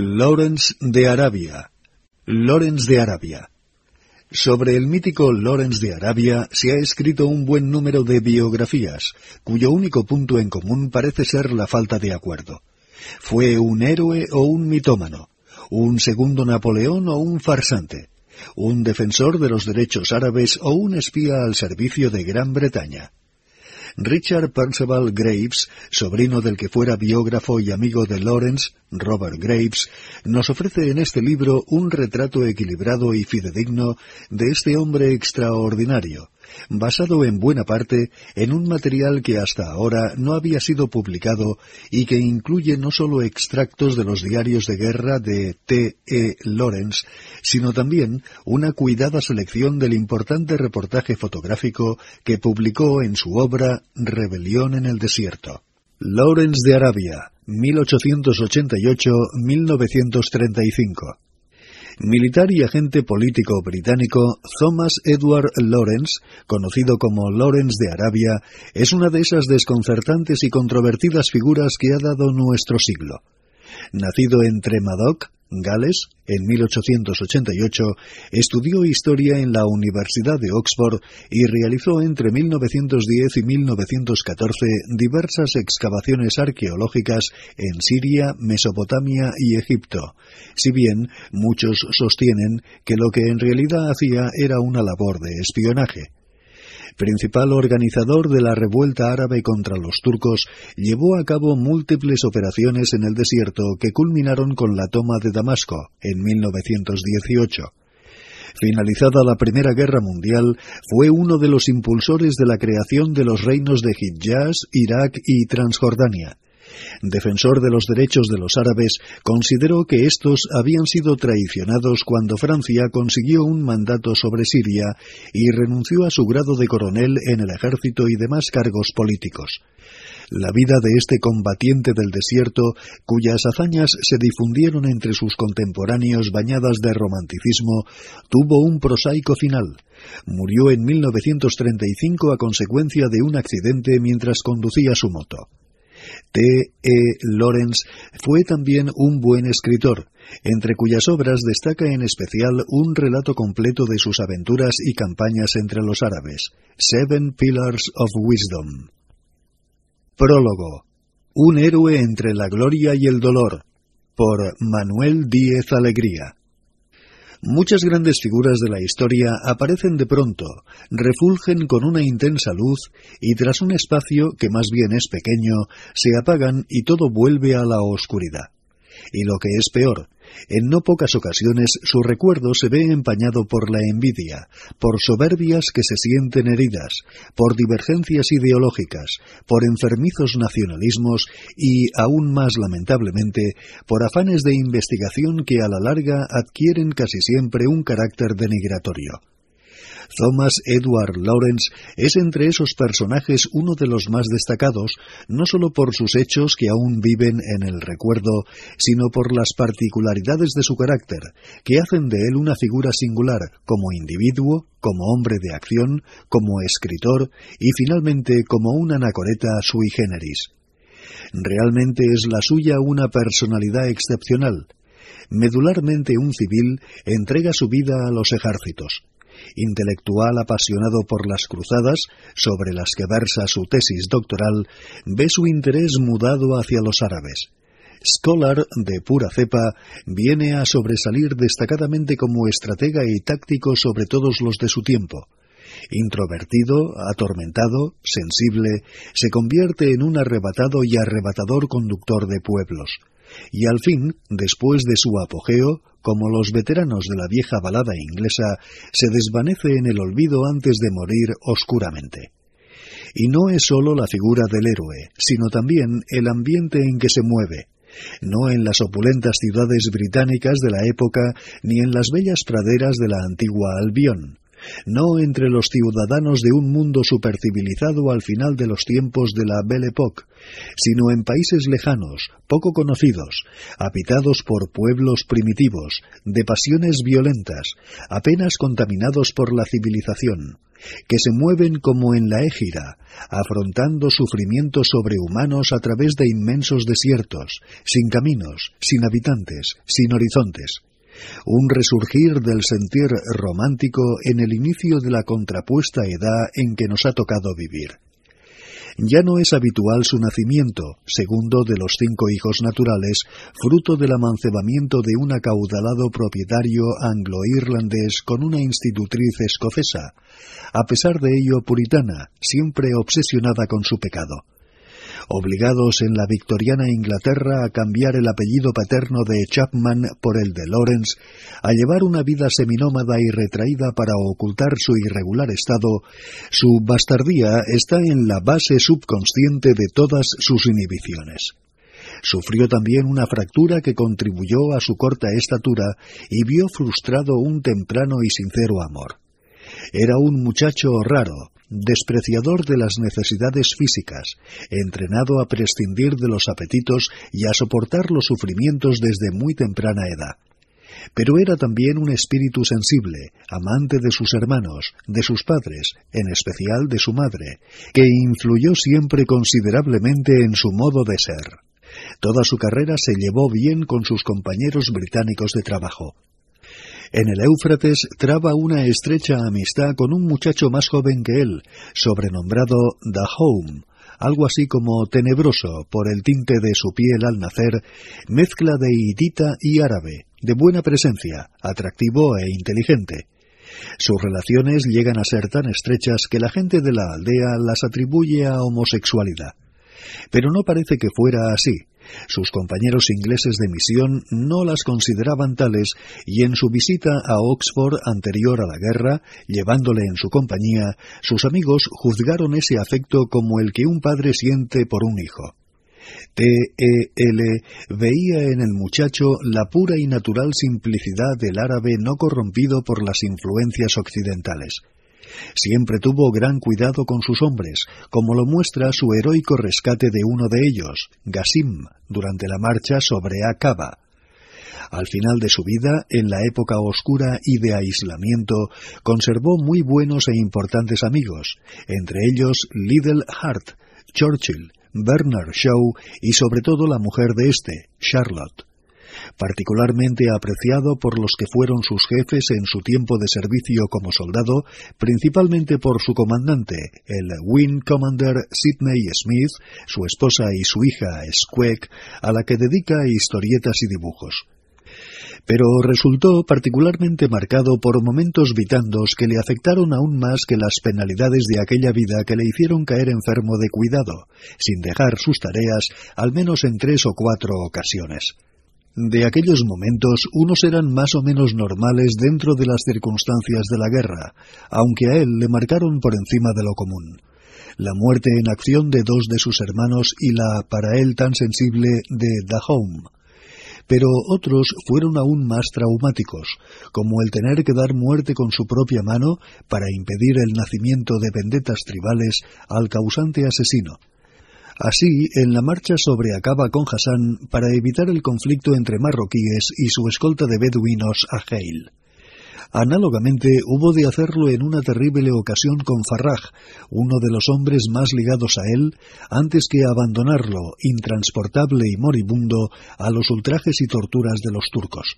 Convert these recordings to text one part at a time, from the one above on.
Lawrence de Arabia. Lawrence de Arabia. Sobre el mítico Lawrence de Arabia se ha escrito un buen número de biografías, cuyo único punto en común parece ser la falta de acuerdo. ¿Fue un héroe o un mitómano? ¿Un segundo Napoleón o un farsante? ¿Un defensor de los derechos árabes o un espía al servicio de Gran Bretaña? Richard Percival Graves, sobrino del que fuera biógrafo y amigo de Lawrence, Robert Graves, nos ofrece en este libro un retrato equilibrado y fidedigno de este hombre extraordinario, basado en buena parte en un material que hasta ahora no había sido publicado y que incluye no solo extractos de los diarios de guerra de T. E. Lawrence, sino también una cuidada selección del importante reportaje fotográfico que publicó en su obra Rebelión en el Desierto. Lawrence de Arabia, 1888-1935 Militar y agente político británico, Thomas Edward Lawrence, conocido como Lawrence de Arabia, es una de esas desconcertantes y controvertidas figuras que ha dado nuestro siglo. Nacido en Tremadoc, Gales, en 1888, estudió historia en la Universidad de Oxford y realizó entre 1910 y 1914 diversas excavaciones arqueológicas en Siria, Mesopotamia y Egipto, si bien muchos sostienen que lo que en realidad hacía era una labor de espionaje principal organizador de la revuelta árabe contra los turcos, llevó a cabo múltiples operaciones en el desierto que culminaron con la toma de Damasco en 1918. Finalizada la Primera Guerra Mundial, fue uno de los impulsores de la creación de los reinos de Hijaz, Irak y Transjordania defensor de los derechos de los árabes, consideró que estos habían sido traicionados cuando Francia consiguió un mandato sobre Siria y renunció a su grado de coronel en el ejército y demás cargos políticos. La vida de este combatiente del desierto, cuyas hazañas se difundieron entre sus contemporáneos bañadas de romanticismo, tuvo un prosaico final. Murió en 1935 a consecuencia de un accidente mientras conducía su moto. T. E. Lawrence fue también un buen escritor, entre cuyas obras destaca en especial un relato completo de sus aventuras y campañas entre los árabes, Seven Pillars of Wisdom. Prólogo. Un héroe entre la gloria y el dolor, por Manuel Díez Alegría. Muchas grandes figuras de la historia aparecen de pronto, refulgen con una intensa luz y tras un espacio que más bien es pequeño, se apagan y todo vuelve a la oscuridad. Y lo que es peor, en no pocas ocasiones su recuerdo se ve empañado por la envidia, por soberbias que se sienten heridas, por divergencias ideológicas, por enfermizos nacionalismos y, aún más lamentablemente, por afanes de investigación que a la larga adquieren casi siempre un carácter denigratorio. Thomas Edward Lawrence es entre esos personajes uno de los más destacados, no solo por sus hechos que aún viven en el recuerdo, sino por las particularidades de su carácter, que hacen de él una figura singular como individuo, como hombre de acción, como escritor y finalmente como un anacoreta sui generis. Realmente es la suya una personalidad excepcional. Medularmente un civil entrega su vida a los ejércitos intelectual apasionado por las cruzadas, sobre las que versa su tesis doctoral, ve su interés mudado hacia los árabes. Scholar de pura cepa, viene a sobresalir destacadamente como estratega y táctico sobre todos los de su tiempo. Introvertido, atormentado, sensible, se convierte en un arrebatado y arrebatador conductor de pueblos y al fin, después de su apogeo, como los veteranos de la vieja balada inglesa, se desvanece en el olvido antes de morir oscuramente. Y no es sólo la figura del héroe, sino también el ambiente en que se mueve, no en las opulentas ciudades británicas de la época ni en las bellas praderas de la antigua Albión, no entre los ciudadanos de un mundo supercivilizado al final de los tiempos de la Belle Époque, sino en países lejanos, poco conocidos, habitados por pueblos primitivos, de pasiones violentas, apenas contaminados por la civilización, que se mueven como en la égira, afrontando sufrimientos sobrehumanos a través de inmensos desiertos, sin caminos, sin habitantes, sin horizontes un resurgir del sentir romántico en el inicio de la contrapuesta edad en que nos ha tocado vivir. Ya no es habitual su nacimiento, segundo de los cinco hijos naturales, fruto del amancebamiento de un acaudalado propietario anglo-irlandés con una institutriz escocesa, a pesar de ello puritana, siempre obsesionada con su pecado obligados en la victoriana Inglaterra a cambiar el apellido paterno de Chapman por el de Lawrence, a llevar una vida seminómada y retraída para ocultar su irregular estado, su bastardía está en la base subconsciente de todas sus inhibiciones. Sufrió también una fractura que contribuyó a su corta estatura y vio frustrado un temprano y sincero amor. Era un muchacho raro, despreciador de las necesidades físicas, entrenado a prescindir de los apetitos y a soportar los sufrimientos desde muy temprana edad. Pero era también un espíritu sensible, amante de sus hermanos, de sus padres, en especial de su madre, que influyó siempre considerablemente en su modo de ser. Toda su carrera se llevó bien con sus compañeros británicos de trabajo. En el Éufrates traba una estrecha amistad con un muchacho más joven que él, sobrenombrado Dahome, algo así como tenebroso por el tinte de su piel al nacer, mezcla de hitita y árabe, de buena presencia, atractivo e inteligente. Sus relaciones llegan a ser tan estrechas que la gente de la aldea las atribuye a homosexualidad. Pero no parece que fuera así, sus compañeros ingleses de misión no las consideraban tales y en su visita a Oxford anterior a la guerra, llevándole en su compañía, sus amigos juzgaron ese afecto como el que un padre siente por un hijo. T.E.L. veía en el muchacho la pura y natural simplicidad del árabe no corrompido por las influencias occidentales. Siempre tuvo gran cuidado con sus hombres, como lo muestra su heroico rescate de uno de ellos, Gasim, durante la marcha sobre Aqaba. Al final de su vida, en la época oscura y de aislamiento, conservó muy buenos e importantes amigos, entre ellos Liddell Hart, Churchill, Bernard Shaw y sobre todo la mujer de este, Charlotte particularmente apreciado por los que fueron sus jefes en su tiempo de servicio como soldado, principalmente por su comandante, el Wing Commander Sidney Smith, su esposa y su hija Squeak, a la que dedica historietas y dibujos pero resultó particularmente marcado por momentos vitandos que le afectaron aún más que las penalidades de aquella vida que le hicieron caer enfermo de cuidado, sin dejar sus tareas al menos en tres o cuatro ocasiones. De aquellos momentos, unos eran más o menos normales dentro de las circunstancias de la guerra, aunque a él le marcaron por encima de lo común. La muerte en acción de dos de sus hermanos y la, para él tan sensible, de Dahome. Pero otros fueron aún más traumáticos, como el tener que dar muerte con su propia mano para impedir el nacimiento de vendetas tribales al causante asesino Así, en la marcha sobre Acaba con Hassan para evitar el conflicto entre marroquíes y su escolta de beduinos a Heil. Análogamente, hubo de hacerlo en una terrible ocasión con Farraj, uno de los hombres más ligados a él, antes que abandonarlo, intransportable y moribundo, a los ultrajes y torturas de los turcos.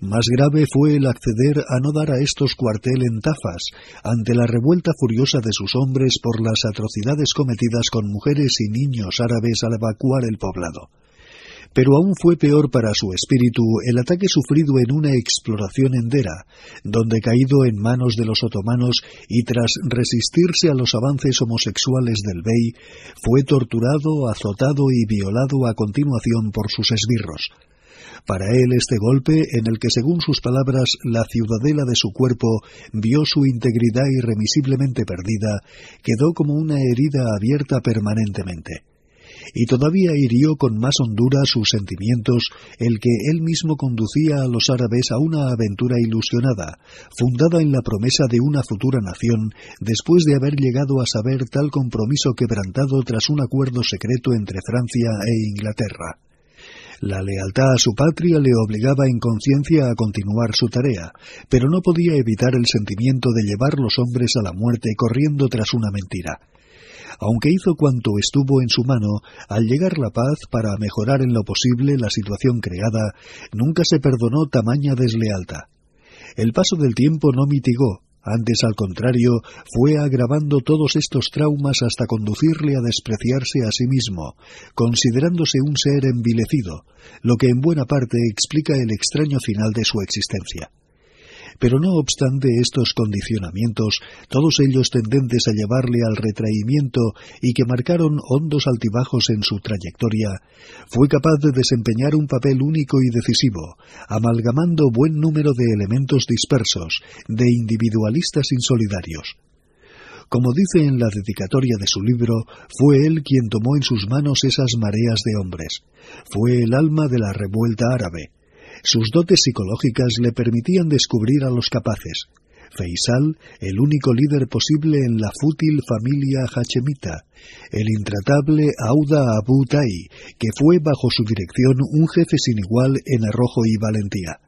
Más grave fue el acceder a no dar a estos cuartel en Tafas, ante la revuelta furiosa de sus hombres por las atrocidades cometidas con mujeres y niños árabes al evacuar el poblado. Pero aún fue peor para su espíritu el ataque sufrido en una exploración endera, donde caído en manos de los otomanos y tras resistirse a los avances homosexuales del bey, fue torturado, azotado y violado a continuación por sus esbirros. Para él este golpe, en el que según sus palabras la ciudadela de su cuerpo vio su integridad irremisiblemente perdida, quedó como una herida abierta permanentemente. y todavía hirió con más hondura sus sentimientos el que él mismo conducía a los árabes a una aventura ilusionada, fundada en la promesa de una futura nación, después de haber llegado a saber tal compromiso quebrantado tras un acuerdo secreto entre Francia e Inglaterra. La lealtad a su patria le obligaba en conciencia a continuar su tarea, pero no podía evitar el sentimiento de llevar los hombres a la muerte corriendo tras una mentira. Aunque hizo cuanto estuvo en su mano, al llegar la paz para mejorar en lo posible la situación creada, nunca se perdonó tamaña deslealtad. El paso del tiempo no mitigó, antes, al contrario, fue agravando todos estos traumas hasta conducirle a despreciarse a sí mismo, considerándose un ser envilecido, lo que en buena parte explica el extraño final de su existencia. Pero no obstante estos condicionamientos, todos ellos tendentes a llevarle al retraimiento y que marcaron hondos altibajos en su trayectoria, fue capaz de desempeñar un papel único y decisivo, amalgamando buen número de elementos dispersos, de individualistas insolidarios. Como dice en la dedicatoria de su libro, fue él quien tomó en sus manos esas mareas de hombres. Fue el alma de la revuelta árabe. Sus dotes psicológicas le permitían descubrir a los capaces. Faisal, el único líder posible en la fútil familia hachemita, el intratable Auda Abu Tai, que fue bajo su dirección un jefe sin igual en arrojo y valentía.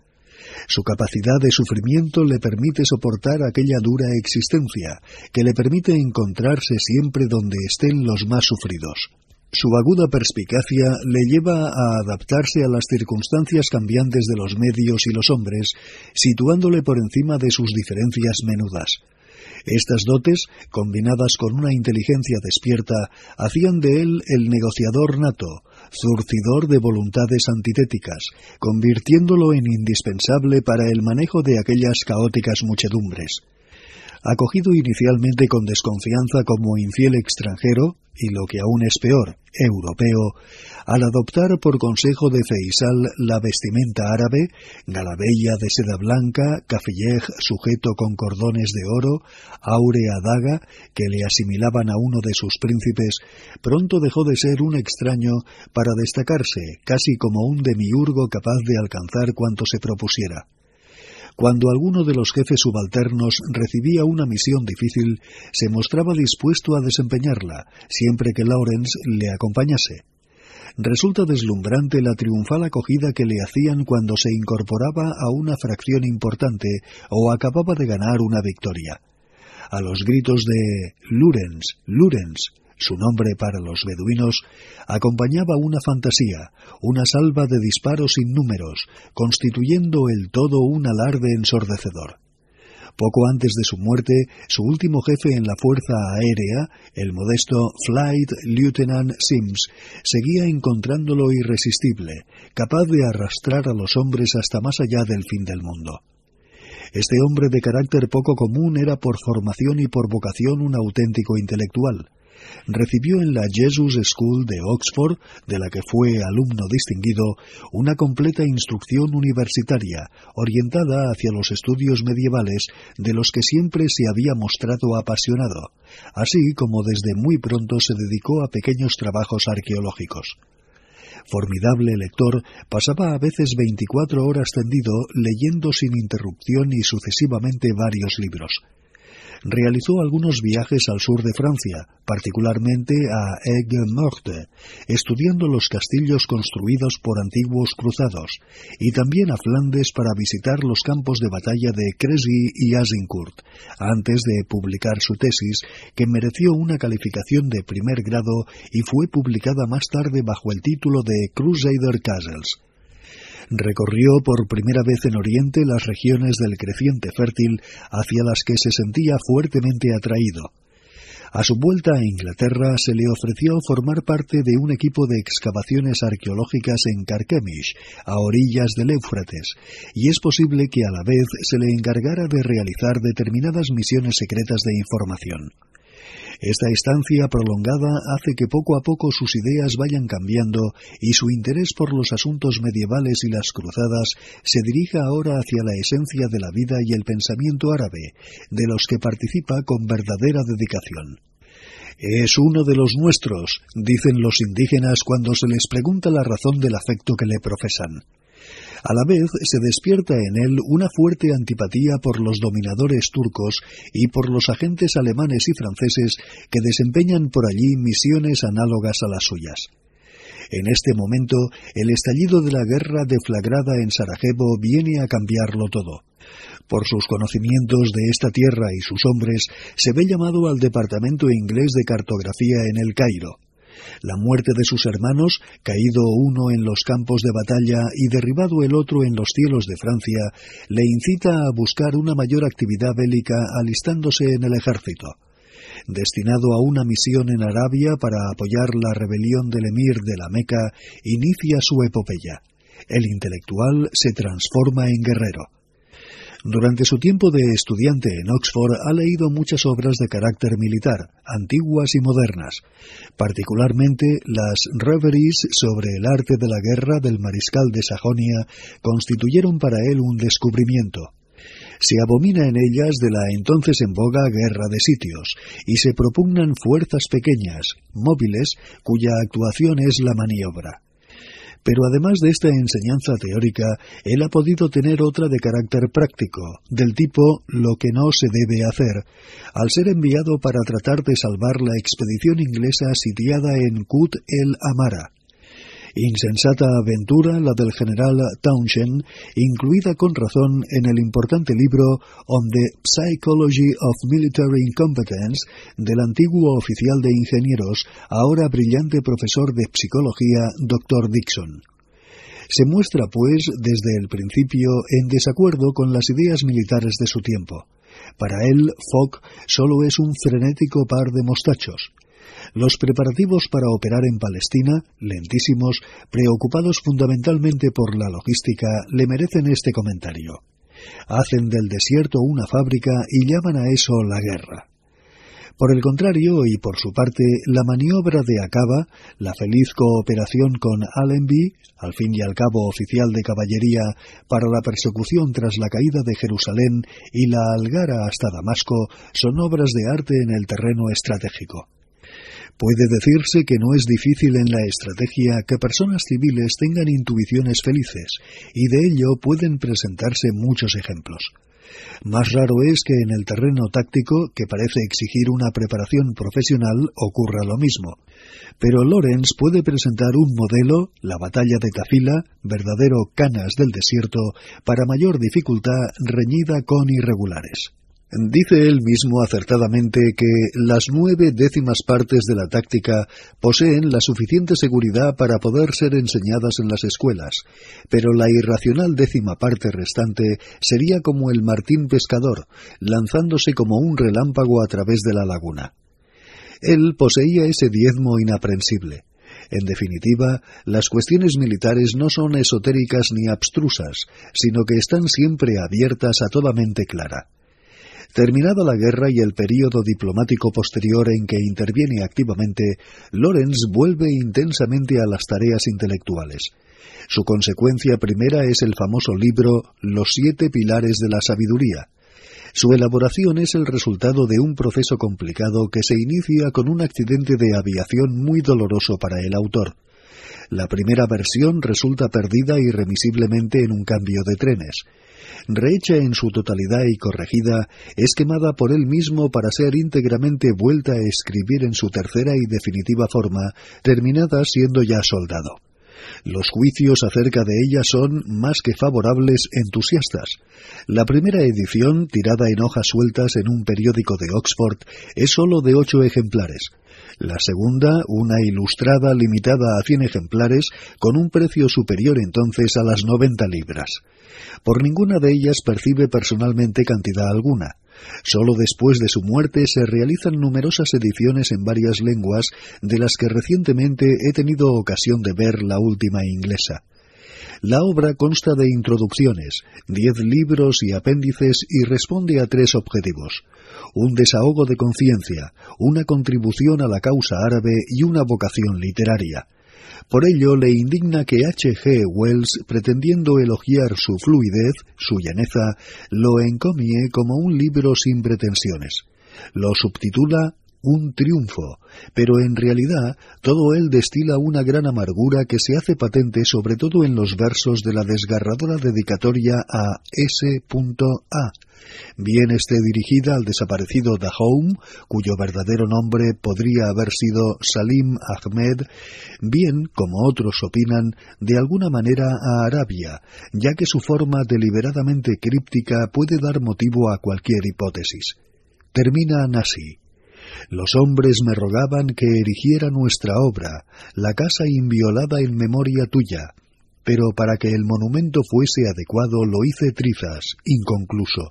Su capacidad de sufrimiento le permite soportar aquella dura existencia, que le permite encontrarse siempre donde estén los más sufridos. Su aguda perspicacia le lleva a adaptarse a las circunstancias cambiantes de los medios y los hombres, situándole por encima de sus diferencias menudas. Estas dotes, combinadas con una inteligencia despierta, hacían de él el negociador nato, zurcidor de voluntades antitéticas, convirtiéndolo en indispensable para el manejo de aquellas caóticas muchedumbres acogido inicialmente con desconfianza como infiel extranjero, y lo que aún es peor, europeo, al adoptar por consejo de Feisal la vestimenta árabe, galabella de seda blanca, cafillej sujeto con cordones de oro, áurea daga, que le asimilaban a uno de sus príncipes, pronto dejó de ser un extraño para destacarse casi como un demiurgo capaz de alcanzar cuanto se propusiera. Cuando alguno de los jefes subalternos recibía una misión difícil, se mostraba dispuesto a desempeñarla, siempre que Lawrence le acompañase. Resulta deslumbrante la triunfal acogida que le hacían cuando se incorporaba a una fracción importante o acababa de ganar una victoria. A los gritos de Lurens, Lurens, su nombre para los beduinos, acompañaba una fantasía, una salva de disparos innúmeros, constituyendo el todo un alarde ensordecedor. Poco antes de su muerte, su último jefe en la Fuerza Aérea, el modesto Flight Lieutenant Sims, seguía encontrándolo irresistible, capaz de arrastrar a los hombres hasta más allá del fin del mundo. Este hombre de carácter poco común era por formación y por vocación un auténtico intelectual recibió en la Jesus School de Oxford, de la que fue alumno distinguido, una completa instrucción universitaria, orientada hacia los estudios medievales de los que siempre se había mostrado apasionado, así como desde muy pronto se dedicó a pequeños trabajos arqueológicos. Formidable lector, pasaba a veces veinticuatro horas tendido leyendo sin interrupción y sucesivamente varios libros realizó algunos viajes al sur de Francia, particularmente a Aigues-Mortes, estudiando los castillos construidos por antiguos cruzados, y también a Flandes para visitar los campos de batalla de Crécy y Azincourt, antes de publicar su tesis, que mereció una calificación de primer grado y fue publicada más tarde bajo el título de Crusader Castles recorrió por primera vez en Oriente las regiones del creciente fértil hacia las que se sentía fuertemente atraído. A su vuelta a Inglaterra se le ofreció formar parte de un equipo de excavaciones arqueológicas en Carchemish, a orillas del Éufrates, y es posible que a la vez se le encargara de realizar determinadas misiones secretas de información. Esta estancia prolongada hace que poco a poco sus ideas vayan cambiando y su interés por los asuntos medievales y las cruzadas se dirija ahora hacia la esencia de la vida y el pensamiento árabe, de los que participa con verdadera dedicación. Es uno de los nuestros, dicen los indígenas cuando se les pregunta la razón del afecto que le profesan. A la vez se despierta en él una fuerte antipatía por los dominadores turcos y por los agentes alemanes y franceses que desempeñan por allí misiones análogas a las suyas. En este momento, el estallido de la guerra deflagrada en Sarajevo viene a cambiarlo todo. Por sus conocimientos de esta tierra y sus hombres, se ve llamado al Departamento Inglés de Cartografía en el Cairo. La muerte de sus hermanos, caído uno en los campos de batalla y derribado el otro en los cielos de Francia, le incita a buscar una mayor actividad bélica alistándose en el ejército. Destinado a una misión en Arabia para apoyar la rebelión del emir de la Meca, inicia su epopeya. El intelectual se transforma en guerrero. Durante su tiempo de estudiante en Oxford ha leído muchas obras de carácter militar, antiguas y modernas, particularmente las Reveries sobre el arte de la guerra del mariscal de Sajonia constituyeron para él un descubrimiento. Se abomina en ellas de la entonces en boga guerra de sitios, y se propugnan fuerzas pequeñas, móviles, cuya actuación es la maniobra. Pero además de esta enseñanza teórica, él ha podido tener otra de carácter práctico, del tipo lo que no se debe hacer, al ser enviado para tratar de salvar la expedición inglesa sitiada en Kut el Amara. Insensata aventura la del general Townshend, incluida con razón en el importante libro On the Psychology of Military Incompetence del antiguo oficial de ingenieros, ahora brillante profesor de psicología, Dr. Dixon. Se muestra, pues, desde el principio en desacuerdo con las ideas militares de su tiempo. Para él, Fogg solo es un frenético par de mostachos. Los preparativos para operar en Palestina, lentísimos, preocupados fundamentalmente por la logística, le merecen este comentario. Hacen del desierto una fábrica y llaman a eso la guerra. Por el contrario, y por su parte, la maniobra de Acaba, la feliz cooperación con Allenby, al fin y al cabo oficial de caballería, para la persecución tras la caída de Jerusalén y la algara hasta Damasco, son obras de arte en el terreno estratégico. Puede decirse que no es difícil en la estrategia que personas civiles tengan intuiciones felices, y de ello pueden presentarse muchos ejemplos. Más raro es que en el terreno táctico, que parece exigir una preparación profesional, ocurra lo mismo. Pero Lorenz puede presentar un modelo, la batalla de Tafila, verdadero canas del desierto, para mayor dificultad reñida con irregulares. Dice él mismo acertadamente que las nueve décimas partes de la táctica poseen la suficiente seguridad para poder ser enseñadas en las escuelas, pero la irracional décima parte restante sería como el martín pescador, lanzándose como un relámpago a través de la laguna. Él poseía ese diezmo inaprensible. En definitiva, las cuestiones militares no son esotéricas ni abstrusas, sino que están siempre abiertas a toda mente clara. Terminada la guerra y el período diplomático posterior en que interviene activamente, Lorenz vuelve intensamente a las tareas intelectuales. Su consecuencia primera es el famoso libro Los siete pilares de la sabiduría. Su elaboración es el resultado de un proceso complicado que se inicia con un accidente de aviación muy doloroso para el autor. La primera versión resulta perdida irremisiblemente en un cambio de trenes rehecha en su totalidad y corregida, es quemada por él mismo para ser íntegramente vuelta a escribir en su tercera y definitiva forma, terminada siendo ya soldado. Los juicios acerca de ella son más que favorables entusiastas. La primera edición, tirada en hojas sueltas en un periódico de Oxford, es sólo de ocho ejemplares. La segunda, una ilustrada limitada a cien ejemplares, con un precio superior entonces a las noventa libras. Por ninguna de ellas percibe personalmente cantidad alguna. Solo después de su muerte se realizan numerosas ediciones en varias lenguas, de las que recientemente he tenido ocasión de ver la última inglesa. La obra consta de introducciones, diez libros y apéndices y responde a tres objetivos un desahogo de conciencia, una contribución a la causa árabe y una vocación literaria. Por ello le indigna que H. G. Wells, pretendiendo elogiar su fluidez, su llaneza, lo encomie como un libro sin pretensiones. Lo subtitula un triunfo, pero en realidad todo él destila una gran amargura que se hace patente sobre todo en los versos de la desgarradora dedicatoria a S.A., bien esté dirigida al desaparecido Dahoum, cuyo verdadero nombre podría haber sido Salim Ahmed, bien, como otros opinan, de alguna manera a Arabia, ya que su forma deliberadamente críptica puede dar motivo a cualquier hipótesis. Terminan así. Los hombres me rogaban que erigiera nuestra obra, la casa inviolada en memoria tuya, pero para que el monumento fuese adecuado lo hice trizas, inconcluso.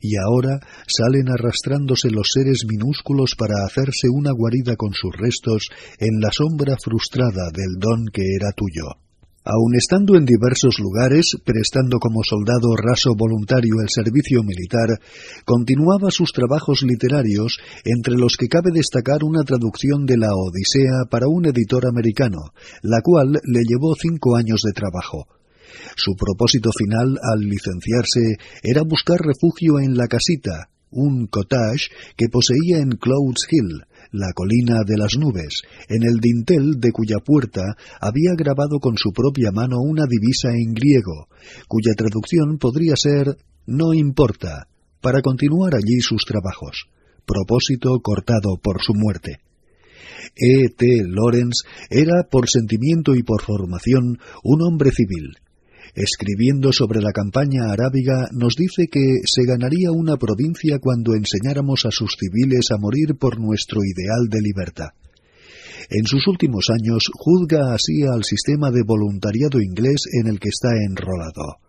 Y ahora salen arrastrándose los seres minúsculos para hacerse una guarida con sus restos en la sombra frustrada del don que era tuyo. Aun estando en diversos lugares, prestando como soldado raso voluntario el servicio militar, continuaba sus trabajos literarios, entre los que cabe destacar una traducción de la Odisea para un editor americano, la cual le llevó cinco años de trabajo. Su propósito final al licenciarse era buscar refugio en la casita, un cottage que poseía en Clouds Hill, la colina de las nubes, en el dintel de cuya puerta había grabado con su propia mano una divisa en griego, cuya traducción podría ser no importa, para continuar allí sus trabajos, propósito cortado por su muerte. E. T. Lawrence era, por sentimiento y por formación, un hombre civil, escribiendo sobre la campaña arábiga, nos dice que se ganaría una provincia cuando enseñáramos a sus civiles a morir por nuestro ideal de libertad. En sus últimos años juzga así al sistema de voluntariado inglés en el que está enrolado.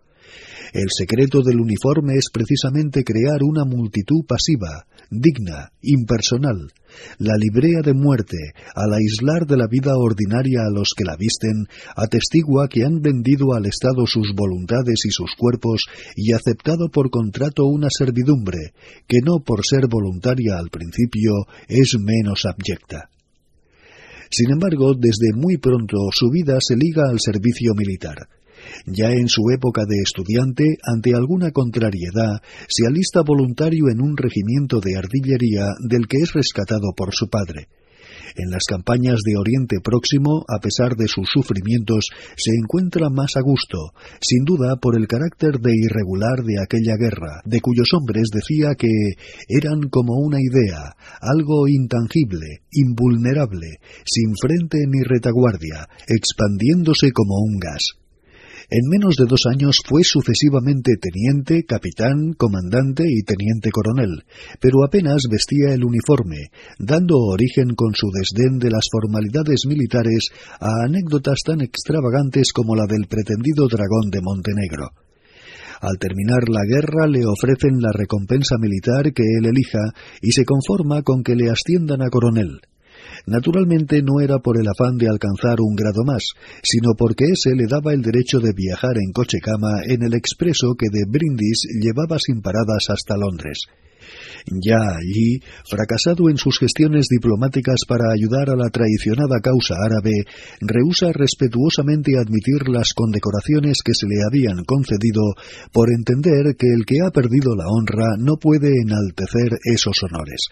El secreto del uniforme es precisamente crear una multitud pasiva, digna, impersonal. La librea de muerte, al aislar de la vida ordinaria a los que la visten, atestigua que han vendido al Estado sus voluntades y sus cuerpos y aceptado por contrato una servidumbre, que no por ser voluntaria al principio es menos abyecta. Sin embargo, desde muy pronto su vida se liga al servicio militar. Ya en su época de estudiante, ante alguna contrariedad, se alista voluntario en un regimiento de artillería del que es rescatado por su padre. En las campañas de Oriente Próximo, a pesar de sus sufrimientos, se encuentra más a gusto, sin duda por el carácter de irregular de aquella guerra, de cuyos hombres decía que eran como una idea, algo intangible, invulnerable, sin frente ni retaguardia, expandiéndose como un gas. En menos de dos años fue sucesivamente teniente, capitán, comandante y teniente coronel, pero apenas vestía el uniforme, dando origen con su desdén de las formalidades militares a anécdotas tan extravagantes como la del pretendido dragón de Montenegro. Al terminar la guerra le ofrecen la recompensa militar que él elija y se conforma con que le asciendan a coronel. Naturalmente no era por el afán de alcanzar un grado más, sino porque ese le daba el derecho de viajar en coche cama en el expreso que de Brindis llevaba sin paradas hasta Londres. Ya allí, fracasado en sus gestiones diplomáticas para ayudar a la traicionada causa árabe, rehúsa respetuosamente admitir las condecoraciones que se le habían concedido por entender que el que ha perdido la honra no puede enaltecer esos honores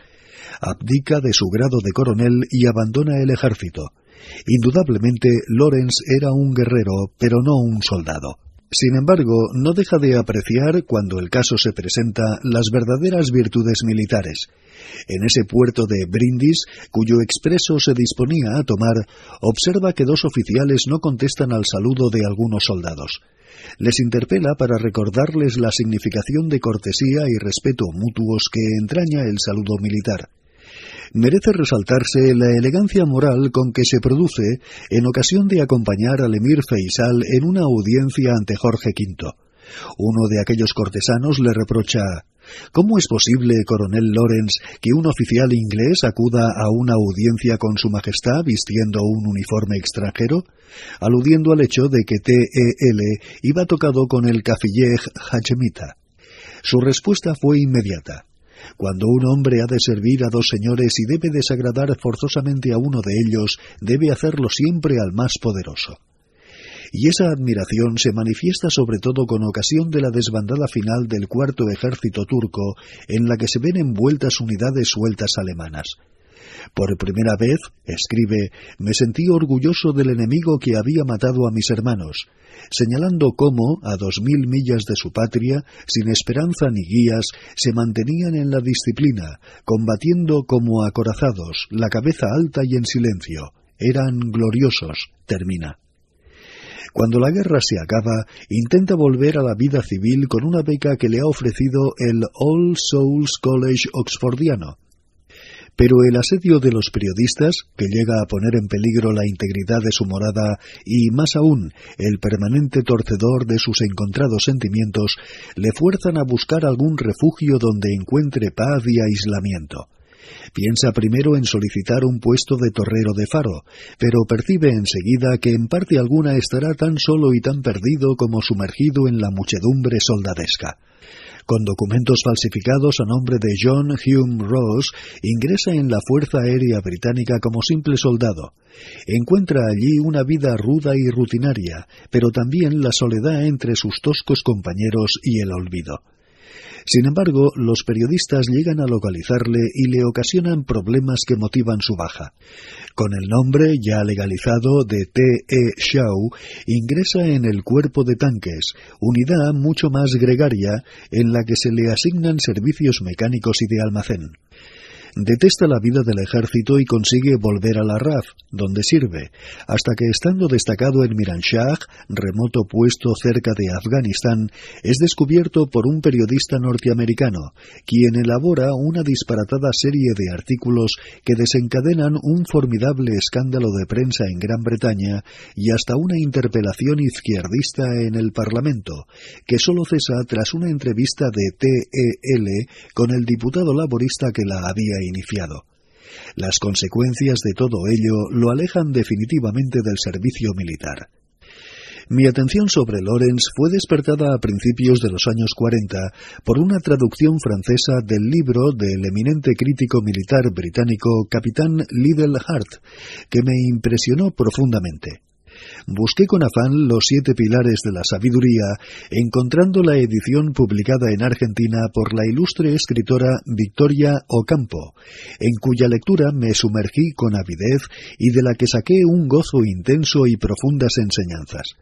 abdica de su grado de coronel y abandona el ejército. Indudablemente, Lawrence era un guerrero, pero no un soldado. Sin embargo, no deja de apreciar, cuando el caso se presenta, las verdaderas virtudes militares. En ese puerto de Brindis, cuyo expreso se disponía a tomar, observa que dos oficiales no contestan al saludo de algunos soldados. Les interpela para recordarles la significación de cortesía y respeto mutuos que entraña el saludo militar merece resaltarse la elegancia moral con que se produce en ocasión de acompañar al emir Feisal en una audiencia ante Jorge V. Uno de aquellos cortesanos le reprocha ¿Cómo es posible, coronel Lawrence, que un oficial inglés acuda a una audiencia con su majestad vistiendo un uniforme extranjero? aludiendo al hecho de que T.E.L. iba tocado con el cafillej Hachemita. Su respuesta fue inmediata. Cuando un hombre ha de servir a dos señores y debe desagradar forzosamente a uno de ellos, debe hacerlo siempre al más poderoso. Y esa admiración se manifiesta sobre todo con ocasión de la desbandada final del cuarto ejército turco, en la que se ven envueltas unidades sueltas alemanas. Por primera vez, escribe, me sentí orgulloso del enemigo que había matado a mis hermanos, señalando cómo, a dos mil millas de su patria, sin esperanza ni guías, se mantenían en la disciplina, combatiendo como acorazados, la cabeza alta y en silencio. Eran gloriosos, termina. Cuando la guerra se acaba, intenta volver a la vida civil con una beca que le ha ofrecido el All Souls College Oxfordiano. Pero el asedio de los periodistas, que llega a poner en peligro la integridad de su morada y, más aún, el permanente torcedor de sus encontrados sentimientos, le fuerzan a buscar algún refugio donde encuentre paz y aislamiento. Piensa primero en solicitar un puesto de torrero de faro, pero percibe enseguida que en parte alguna estará tan solo y tan perdido como sumergido en la muchedumbre soldadesca con documentos falsificados a nombre de John Hume Ross, ingresa en la Fuerza Aérea Británica como simple soldado. Encuentra allí una vida ruda y rutinaria, pero también la soledad entre sus toscos compañeros y el olvido. Sin embargo, los periodistas llegan a localizarle y le ocasionan problemas que motivan su baja. Con el nombre ya legalizado de T.E. Shaw, ingresa en el cuerpo de tanques, unidad mucho más gregaria en la que se le asignan servicios mecánicos y de almacén. Detesta la vida del ejército y consigue volver a la RAF, donde sirve, hasta que estando destacado en Miranshah, remoto puesto cerca de Afganistán, es descubierto por un periodista norteamericano, quien elabora una disparatada serie de artículos que desencadenan un formidable escándalo de prensa en Gran Bretaña y hasta una interpelación izquierdista en el Parlamento, que solo cesa tras una entrevista de TEL con el diputado laborista que la había iniciado. Las consecuencias de todo ello lo alejan definitivamente del servicio militar. Mi atención sobre Lorenz fue despertada a principios de los años 40 por una traducción francesa del libro del eminente crítico militar británico Capitán Liddell Hart, que me impresionó profundamente. Busqué con afán los siete pilares de la sabiduría, encontrando la edición publicada en Argentina por la ilustre escritora Victoria Ocampo, en cuya lectura me sumergí con avidez y de la que saqué un gozo intenso y profundas enseñanzas.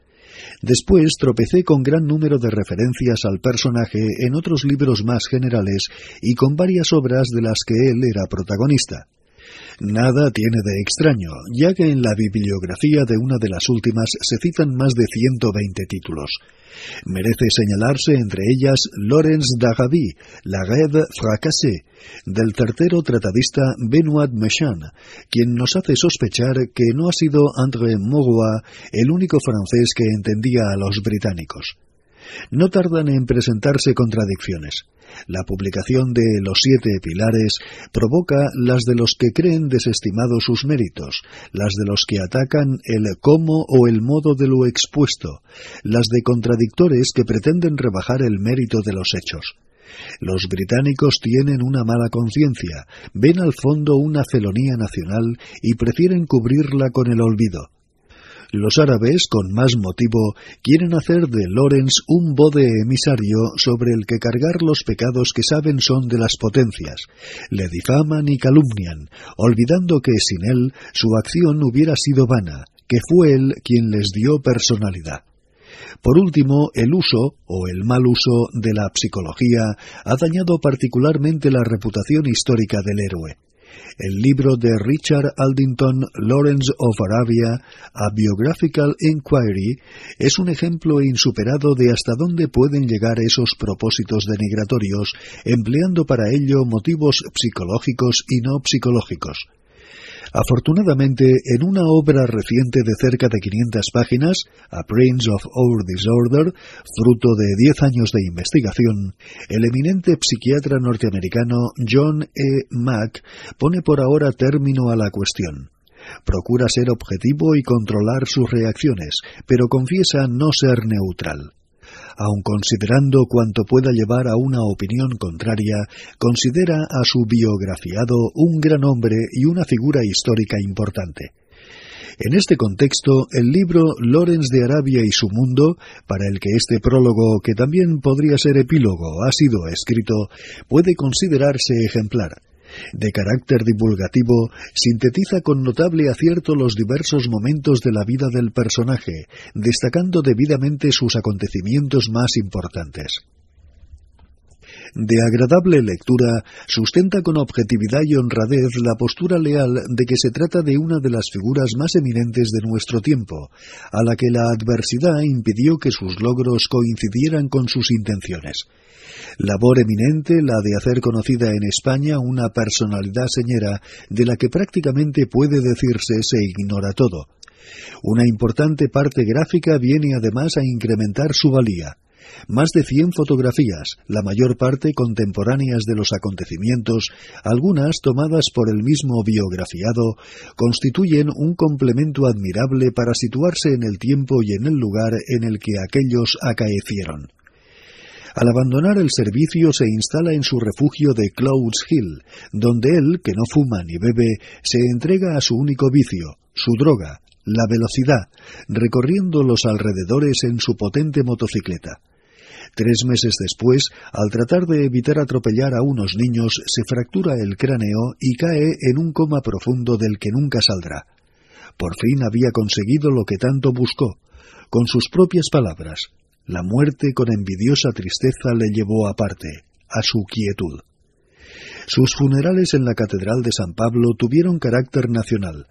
Después tropecé con gran número de referencias al personaje en otros libros más generales y con varias obras de las que él era protagonista. Nada tiene de extraño, ya que en la bibliografía de una de las últimas se citan más de 120 títulos. Merece señalarse entre ellas Lorenz d'Agaby, La Rêve fracassée, del tercero tratadista Benoît Méchan, quien nos hace sospechar que no ha sido André Maurois el único francés que entendía a los británicos. No tardan en presentarse contradicciones. La publicación de Los Siete Pilares provoca las de los que creen desestimados sus méritos, las de los que atacan el cómo o el modo de lo expuesto, las de contradictores que pretenden rebajar el mérito de los hechos. Los británicos tienen una mala conciencia, ven al fondo una felonía nacional y prefieren cubrirla con el olvido. Los árabes, con más motivo, quieren hacer de Lorenz un bode emisario sobre el que cargar los pecados que saben son de las potencias. Le difaman y calumnian, olvidando que sin él su acción hubiera sido vana, que fue él quien les dio personalidad. Por último, el uso o el mal uso de la psicología ha dañado particularmente la reputación histórica del héroe. El libro de Richard Aldington, Lawrence of Arabia, A Biographical Inquiry, es un ejemplo insuperado de hasta dónde pueden llegar esos propósitos denigratorios, empleando para ello motivos psicológicos y no psicológicos. Afortunadamente, en una obra reciente de cerca de 500 páginas, A Prince of Our Disorder, fruto de 10 años de investigación, el eminente psiquiatra norteamericano John E. Mack pone por ahora término a la cuestión. Procura ser objetivo y controlar sus reacciones, pero confiesa no ser neutral aun considerando cuanto pueda llevar a una opinión contraria, considera a su biografiado un gran hombre y una figura histórica importante. En este contexto, el libro Lorenz de Arabia y su mundo, para el que este prólogo, que también podría ser epílogo, ha sido escrito, puede considerarse ejemplar. De carácter divulgativo, sintetiza con notable acierto los diversos momentos de la vida del personaje, destacando debidamente sus acontecimientos más importantes de agradable lectura, sustenta con objetividad y honradez la postura leal de que se trata de una de las figuras más eminentes de nuestro tiempo, a la que la adversidad impidió que sus logros coincidieran con sus intenciones. Labor eminente la de hacer conocida en España una personalidad señera de la que prácticamente puede decirse se ignora todo. Una importante parte gráfica viene además a incrementar su valía. Más de cien fotografías, la mayor parte contemporáneas de los acontecimientos, algunas tomadas por el mismo biografiado, constituyen un complemento admirable para situarse en el tiempo y en el lugar en el que aquellos acaecieron. Al abandonar el servicio se instala en su refugio de Clouds Hill, donde él, que no fuma ni bebe, se entrega a su único vicio, su droga, la velocidad, recorriendo los alrededores en su potente motocicleta. Tres meses después, al tratar de evitar atropellar a unos niños, se fractura el cráneo y cae en un coma profundo del que nunca saldrá. Por fin había conseguido lo que tanto buscó. Con sus propias palabras, la muerte con envidiosa tristeza le llevó aparte, a su quietud. Sus funerales en la Catedral de San Pablo tuvieron carácter nacional.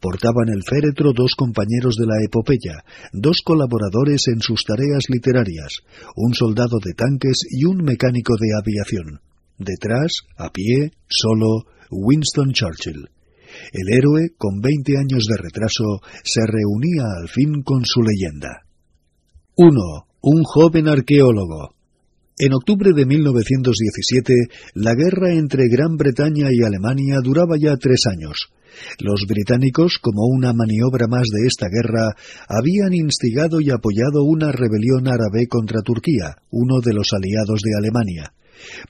Portaban el féretro dos compañeros de la epopeya, dos colaboradores en sus tareas literarias, un soldado de tanques y un mecánico de aviación. Detrás, a pie, solo, Winston Churchill. El héroe, con veinte años de retraso, se reunía al fin con su leyenda. 1. Un joven arqueólogo. En octubre de 1917, la guerra entre Gran Bretaña y Alemania duraba ya tres años. Los británicos, como una maniobra más de esta guerra, habían instigado y apoyado una rebelión árabe contra Turquía, uno de los aliados de Alemania.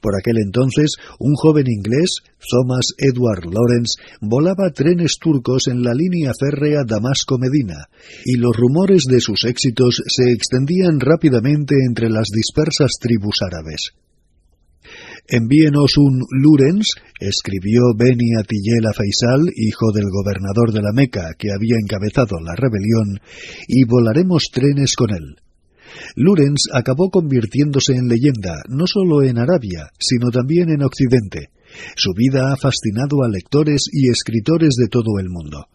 Por aquel entonces, un joven inglés, Thomas Edward Lawrence, volaba trenes turcos en la línea férrea Damasco-Medina, y los rumores de sus éxitos se extendían rápidamente entre las dispersas tribus árabes. Envíenos un Lurens, escribió Beni Atiyela Faisal, hijo del gobernador de la Meca que había encabezado la rebelión, y volaremos trenes con él. Lurens acabó convirtiéndose en leyenda no solo en Arabia, sino también en Occidente. Su vida ha fascinado a lectores y escritores de todo el mundo.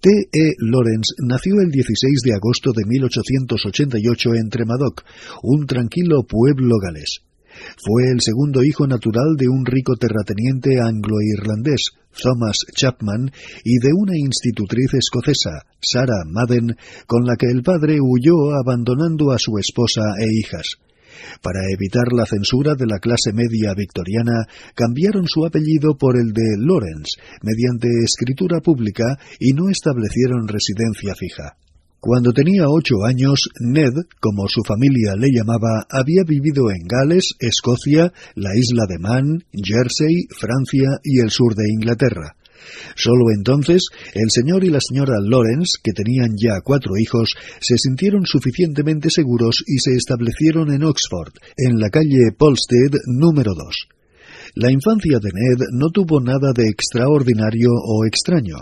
T. E. Lawrence nació el 16 de agosto de 1888 en Tremadoc, un tranquilo pueblo galés. Fue el segundo hijo natural de un rico terrateniente anglo-irlandés, Thomas Chapman, y de una institutriz escocesa, Sarah Madden, con la que el padre huyó abandonando a su esposa e hijas. Para evitar la censura de la clase media victoriana, cambiaron su apellido por el de Lawrence, mediante escritura pública, y no establecieron residencia fija. Cuando tenía ocho años, Ned, como su familia le llamaba, había vivido en Gales, Escocia, la isla de Man, Jersey, Francia y el sur de Inglaterra. Solo entonces el señor y la señora Lawrence, que tenían ya cuatro hijos, se sintieron suficientemente seguros y se establecieron en Oxford, en la calle Polstead número 2. La infancia de Ned no tuvo nada de extraordinario o extraño.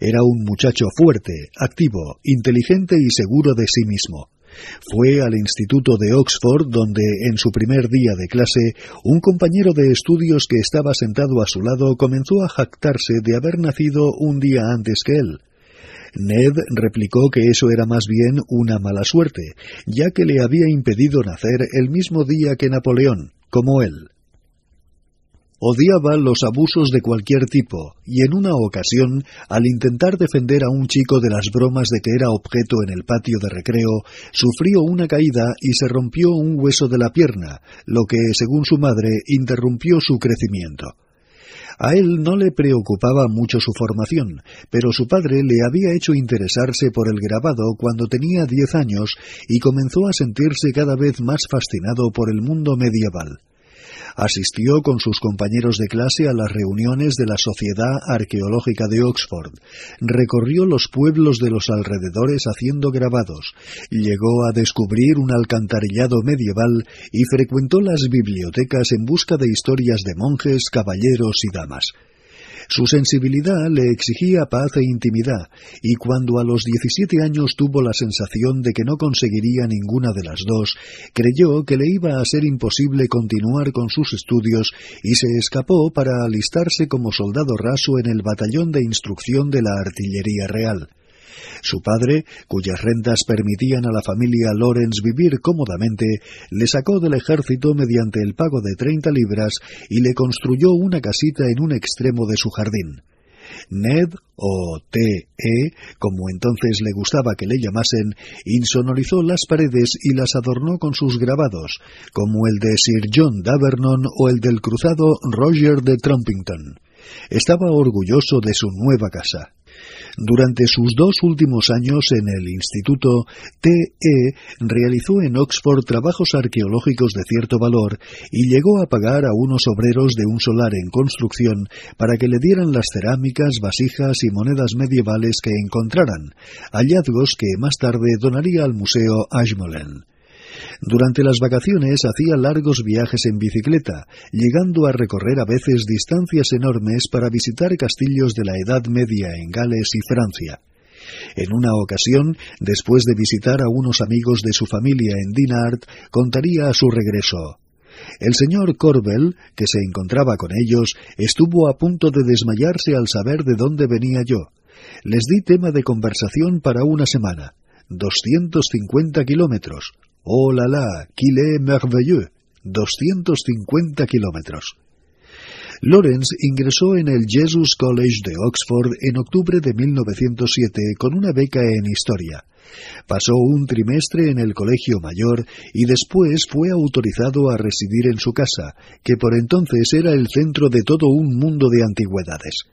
Era un muchacho fuerte, activo, inteligente y seguro de sí mismo. Fue al Instituto de Oxford donde, en su primer día de clase, un compañero de estudios que estaba sentado a su lado comenzó a jactarse de haber nacido un día antes que él. Ned replicó que eso era más bien una mala suerte, ya que le había impedido nacer el mismo día que Napoleón, como él. Odiaba los abusos de cualquier tipo, y en una ocasión, al intentar defender a un chico de las bromas de que era objeto en el patio de recreo, sufrió una caída y se rompió un hueso de la pierna, lo que, según su madre, interrumpió su crecimiento. A él no le preocupaba mucho su formación, pero su padre le había hecho interesarse por el grabado cuando tenía diez años y comenzó a sentirse cada vez más fascinado por el mundo medieval. Asistió con sus compañeros de clase a las reuniones de la Sociedad Arqueológica de Oxford. Recorrió los pueblos de los alrededores haciendo grabados. Llegó a descubrir un alcantarillado medieval y frecuentó las bibliotecas en busca de historias de monjes, caballeros y damas. Su sensibilidad le exigía paz e intimidad, y cuando a los 17 años tuvo la sensación de que no conseguiría ninguna de las dos, creyó que le iba a ser imposible continuar con sus estudios y se escapó para alistarse como soldado raso en el batallón de instrucción de la artillería real. Su padre, cuyas rentas permitían a la familia Lawrence vivir cómodamente, le sacó del ejército mediante el pago de treinta libras y le construyó una casita en un extremo de su jardín. Ned, o T.E., como entonces le gustaba que le llamasen, insonorizó las paredes y las adornó con sus grabados, como el de Sir John Davernon o el del cruzado Roger de Trumpington. Estaba orgulloso de su nueva casa. Durante sus dos últimos años en el instituto, T.E. realizó en Oxford trabajos arqueológicos de cierto valor y llegó a pagar a unos obreros de un solar en construcción para que le dieran las cerámicas, vasijas y monedas medievales que encontraran, hallazgos que más tarde donaría al Museo Ashmolean. Durante las vacaciones hacía largos viajes en bicicleta, llegando a recorrer a veces distancias enormes para visitar castillos de la Edad Media en Gales y Francia. En una ocasión, después de visitar a unos amigos de su familia en Dinard, contaría a su regreso. El señor Corbel, que se encontraba con ellos, estuvo a punto de desmayarse al saber de dónde venía yo. Les di tema de conversación para una semana. Doscientos cincuenta kilómetros. Oh la la, qu'il est merveilleux. 250 kilómetros. Lawrence ingresó en el Jesus College de Oxford en octubre de 1907 con una beca en historia. Pasó un trimestre en el colegio mayor y después fue autorizado a residir en su casa, que por entonces era el centro de todo un mundo de antigüedades.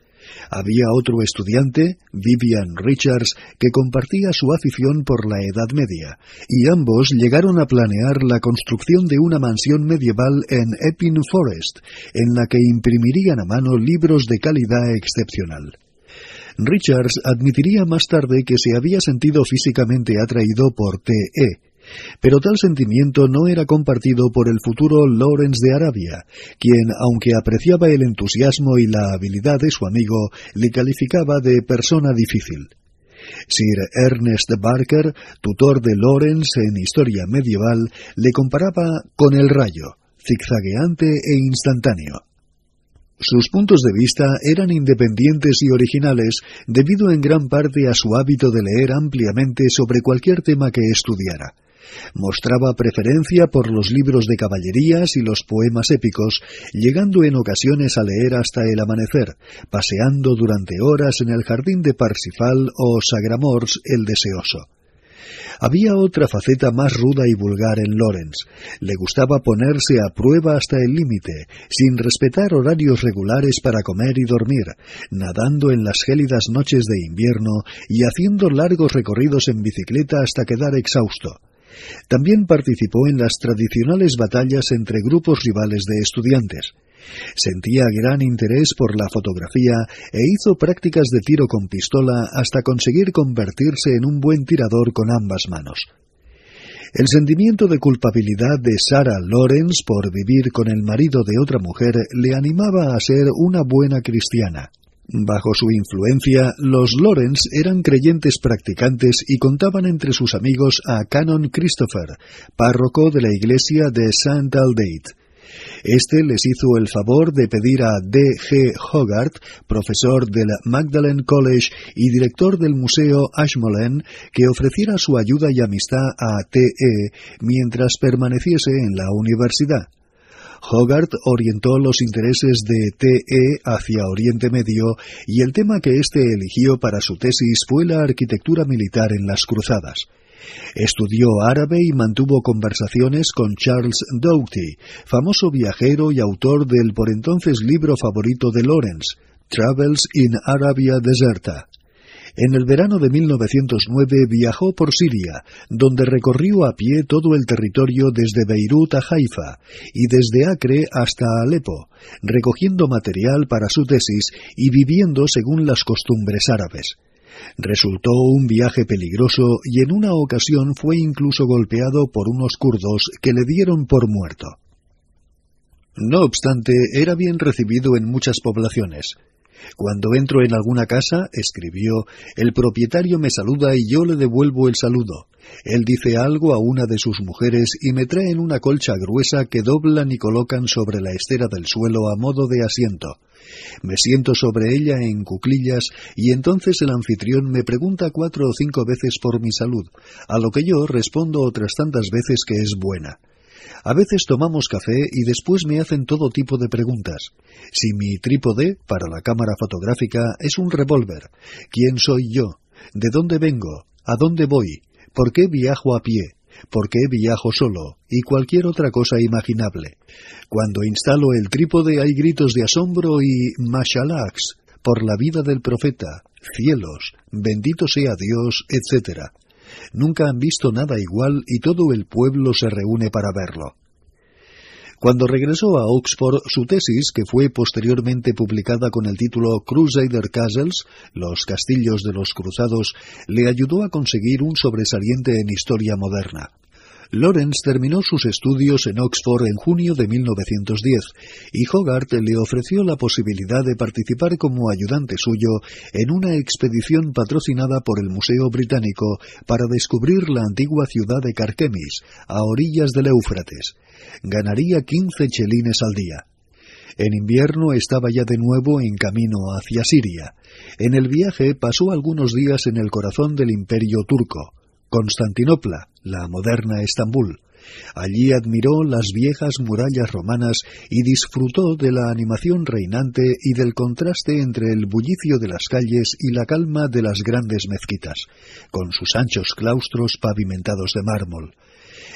Había otro estudiante, Vivian Richards, que compartía su afición por la Edad Media, y ambos llegaron a planear la construcción de una mansión medieval en Epping Forest, en la que imprimirían a mano libros de calidad excepcional. Richards admitiría más tarde que se había sentido físicamente atraído por T.E., pero tal sentimiento no era compartido por el futuro Lawrence de Arabia, quien, aunque apreciaba el entusiasmo y la habilidad de su amigo, le calificaba de persona difícil. Sir Ernest Barker, tutor de Lawrence en historia medieval, le comparaba con el rayo, zigzagueante e instantáneo. Sus puntos de vista eran independientes y originales debido en gran parte a su hábito de leer ampliamente sobre cualquier tema que estudiara. Mostraba preferencia por los libros de caballerías y los poemas épicos, llegando en ocasiones a leer hasta el amanecer, paseando durante horas en el jardín de Parsifal o Sagramors el Deseoso. Había otra faceta más ruda y vulgar en Lawrence. Le gustaba ponerse a prueba hasta el límite, sin respetar horarios regulares para comer y dormir, nadando en las gélidas noches de invierno y haciendo largos recorridos en bicicleta hasta quedar exhausto. También participó en las tradicionales batallas entre grupos rivales de estudiantes. Sentía gran interés por la fotografía e hizo prácticas de tiro con pistola hasta conseguir convertirse en un buen tirador con ambas manos. El sentimiento de culpabilidad de Sarah Lawrence por vivir con el marido de otra mujer le animaba a ser una buena cristiana. Bajo su influencia, los Lawrence eran creyentes practicantes y contaban entre sus amigos a Canon Christopher, párroco de la iglesia de St. Aldate. Este les hizo el favor de pedir a D. G. Hogarth, profesor del Magdalen College y director del Museo Ashmolean, que ofreciera su ayuda y amistad a T. E. mientras permaneciese en la universidad. Hogarth orientó los intereses de T.E. hacia Oriente Medio y el tema que éste eligió para su tesis fue la arquitectura militar en las cruzadas. Estudió árabe y mantuvo conversaciones con Charles Doughty, famoso viajero y autor del por entonces libro favorito de Lawrence, Travels in Arabia Deserta. En el verano de 1909 viajó por Siria, donde recorrió a pie todo el territorio desde Beirut a Haifa y desde Acre hasta Alepo, recogiendo material para su tesis y viviendo según las costumbres árabes. Resultó un viaje peligroso y en una ocasión fue incluso golpeado por unos kurdos que le dieron por muerto. No obstante, era bien recibido en muchas poblaciones. Cuando entro en alguna casa, escribió, el propietario me saluda y yo le devuelvo el saludo. Él dice algo a una de sus mujeres y me traen una colcha gruesa que doblan y colocan sobre la estera del suelo a modo de asiento. Me siento sobre ella en cuclillas y entonces el anfitrión me pregunta cuatro o cinco veces por mi salud, a lo que yo respondo otras tantas veces que es buena. A veces tomamos café y después me hacen todo tipo de preguntas. Si mi trípode para la cámara fotográfica es un revólver, ¿quién soy yo? ¿De dónde vengo? ¿A dónde voy? ¿Por qué viajo a pie? ¿Por qué viajo solo? Y cualquier otra cosa imaginable. Cuando instalo el trípode hay gritos de asombro y mashalax por la vida del profeta, cielos, bendito sea Dios, etc. Nunca han visto nada igual y todo el pueblo se reúne para verlo. Cuando regresó a Oxford, su tesis, que fue posteriormente publicada con el título Crusader Castles, los castillos de los cruzados, le ayudó a conseguir un sobresaliente en historia moderna. Lawrence terminó sus estudios en Oxford en junio de 1910 y Hogarth le ofreció la posibilidad de participar como ayudante suyo en una expedición patrocinada por el Museo Británico para descubrir la antigua ciudad de Carquemis, a orillas del Éufrates. Ganaría 15 chelines al día. En invierno estaba ya de nuevo en camino hacia Siria. En el viaje pasó algunos días en el corazón del imperio turco. Constantinopla, la moderna Estambul. Allí admiró las viejas murallas romanas y disfrutó de la animación reinante y del contraste entre el bullicio de las calles y la calma de las grandes mezquitas, con sus anchos claustros pavimentados de mármol.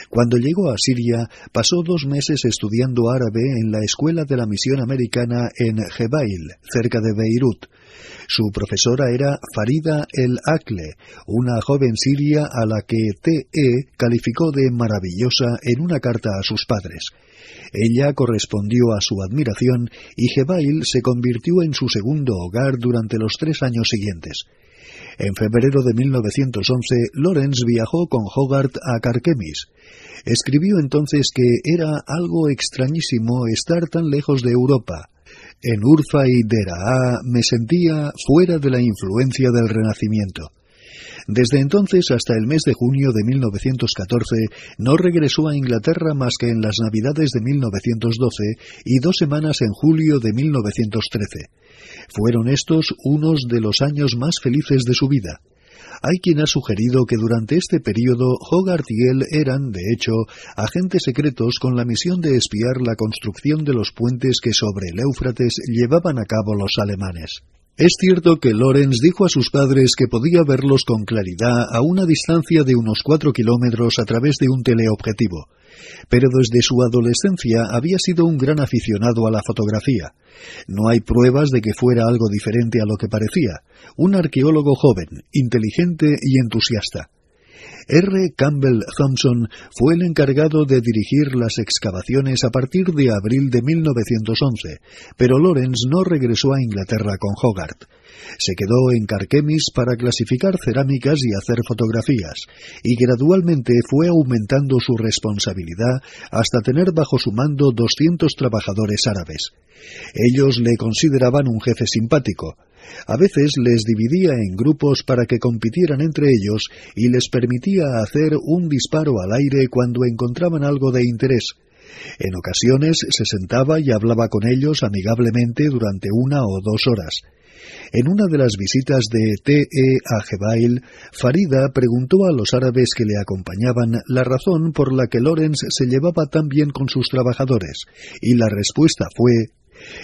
Cuando llegó a Siria, pasó dos meses estudiando árabe en la escuela de la misión americana en Jebail, cerca de Beirut. Su profesora era Farida el Akle, una joven siria a la que T.E. calificó de maravillosa en una carta a sus padres. Ella correspondió a su admiración y Jebail se convirtió en su segundo hogar durante los tres años siguientes. En febrero de 1911, Lawrence viajó con Hogarth a Carquemis. Escribió entonces que era algo extrañísimo estar tan lejos de Europa. En Urfa y Deraa me sentía fuera de la influencia del Renacimiento. Desde entonces hasta el mes de junio de 1914 no regresó a Inglaterra más que en las Navidades de 1912 y dos semanas en julio de 1913. Fueron estos unos de los años más felices de su vida. Hay quien ha sugerido que durante este periodo Hogarth y él eran, de hecho, agentes secretos con la misión de espiar la construcción de los puentes que sobre el Éufrates llevaban a cabo los alemanes. Es cierto que Lorenz dijo a sus padres que podía verlos con claridad a una distancia de unos cuatro kilómetros a través de un teleobjetivo pero desde su adolescencia había sido un gran aficionado a la fotografía. No hay pruebas de que fuera algo diferente a lo que parecía, un arqueólogo joven, inteligente y entusiasta. R. Campbell Thompson fue el encargado de dirigir las excavaciones a partir de abril de 1911, pero Lawrence no regresó a Inglaterra con Hogarth. Se quedó en Carquemis para clasificar cerámicas y hacer fotografías, y gradualmente fue aumentando su responsabilidad hasta tener bajo su mando 200 trabajadores árabes. Ellos le consideraban un jefe simpático. A veces les dividía en grupos para que compitieran entre ellos y les permitía hacer un disparo al aire cuando encontraban algo de interés. En ocasiones se sentaba y hablaba con ellos amigablemente durante una o dos horas. En una de las visitas de T.E. a Jebail, Farida preguntó a los árabes que le acompañaban la razón por la que Lorenz se llevaba tan bien con sus trabajadores, y la respuesta fue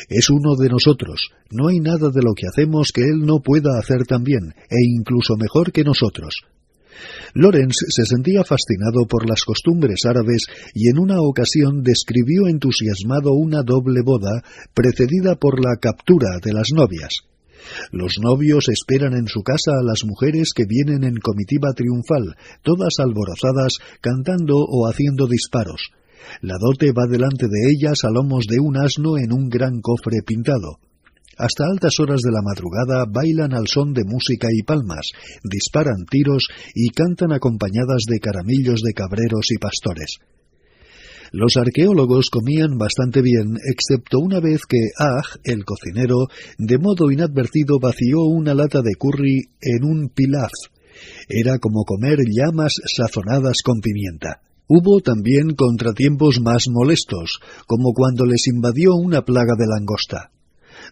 es uno de nosotros. No hay nada de lo que hacemos que él no pueda hacer tan bien, e incluso mejor que nosotros. Lorenz se sentía fascinado por las costumbres árabes y en una ocasión describió entusiasmado una doble boda precedida por la captura de las novias. Los novios esperan en su casa a las mujeres que vienen en comitiva triunfal, todas alborozadas, cantando o haciendo disparos. La dote va delante de ellas a lomos de un asno en un gran cofre pintado. Hasta altas horas de la madrugada bailan al son de música y palmas, disparan tiros y cantan acompañadas de caramillos de cabreros y pastores. Los arqueólogos comían bastante bien, excepto una vez que Ah, el cocinero, de modo inadvertido vació una lata de curry en un pilaf. Era como comer llamas sazonadas con pimienta. Hubo también contratiempos más molestos, como cuando les invadió una plaga de langosta.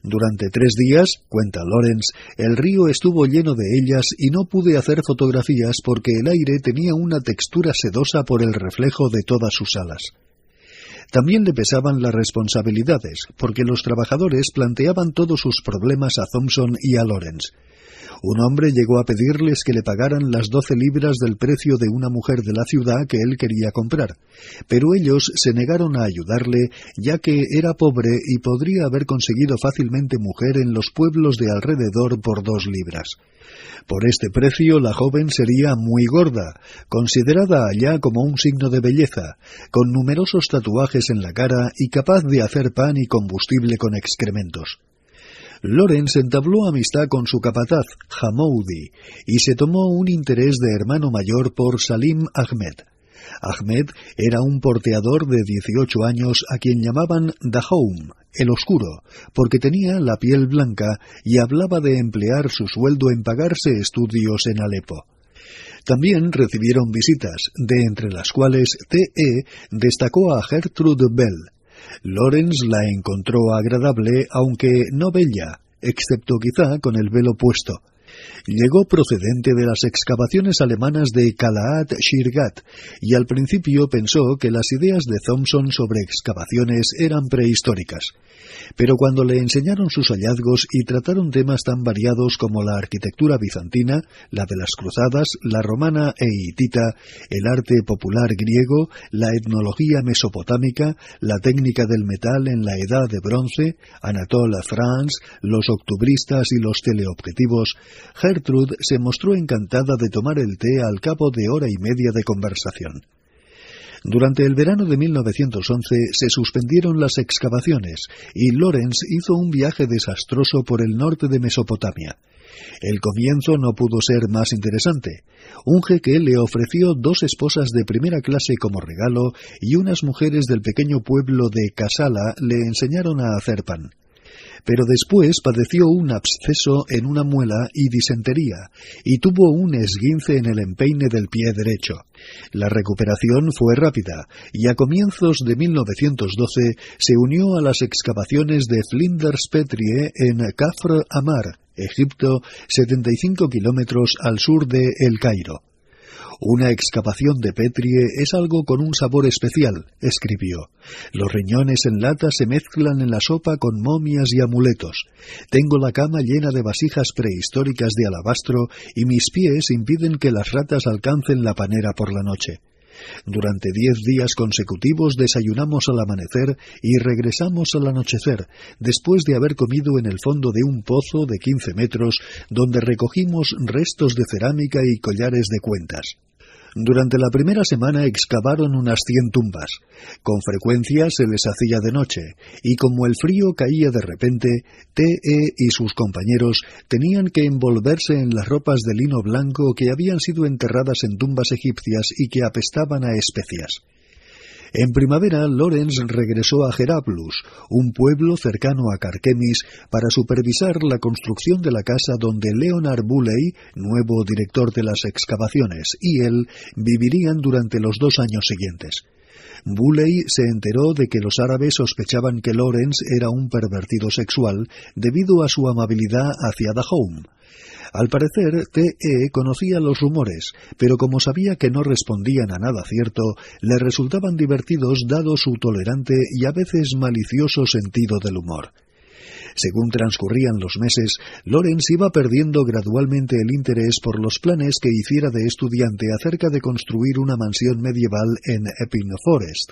Durante tres días, cuenta Lorenz, el río estuvo lleno de ellas y no pude hacer fotografías porque el aire tenía una textura sedosa por el reflejo de todas sus alas. También le pesaban las responsabilidades, porque los trabajadores planteaban todos sus problemas a Thompson y a Lawrence. Un hombre llegó a pedirles que le pagaran las doce libras del precio de una mujer de la ciudad que él quería comprar, pero ellos se negaron a ayudarle ya que era pobre y podría haber conseguido fácilmente mujer en los pueblos de alrededor por dos libras. Por este precio la joven sería muy gorda, considerada allá como un signo de belleza, con numerosos tatuajes en la cara y capaz de hacer pan y combustible con excrementos. Lorenz entabló amistad con su capataz, Hamoudi, y se tomó un interés de hermano mayor por Salim Ahmed. Ahmed era un porteador de 18 años a quien llamaban Dahoum, el oscuro, porque tenía la piel blanca y hablaba de emplear su sueldo en pagarse estudios en Alepo. También recibieron visitas, de entre las cuales T.E. destacó a Gertrude Bell. Lorenz la encontró agradable, aunque no bella, excepto quizá con el velo puesto llegó procedente de las excavaciones alemanas de Kalaat Shirgat y al principio pensó que las ideas de Thompson sobre excavaciones eran prehistóricas. Pero cuando le enseñaron sus hallazgos y trataron temas tan variados como la arquitectura bizantina, la de las cruzadas, la romana e hitita, el arte popular griego, la etnología mesopotámica, la técnica del metal en la edad de bronce, Anatole France, los octubristas y los teleobjetivos, Gertrude se mostró encantada de tomar el té al cabo de hora y media de conversación. Durante el verano de 1911 se suspendieron las excavaciones y Lorenz hizo un viaje desastroso por el norte de Mesopotamia. El comienzo no pudo ser más interesante. Un jeque le ofreció dos esposas de primera clase como regalo y unas mujeres del pequeño pueblo de Casala le enseñaron a hacer pan pero después padeció un absceso en una muela y disentería, y tuvo un esguince en el empeine del pie derecho. La recuperación fue rápida, y a comienzos de 1912 se unió a las excavaciones de Flinders Petrie en Kafr Amar, Egipto, 75 kilómetros al sur de El Cairo. Una excavación de Petrie es algo con un sabor especial, escribió. Los riñones en lata se mezclan en la sopa con momias y amuletos. Tengo la cama llena de vasijas prehistóricas de alabastro y mis pies impiden que las ratas alcancen la panera por la noche. Durante diez días consecutivos desayunamos al amanecer y regresamos al anochecer, después de haber comido en el fondo de un pozo de quince metros donde recogimos restos de cerámica y collares de cuentas. Durante la primera semana excavaron unas cien tumbas. Con frecuencia se les hacía de noche, y como el frío caía de repente, T.E. y sus compañeros tenían que envolverse en las ropas de lino blanco que habían sido enterradas en tumbas egipcias y que apestaban a especias. En primavera, Lorenz regresó a Gerablus, un pueblo cercano a Carquemis, para supervisar la construcción de la casa donde Leonard Bulley, nuevo director de las excavaciones, y él vivirían durante los dos años siguientes. Bulley se enteró de que los árabes sospechaban que Lorenz era un pervertido sexual debido a su amabilidad hacia Dahomey. Al parecer, T.E. conocía los rumores, pero como sabía que no respondían a nada cierto, le resultaban divertidos dado su tolerante y a veces malicioso sentido del humor. Según transcurrían los meses, Lorenz iba perdiendo gradualmente el interés por los planes que hiciera de estudiante acerca de construir una mansión medieval en Epping Forest.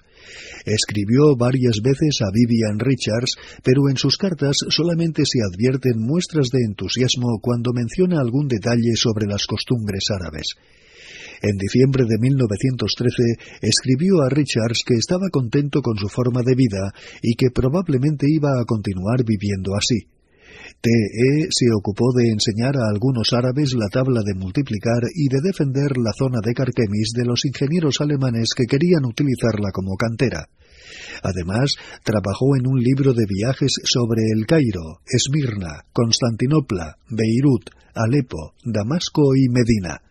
Escribió varias veces a Vivian Richards, pero en sus cartas solamente se advierten muestras de entusiasmo cuando menciona algún detalle sobre las costumbres árabes. En diciembre de 1913 escribió a Richards que estaba contento con su forma de vida y que probablemente iba a continuar viviendo así. T.E. se ocupó de enseñar a algunos árabes la tabla de multiplicar y de defender la zona de Carquemis de los ingenieros alemanes que querían utilizarla como cantera. Además, trabajó en un libro de viajes sobre el Cairo, Esmirna, Constantinopla, Beirut, Alepo, Damasco y Medina.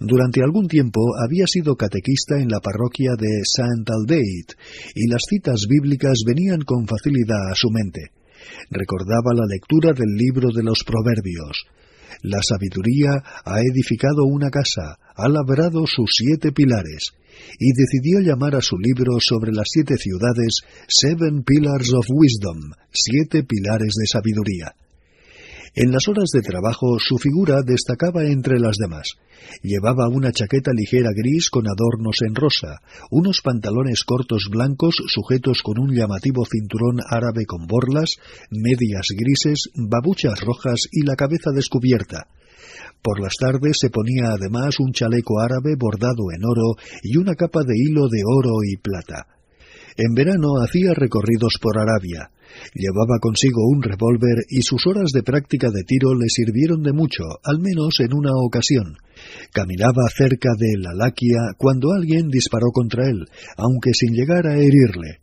Durante algún tiempo había sido catequista en la parroquia de Saint Aldeit y las citas bíblicas venían con facilidad a su mente. Recordaba la lectura del libro de los Proverbios. La sabiduría ha edificado una casa, ha labrado sus siete pilares, y decidió llamar a su libro sobre las siete ciudades Seven Pillars of Wisdom, siete pilares de sabiduría. En las horas de trabajo su figura destacaba entre las demás. Llevaba una chaqueta ligera gris con adornos en rosa, unos pantalones cortos blancos sujetos con un llamativo cinturón árabe con borlas, medias grises, babuchas rojas y la cabeza descubierta. Por las tardes se ponía además un chaleco árabe bordado en oro y una capa de hilo de oro y plata. En verano hacía recorridos por Arabia. Llevaba consigo un revólver y sus horas de práctica de tiro le sirvieron de mucho, al menos en una ocasión. Caminaba cerca de la Laquia cuando alguien disparó contra él, aunque sin llegar a herirle.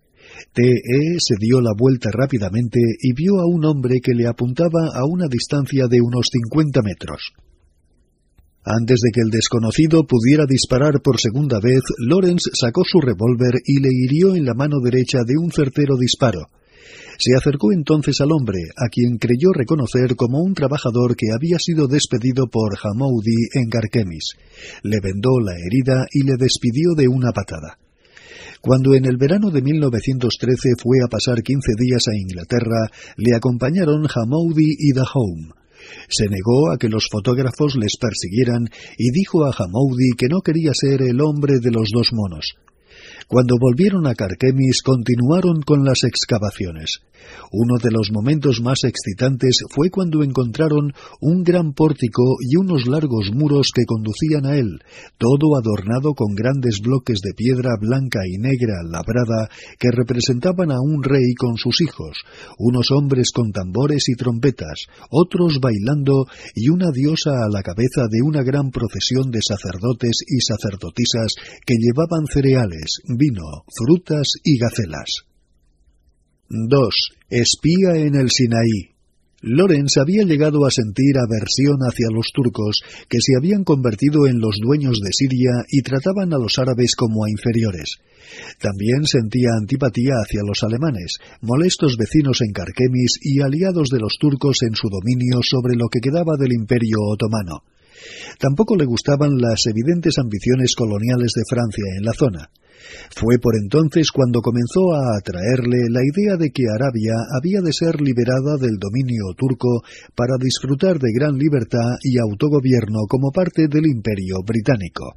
T.E. se dio la vuelta rápidamente y vio a un hombre que le apuntaba a una distancia de unos cincuenta metros. Antes de que el desconocido pudiera disparar por segunda vez, Lawrence sacó su revólver y le hirió en la mano derecha de un certero disparo. Se acercó entonces al hombre, a quien creyó reconocer como un trabajador que había sido despedido por Hamoudi en Garquemis. Le vendó la herida y le despidió de una patada. Cuando en el verano de 1913 fue a pasar quince días a Inglaterra, le acompañaron Hamoudi y Dahome. Se negó a que los fotógrafos les persiguieran y dijo a Hamoudi que no quería ser el hombre de los dos monos. Cuando volvieron a Carquemis continuaron con las excavaciones. Uno de los momentos más excitantes fue cuando encontraron un gran pórtico y unos largos muros que conducían a él, todo adornado con grandes bloques de piedra blanca y negra labrada que representaban a un rey con sus hijos, unos hombres con tambores y trompetas, otros bailando y una diosa a la cabeza de una gran procesión de sacerdotes y sacerdotisas que llevaban cereales, vino, frutas y gacelas. 2. Espía en el Sinaí. Lorenz había llegado a sentir aversión hacia los turcos, que se habían convertido en los dueños de Siria y trataban a los árabes como a inferiores. También sentía antipatía hacia los alemanes, molestos vecinos en Carquemis y aliados de los turcos en su dominio sobre lo que quedaba del imperio otomano. Tampoco le gustaban las evidentes ambiciones coloniales de Francia en la zona. Fue por entonces cuando comenzó a atraerle la idea de que Arabia había de ser liberada del dominio turco para disfrutar de gran libertad y autogobierno como parte del imperio británico.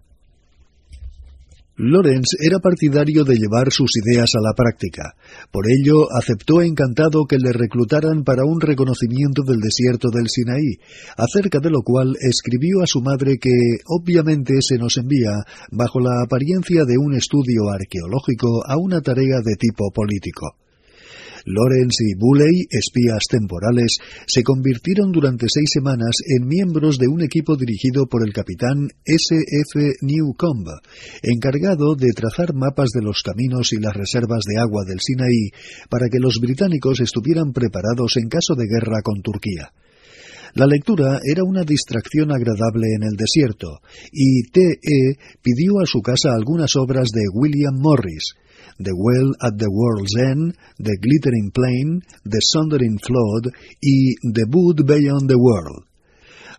Lorenz era partidario de llevar sus ideas a la práctica. Por ello, aceptó encantado que le reclutaran para un reconocimiento del desierto del Sinaí, acerca de lo cual escribió a su madre que, obviamente, se nos envía, bajo la apariencia de un estudio arqueológico, a una tarea de tipo político. Lawrence y Bulley, espías temporales, se convirtieron durante seis semanas en miembros de un equipo dirigido por el capitán S. F. Newcomb, encargado de trazar mapas de los caminos y las reservas de agua del Sinaí para que los británicos estuvieran preparados en caso de guerra con Turquía. La lectura era una distracción agradable en el desierto, y T.E. pidió a su casa algunas obras de William Morris, The Well at the World's End, The Glittering Plain, The Sundering Flood y The Wood Beyond the World.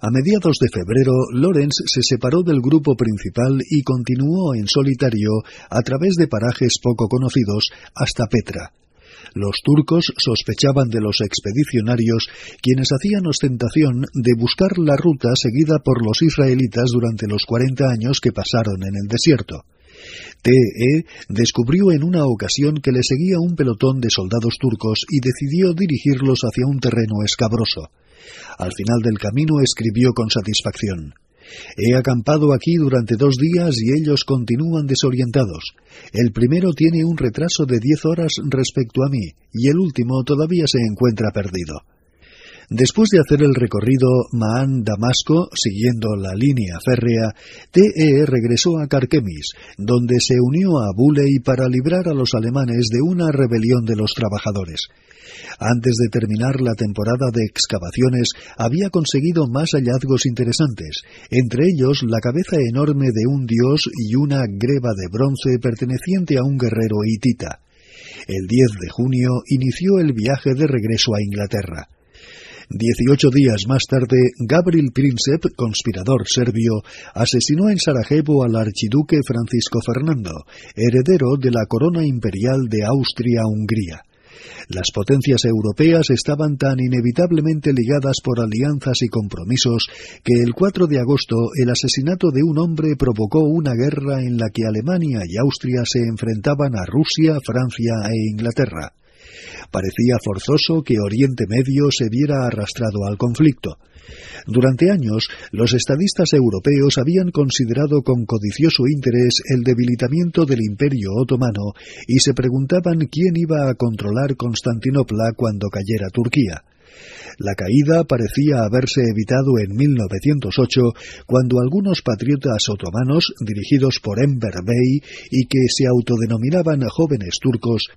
A mediados de febrero, Lawrence se separó del grupo principal y continuó en solitario a través de parajes poco conocidos hasta Petra. Los turcos sospechaban de los expedicionarios, quienes hacían ostentación de buscar la ruta seguida por los israelitas durante los cuarenta años que pasaron en el desierto. TE descubrió en una ocasión que le seguía un pelotón de soldados turcos y decidió dirigirlos hacia un terreno escabroso. Al final del camino escribió con satisfacción He acampado aquí durante dos días y ellos continúan desorientados. El primero tiene un retraso de diez horas respecto a mí y el último todavía se encuentra perdido. Después de hacer el recorrido Maan-Damasco, siguiendo la línea férrea, TE regresó a Carquemis, donde se unió a Buley para librar a los alemanes de una rebelión de los trabajadores. Antes de terminar la temporada de excavaciones, había conseguido más hallazgos interesantes, entre ellos la cabeza enorme de un dios y una greba de bronce perteneciente a un guerrero hitita. El 10 de junio inició el viaje de regreso a Inglaterra. Dieciocho días más tarde, Gabriel Princep, conspirador serbio, asesinó en Sarajevo al archiduque Francisco Fernando, heredero de la corona imperial de Austria-Hungría. Las potencias europeas estaban tan inevitablemente ligadas por alianzas y compromisos que el 4 de agosto el asesinato de un hombre provocó una guerra en la que Alemania y Austria se enfrentaban a Rusia, Francia e Inglaterra. Parecía forzoso que Oriente Medio se viera arrastrado al conflicto. Durante años, los estadistas europeos habían considerado con codicioso interés el debilitamiento del imperio otomano y se preguntaban quién iba a controlar Constantinopla cuando cayera Turquía. La caída parecía haberse evitado en 1908 cuando algunos patriotas otomanos, dirigidos por Enver Bey y que se autodenominaban jóvenes turcos,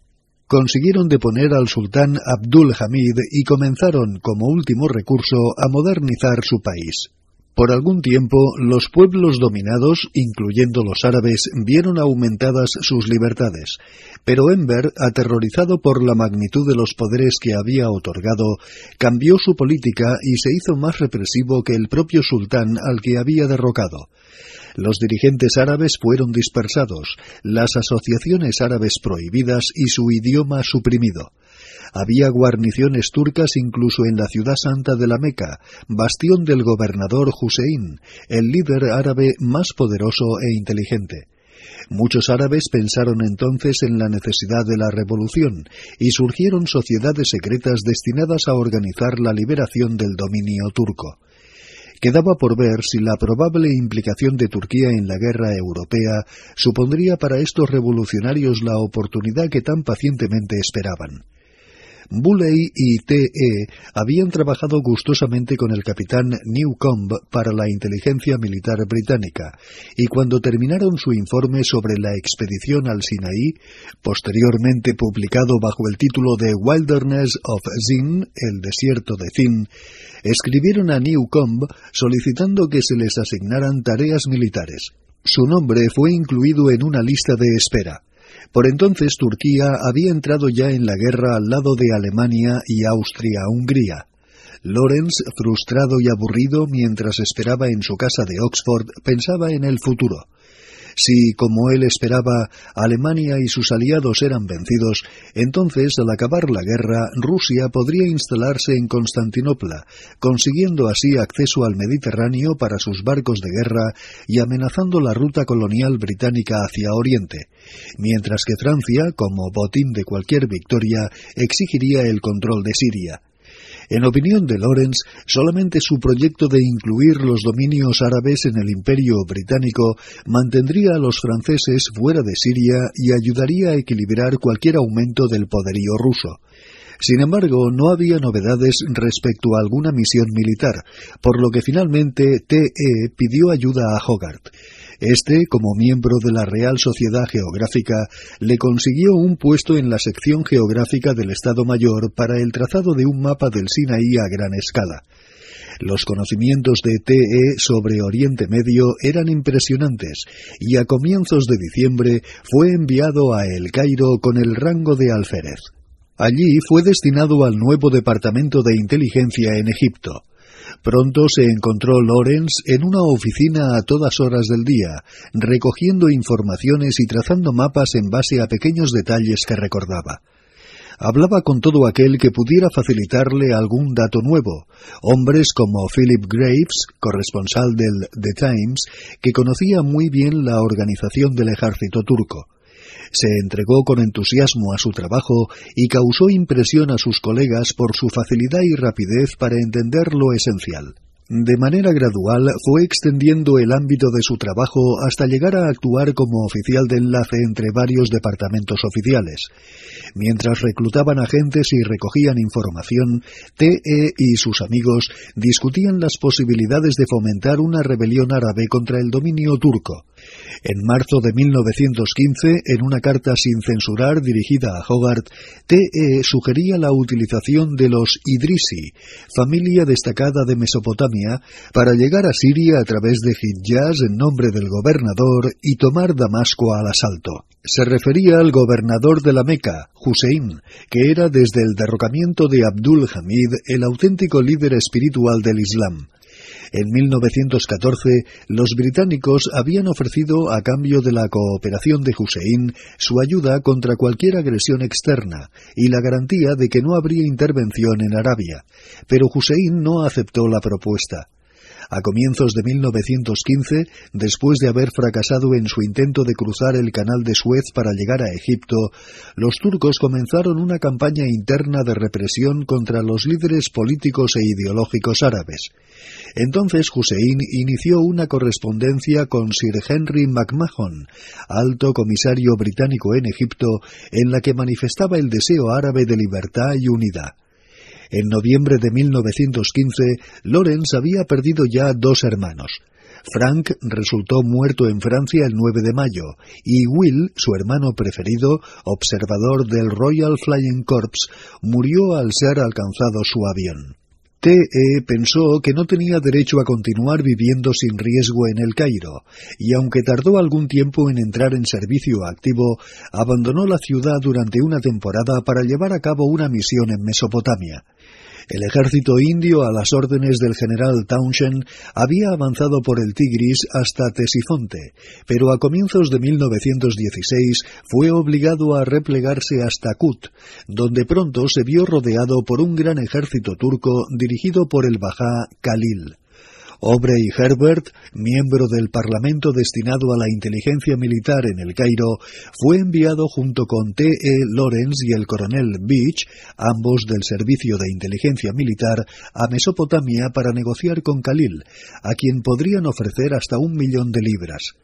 consiguieron deponer al sultán Abdul Hamid y comenzaron, como último recurso, a modernizar su país. Por algún tiempo, los pueblos dominados, incluyendo los árabes, vieron aumentadas sus libertades, pero Enver, aterrorizado por la magnitud de los poderes que había otorgado, cambió su política y se hizo más represivo que el propio sultán al que había derrocado. Los dirigentes árabes fueron dispersados, las asociaciones árabes prohibidas y su idioma suprimido. Había guarniciones turcas incluso en la ciudad santa de la Meca, bastión del gobernador Hussein, el líder árabe más poderoso e inteligente. Muchos árabes pensaron entonces en la necesidad de la revolución y surgieron sociedades secretas destinadas a organizar la liberación del dominio turco. Quedaba por ver si la probable implicación de Turquía en la guerra europea supondría para estos revolucionarios la oportunidad que tan pacientemente esperaban. Bulley y T.E. habían trabajado gustosamente con el capitán Newcomb para la inteligencia militar británica, y cuando terminaron su informe sobre la expedición al Sinaí, posteriormente publicado bajo el título de Wilderness of Zin, el desierto de Zin, escribieron a Newcomb solicitando que se les asignaran tareas militares. Su nombre fue incluido en una lista de espera. Por entonces Turquía había entrado ya en la guerra al lado de Alemania y Austria-Hungría. Lawrence, frustrado y aburrido mientras esperaba en su casa de Oxford, pensaba en el futuro. Si, como él esperaba, Alemania y sus aliados eran vencidos, entonces, al acabar la guerra, Rusia podría instalarse en Constantinopla, consiguiendo así acceso al Mediterráneo para sus barcos de guerra y amenazando la ruta colonial británica hacia Oriente, mientras que Francia, como botín de cualquier victoria, exigiría el control de Siria. En opinión de Lawrence, solamente su proyecto de incluir los dominios árabes en el imperio británico mantendría a los franceses fuera de Siria y ayudaría a equilibrar cualquier aumento del poderío ruso. Sin embargo, no había novedades respecto a alguna misión militar, por lo que finalmente TE pidió ayuda a Hogarth. Este, como miembro de la Real Sociedad Geográfica, le consiguió un puesto en la sección geográfica del Estado Mayor para el trazado de un mapa del Sinaí a gran escala. Los conocimientos de TE sobre Oriente Medio eran impresionantes y a comienzos de diciembre fue enviado a El Cairo con el rango de alférez. Allí fue destinado al nuevo Departamento de Inteligencia en Egipto. Pronto se encontró Lawrence en una oficina a todas horas del día, recogiendo informaciones y trazando mapas en base a pequeños detalles que recordaba. hablaba con todo aquel que pudiera facilitarle algún dato nuevo, hombres como Philip Graves, corresponsal del The Times, que conocía muy bien la organización del ejército turco. Se entregó con entusiasmo a su trabajo y causó impresión a sus colegas por su facilidad y rapidez para entender lo esencial. De manera gradual fue extendiendo el ámbito de su trabajo hasta llegar a actuar como oficial de enlace entre varios departamentos oficiales. Mientras reclutaban agentes y recogían información, TE y sus amigos discutían las posibilidades de fomentar una rebelión árabe contra el dominio turco. En marzo de 1915, en una carta sin censurar dirigida a Hogarth, TE sugería la utilización de los Idrisi, familia destacada de Mesopotamia, para llegar a Siria a través de Hijaz en nombre del gobernador y tomar Damasco al asalto. Se refería al gobernador de la Meca, Hussein, que era desde el derrocamiento de Abdul Hamid el auténtico líder espiritual del Islam. En 1914, los británicos habían ofrecido, a cambio de la cooperación de Hussein, su ayuda contra cualquier agresión externa y la garantía de que no habría intervención en Arabia. Pero Hussein no aceptó la propuesta. A comienzos de 1915, después de haber fracasado en su intento de cruzar el canal de Suez para llegar a Egipto, los turcos comenzaron una campaña interna de represión contra los líderes políticos e ideológicos árabes. Entonces Hussein inició una correspondencia con Sir Henry McMahon, alto comisario británico en Egipto, en la que manifestaba el deseo árabe de libertad y unidad. En noviembre de 1915, Lawrence había perdido ya dos hermanos. Frank resultó muerto en Francia el 9 de mayo y Will, su hermano preferido, observador del Royal Flying Corps, murió al ser alcanzado su avión. T.E. pensó que no tenía derecho a continuar viviendo sin riesgo en el Cairo, y aunque tardó algún tiempo en entrar en servicio activo, abandonó la ciudad durante una temporada para llevar a cabo una misión en Mesopotamia. El ejército indio, a las órdenes del general Townshend, había avanzado por el Tigris hasta Tesifonte, pero a comienzos de 1916 fue obligado a replegarse hasta Kut, donde pronto se vio rodeado por un gran ejército turco dirigido por el Bajá Khalil. Aubrey Herbert, miembro del Parlamento destinado a la inteligencia militar en el Cairo, fue enviado junto con T. E. Lawrence y el coronel Beach, ambos del Servicio de Inteligencia Militar, a Mesopotamia para negociar con Khalil, a quien podrían ofrecer hasta un millón de libras.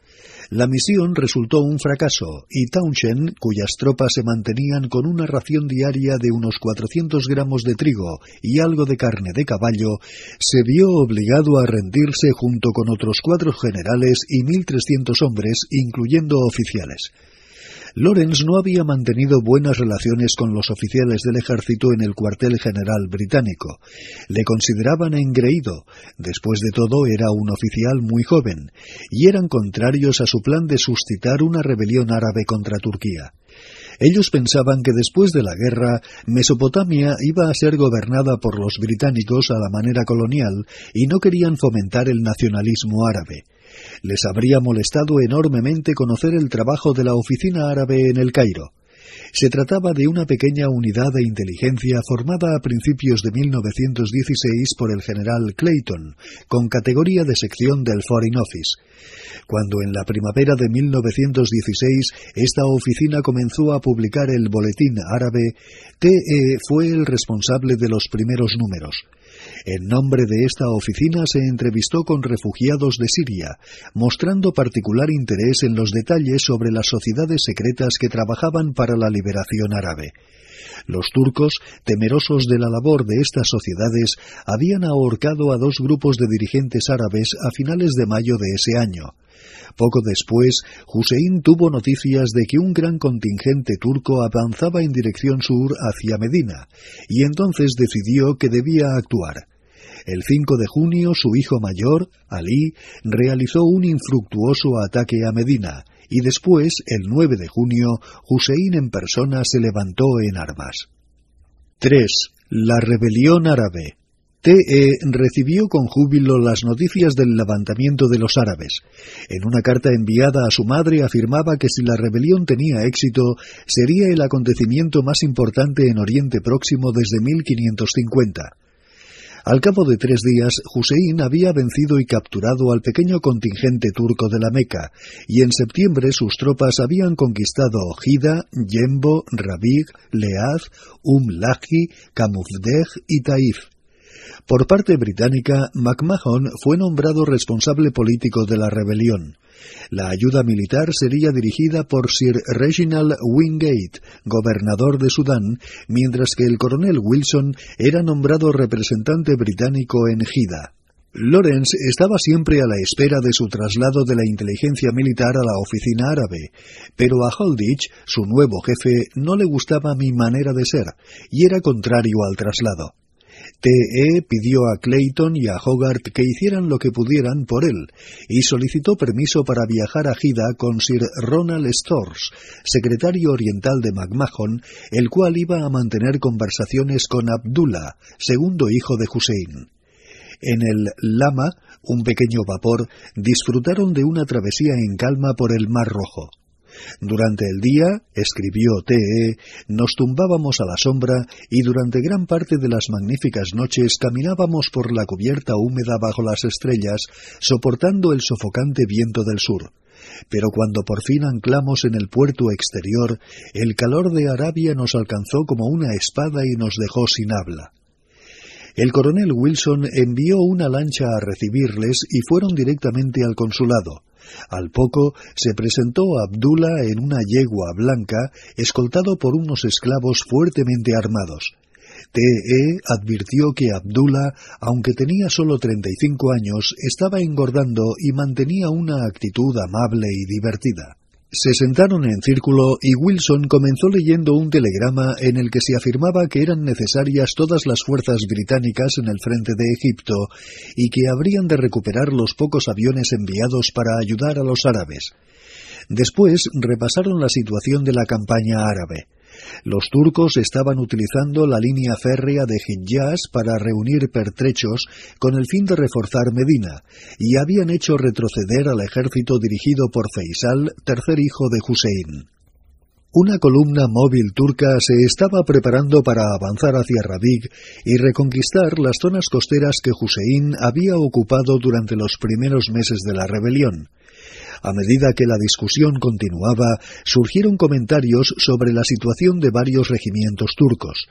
La misión resultó un fracaso y Townshend, cuyas tropas se mantenían con una ración diaria de unos 400 gramos de trigo y algo de carne de caballo, se vio obligado a rendirse junto con otros cuatro generales y 1.300 hombres, incluyendo oficiales. Lawrence no había mantenido buenas relaciones con los oficiales del ejército en el cuartel general británico. Le consideraban engreído, después de todo era un oficial muy joven, y eran contrarios a su plan de suscitar una rebelión árabe contra Turquía. Ellos pensaban que después de la guerra, Mesopotamia iba a ser gobernada por los británicos a la manera colonial y no querían fomentar el nacionalismo árabe. Les habría molestado enormemente conocer el trabajo de la oficina árabe en el Cairo. Se trataba de una pequeña unidad de inteligencia formada a principios de 1916 por el general Clayton, con categoría de sección del Foreign Office. Cuando en la primavera de 1916 esta oficina comenzó a publicar el Boletín Árabe, TE fue el responsable de los primeros números. En nombre de esta oficina se entrevistó con refugiados de Siria, mostrando particular interés en los detalles sobre las sociedades secretas que trabajaban para la liberación árabe. Los turcos, temerosos de la labor de estas sociedades, habían ahorcado a dos grupos de dirigentes árabes a finales de mayo de ese año. Poco después, Hussein tuvo noticias de que un gran contingente turco avanzaba en dirección sur hacia Medina, y entonces decidió que debía actuar. El 5 de junio su hijo mayor, Ali, realizó un infructuoso ataque a Medina, y después, el 9 de junio, Hussein en persona se levantó en armas. 3. La rebelión árabe. TE recibió con júbilo las noticias del levantamiento de los árabes. En una carta enviada a su madre afirmaba que si la rebelión tenía éxito, sería el acontecimiento más importante en Oriente Próximo desde 1550. Al cabo de tres días, Hussein había vencido y capturado al pequeño contingente turco de la Meca, y en septiembre sus tropas habían conquistado Ojida, Yembo, Rabig, Leaz, Um Lahi, y Taif. Por parte británica, McMahon fue nombrado responsable político de la rebelión. La ayuda militar sería dirigida por Sir Reginald Wingate, gobernador de Sudán, mientras que el coronel Wilson era nombrado representante británico en Gida. Lawrence estaba siempre a la espera de su traslado de la inteligencia militar a la oficina árabe, pero a Holditch, su nuevo jefe, no le gustaba mi manera de ser, y era contrario al traslado. TE pidió a Clayton y a Hogarth que hicieran lo que pudieran por él y solicitó permiso para viajar a Gida con Sir Ronald Storrs, secretario oriental de McMahon, el cual iba a mantener conversaciones con Abdullah, segundo hijo de Hussein. En el Lama, un pequeño vapor, disfrutaron de una travesía en calma por el Mar Rojo. Durante el día, escribió T.E., nos tumbábamos a la sombra y durante gran parte de las magníficas noches caminábamos por la cubierta húmeda bajo las estrellas, soportando el sofocante viento del sur. Pero cuando por fin anclamos en el puerto exterior, el calor de Arabia nos alcanzó como una espada y nos dejó sin habla. El coronel Wilson envió una lancha a recibirles y fueron directamente al consulado. Al poco se presentó Abdullah en una yegua blanca, escoltado por unos esclavos fuertemente armados. T.E. advirtió que Abdullah, aunque tenía solo 35 años, estaba engordando y mantenía una actitud amable y divertida. Se sentaron en círculo y Wilson comenzó leyendo un telegrama en el que se afirmaba que eran necesarias todas las fuerzas británicas en el frente de Egipto y que habrían de recuperar los pocos aviones enviados para ayudar a los árabes. Después repasaron la situación de la campaña árabe. Los turcos estaban utilizando la línea férrea de Hijaz para reunir pertrechos con el fin de reforzar Medina, y habían hecho retroceder al ejército dirigido por Faisal, tercer hijo de Hussein. Una columna móvil turca se estaba preparando para avanzar hacia Rabig y reconquistar las zonas costeras que Hussein había ocupado durante los primeros meses de la rebelión. A medida que la discusión continuaba, surgieron comentarios sobre la situación de varios regimientos turcos.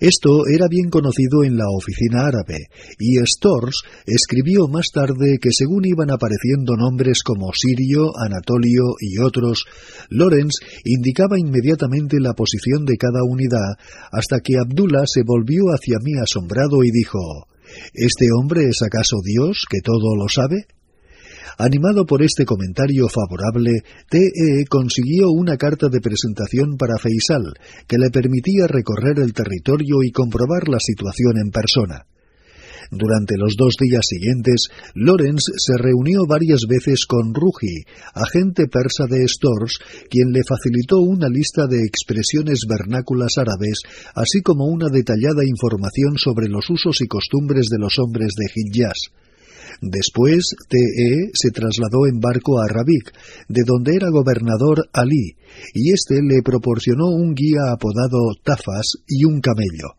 Esto era bien conocido en la oficina árabe, y Stors escribió más tarde que según iban apareciendo nombres como Sirio, Anatolio y otros, Lorenz indicaba inmediatamente la posición de cada unidad, hasta que Abdullah se volvió hacia mí asombrado y dijo ¿Este hombre es acaso Dios, que todo lo sabe? Animado por este comentario favorable, TE consiguió una carta de presentación para Faisal, que le permitía recorrer el territorio y comprobar la situación en persona. Durante los dos días siguientes, Lorenz se reunió varias veces con Ruji, agente persa de Stores, quien le facilitó una lista de expresiones vernáculas árabes, así como una detallada información sobre los usos y costumbres de los hombres de Hijaz. Después, T.E. se trasladó en barco a Rabik, de donde era gobernador Ali, y éste le proporcionó un guía apodado Tafas y un camello.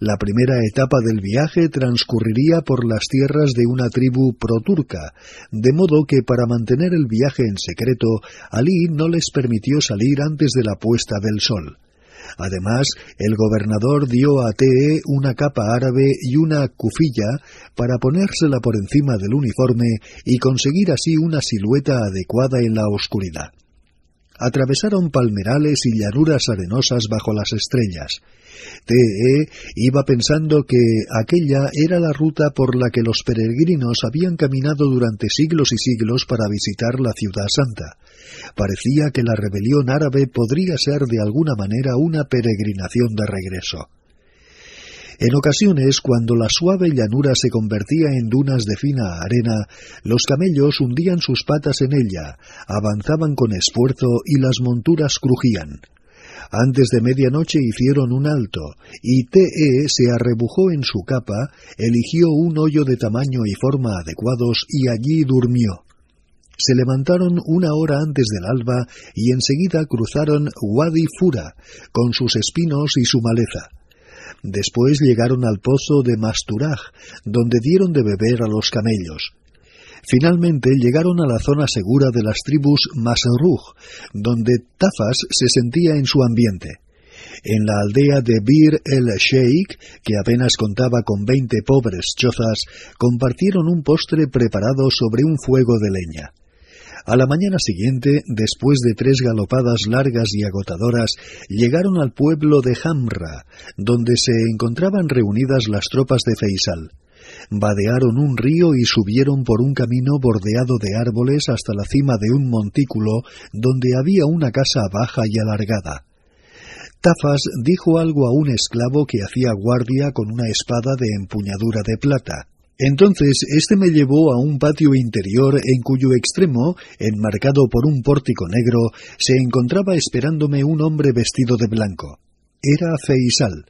La primera etapa del viaje transcurriría por las tierras de una tribu proturca, de modo que para mantener el viaje en secreto, Ali no les permitió salir antes de la puesta del sol. Además, el gobernador dio a T.E. una capa árabe y una cufilla para ponérsela por encima del uniforme y conseguir así una silueta adecuada en la oscuridad. Atravesaron palmerales y llanuras arenosas bajo las estrellas. T.E. iba pensando que aquella era la ruta por la que los peregrinos habían caminado durante siglos y siglos para visitar la ciudad santa. Parecía que la rebelión árabe podría ser de alguna manera una peregrinación de regreso. En ocasiones, cuando la suave llanura se convertía en dunas de fina arena, los camellos hundían sus patas en ella, avanzaban con esfuerzo y las monturas crujían. Antes de medianoche hicieron un alto, y TE se arrebujó en su capa, eligió un hoyo de tamaño y forma adecuados y allí durmió. Se levantaron una hora antes del alba y enseguida cruzaron Wadi Fura, con sus espinos y su maleza. Después llegaron al pozo de Masturaj, donde dieron de beber a los camellos. Finalmente llegaron a la zona segura de las tribus Masruj, donde Tafas se sentía en su ambiente. En la aldea de Bir el Sheikh, que apenas contaba con veinte pobres chozas, compartieron un postre preparado sobre un fuego de leña. A la mañana siguiente, después de tres galopadas largas y agotadoras, llegaron al pueblo de Hamra, donde se encontraban reunidas las tropas de Feisal. Vadearon un río y subieron por un camino bordeado de árboles hasta la cima de un montículo donde había una casa baja y alargada. Tafas dijo algo a un esclavo que hacía guardia con una espada de empuñadura de plata. Entonces éste me llevó a un patio interior en cuyo extremo, enmarcado por un pórtico negro, se encontraba esperándome un hombre vestido de blanco. Era Feisal.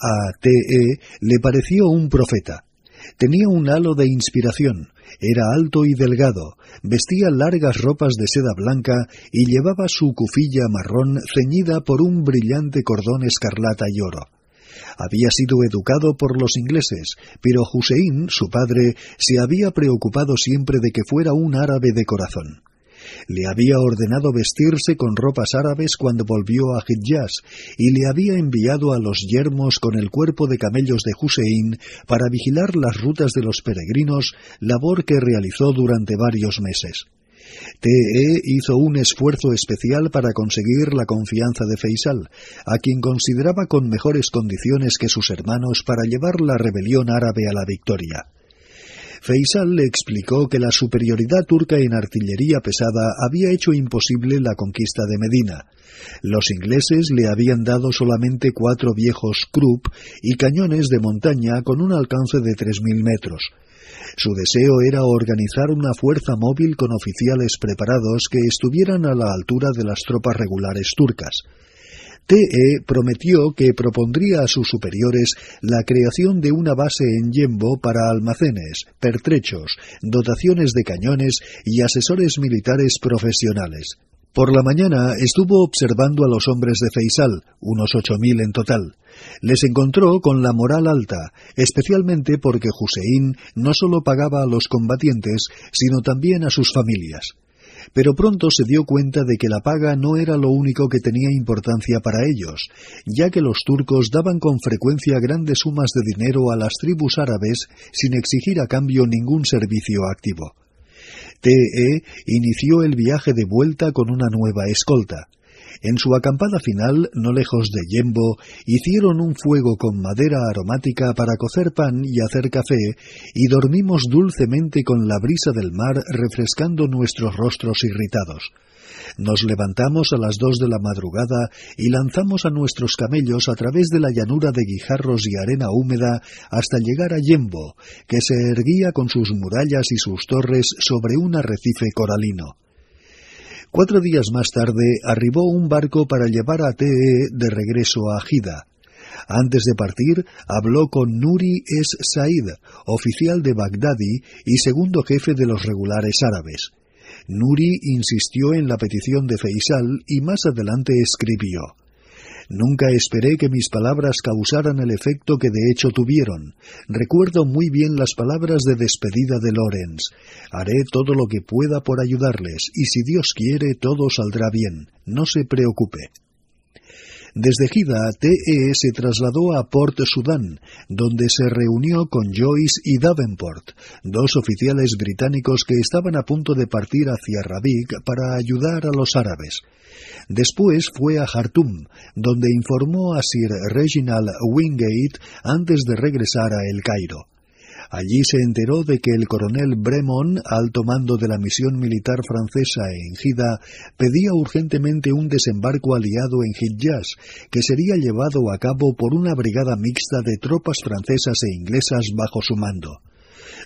A T.E. le pareció un profeta. Tenía un halo de inspiración, era alto y delgado, vestía largas ropas de seda blanca y llevaba su cufilla marrón ceñida por un brillante cordón escarlata y oro. Había sido educado por los ingleses, pero Hussein, su padre, se había preocupado siempre de que fuera un árabe de corazón. Le había ordenado vestirse con ropas árabes cuando volvió a Hijaz y le había enviado a los yermos con el cuerpo de camellos de Hussein para vigilar las rutas de los peregrinos, labor que realizó durante varios meses. TE hizo un esfuerzo especial para conseguir la confianza de Feisal, a quien consideraba con mejores condiciones que sus hermanos para llevar la rebelión árabe a la victoria. Feisal le explicó que la superioridad turca en artillería pesada había hecho imposible la conquista de Medina. Los ingleses le habían dado solamente cuatro viejos Krupp y cañones de montaña con un alcance de tres mil metros. Su deseo era organizar una fuerza móvil con oficiales preparados que estuvieran a la altura de las tropas regulares turcas. TE prometió que propondría a sus superiores la creación de una base en Yembo para almacenes, pertrechos, dotaciones de cañones y asesores militares profesionales. Por la mañana estuvo observando a los hombres de Feisal, unos ocho mil en total. Les encontró con la moral alta, especialmente porque Hussein no solo pagaba a los combatientes, sino también a sus familias. Pero pronto se dio cuenta de que la paga no era lo único que tenía importancia para ellos, ya que los turcos daban con frecuencia grandes sumas de dinero a las tribus árabes sin exigir a cambio ningún servicio activo. TE inició el viaje de vuelta con una nueva escolta. En su acampada final, no lejos de Yembo, hicieron un fuego con madera aromática para cocer pan y hacer café, y dormimos dulcemente con la brisa del mar refrescando nuestros rostros irritados. Nos levantamos a las dos de la madrugada y lanzamos a nuestros camellos a través de la llanura de guijarros y arena húmeda hasta llegar a Yembo, que se erguía con sus murallas y sus torres sobre un arrecife coralino. Cuatro días más tarde arribó un barco para llevar a TE de regreso a Jida. Antes de partir, habló con Nuri Es Said, oficial de Bagdadi y segundo jefe de los regulares árabes. Nuri insistió en la petición de Feisal y más adelante escribió Nunca esperé que mis palabras causaran el efecto que de hecho tuvieron. Recuerdo muy bien las palabras de despedida de Lorenz. Haré todo lo que pueda por ayudarles, y si Dios quiere todo saldrá bien. No se preocupe. Desde Gida, TE se trasladó a Port Sudán, donde se reunió con Joyce y Davenport, dos oficiales británicos que estaban a punto de partir hacia Rabik para ayudar a los árabes. Después fue a Jartum, donde informó a Sir Reginald Wingate antes de regresar a El Cairo. Allí se enteró de que el coronel Bremont, alto mando de la misión militar francesa en Gida, pedía urgentemente un desembarco aliado en Hijaz, que sería llevado a cabo por una brigada mixta de tropas francesas e inglesas bajo su mando.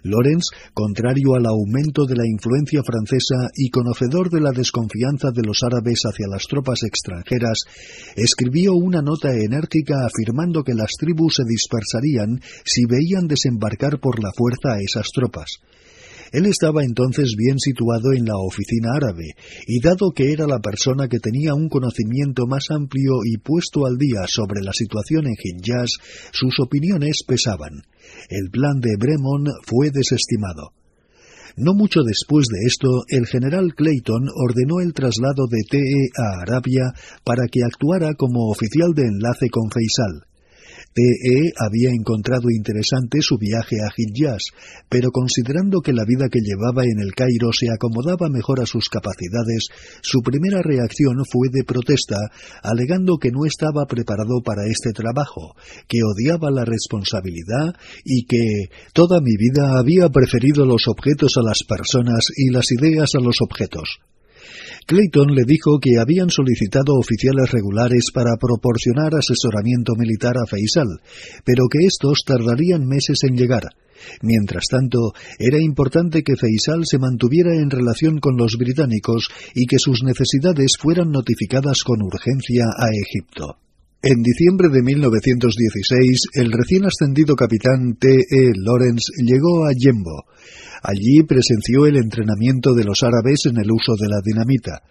Lorenz, contrario al aumento de la influencia francesa y conocedor de la desconfianza de los árabes hacia las tropas extranjeras, escribió una nota enérgica afirmando que las tribus se dispersarían si veían desembarcar por la fuerza a esas tropas. Él estaba entonces bien situado en la oficina árabe, y dado que era la persona que tenía un conocimiento más amplio y puesto al día sobre la situación en Hijaz, sus opiniones pesaban. El plan de Bremon fue desestimado. No mucho después de esto, el general Clayton ordenó el traslado de TE a Arabia para que actuara como oficial de enlace con Faisal. TE había encontrado interesante su viaje a Hijaz, pero considerando que la vida que llevaba en el Cairo se acomodaba mejor a sus capacidades, su primera reacción fue de protesta, alegando que no estaba preparado para este trabajo, que odiaba la responsabilidad y que toda mi vida había preferido los objetos a las personas y las ideas a los objetos. Clayton le dijo que habían solicitado oficiales regulares para proporcionar asesoramiento militar a Faisal, pero que estos tardarían meses en llegar. Mientras tanto, era importante que Faisal se mantuviera en relación con los británicos y que sus necesidades fueran notificadas con urgencia a Egipto. En diciembre de 1916, el recién ascendido capitán T. E. Lawrence llegó a Yembo. Allí presenció el entrenamiento de los árabes en el uso de la dinamita.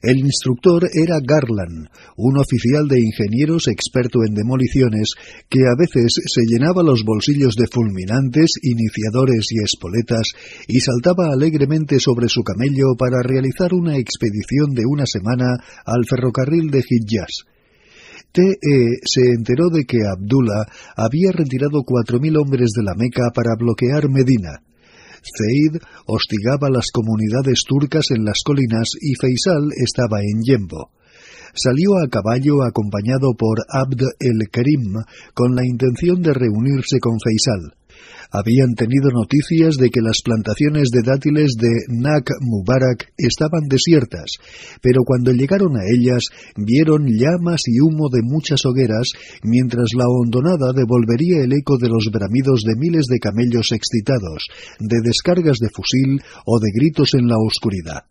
El instructor era Garland, un oficial de ingenieros experto en demoliciones que a veces se llenaba los bolsillos de fulminantes, iniciadores y espoletas y saltaba alegremente sobre su camello para realizar una expedición de una semana al ferrocarril de Hijaz. TE se enteró de que Abdullah había retirado cuatro mil hombres de la Meca para bloquear Medina. Zeid hostigaba las comunidades turcas en las colinas y Faisal estaba en Yembo. Salió a caballo acompañado por Abd el-Karim con la intención de reunirse con Faisal habían tenido noticias de que las plantaciones de dátiles de Nak Mubarak estaban desiertas, pero cuando llegaron a ellas vieron llamas y humo de muchas hogueras, mientras la hondonada devolvería el eco de los bramidos de miles de camellos excitados, de descargas de fusil o de gritos en la oscuridad.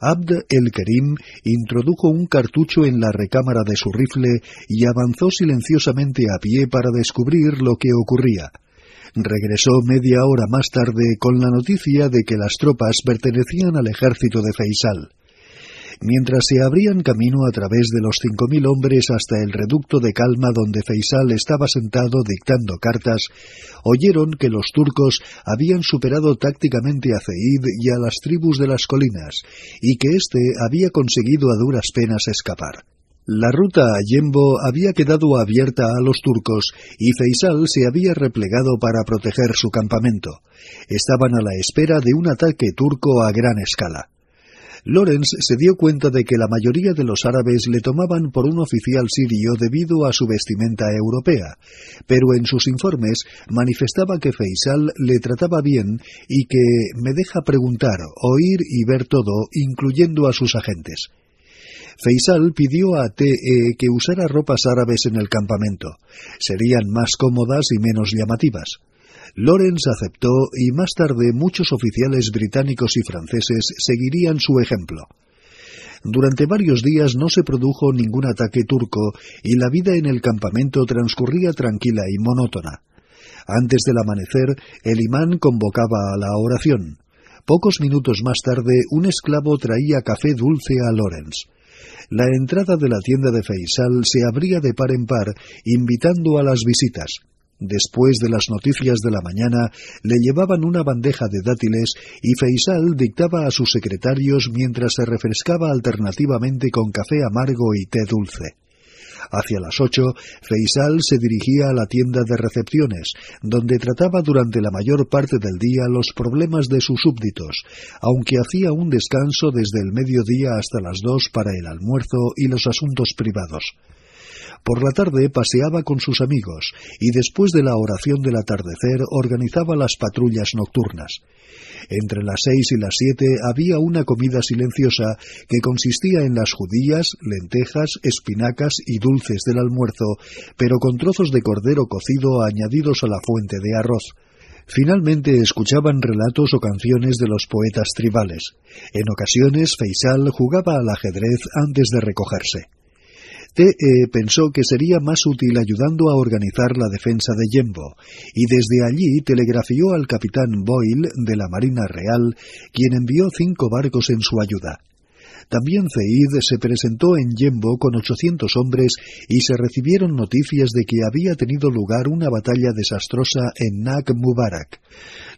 Abd el-Kerim introdujo un cartucho en la recámara de su rifle y avanzó silenciosamente a pie para descubrir lo que ocurría regresó media hora más tarde con la noticia de que las tropas pertenecían al ejército de Faisal. Mientras se abrían camino a través de los cinco mil hombres hasta el reducto de calma donde Faisal estaba sentado dictando cartas, oyeron que los turcos habían superado tácticamente a Zeid y a las tribus de las colinas, y que éste había conseguido a duras penas escapar. La ruta a Yembo había quedado abierta a los turcos y Faisal se había replegado para proteger su campamento. Estaban a la espera de un ataque turco a gran escala. Lorenz se dio cuenta de que la mayoría de los árabes le tomaban por un oficial sirio debido a su vestimenta europea, pero en sus informes manifestaba que Faisal le trataba bien y que me deja preguntar, oír y ver todo, incluyendo a sus agentes. Faisal pidió a TE que usara ropas árabes en el campamento. Serían más cómodas y menos llamativas. Lawrence aceptó y más tarde muchos oficiales británicos y franceses seguirían su ejemplo. Durante varios días no se produjo ningún ataque turco y la vida en el campamento transcurría tranquila y monótona. Antes del amanecer, el imán convocaba a la oración. Pocos minutos más tarde, un esclavo traía café dulce a Lawrence. La entrada de la tienda de Faisal se abría de par en par, invitando a las visitas. Después de las noticias de la mañana, le llevaban una bandeja de dátiles y Faisal dictaba a sus secretarios mientras se refrescaba alternativamente con café amargo y té dulce. Hacia las ocho, Faisal se dirigía a la tienda de recepciones, donde trataba durante la mayor parte del día los problemas de sus súbditos, aunque hacía un descanso desde el mediodía hasta las dos para el almuerzo y los asuntos privados. Por la tarde paseaba con sus amigos y después de la oración del atardecer organizaba las patrullas nocturnas. Entre las seis y las siete había una comida silenciosa que consistía en las judías, lentejas, espinacas y dulces del almuerzo, pero con trozos de cordero cocido añadidos a la fuente de arroz. Finalmente escuchaban relatos o canciones de los poetas tribales. En ocasiones Faisal jugaba al ajedrez antes de recogerse. T.E. pensó que sería más útil ayudando a organizar la defensa de Yembo, y desde allí telegrafió al capitán Boyle de la Marina Real, quien envió cinco barcos en su ayuda. También Zeid se presentó en Yembo con 800 hombres y se recibieron noticias de que había tenido lugar una batalla desastrosa en Nak Mubarak.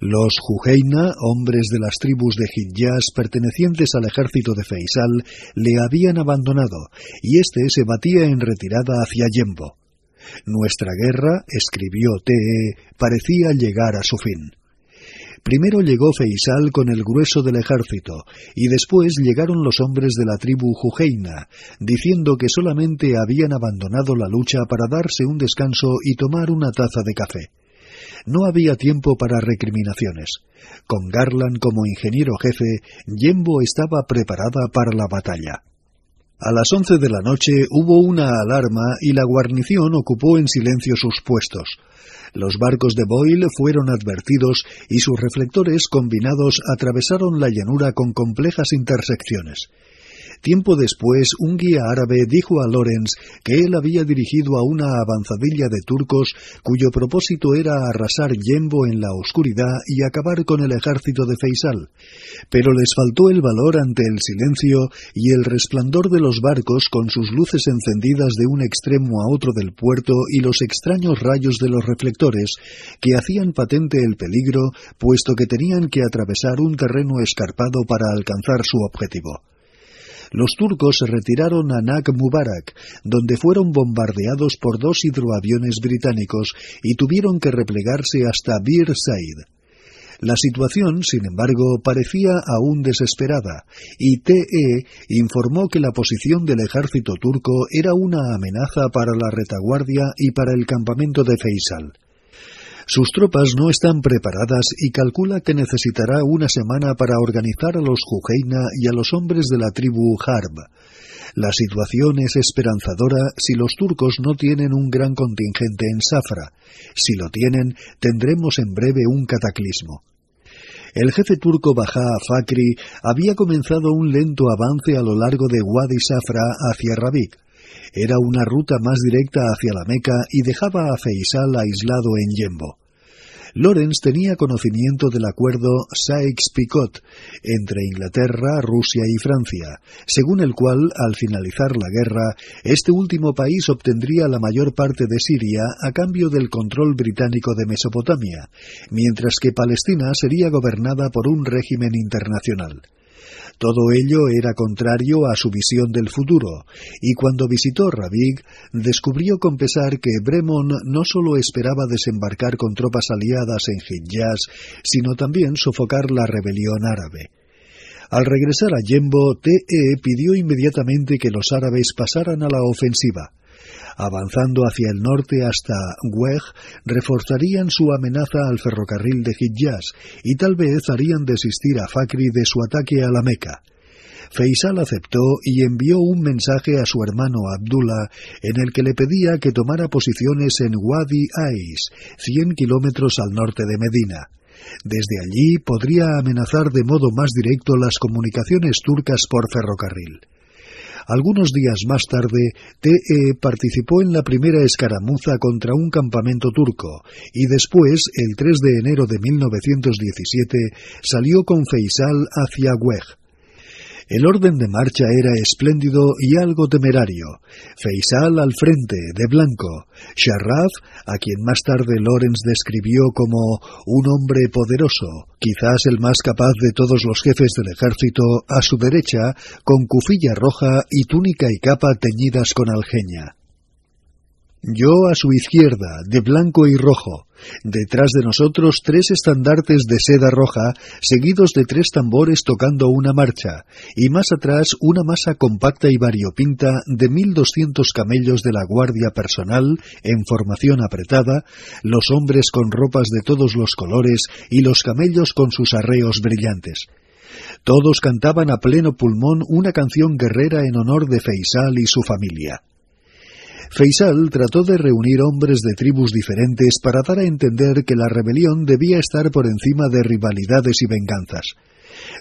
Los Jujeina, hombres de las tribus de Hijaz pertenecientes al ejército de Feisal, le habían abandonado y éste se batía en retirada hacia Yembo. Nuestra guerra, escribió T.E., parecía llegar a su fin. Primero llegó Feisal con el grueso del ejército, y después llegaron los hombres de la tribu Jujeina, diciendo que solamente habían abandonado la lucha para darse un descanso y tomar una taza de café. No había tiempo para recriminaciones. Con Garland como ingeniero jefe, Yembo estaba preparada para la batalla. A las once de la noche hubo una alarma y la guarnición ocupó en silencio sus puestos. Los barcos de Boyle fueron advertidos y sus reflectores combinados atravesaron la llanura con complejas intersecciones. Tiempo después, un guía árabe dijo a Lorenz que él había dirigido a una avanzadilla de turcos cuyo propósito era arrasar Yembo en la oscuridad y acabar con el ejército de Faisal. Pero les faltó el valor ante el silencio y el resplandor de los barcos con sus luces encendidas de un extremo a otro del puerto y los extraños rayos de los reflectores que hacían patente el peligro, puesto que tenían que atravesar un terreno escarpado para alcanzar su objetivo los turcos se retiraron a Nak Mubarak, donde fueron bombardeados por dos hidroaviones británicos y tuvieron que replegarse hasta Bir Said. La situación, sin embargo, parecía aún desesperada, y TE informó que la posición del ejército turco era una amenaza para la retaguardia y para el campamento de Faisal. Sus tropas no están preparadas y calcula que necesitará una semana para organizar a los Jujeina y a los hombres de la tribu Harb. La situación es esperanzadora si los turcos no tienen un gran contingente en Safra. Si lo tienen, tendremos en breve un cataclismo. El jefe turco Baja Fakri había comenzado un lento avance a lo largo de Wadi Safra hacia Rabik. Era una ruta más directa hacia la Meca y dejaba a Feisal aislado en Yembo. Lorenz tenía conocimiento del acuerdo Sykes-Picot entre Inglaterra, Rusia y Francia, según el cual, al finalizar la guerra, este último país obtendría la mayor parte de Siria a cambio del control británico de Mesopotamia, mientras que Palestina sería gobernada por un régimen internacional. Todo ello era contrario a su visión del futuro, y cuando visitó Rabig, descubrió con pesar que Bremon no solo esperaba desembarcar con tropas aliadas en Hijaz, sino también sofocar la rebelión árabe. Al regresar a Yembo, T.E. pidió inmediatamente que los árabes pasaran a la ofensiva avanzando hacia el norte hasta Weg, reforzarían su amenaza al ferrocarril de Hijaz y tal vez harían desistir a Fakri de su ataque a la Meca. Faisal aceptó y envió un mensaje a su hermano Abdullah en el que le pedía que tomara posiciones en Wadi Ais, cien kilómetros al norte de Medina. Desde allí podría amenazar de modo más directo las comunicaciones turcas por ferrocarril. Algunos días más tarde, TE participó en la primera escaramuza contra un campamento turco y después, el 3 de enero de 1917, salió con Feisal hacia Weg. El orden de marcha era espléndido y algo temerario. Feisal al frente, de blanco. Sharraf, a quien más tarde Lorenz describió como un hombre poderoso, quizás el más capaz de todos los jefes del ejército, a su derecha, con cufilla roja y túnica y capa teñidas con algeña. Yo a su izquierda, de blanco y rojo. Detrás de nosotros tres estandartes de seda roja, seguidos de tres tambores tocando una marcha, y más atrás una masa compacta y variopinta de mil doscientos camellos de la guardia personal, en formación apretada, los hombres con ropas de todos los colores y los camellos con sus arreos brillantes. Todos cantaban a pleno pulmón una canción guerrera en honor de Feisal y su familia. Faisal trató de reunir hombres de tribus diferentes para dar a entender que la rebelión debía estar por encima de rivalidades y venganzas.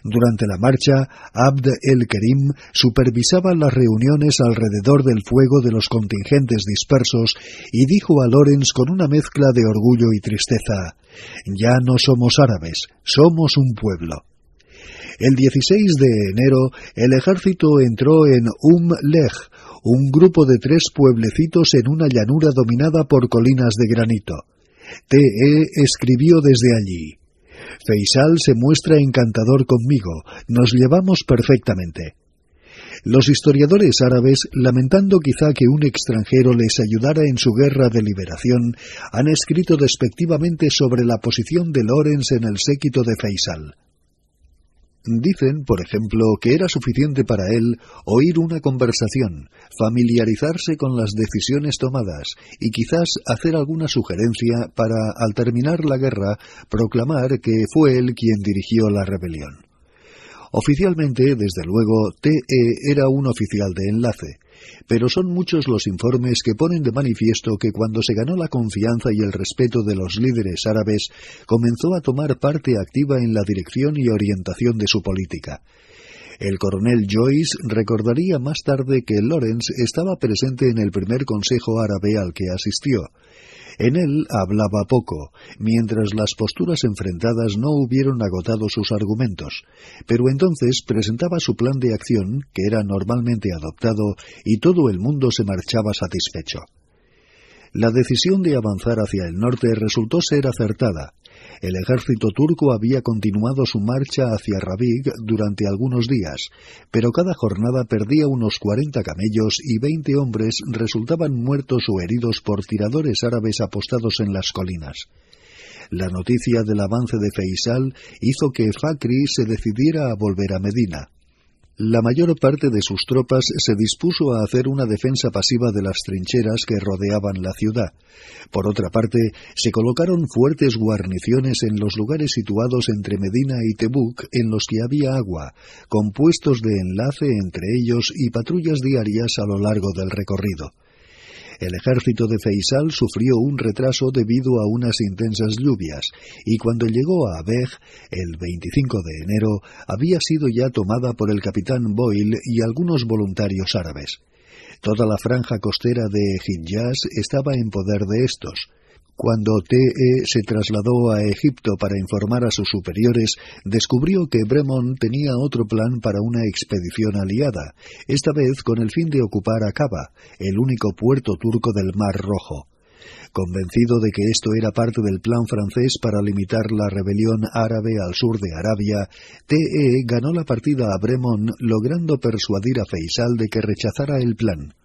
Durante la marcha, Abd el-Kerim supervisaba las reuniones alrededor del fuego de los contingentes dispersos y dijo a Lorenz con una mezcla de orgullo y tristeza, Ya no somos árabes, somos un pueblo. El 16 de enero, el ejército entró en Um Lej, un grupo de tres pueblecitos en una llanura dominada por colinas de granito. T.E. escribió desde allí. Feisal se muestra encantador conmigo, nos llevamos perfectamente. Los historiadores árabes, lamentando quizá que un extranjero les ayudara en su guerra de liberación, han escrito despectivamente sobre la posición de Lorenz en el séquito de Feisal. Dicen, por ejemplo, que era suficiente para él oír una conversación, familiarizarse con las decisiones tomadas y quizás hacer alguna sugerencia para, al terminar la guerra, proclamar que fue él quien dirigió la rebelión. Oficialmente, desde luego, TE era un oficial de enlace, pero son muchos los informes que ponen de manifiesto que cuando se ganó la confianza y el respeto de los líderes árabes, comenzó a tomar parte activa en la dirección y orientación de su política. El coronel Joyce recordaría más tarde que Lawrence estaba presente en el primer consejo árabe al que asistió, en él hablaba poco, mientras las posturas enfrentadas no hubieron agotado sus argumentos, pero entonces presentaba su plan de acción, que era normalmente adoptado, y todo el mundo se marchaba satisfecho. La decisión de avanzar hacia el norte resultó ser acertada, el ejército turco había continuado su marcha hacia Rabig durante algunos días, pero cada jornada perdía unos cuarenta camellos y veinte hombres resultaban muertos o heridos por tiradores árabes apostados en las colinas. La noticia del avance de Feisal hizo que Fakri se decidiera a volver a Medina. La mayor parte de sus tropas se dispuso a hacer una defensa pasiva de las trincheras que rodeaban la ciudad. Por otra parte, se colocaron fuertes guarniciones en los lugares situados entre Medina y Tebuk en los que había agua, con puestos de enlace entre ellos y patrullas diarias a lo largo del recorrido. El ejército de Feisal sufrió un retraso debido a unas intensas lluvias, y cuando llegó a Abeg, el 25 de enero, había sido ya tomada por el capitán Boyle y algunos voluntarios árabes. Toda la franja costera de Hijaz estaba en poder de estos. Cuando T.E. se trasladó a Egipto para informar a sus superiores, descubrió que Bremont tenía otro plan para una expedición aliada, esta vez con el fin de ocupar Aqaba, el único puerto turco del Mar Rojo. Convencido de que esto era parte del plan francés para limitar la rebelión árabe al sur de Arabia, T.E. ganó la partida a Bremont logrando persuadir a Feisal de que rechazara el plan.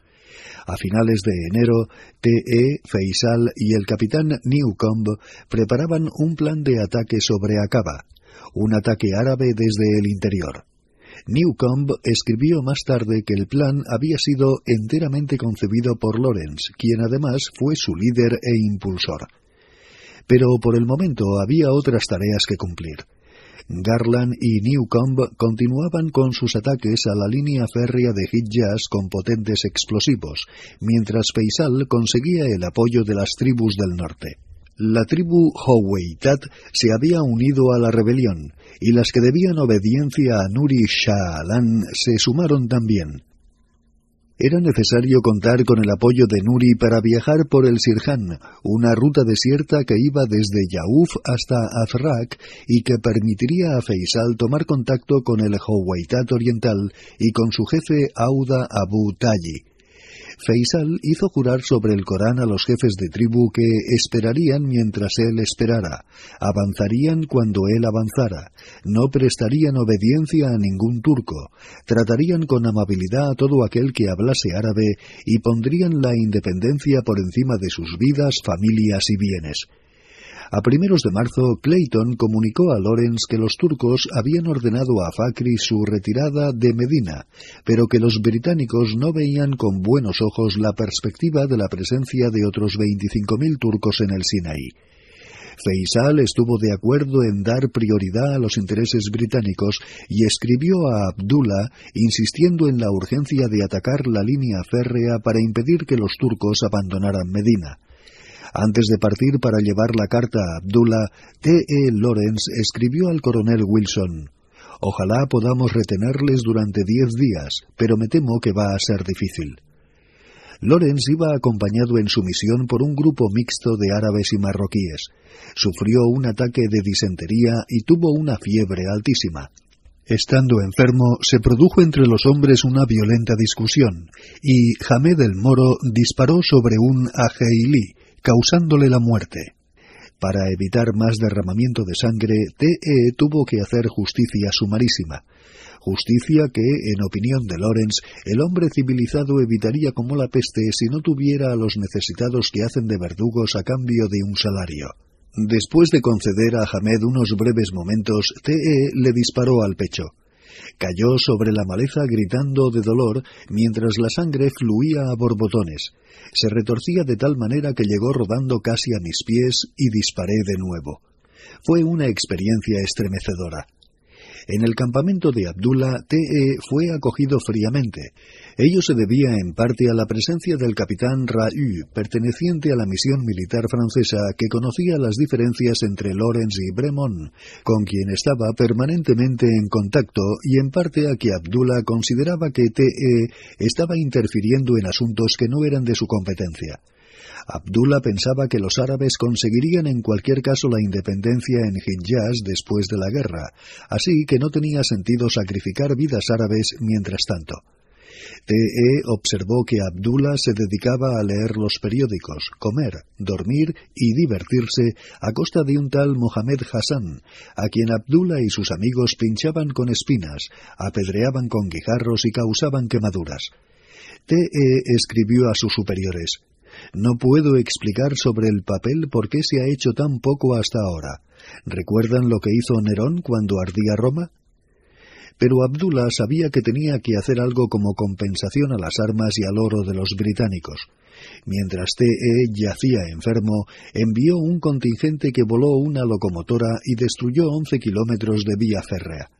A finales de enero, T.E., Feisal y el capitán Newcomb preparaban un plan de ataque sobre Aqaba, un ataque árabe desde el interior. Newcomb escribió más tarde que el plan había sido enteramente concebido por Lawrence, quien además fue su líder e impulsor. Pero por el momento había otras tareas que cumplir. Garland y Newcomb continuaban con sus ataques a la línea férrea de Hijaz con potentes explosivos, mientras Faisal conseguía el apoyo de las tribus del norte. La tribu Howeitat se había unido a la rebelión, y las que debían obediencia a Nuri Shah Alan se sumaron también. Era necesario contar con el apoyo de Nuri para viajar por el Sirhan, una ruta desierta que iba desde Yauf hasta Azrak y que permitiría a Faisal tomar contacto con el Howaitat oriental y con su jefe Auda Abu Tayi. Faisal hizo jurar sobre el Corán a los jefes de tribu que esperarían mientras él esperara, avanzarían cuando él avanzara, no prestarían obediencia a ningún turco, tratarían con amabilidad a todo aquel que hablase árabe y pondrían la independencia por encima de sus vidas, familias y bienes. A primeros de marzo, Clayton comunicó a Lawrence que los turcos habían ordenado a Fakri su retirada de Medina, pero que los británicos no veían con buenos ojos la perspectiva de la presencia de otros 25.000 turcos en el Sinaí. Faisal estuvo de acuerdo en dar prioridad a los intereses británicos y escribió a Abdullah insistiendo en la urgencia de atacar la línea férrea para impedir que los turcos abandonaran Medina. Antes de partir para llevar la carta a Abdullah, T. E. Lawrence escribió al coronel Wilson Ojalá podamos retenerles durante diez días, pero me temo que va a ser difícil. Lawrence iba acompañado en su misión por un grupo mixto de árabes y marroquíes. Sufrió un ataque de disentería y tuvo una fiebre altísima. Estando enfermo, se produjo entre los hombres una violenta discusión, y Hamed el Moro disparó sobre un ajeilí, causándole la muerte. Para evitar más derramamiento de sangre, T.E. tuvo que hacer justicia sumarísima. Justicia que, en opinión de Lawrence, el hombre civilizado evitaría como la peste si no tuviera a los necesitados que hacen de verdugos a cambio de un salario. Después de conceder a Hamed unos breves momentos, T.E. le disparó al pecho. Cayó sobre la maleza gritando de dolor mientras la sangre fluía a borbotones. Se retorcía de tal manera que llegó rodando casi a mis pies y disparé de nuevo. Fue una experiencia estremecedora. En el campamento de Abdullah, T.E. fue acogido fríamente. Ello se debía en parte a la presencia del capitán Rahu, perteneciente a la misión militar francesa que conocía las diferencias entre Lawrence y Bremont, con quien estaba permanentemente en contacto y en parte a que Abdullah consideraba que T.E. estaba interfiriendo en asuntos que no eran de su competencia. Abdullah pensaba que los árabes conseguirían en cualquier caso la independencia en Hijaz después de la guerra, así que no tenía sentido sacrificar vidas árabes mientras tanto. T.E. observó que Abdullah se dedicaba a leer los periódicos, comer, dormir y divertirse a costa de un tal Mohamed Hassan, a quien Abdullah y sus amigos pinchaban con espinas, apedreaban con guijarros y causaban quemaduras. T.E. escribió a sus superiores no puedo explicar sobre el papel por qué se ha hecho tan poco hasta ahora. ¿Recuerdan lo que hizo Nerón cuando ardía Roma? Pero Abdullah sabía que tenía que hacer algo como compensación a las armas y al oro de los británicos. Mientras T.E. yacía enfermo, envió un contingente que voló una locomotora y destruyó once kilómetros de vía férrea.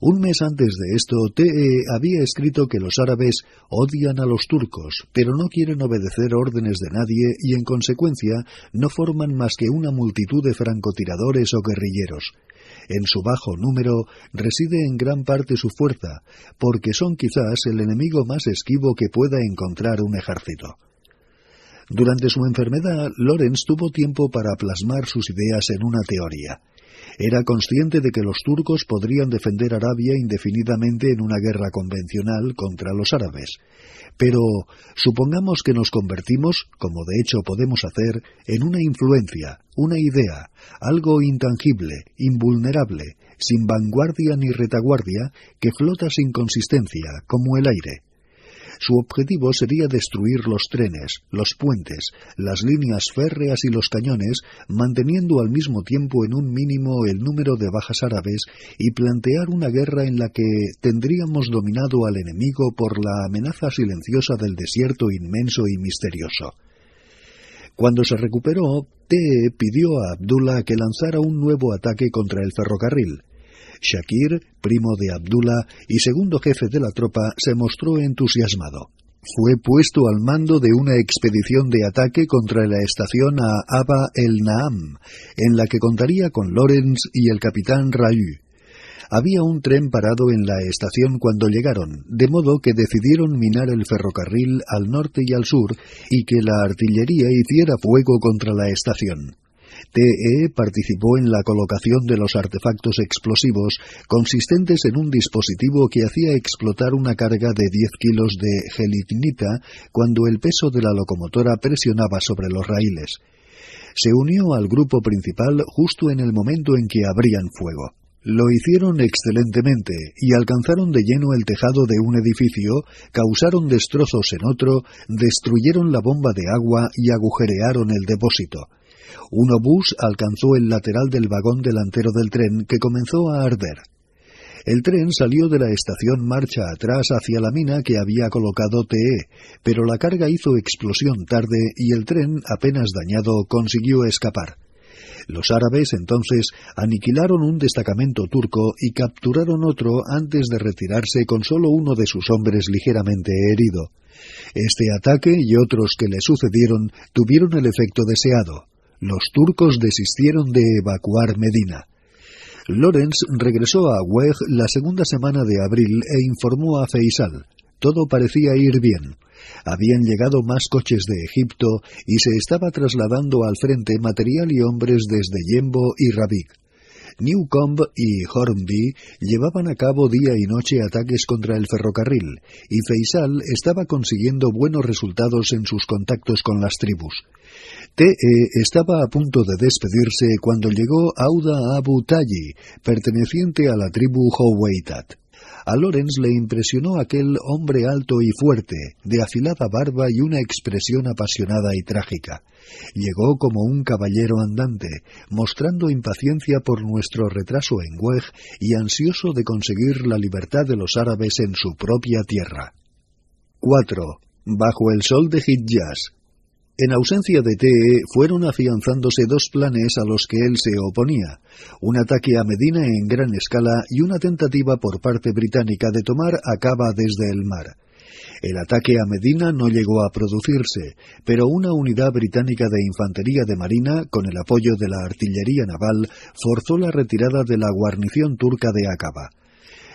Un mes antes de esto, T.E. había escrito que los árabes odian a los turcos, pero no quieren obedecer órdenes de nadie y en consecuencia no forman más que una multitud de francotiradores o guerrilleros. En su bajo número reside en gran parte su fuerza, porque son quizás el enemigo más esquivo que pueda encontrar un ejército. Durante su enfermedad, Lorenz tuvo tiempo para plasmar sus ideas en una teoría. Era consciente de que los turcos podrían defender Arabia indefinidamente en una guerra convencional contra los árabes. Pero supongamos que nos convertimos, como de hecho podemos hacer, en una influencia, una idea, algo intangible, invulnerable, sin vanguardia ni retaguardia, que flota sin consistencia, como el aire. Su objetivo sería destruir los trenes, los puentes, las líneas férreas y los cañones, manteniendo al mismo tiempo en un mínimo el número de bajas árabes y plantear una guerra en la que tendríamos dominado al enemigo por la amenaza silenciosa del desierto inmenso y misterioso. Cuando se recuperó, T pidió a Abdullah que lanzara un nuevo ataque contra el ferrocarril. Shakir, primo de Abdullah y segundo jefe de la tropa, se mostró entusiasmado. Fue puesto al mando de una expedición de ataque contra la estación a Aba el Naam, en la que contaría con Lawrence y el capitán Rayu. Había un tren parado en la estación cuando llegaron, de modo que decidieron minar el ferrocarril al norte y al sur y que la artillería hiciera fuego contra la estación. TE participó en la colocación de los artefactos explosivos consistentes en un dispositivo que hacía explotar una carga de 10 kilos de gelignita cuando el peso de la locomotora presionaba sobre los raíles. Se unió al grupo principal justo en el momento en que abrían fuego. Lo hicieron excelentemente y alcanzaron de lleno el tejado de un edificio, causaron destrozos en otro, destruyeron la bomba de agua y agujerearon el depósito. Un obús alcanzó el lateral del vagón delantero del tren que comenzó a arder. El tren salió de la estación marcha atrás hacia la mina que había colocado TE, pero la carga hizo explosión tarde y el tren, apenas dañado, consiguió escapar. Los árabes entonces aniquilaron un destacamento turco y capturaron otro antes de retirarse con solo uno de sus hombres ligeramente herido. Este ataque y otros que le sucedieron tuvieron el efecto deseado. Los turcos desistieron de evacuar Medina. Lorenz regresó a Weg la segunda semana de abril e informó a Feisal. Todo parecía ir bien. Habían llegado más coches de Egipto y se estaba trasladando al frente material y hombres desde Yembo y Rabik. Newcomb y Hornby llevaban a cabo día y noche ataques contra el ferrocarril, y Feisal estaba consiguiendo buenos resultados en sus contactos con las tribus. TE estaba a punto de despedirse cuando llegó Auda Abu Tayi, perteneciente a la tribu Howeitat. A Lorenz le impresionó aquel hombre alto y fuerte, de afilada barba y una expresión apasionada y trágica. Llegó como un caballero andante, mostrando impaciencia por nuestro retraso en Weg y ansioso de conseguir la libertad de los árabes en su propia tierra. 4. Bajo el sol de Hijaz, en ausencia de TE, fueron afianzándose dos planes a los que él se oponía, un ataque a Medina en gran escala y una tentativa por parte británica de tomar Acaba desde el mar. El ataque a Medina no llegó a producirse, pero una unidad británica de infantería de marina, con el apoyo de la artillería naval, forzó la retirada de la guarnición turca de Acaba.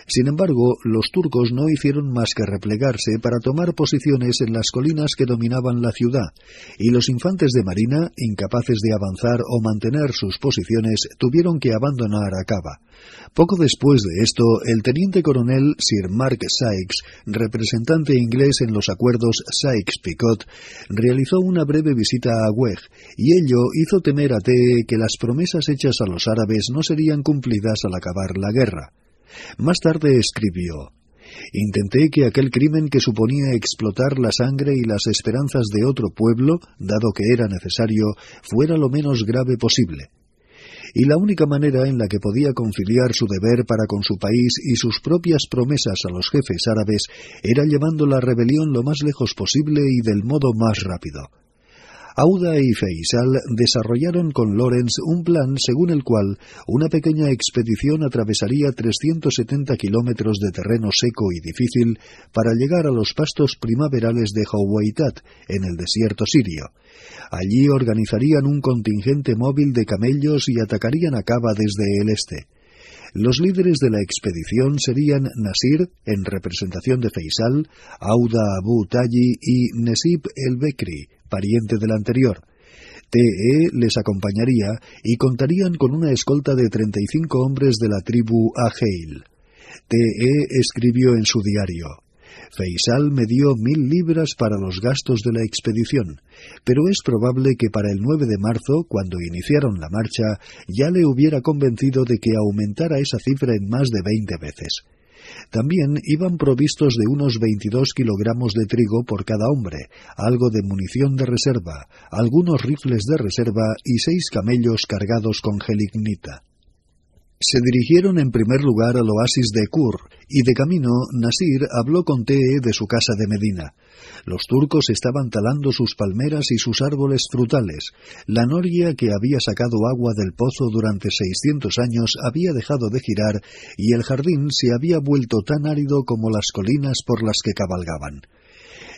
Sin embargo, los turcos no hicieron más que replegarse para tomar posiciones en las colinas que dominaban la ciudad, y los infantes de marina, incapaces de avanzar o mantener sus posiciones, tuvieron que abandonar Acaba. Poco después de esto, el teniente coronel Sir Mark Sykes, representante inglés en los acuerdos Sykes-Picot, realizó una breve visita a Weg, y ello hizo temer a Tee que las promesas hechas a los árabes no serían cumplidas al acabar la guerra. Más tarde escribió Intenté que aquel crimen que suponía explotar la sangre y las esperanzas de otro pueblo, dado que era necesario, fuera lo menos grave posible. Y la única manera en la que podía conciliar su deber para con su país y sus propias promesas a los jefes árabes era llevando la rebelión lo más lejos posible y del modo más rápido. Auda y Feisal desarrollaron con Lorenz un plan según el cual una pequeña expedición atravesaría 370 kilómetros de terreno seco y difícil para llegar a los pastos primaverales de Hawaitat, en el desierto sirio. Allí organizarían un contingente móvil de camellos y atacarían a Cava desde el este. Los líderes de la expedición serían Nasir, en representación de Feisal, Auda Abu Tayi y Nesib el Bekri, pariente del anterior. TE les acompañaría y contarían con una escolta de 35 hombres de la tribu Aheil. TE escribió en su diario Feisal me dio mil libras para los gastos de la expedición, pero es probable que para el 9 de marzo, cuando iniciaron la marcha, ya le hubiera convencido de que aumentara esa cifra en más de veinte veces. También iban provistos de unos 22 kilogramos de trigo por cada hombre, algo de munición de reserva, algunos rifles de reserva y seis camellos cargados con gelignita. Se dirigieron en primer lugar al oasis de Kur, y de camino Nasir habló con Tee de su casa de Medina. Los turcos estaban talando sus palmeras y sus árboles frutales. La noria que había sacado agua del pozo durante seiscientos años había dejado de girar y el jardín se había vuelto tan árido como las colinas por las que cabalgaban.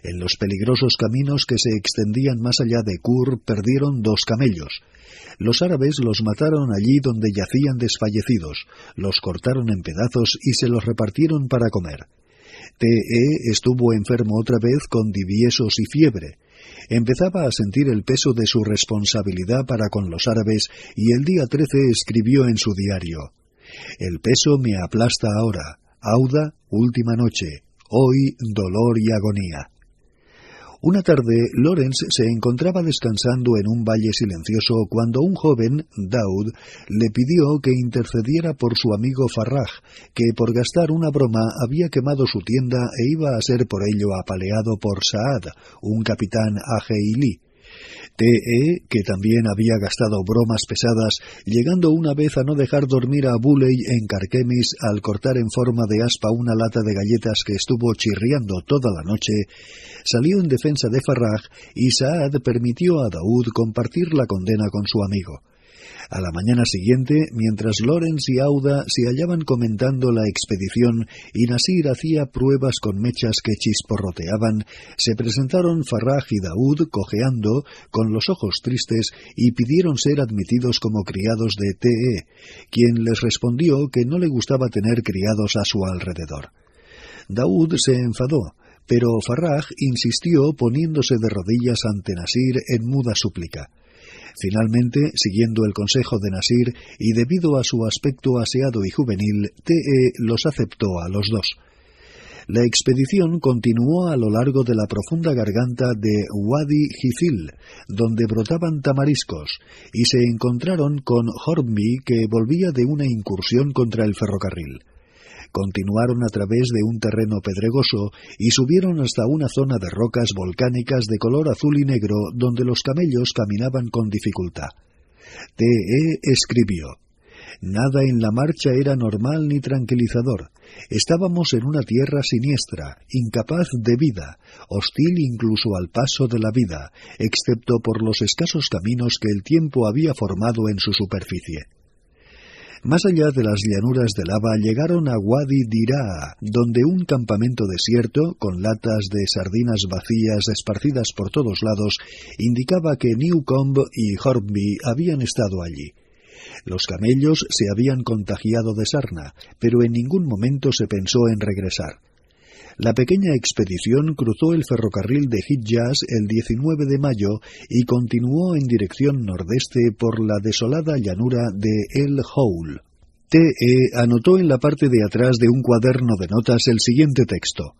En los peligrosos caminos que se extendían más allá de Kur perdieron dos camellos. Los árabes los mataron allí donde yacían desfallecidos, los cortaron en pedazos y se los repartieron para comer. T.E. estuvo enfermo otra vez con diviesos y fiebre. Empezaba a sentir el peso de su responsabilidad para con los árabes y el día 13 escribió en su diario El peso me aplasta ahora. Auda, última noche. Hoy, dolor y agonía. Una tarde, Lawrence se encontraba descansando en un valle silencioso cuando un joven, Daud, le pidió que intercediera por su amigo Farraj, que por gastar una broma había quemado su tienda e iba a ser por ello apaleado por Saad, un capitán ajeilí. T.E., que también había gastado bromas pesadas, llegando una vez a no dejar dormir a Buley en Carquemis al cortar en forma de aspa una lata de galletas que estuvo chirriando toda la noche, salió en defensa de Farraj y Saad permitió a Daud compartir la condena con su amigo. A la mañana siguiente, mientras Lorenz y Auda se hallaban comentando la expedición y Nasir hacía pruebas con mechas que chisporroteaban, se presentaron Farraj y Daud cojeando, con los ojos tristes, y pidieron ser admitidos como criados de T.E., quien les respondió que no le gustaba tener criados a su alrededor. Daud se enfadó, pero Farraj insistió poniéndose de rodillas ante Nasir en muda súplica. Finalmente, siguiendo el consejo de Nasir y debido a su aspecto aseado y juvenil, T.E. los aceptó a los dos. La expedición continuó a lo largo de la profunda garganta de Wadi Hifil, donde brotaban tamariscos, y se encontraron con Hornby que volvía de una incursión contra el ferrocarril continuaron a través de un terreno pedregoso y subieron hasta una zona de rocas volcánicas de color azul y negro donde los camellos caminaban con dificultad. T.E. escribió Nada en la marcha era normal ni tranquilizador. Estábamos en una tierra siniestra, incapaz de vida, hostil incluso al paso de la vida, excepto por los escasos caminos que el tiempo había formado en su superficie. Más allá de las llanuras de lava llegaron a Wadi Dirá, donde un campamento desierto, con latas de sardinas vacías esparcidas por todos lados, indicaba que Newcomb y Hornby habían estado allí. Los camellos se habían contagiado de sarna, pero en ningún momento se pensó en regresar. La pequeña expedición cruzó el ferrocarril de Hijaz el 19 de mayo y continuó en dirección nordeste por la desolada llanura de El Houl. T.E. anotó en la parte de atrás de un cuaderno de notas el siguiente texto.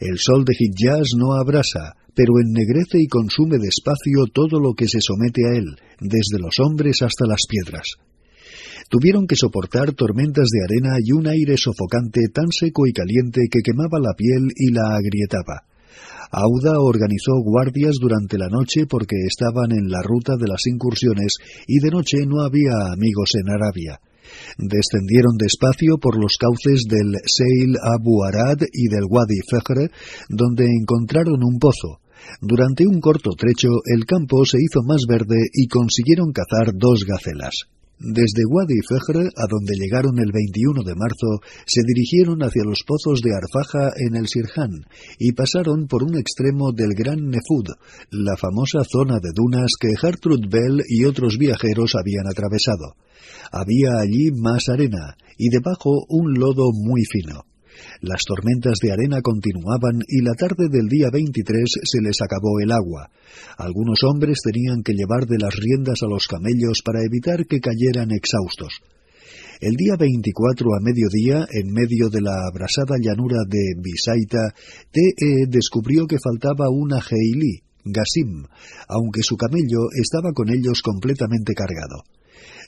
El sol de Hijaz no abrasa, pero ennegrece y consume despacio todo lo que se somete a él, desde los hombres hasta las piedras tuvieron que soportar tormentas de arena y un aire sofocante tan seco y caliente que quemaba la piel y la agrietaba. Auda organizó guardias durante la noche porque estaban en la ruta de las incursiones y de noche no había amigos en Arabia. Descendieron despacio por los cauces del Seil Abu Arad y del Wadi Fejre, donde encontraron un pozo. Durante un corto trecho el campo se hizo más verde y consiguieron cazar dos gacelas. Desde Wadi Fejre, a donde llegaron el 21 de marzo, se dirigieron hacia los pozos de Arfaja en el Sirhan y pasaron por un extremo del Gran Nefud, la famosa zona de dunas que Gertrude Bell y otros viajeros habían atravesado. Había allí más arena y debajo un lodo muy fino. Las tormentas de arena continuaban y la tarde del día 23 se les acabó el agua. Algunos hombres tenían que llevar de las riendas a los camellos para evitar que cayeran exhaustos. El día 24 a mediodía, en medio de la abrasada llanura de Bisaita, T.E. descubrió que faltaba una Geilí, Gasim, aunque su camello estaba con ellos completamente cargado.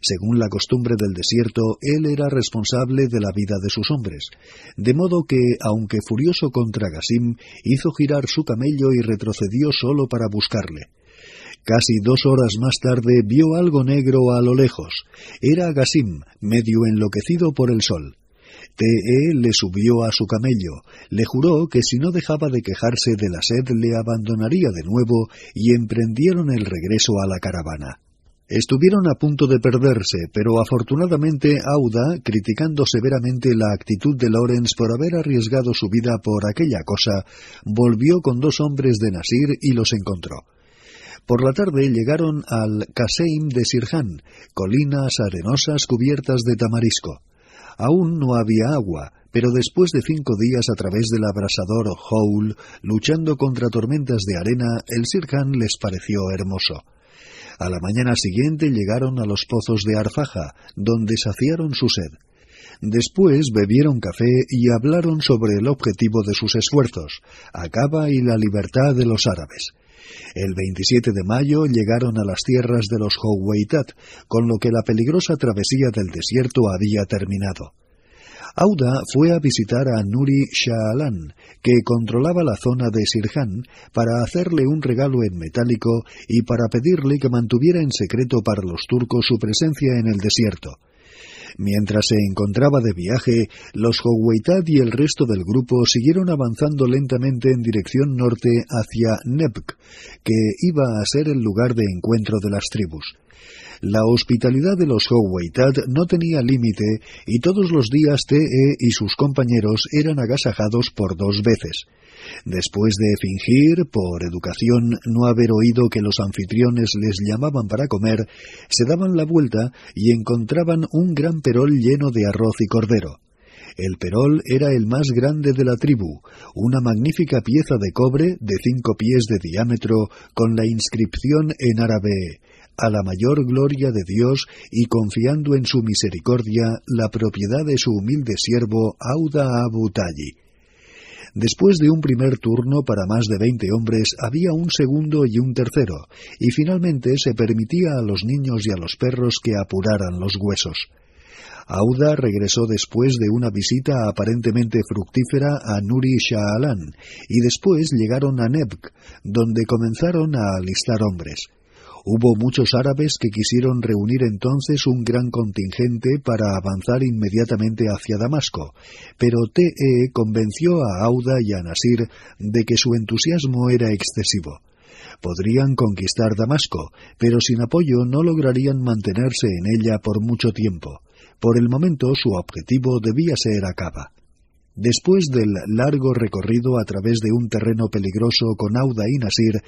Según la costumbre del desierto, él era responsable de la vida de sus hombres, de modo que, aunque furioso contra Gasim, hizo girar su camello y retrocedió solo para buscarle. Casi dos horas más tarde vio algo negro a lo lejos. Era Gasim, medio enloquecido por el sol. T.E. le subió a su camello, le juró que si no dejaba de quejarse de la sed le abandonaría de nuevo y emprendieron el regreso a la caravana. Estuvieron a punto de perderse, pero afortunadamente Auda, criticando severamente la actitud de Lorenz por haber arriesgado su vida por aquella cosa, volvió con dos hombres de Nasir y los encontró. Por la tarde llegaron al Kaseim de Sirhan, colinas arenosas cubiertas de tamarisco. Aún no había agua, pero después de cinco días a través del abrasador Houl, luchando contra tormentas de arena, el Sirhan les pareció hermoso. A la mañana siguiente llegaron a los pozos de Arfaja, donde saciaron su sed. Después bebieron café y hablaron sobre el objetivo de sus esfuerzos, Acaba y la libertad de los árabes. El 27 de mayo llegaron a las tierras de los Howeitat, con lo que la peligrosa travesía del desierto había terminado. Auda fue a visitar a Nuri Shaalan, que controlaba la zona de Sirhan, para hacerle un regalo en metálico y para pedirle que mantuviera en secreto para los turcos su presencia en el desierto. Mientras se encontraba de viaje, los Howeitat y el resto del grupo siguieron avanzando lentamente en dirección norte hacia Nebk, que iba a ser el lugar de encuentro de las tribus. La hospitalidad de los Howeitat no tenía límite y todos los días T.E. y sus compañeros eran agasajados por dos veces. Después de fingir, por educación, no haber oído que los anfitriones les llamaban para comer, se daban la vuelta y encontraban un gran perol lleno de arroz y cordero. El perol era el más grande de la tribu, una magnífica pieza de cobre de cinco pies de diámetro con la inscripción en árabe a la mayor gloria de Dios y confiando en su misericordia la propiedad de su humilde siervo Auda Abu Después de un primer turno para más de veinte hombres, había un segundo y un tercero, y finalmente se permitía a los niños y a los perros que apuraran los huesos. Auda regresó después de una visita aparentemente fructífera a Nuri Shaalan, y después llegaron a Nebk, donde comenzaron a alistar hombres. Hubo muchos árabes que quisieron reunir entonces un gran contingente para avanzar inmediatamente hacia Damasco, pero T.E. convenció a Auda y a Nasir de que su entusiasmo era excesivo. Podrían conquistar Damasco, pero sin apoyo no lograrían mantenerse en ella por mucho tiempo. Por el momento su objetivo debía ser Acaba. Después del largo recorrido a través de un terreno peligroso con Auda y Nasir,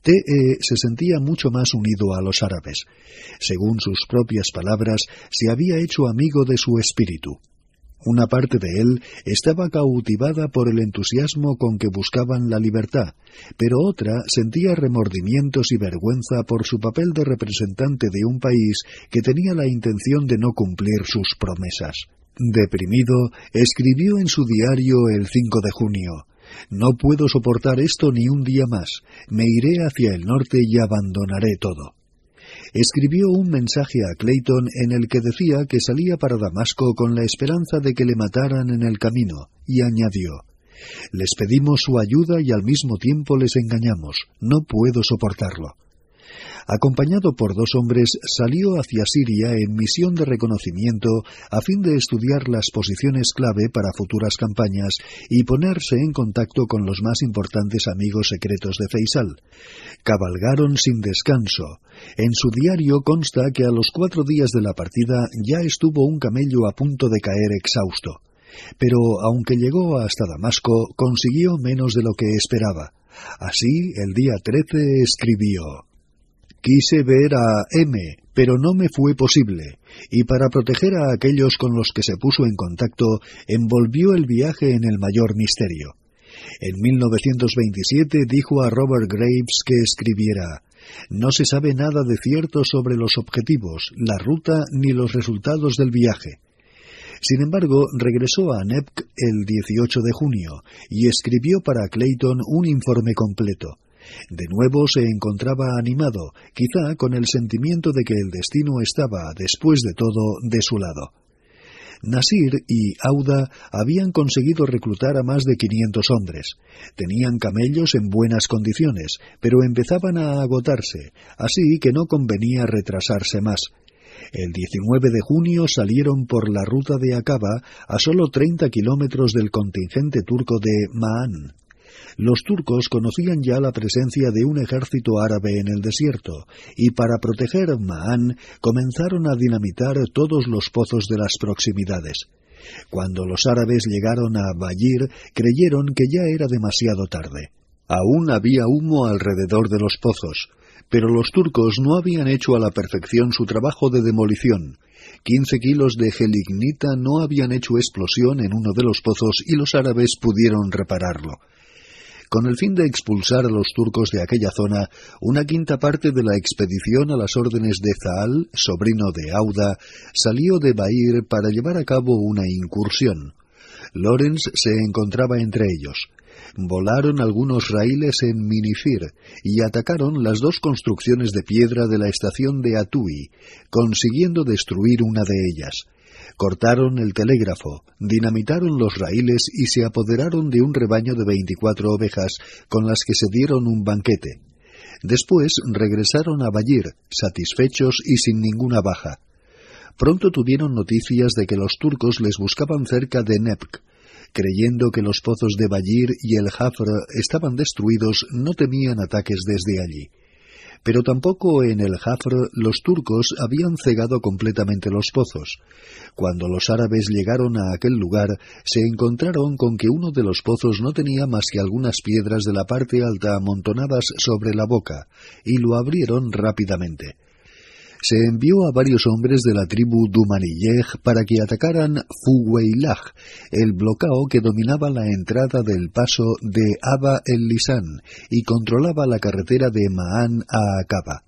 T.E. se sentía mucho más unido a los árabes. Según sus propias palabras, se había hecho amigo de su espíritu. Una parte de él estaba cautivada por el entusiasmo con que buscaban la libertad, pero otra sentía remordimientos y vergüenza por su papel de representante de un país que tenía la intención de no cumplir sus promesas. Deprimido, escribió en su diario el 5 de junio No puedo soportar esto ni un día más. Me iré hacia el norte y abandonaré todo. Escribió un mensaje a Clayton en el que decía que salía para Damasco con la esperanza de que le mataran en el camino, y añadió Les pedimos su ayuda y al mismo tiempo les engañamos. No puedo soportarlo acompañado por dos hombres, salió hacia Siria en misión de reconocimiento a fin de estudiar las posiciones clave para futuras campañas y ponerse en contacto con los más importantes amigos secretos de Faisal. Cabalgaron sin descanso. En su diario consta que a los cuatro días de la partida ya estuvo un camello a punto de caer exhausto. Pero aunque llegó hasta Damasco, consiguió menos de lo que esperaba. Así, el día 13 escribió Quise ver a M, pero no me fue posible, y para proteger a aquellos con los que se puso en contacto, envolvió el viaje en el mayor misterio. En 1927 dijo a Robert Graves que escribiera No se sabe nada de cierto sobre los objetivos, la ruta ni los resultados del viaje. Sin embargo, regresó a NEPC el 18 de junio y escribió para Clayton un informe completo. De nuevo se encontraba animado, quizá con el sentimiento de que el destino estaba, después de todo, de su lado. Nasir y Auda habían conseguido reclutar a más de quinientos hombres. Tenían camellos en buenas condiciones, pero empezaban a agotarse, así que no convenía retrasarse más. El 19 de junio salieron por la ruta de Acaba a solo treinta kilómetros del contingente turco de Ma'an. Los turcos conocían ya la presencia de un ejército árabe en el desierto, y para proteger Ma'an comenzaron a dinamitar todos los pozos de las proximidades. Cuando los árabes llegaron a Bayir, creyeron que ya era demasiado tarde. Aún había humo alrededor de los pozos, pero los turcos no habían hecho a la perfección su trabajo de demolición. Quince kilos de gelignita no habían hecho explosión en uno de los pozos y los árabes pudieron repararlo. Con el fin de expulsar a los turcos de aquella zona, una quinta parte de la expedición a las órdenes de Zaal, sobrino de Auda, salió de Bahir para llevar a cabo una incursión. Lorenz se encontraba entre ellos. Volaron algunos raíles en Minifir y atacaron las dos construcciones de piedra de la estación de Atui, consiguiendo destruir una de ellas. Cortaron el telégrafo, dinamitaron los raíles y se apoderaron de un rebaño de veinticuatro ovejas con las que se dieron un banquete. Después regresaron a Bayir, satisfechos y sin ninguna baja. pronto tuvieron noticias de que los turcos les buscaban cerca de Nepk. Creyendo que los pozos de Bayir y el Jafr estaban destruidos, no temían ataques desde allí. Pero tampoco en el Jafr los turcos habían cegado completamente los pozos. Cuando los árabes llegaron a aquel lugar, se encontraron con que uno de los pozos no tenía más que algunas piedras de la parte alta amontonadas sobre la boca, y lo abrieron rápidamente se envió a varios hombres de la tribu Dumaniyeh para que atacaran Fuweilah, el bloqueo que dominaba la entrada del paso de Aba el-Lisan y controlaba la carretera de Ma'an a Akaba.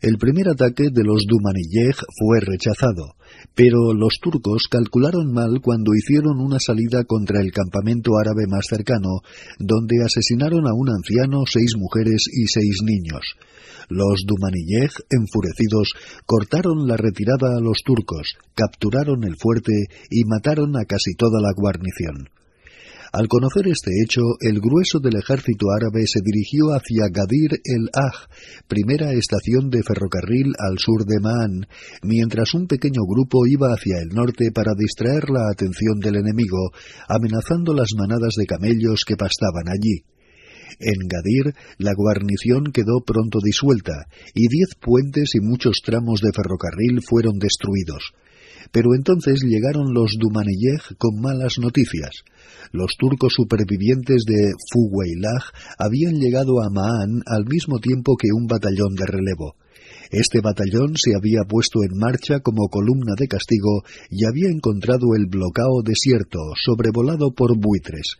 El primer ataque de los Dumaniyeh fue rechazado, pero los turcos calcularon mal cuando hicieron una salida contra el campamento árabe más cercano, donde asesinaron a un anciano, seis mujeres y seis niños. Los Dumaniyeh, enfurecidos, cortaron la retirada a los turcos, capturaron el fuerte y mataron a casi toda la guarnición. Al conocer este hecho, el grueso del ejército árabe se dirigió hacia Gadir el-Aj, primera estación de ferrocarril al sur de Ma'an, mientras un pequeño grupo iba hacia el norte para distraer la atención del enemigo, amenazando las manadas de camellos que pastaban allí. En Gadir, la guarnición quedó pronto disuelta, y diez puentes y muchos tramos de ferrocarril fueron destruidos. Pero entonces llegaron los Dumaniyeh con malas noticias. Los turcos supervivientes de Fuweilah habían llegado a Ma'an al mismo tiempo que un batallón de relevo. Este batallón se había puesto en marcha como columna de castigo y había encontrado el bloqueo desierto, sobrevolado por buitres.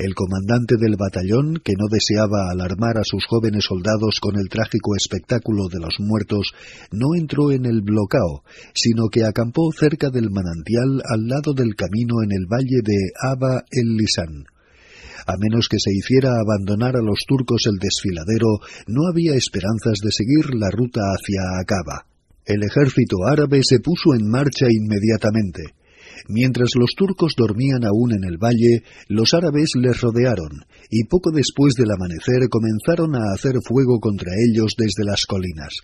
El comandante del batallón, que no deseaba alarmar a sus jóvenes soldados con el trágico espectáculo de los muertos, no entró en el bloqueo, sino que acampó cerca del manantial al lado del camino en el valle de Aba el Lisan. A menos que se hiciera abandonar a los turcos el desfiladero, no había esperanzas de seguir la ruta hacia Acaba. El ejército árabe se puso en marcha inmediatamente. Mientras los turcos dormían aún en el valle, los árabes les rodearon, y poco después del amanecer comenzaron a hacer fuego contra ellos desde las colinas.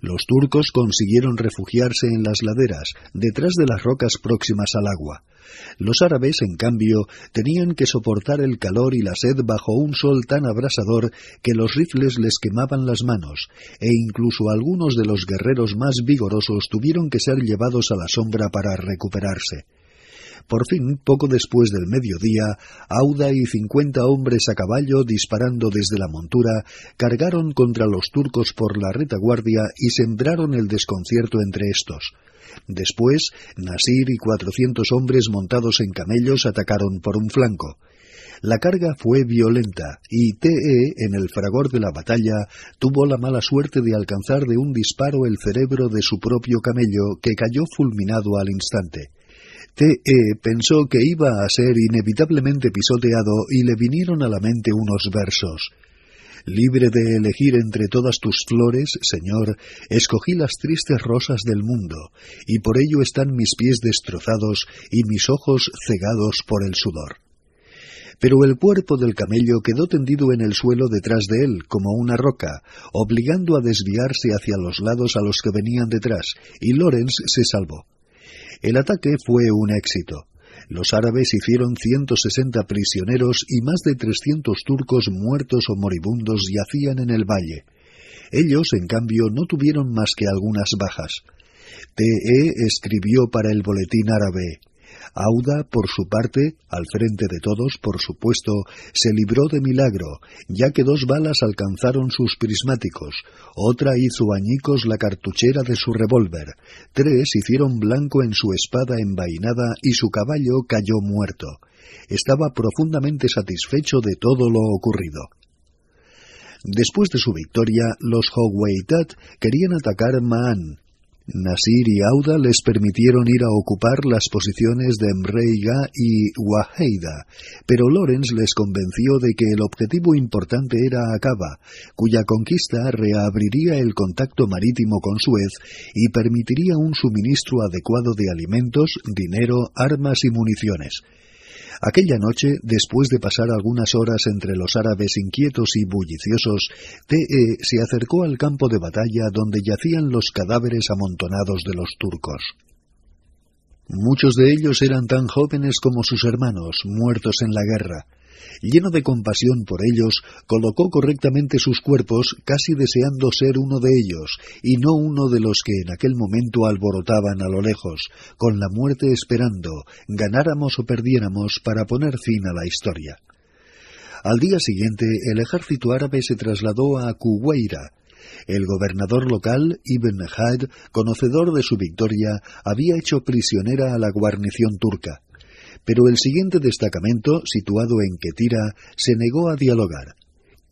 Los turcos consiguieron refugiarse en las laderas, detrás de las rocas próximas al agua. Los árabes, en cambio, tenían que soportar el calor y la sed bajo un sol tan abrasador que los rifles les quemaban las manos, e incluso algunos de los guerreros más vigorosos tuvieron que ser llevados a la sombra para recuperarse. Por fin, poco después del mediodía, Auda y cincuenta hombres a caballo disparando desde la montura cargaron contra los turcos por la retaguardia y sembraron el desconcierto entre estos. Después, Nasir y cuatrocientos hombres montados en camellos atacaron por un flanco. La carga fue violenta y T.E., en el fragor de la batalla, tuvo la mala suerte de alcanzar de un disparo el cerebro de su propio camello, que cayó fulminado al instante. T.E. pensó que iba a ser inevitablemente pisoteado y le vinieron a la mente unos versos. Libre de elegir entre todas tus flores, Señor, escogí las tristes rosas del mundo, y por ello están mis pies destrozados y mis ojos cegados por el sudor. Pero el cuerpo del camello quedó tendido en el suelo detrás de él, como una roca, obligando a desviarse hacia los lados a los que venían detrás, y Lorenz se salvó. El ataque fue un éxito. Los árabes hicieron 160 prisioneros y más de 300 turcos muertos o moribundos yacían en el valle. Ellos, en cambio, no tuvieron más que algunas bajas. T.E. escribió para el boletín árabe Auda, por su parte, al frente de todos, por supuesto, se libró de milagro, ya que dos balas alcanzaron sus prismáticos, otra hizo añicos la cartuchera de su revólver, tres hicieron blanco en su espada envainada y su caballo cayó muerto. Estaba profundamente satisfecho de todo lo ocurrido. Después de su victoria, los Hogweitat querían atacar Ma'an, Nasir y Auda les permitieron ir a ocupar las posiciones de Mreiga y Waheida, pero Lorenz les convenció de que el objetivo importante era Acaba, cuya conquista reabriría el contacto marítimo con Suez y permitiría un suministro adecuado de alimentos, dinero, armas y municiones. Aquella noche, después de pasar algunas horas entre los árabes inquietos y bulliciosos, T.E. se acercó al campo de batalla donde yacían los cadáveres amontonados de los turcos. Muchos de ellos eran tan jóvenes como sus hermanos, muertos en la guerra. Lleno de compasión por ellos, colocó correctamente sus cuerpos, casi deseando ser uno de ellos, y no uno de los que en aquel momento alborotaban a lo lejos, con la muerte esperando, ganáramos o perdiéramos para poner fin a la historia. Al día siguiente, el ejército árabe se trasladó a Kuwaira, el gobernador local, Ibn Had, conocedor de su victoria, había hecho prisionera a la guarnición turca. Pero el siguiente destacamento, situado en Ketira, se negó a dialogar.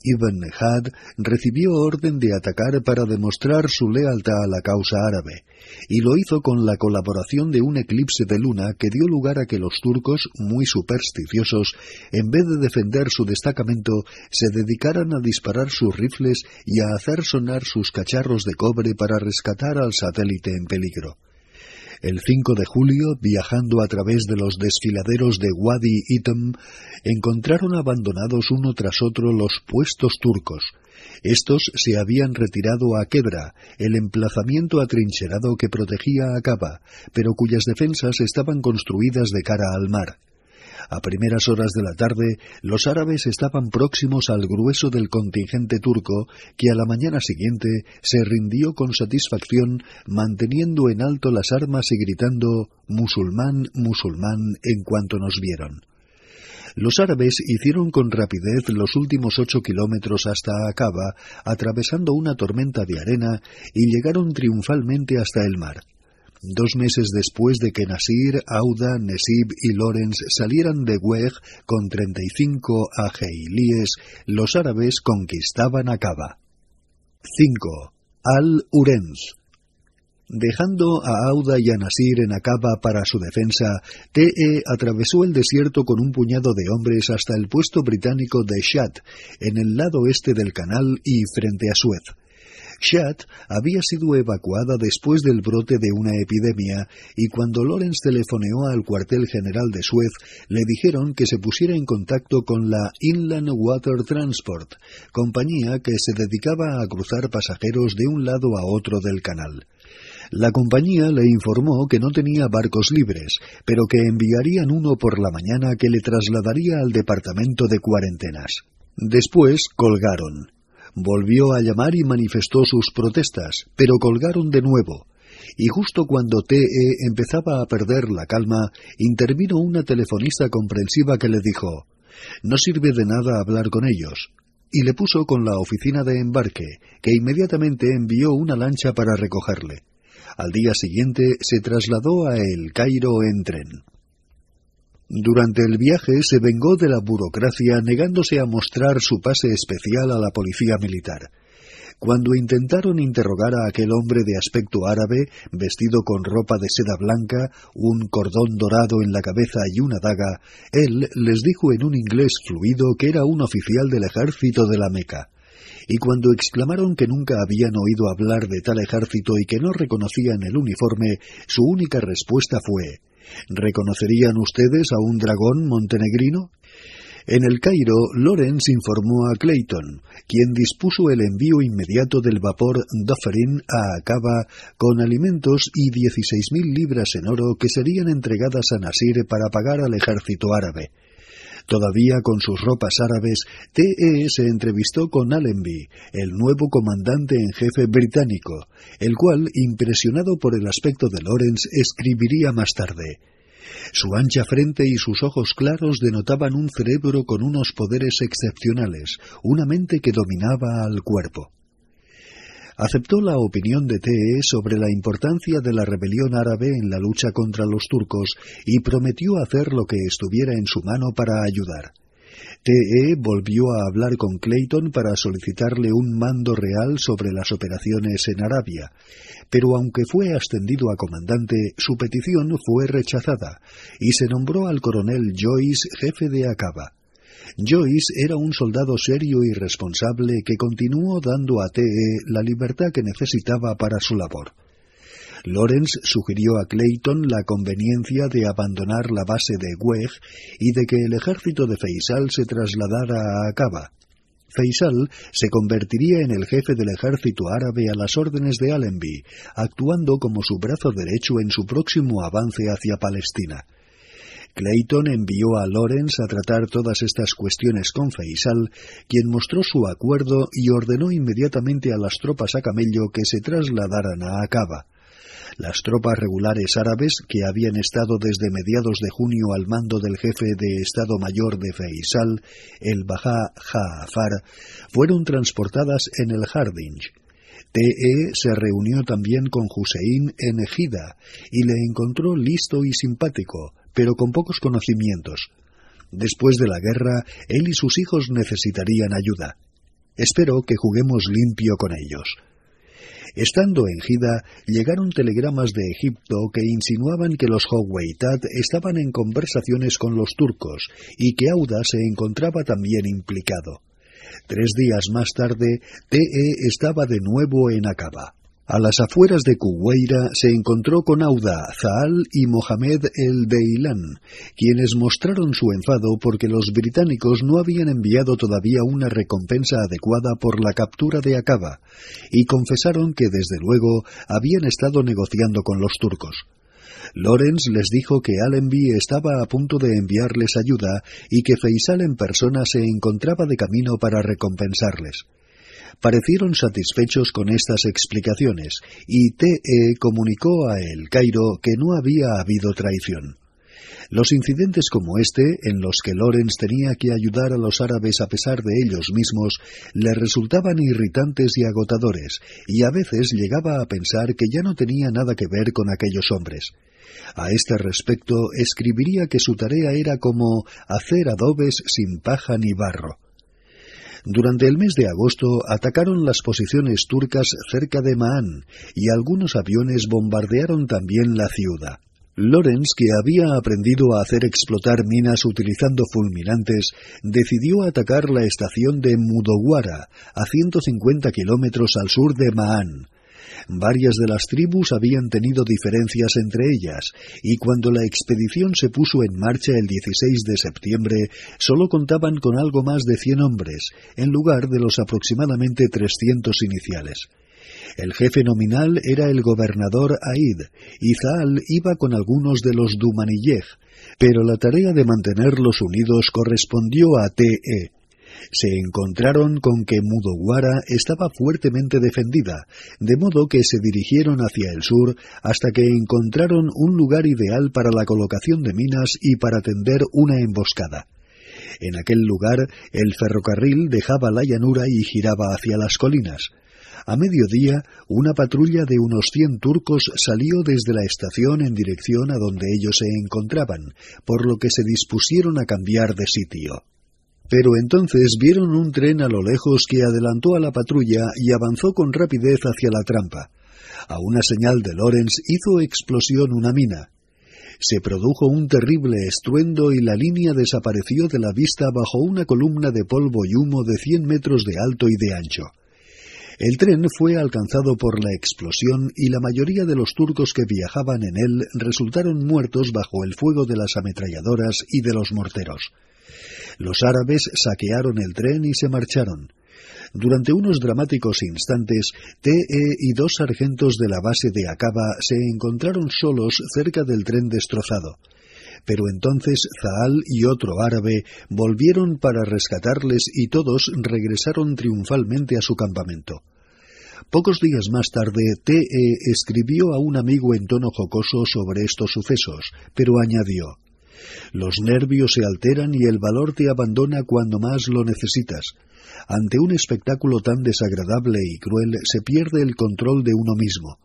Ibn Had recibió orden de atacar para demostrar su lealtad a la causa árabe, y lo hizo con la colaboración de un eclipse de luna que dio lugar a que los turcos, muy supersticiosos, en vez de defender su destacamento, se dedicaran a disparar sus rifles y a hacer sonar sus cacharros de cobre para rescatar al satélite en peligro. El 5 de julio, viajando a través de los desfiladeros de Wadi Itam, encontraron abandonados uno tras otro los puestos turcos. Estos se habían retirado a Quebra, el emplazamiento atrincherado que protegía a Caba, pero cuyas defensas estaban construidas de cara al mar. A primeras horas de la tarde, los árabes estaban próximos al grueso del contingente turco, que a la mañana siguiente se rindió con satisfacción, manteniendo en alto las armas y gritando musulmán, musulmán en cuanto nos vieron. Los árabes hicieron con rapidez los últimos ocho kilómetros hasta Acaba, atravesando una tormenta de arena, y llegaron triunfalmente hasta el mar. Dos meses después de que Nasir, Auda, Nesib y Lorenz salieran de Weg con 35 ajeilíes, los árabes conquistaban Acaba. 5. Al-Urenz Dejando a Auda y a Nasir en Acaba para su defensa, Te atravesó el desierto con un puñado de hombres hasta el puesto británico de Shat, en el lado este del canal y frente a Suez. Shat había sido evacuada después del brote de una epidemia y cuando Lawrence telefoneó al cuartel general de Suez le dijeron que se pusiera en contacto con la Inland Water Transport, compañía que se dedicaba a cruzar pasajeros de un lado a otro del canal. La compañía le informó que no tenía barcos libres, pero que enviarían uno por la mañana que le trasladaría al departamento de cuarentenas. Después colgaron. Volvió a llamar y manifestó sus protestas, pero colgaron de nuevo. Y justo cuando T.E. empezaba a perder la calma, intervino una telefonista comprensiva que le dijo No sirve de nada hablar con ellos. Y le puso con la oficina de embarque, que inmediatamente envió una lancha para recogerle. Al día siguiente se trasladó a El Cairo en tren. Durante el viaje se vengó de la burocracia negándose a mostrar su pase especial a la policía militar. Cuando intentaron interrogar a aquel hombre de aspecto árabe, vestido con ropa de seda blanca, un cordón dorado en la cabeza y una daga, él les dijo en un inglés fluido que era un oficial del ejército de la Meca. Y cuando exclamaron que nunca habían oído hablar de tal ejército y que no reconocían el uniforme, su única respuesta fue ¿Reconocerían ustedes a un dragón montenegrino? En el Cairo, Lawrence informó a Clayton, quien dispuso el envío inmediato del vapor Dufferin a Acaba con alimentos y 16.000 libras en oro que serían entregadas a Nasir para pagar al ejército árabe. Todavía con sus ropas árabes, T.E. se entrevistó con Allenby, el nuevo comandante en jefe británico, el cual, impresionado por el aspecto de Lawrence, escribiría más tarde. Su ancha frente y sus ojos claros denotaban un cerebro con unos poderes excepcionales, una mente que dominaba al cuerpo aceptó la opinión de TE sobre la importancia de la rebelión árabe en la lucha contra los turcos y prometió hacer lo que estuviera en su mano para ayudar. TE volvió a hablar con Clayton para solicitarle un mando real sobre las operaciones en Arabia, pero aunque fue ascendido a comandante, su petición fue rechazada y se nombró al coronel Joyce jefe de Acaba. Joyce era un soldado serio y responsable que continuó dando a T.E. la libertad que necesitaba para su labor. Lawrence sugirió a Clayton la conveniencia de abandonar la base de Weg y de que el ejército de Faisal se trasladara a Aqaba. Faisal se convertiría en el jefe del ejército árabe a las órdenes de Allenby, actuando como su brazo derecho en su próximo avance hacia Palestina. Clayton envió a Lawrence a tratar todas estas cuestiones con Faisal, quien mostró su acuerdo y ordenó inmediatamente a las tropas a camello que se trasladaran a Aqaba. Las tropas regulares árabes, que habían estado desde mediados de junio al mando del jefe de Estado Mayor de Faisal, el Baja Ja'afar, fueron transportadas en el Hardinge. TE se reunió también con Hussein en Ejida y le encontró listo y simpático, pero con pocos conocimientos. Después de la guerra, él y sus hijos necesitarían ayuda. Espero que juguemos limpio con ellos. Estando en Gida, llegaron telegramas de Egipto que insinuaban que los Howeitat estaban en conversaciones con los turcos y que Auda se encontraba también implicado. Tres días más tarde, TE estaba de nuevo en Acaba. A las afueras de Kuweira se encontró con Auda, Zaal y Mohamed el Deilan, quienes mostraron su enfado porque los británicos no habían enviado todavía una recompensa adecuada por la captura de Acaba, y confesaron que desde luego habían estado negociando con los turcos. Lawrence les dijo que Allenby estaba a punto de enviarles ayuda y que Faisal en persona se encontraba de camino para recompensarles parecieron satisfechos con estas explicaciones y TE comunicó a El Cairo que no había habido traición. Los incidentes como este, en los que Lorenz tenía que ayudar a los árabes a pesar de ellos mismos, le resultaban irritantes y agotadores, y a veces llegaba a pensar que ya no tenía nada que ver con aquellos hombres. A este respecto escribiría que su tarea era como hacer adobes sin paja ni barro. Durante el mes de agosto atacaron las posiciones turcas cerca de Ma'an y algunos aviones bombardearon también la ciudad. Lorenz, que había aprendido a hacer explotar minas utilizando fulminantes, decidió atacar la estación de Mudowara, a 150 kilómetros al sur de Ma'an, Varias de las tribus habían tenido diferencias entre ellas, y cuando la expedición se puso en marcha el 16 de septiembre, solo contaban con algo más de 100 hombres, en lugar de los aproximadamente 300 iniciales. El jefe nominal era el gobernador Aid, y Zaal iba con algunos de los Dumanillej, pero la tarea de mantenerlos unidos correspondió a T.E se encontraron con que Mudowara estaba fuertemente defendida, de modo que se dirigieron hacia el sur hasta que encontraron un lugar ideal para la colocación de minas y para tender una emboscada. En aquel lugar el ferrocarril dejaba la llanura y giraba hacia las colinas. A mediodía, una patrulla de unos cien turcos salió desde la estación en dirección a donde ellos se encontraban, por lo que se dispusieron a cambiar de sitio. Pero entonces vieron un tren a lo lejos que adelantó a la patrulla y avanzó con rapidez hacia la trampa. A una señal de Lorenz hizo explosión una mina. Se produjo un terrible estruendo y la línea desapareció de la vista bajo una columna de polvo y humo de cien metros de alto y de ancho. El tren fue alcanzado por la explosión y la mayoría de los turcos que viajaban en él resultaron muertos bajo el fuego de las ametralladoras y de los morteros. Los árabes saquearon el tren y se marcharon. Durante unos dramáticos instantes, TE y dos sargentos de la base de Acaba se encontraron solos cerca del tren destrozado. Pero entonces Zaal y otro árabe volvieron para rescatarles y todos regresaron triunfalmente a su campamento. Pocos días más tarde, TE escribió a un amigo en tono jocoso sobre estos sucesos, pero añadió los nervios se alteran y el valor te abandona cuando más lo necesitas. Ante un espectáculo tan desagradable y cruel se pierde el control de uno mismo.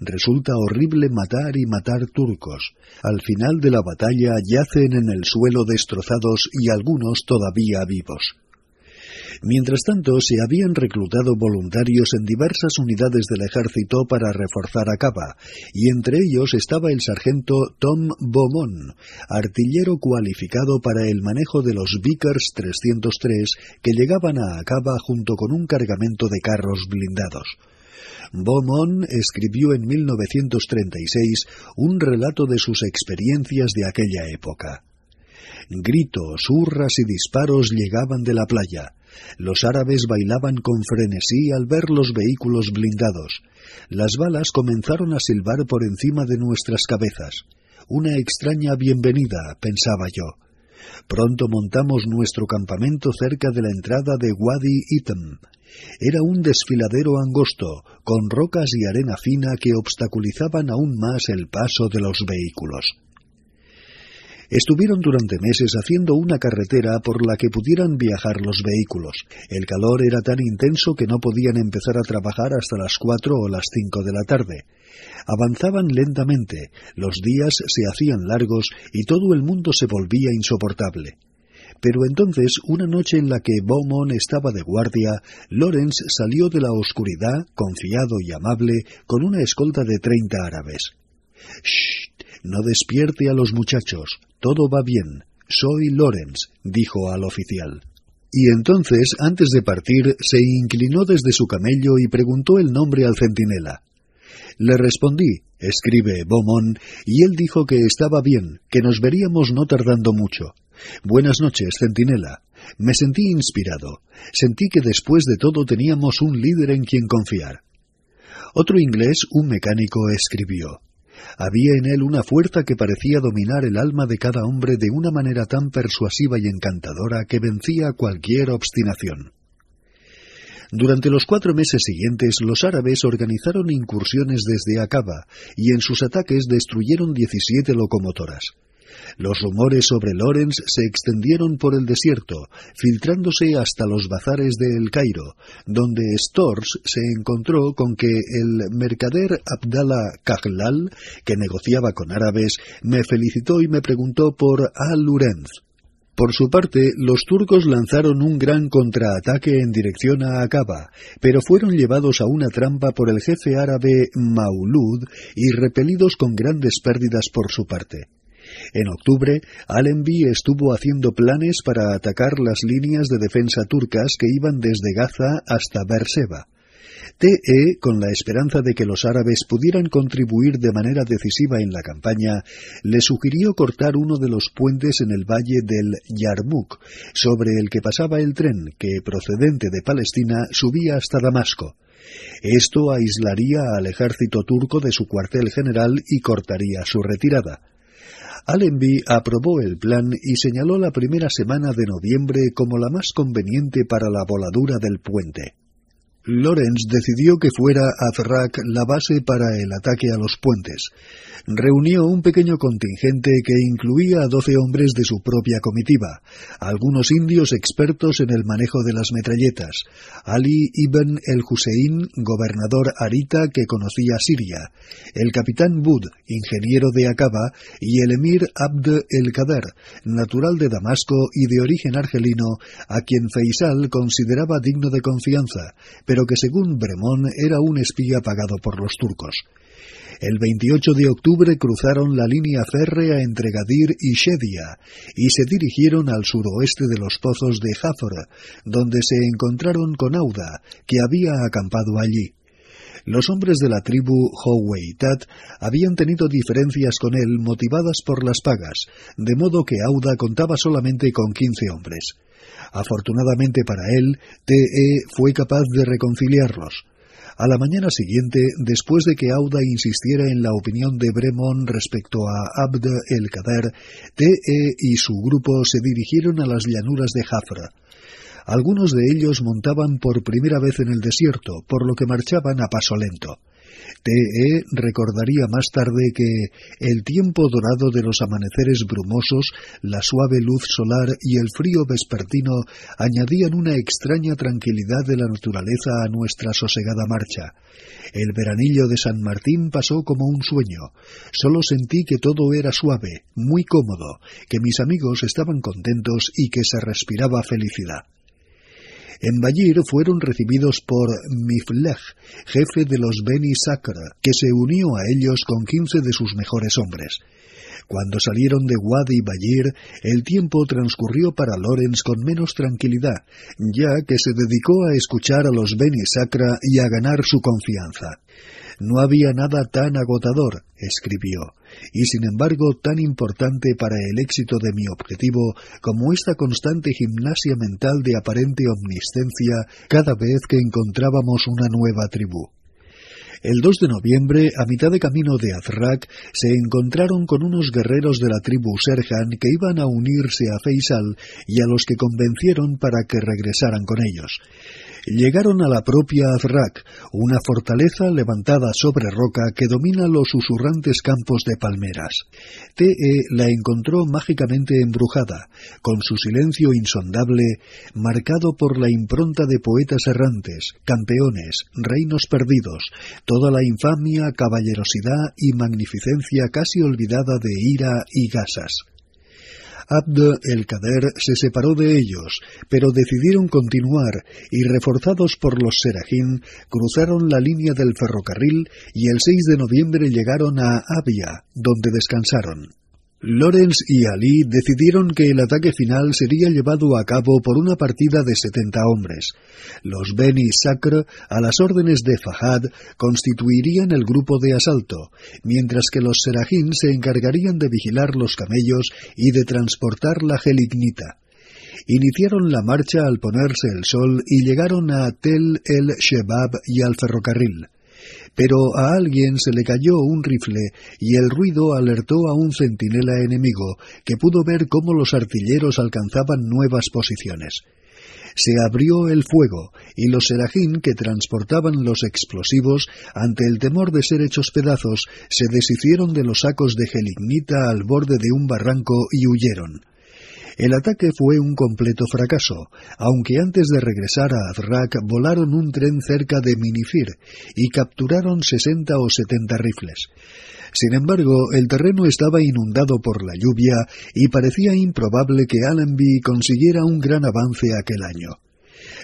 Resulta horrible matar y matar turcos. Al final de la batalla yacen en el suelo destrozados y algunos todavía vivos. Mientras tanto, se habían reclutado voluntarios en diversas unidades del ejército para reforzar a Cava, y entre ellos estaba el sargento Tom Beaumont, artillero cualificado para el manejo de los Vickers 303 que llegaban a Acaba junto con un cargamento de carros blindados. Beaumont escribió en 1936 un relato de sus experiencias de aquella época. Gritos, hurras y disparos llegaban de la playa. Los árabes bailaban con frenesí al ver los vehículos blindados. Las balas comenzaron a silbar por encima de nuestras cabezas. Una extraña bienvenida, pensaba yo. Pronto montamos nuestro campamento cerca de la entrada de Wadi Item. Era un desfiladero angosto, con rocas y arena fina que obstaculizaban aún más el paso de los vehículos. Estuvieron durante meses haciendo una carretera por la que pudieran viajar los vehículos. El calor era tan intenso que no podían empezar a trabajar hasta las cuatro o las cinco de la tarde. Avanzaban lentamente, los días se hacían largos y todo el mundo se volvía insoportable. Pero entonces, una noche en la que Beaumont estaba de guardia, Lawrence salió de la oscuridad, confiado y amable, con una escolta de treinta árabes. Shh, no despierte a los muchachos, todo va bien. Soy Lawrence, dijo al oficial. Y entonces, antes de partir, se inclinó desde su camello y preguntó el nombre al centinela. Le respondí, escribe Beaumont, y él dijo que estaba bien, que nos veríamos no tardando mucho. Buenas noches, centinela. Me sentí inspirado. Sentí que después de todo teníamos un líder en quien confiar. Otro inglés, un mecánico, escribió. Había en él una fuerza que parecía dominar el alma de cada hombre de una manera tan persuasiva y encantadora que vencía cualquier obstinación. Durante los cuatro meses siguientes, los árabes organizaron incursiones desde Acaba y en sus ataques destruyeron 17 locomotoras. Los rumores sobre Lorenz se extendieron por el desierto, filtrándose hasta los bazares de El Cairo, donde Stors se encontró con que el mercader Abdallah Kahlal, que negociaba con árabes, me felicitó y me preguntó por Al-Lurenz. Por su parte, los turcos lanzaron un gran contraataque en dirección a Acaba, pero fueron llevados a una trampa por el jefe árabe Maulud y repelidos con grandes pérdidas por su parte. En octubre, Allenby estuvo haciendo planes para atacar las líneas de defensa turcas que iban desde Gaza hasta Berseba. TE, con la esperanza de que los árabes pudieran contribuir de manera decisiva en la campaña, le sugirió cortar uno de los puentes en el valle del Yarmouk, sobre el que pasaba el tren que, procedente de Palestina, subía hasta Damasco. Esto aislaría al ejército turco de su cuartel general y cortaría su retirada. Allenby aprobó el plan y señaló la primera semana de noviembre como la más conveniente para la voladura del puente. Lawrence decidió que fuera Azrak la base para el ataque a los puentes. Reunió un pequeño contingente que incluía a doce hombres de su propia comitiva, algunos indios expertos en el manejo de las metralletas, Ali ibn el Hussein, gobernador arita que conocía Siria, el capitán Bud, ingeniero de Acaba, y el emir Abd el-Kader, natural de Damasco y de origen argelino, a quien Faisal consideraba digno de confianza, pero que según Bremón era un espía pagado por los turcos. El 28 de octubre cruzaron la línea férrea entre Gadir y Shedia y se dirigieron al suroeste de los pozos de Jafra, donde se encontraron con Auda, que había acampado allí. Los hombres de la tribu Howeitat habían tenido diferencias con él motivadas por las pagas, de modo que Auda contaba solamente con quince hombres. Afortunadamente para él, TE fue capaz de reconciliarlos. A la mañana siguiente, después de que Auda insistiera en la opinión de Bremon respecto a Abd el-Kader, TE y su grupo se dirigieron a las llanuras de Jafra. Algunos de ellos montaban por primera vez en el desierto, por lo que marchaban a paso lento. TE recordaría más tarde que el tiempo dorado de los amaneceres brumosos, la suave luz solar y el frío vespertino añadían una extraña tranquilidad de la naturaleza a nuestra sosegada marcha. El veranillo de San Martín pasó como un sueño. Solo sentí que todo era suave, muy cómodo, que mis amigos estaban contentos y que se respiraba felicidad. En Bayir fueron recibidos por Miflej, jefe de los Beni Sakra, que se unió a ellos con quince de sus mejores hombres. Cuando salieron de Wadi Bayir, el tiempo transcurrió para Lorenz con menos tranquilidad, ya que se dedicó a escuchar a los Beni Sacra y a ganar su confianza. No había nada tan agotador, escribió, y sin embargo tan importante para el éxito de mi objetivo como esta constante gimnasia mental de aparente omniscencia cada vez que encontrábamos una nueva tribu. El 2 de noviembre, a mitad de camino de Azrak, se encontraron con unos guerreros de la tribu Serhan que iban a unirse a Faisal y a los que convencieron para que regresaran con ellos llegaron a la propia Azrak, una fortaleza levantada sobre roca que domina los susurrantes campos de palmeras. T.E. la encontró mágicamente embrujada, con su silencio insondable, marcado por la impronta de poetas errantes, campeones, reinos perdidos, toda la infamia, caballerosidad y magnificencia casi olvidada de Ira y Gasas. Abd el-Kader se separó de ellos, pero decidieron continuar y, reforzados por los Serajim, cruzaron la línea del ferrocarril y el 6 de noviembre llegaron a Abia, donde descansaron. Lorenz y Ali decidieron que el ataque final sería llevado a cabo por una partida de 70 hombres. Los Beni Sakr, a las órdenes de Fahad, constituirían el grupo de asalto, mientras que los Serajim se encargarían de vigilar los camellos y de transportar la gelignita. Iniciaron la marcha al ponerse el sol y llegaron a Tel el Shebab y al ferrocarril pero a alguien se le cayó un rifle y el ruido alertó a un centinela enemigo que pudo ver cómo los artilleros alcanzaban nuevas posiciones. Se abrió el fuego y los serajín que transportaban los explosivos, ante el temor de ser hechos pedazos, se deshicieron de los sacos de gelignita al borde de un barranco y huyeron. El ataque fue un completo fracaso, aunque antes de regresar a Azrak volaron un tren cerca de Minifir y capturaron 60 o 70 rifles. Sin embargo, el terreno estaba inundado por la lluvia y parecía improbable que Allenby consiguiera un gran avance aquel año.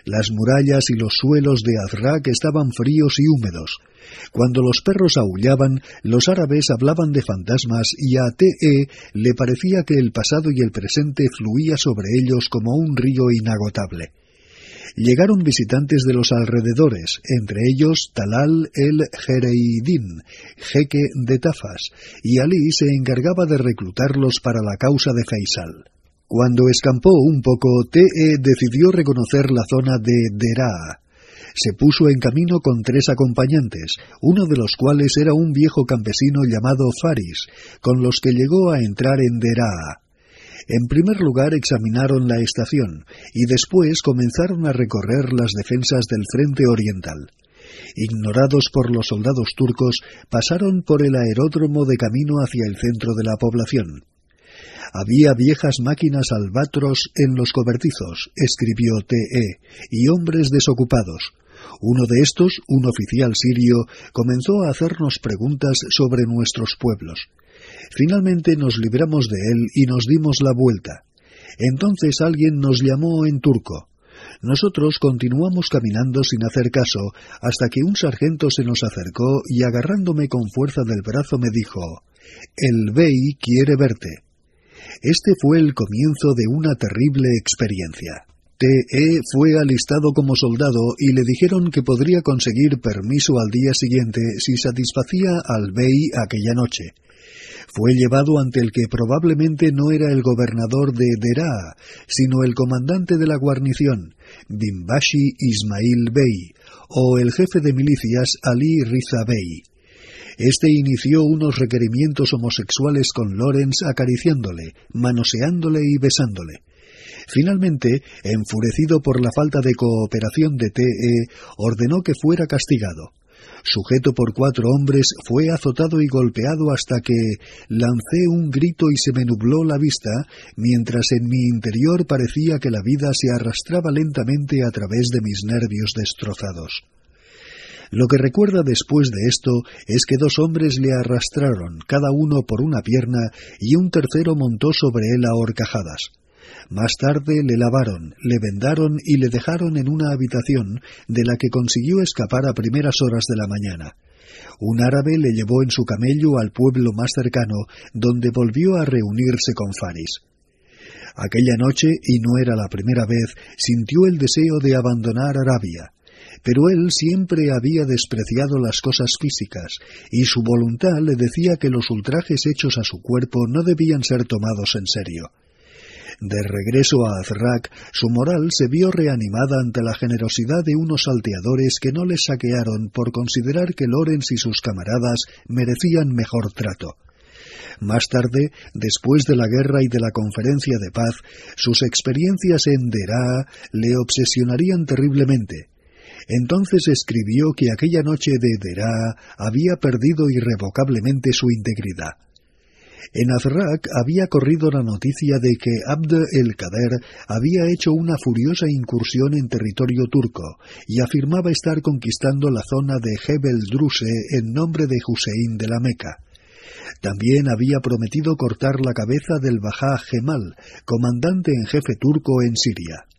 Las murallas y los suelos de Azrak estaban fríos y húmedos. Cuando los perros aullaban, los árabes hablaban de fantasmas y a T.E. le parecía que el pasado y el presente fluía sobre ellos como un río inagotable. Llegaron visitantes de los alrededores, entre ellos Talal el Jereidín, jeque de Tafas, y Ali se encargaba de reclutarlos para la causa de Faisal. Cuando escampó un poco, T.E. decidió reconocer la zona de Deraa, se puso en camino con tres acompañantes, uno de los cuales era un viejo campesino llamado Faris, con los que llegó a entrar en Deraa. En primer lugar examinaron la estación y después comenzaron a recorrer las defensas del frente oriental. Ignorados por los soldados turcos, pasaron por el aeródromo de camino hacia el centro de la población. Había viejas máquinas albatros en los cobertizos, escribió T.E., y hombres desocupados. Uno de estos, un oficial sirio, comenzó a hacernos preguntas sobre nuestros pueblos. Finalmente nos libramos de él y nos dimos la vuelta. Entonces alguien nos llamó en turco. Nosotros continuamos caminando sin hacer caso hasta que un sargento se nos acercó y agarrándome con fuerza del brazo me dijo El Bey quiere verte. Este fue el comienzo de una terrible experiencia. T.E. fue alistado como soldado y le dijeron que podría conseguir permiso al día siguiente si satisfacía al Bey aquella noche. Fue llevado ante el que probablemente no era el gobernador de Deraa, sino el comandante de la guarnición, Bimbashi Ismail Bey, o el jefe de milicias Ali Riza Bey. Este inició unos requerimientos homosexuales con Lorenz acariciándole, manoseándole y besándole. Finalmente, enfurecido por la falta de cooperación de TE, ordenó que fuera castigado. Sujeto por cuatro hombres, fue azotado y golpeado hasta que lancé un grito y se me nubló la vista, mientras en mi interior parecía que la vida se arrastraba lentamente a través de mis nervios destrozados. Lo que recuerda después de esto es que dos hombres le arrastraron, cada uno por una pierna, y un tercero montó sobre él a horcajadas. Más tarde le lavaron, le vendaron y le dejaron en una habitación de la que consiguió escapar a primeras horas de la mañana. Un árabe le llevó en su camello al pueblo más cercano, donde volvió a reunirse con Faris. Aquella noche, y no era la primera vez, sintió el deseo de abandonar Arabia. Pero él siempre había despreciado las cosas físicas, y su voluntad le decía que los ultrajes hechos a su cuerpo no debían ser tomados en serio. De regreso a Azrak, su moral se vio reanimada ante la generosidad de unos salteadores que no les saquearon por considerar que Lorenz y sus camaradas merecían mejor trato. Más tarde, después de la guerra y de la conferencia de paz, sus experiencias en Derá le obsesionarían terriblemente. Entonces escribió que aquella noche de Derá había perdido irrevocablemente su integridad. En Azrak había corrido la noticia de que Abd el-Kader había hecho una furiosa incursión en territorio turco y afirmaba estar conquistando la zona de Jebel Druse en nombre de Hussein de la Meca. También había prometido cortar la cabeza del Bajá Gemal, comandante en jefe turco en Siria.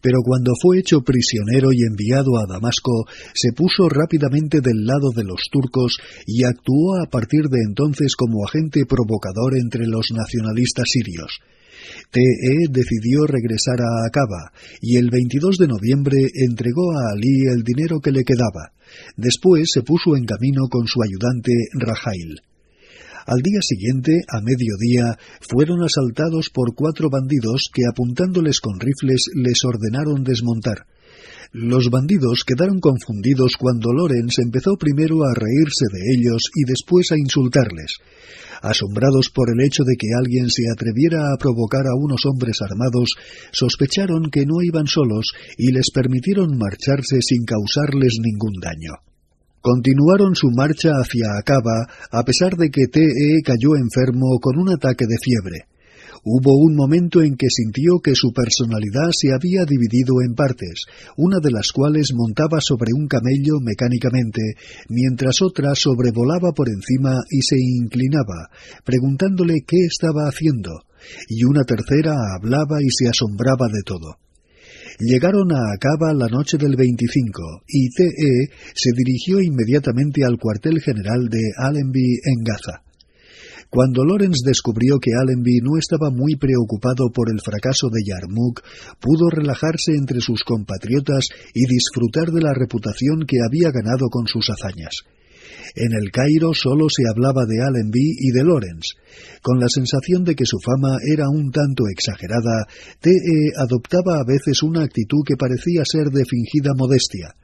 Pero cuando fue hecho prisionero y enviado a Damasco, se puso rápidamente del lado de los turcos y actuó a partir de entonces como agente provocador entre los nacionalistas sirios. TE decidió regresar a Acaba y el 22 de noviembre entregó a Ali el dinero que le quedaba. Después se puso en camino con su ayudante Rajail. Al día siguiente, a mediodía, fueron asaltados por cuatro bandidos que apuntándoles con rifles les ordenaron desmontar. Los bandidos quedaron confundidos cuando Lorenz empezó primero a reírse de ellos y después a insultarles. Asombrados por el hecho de que alguien se atreviera a provocar a unos hombres armados, sospecharon que no iban solos y les permitieron marcharse sin causarles ningún daño. Continuaron su marcha hacia Acaba a pesar de que T.E. cayó enfermo con un ataque de fiebre. Hubo un momento en que sintió que su personalidad se había dividido en partes, una de las cuales montaba sobre un camello mecánicamente, mientras otra sobrevolaba por encima y se inclinaba, preguntándole qué estaba haciendo, y una tercera hablaba y se asombraba de todo. Llegaron a Acaba la noche del 25 y TE se dirigió inmediatamente al cuartel general de Allenby en Gaza. Cuando Lorenz descubrió que Allenby no estaba muy preocupado por el fracaso de Yarmouk, pudo relajarse entre sus compatriotas y disfrutar de la reputación que había ganado con sus hazañas. En el Cairo solo se hablaba de Allenby y de Lorenz. Con la sensación de que su fama era un tanto exagerada, T.E. adoptaba a veces una actitud que parecía ser de fingida modestia.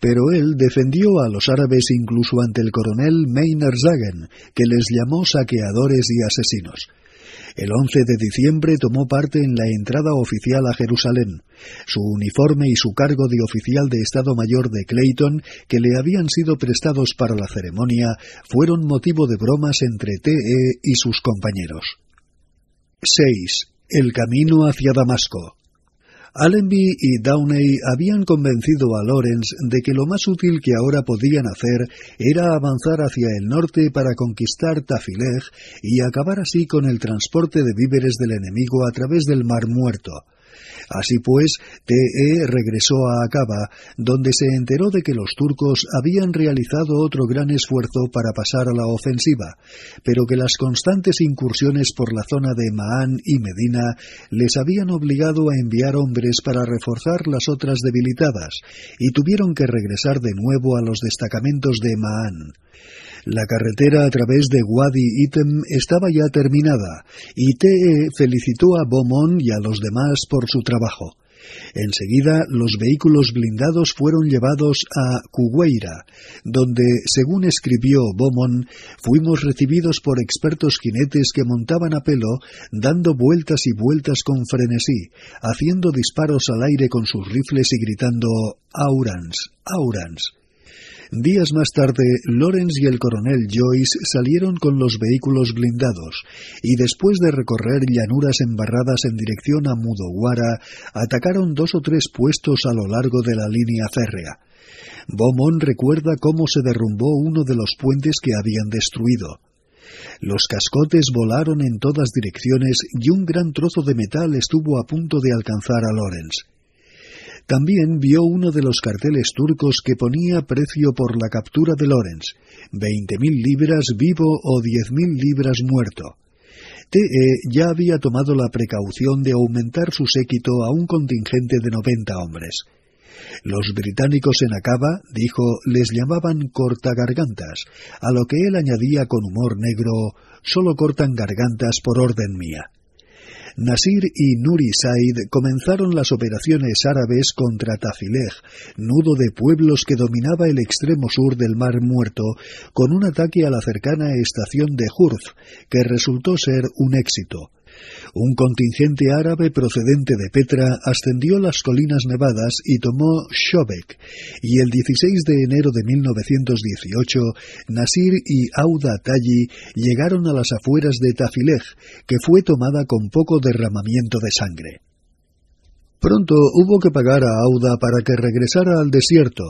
Pero él defendió a los árabes incluso ante el coronel Maynard Zagen, que les llamó saqueadores y asesinos. El 11 de diciembre tomó parte en la entrada oficial a Jerusalén. Su uniforme y su cargo de oficial de Estado Mayor de Clayton, que le habían sido prestados para la ceremonia, fueron motivo de bromas entre TE y sus compañeros. 6. El camino hacia Damasco. Allenby y Downey habían convencido a Lawrence de que lo más útil que ahora podían hacer era avanzar hacia el norte para conquistar Tafileh y acabar así con el transporte de víveres del enemigo a través del Mar Muerto. Así pues, T.E. regresó a Acaba, donde se enteró de que los turcos habían realizado otro gran esfuerzo para pasar a la ofensiva, pero que las constantes incursiones por la zona de Maán y Medina les habían obligado a enviar hombres para reforzar las otras debilitadas, y tuvieron que regresar de nuevo a los destacamentos de Maán. La carretera a través de Wadi Item estaba ya terminada y TE felicitó a Beaumont y a los demás por su trabajo. Enseguida los vehículos blindados fueron llevados a Cugueira, donde, según escribió Beaumont, fuimos recibidos por expertos jinetes que montaban a pelo, dando vueltas y vueltas con frenesí, haciendo disparos al aire con sus rifles y gritando Aurans, Aurans. Días más tarde, Lawrence y el coronel Joyce salieron con los vehículos blindados y después de recorrer llanuras embarradas en dirección a Mudowara, atacaron dos o tres puestos a lo largo de la línea férrea. Beaumont recuerda cómo se derrumbó uno de los puentes que habían destruido. Los cascotes volaron en todas direcciones y un gran trozo de metal estuvo a punto de alcanzar a Lawrence. También vio uno de los carteles turcos que ponía precio por la captura de Lorenz, veinte mil libras vivo o diez mil libras muerto. TE ya había tomado la precaución de aumentar su séquito a un contingente de noventa hombres. Los británicos en Acaba, dijo, les llamaban cortagargantas, a lo que él añadía con humor negro, solo cortan gargantas por orden mía. Nasir y Nuri Said comenzaron las operaciones árabes contra Tafileh, nudo de pueblos que dominaba el extremo sur del Mar Muerto, con un ataque a la cercana estación de Hurf, que resultó ser un éxito. Un contingente árabe procedente de Petra ascendió las colinas nevadas y tomó Shobek, y el 16 de enero de 1918 Nasir y Auda Tayi llegaron a las afueras de Tafileh, que fue tomada con poco derramamiento de sangre. Pronto hubo que pagar a Auda para que regresara al desierto,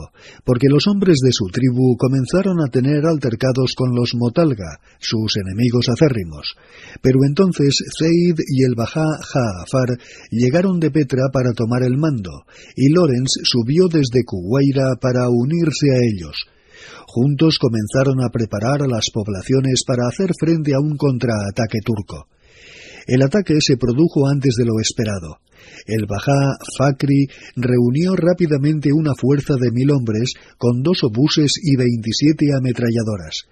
porque los hombres de su tribu comenzaron a tener altercados con los Motalga, sus enemigos acérrimos. Pero entonces Zeid y el Bajá Jaafar llegaron de Petra para tomar el mando, y Lorenz subió desde Kuwaira para unirse a ellos. Juntos comenzaron a preparar a las poblaciones para hacer frente a un contraataque turco. El ataque se produjo antes de lo esperado. El Bajá Fakri reunió rápidamente una fuerza de mil hombres con dos obuses y veintisiete ametralladoras.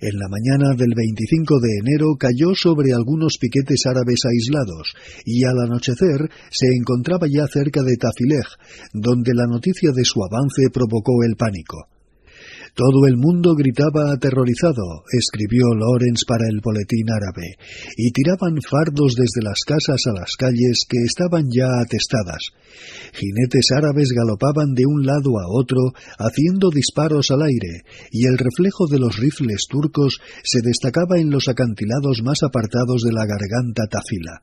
En la mañana del 25 de enero cayó sobre algunos piquetes árabes aislados y al anochecer se encontraba ya cerca de Tafileh, donde la noticia de su avance provocó el pánico. Todo el mundo gritaba aterrorizado, escribió Lorenz para el boletín árabe, y tiraban fardos desde las casas a las calles que estaban ya atestadas. Jinetes árabes galopaban de un lado a otro, haciendo disparos al aire, y el reflejo de los rifles turcos se destacaba en los acantilados más apartados de la garganta tafila.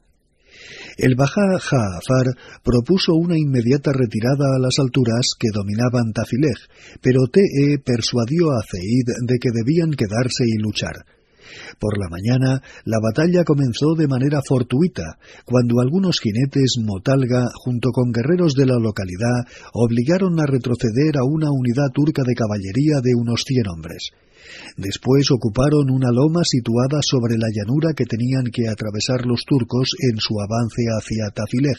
El Bajá Jaafar propuso una inmediata retirada a las alturas que dominaban Tafileh, pero Te persuadió a Zeid de que debían quedarse y luchar. Por la mañana, la batalla comenzó de manera fortuita, cuando algunos jinetes Motalga, junto con guerreros de la localidad, obligaron a retroceder a una unidad turca de caballería de unos cien hombres. Después ocuparon una loma situada sobre la llanura que tenían que atravesar los turcos en su avance hacia Tafileh.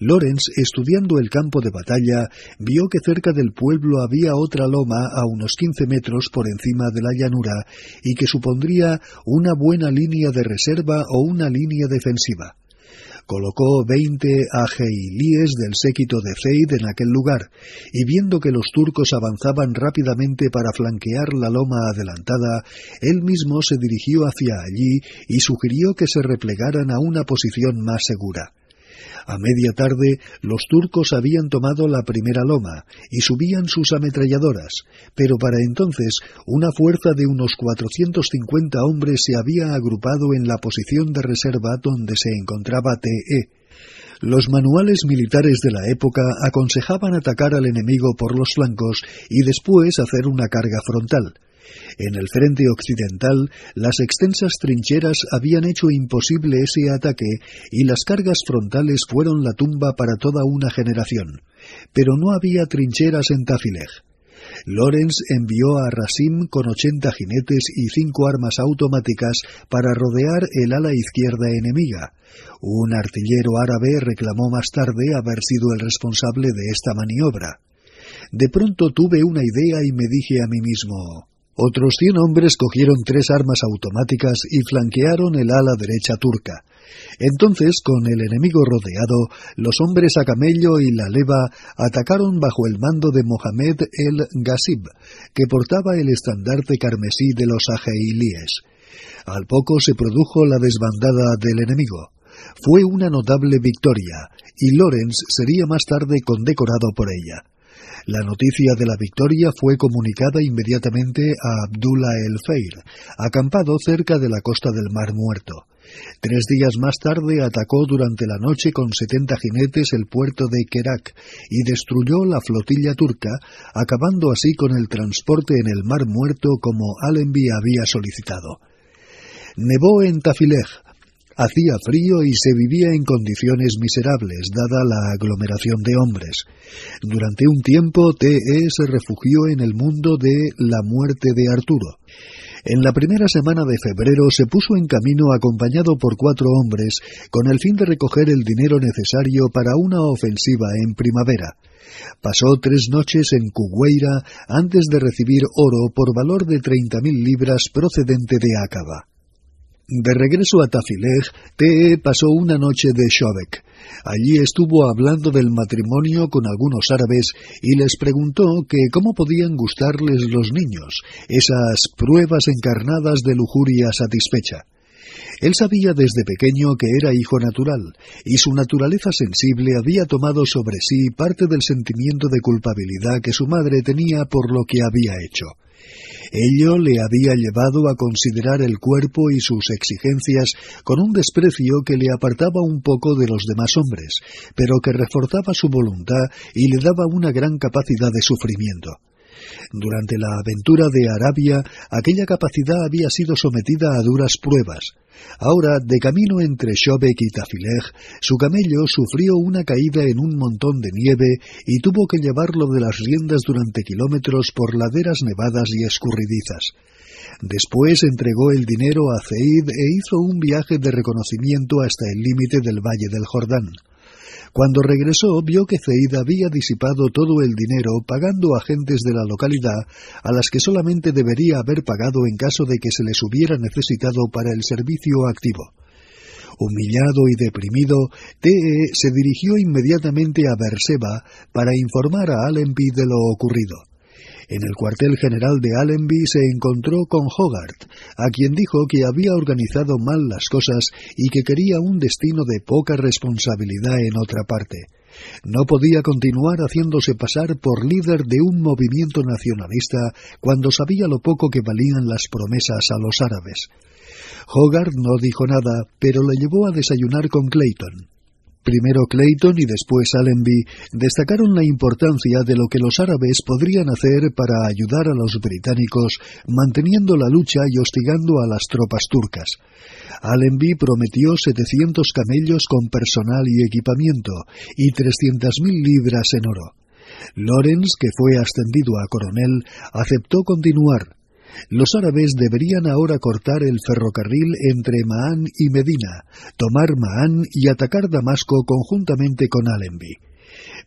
Lorenz, estudiando el campo de batalla, vio que cerca del pueblo había otra loma a unos quince metros por encima de la llanura y que supondría una buena línea de reserva o una línea defensiva colocó veinte ageilíes del séquito de Zeid en aquel lugar, y viendo que los turcos avanzaban rápidamente para flanquear la loma adelantada, él mismo se dirigió hacia allí y sugirió que se replegaran a una posición más segura. A media tarde los turcos habían tomado la primera loma y subían sus ametralladoras, pero para entonces una fuerza de unos 450 hombres se había agrupado en la posición de reserva donde se encontraba TE. Los manuales militares de la época aconsejaban atacar al enemigo por los flancos y después hacer una carga frontal. En el frente occidental, las extensas trincheras habían hecho imposible ese ataque y las cargas frontales fueron la tumba para toda una generación. Pero no había trincheras en Tafileh. Lorenz envió a Rasim con ochenta jinetes y cinco armas automáticas para rodear el ala izquierda enemiga. Un artillero árabe reclamó más tarde haber sido el responsable de esta maniobra. De pronto tuve una idea y me dije a mí mismo otros cien hombres cogieron tres armas automáticas y flanquearon el ala derecha turca. Entonces, con el enemigo rodeado, los hombres a camello y la leva atacaron bajo el mando de Mohamed el Ghasib, que portaba el estandarte carmesí de los ajeilíes. Al poco se produjo la desbandada del enemigo. Fue una notable victoria, y Lorenz sería más tarde condecorado por ella. La noticia de la victoria fue comunicada inmediatamente a Abdullah el Feir, acampado cerca de la costa del Mar Muerto. Tres días más tarde atacó durante la noche con setenta jinetes el puerto de Kerak y destruyó la flotilla turca, acabando así con el transporte en el Mar Muerto como Allenby había solicitado. Nevó en Tafileh, Hacía frío y se vivía en condiciones miserables, dada la aglomeración de hombres. Durante un tiempo, T.E. se refugió en el mundo de la muerte de Arturo. En la primera semana de febrero se puso en camino acompañado por cuatro hombres con el fin de recoger el dinero necesario para una ofensiva en primavera. Pasó tres noches en Cugueira antes de recibir oro por valor de treinta mil libras procedente de Acaba. De regreso a Tafileh, T.E. pasó una noche de Shobek. Allí estuvo hablando del matrimonio con algunos árabes y les preguntó que cómo podían gustarles los niños, esas pruebas encarnadas de lujuria satisfecha. Él sabía desde pequeño que era hijo natural, y su naturaleza sensible había tomado sobre sí parte del sentimiento de culpabilidad que su madre tenía por lo que había hecho. Ello le había llevado a considerar el cuerpo y sus exigencias con un desprecio que le apartaba un poco de los demás hombres, pero que reforzaba su voluntad y le daba una gran capacidad de sufrimiento. Durante la aventura de Arabia, aquella capacidad había sido sometida a duras pruebas. Ahora, de camino entre Shobek y Tafileh, su camello sufrió una caída en un montón de nieve y tuvo que llevarlo de las riendas durante kilómetros por laderas nevadas y escurridizas. Después entregó el dinero a Zeid e hizo un viaje de reconocimiento hasta el límite del Valle del Jordán. Cuando regresó vio que Zeid había disipado todo el dinero pagando a de la localidad a las que solamente debería haber pagado en caso de que se les hubiera necesitado para el servicio activo. Humillado y deprimido, T.E. se dirigió inmediatamente a Berseba para informar a Allenby de lo ocurrido. En el cuartel general de Allenby se encontró con Hogarth, a quien dijo que había organizado mal las cosas y que quería un destino de poca responsabilidad en otra parte. No podía continuar haciéndose pasar por líder de un movimiento nacionalista cuando sabía lo poco que valían las promesas a los árabes. Hogarth no dijo nada, pero le llevó a desayunar con Clayton. Primero Clayton y después Allenby destacaron la importancia de lo que los árabes podrían hacer para ayudar a los británicos manteniendo la lucha y hostigando a las tropas turcas. Allenby prometió 700 camellos con personal y equipamiento y 300.000 libras en oro. Lawrence, que fue ascendido a coronel, aceptó continuar, los árabes deberían ahora cortar el ferrocarril entre Maán y Medina, tomar Maán y atacar Damasco conjuntamente con Allenby.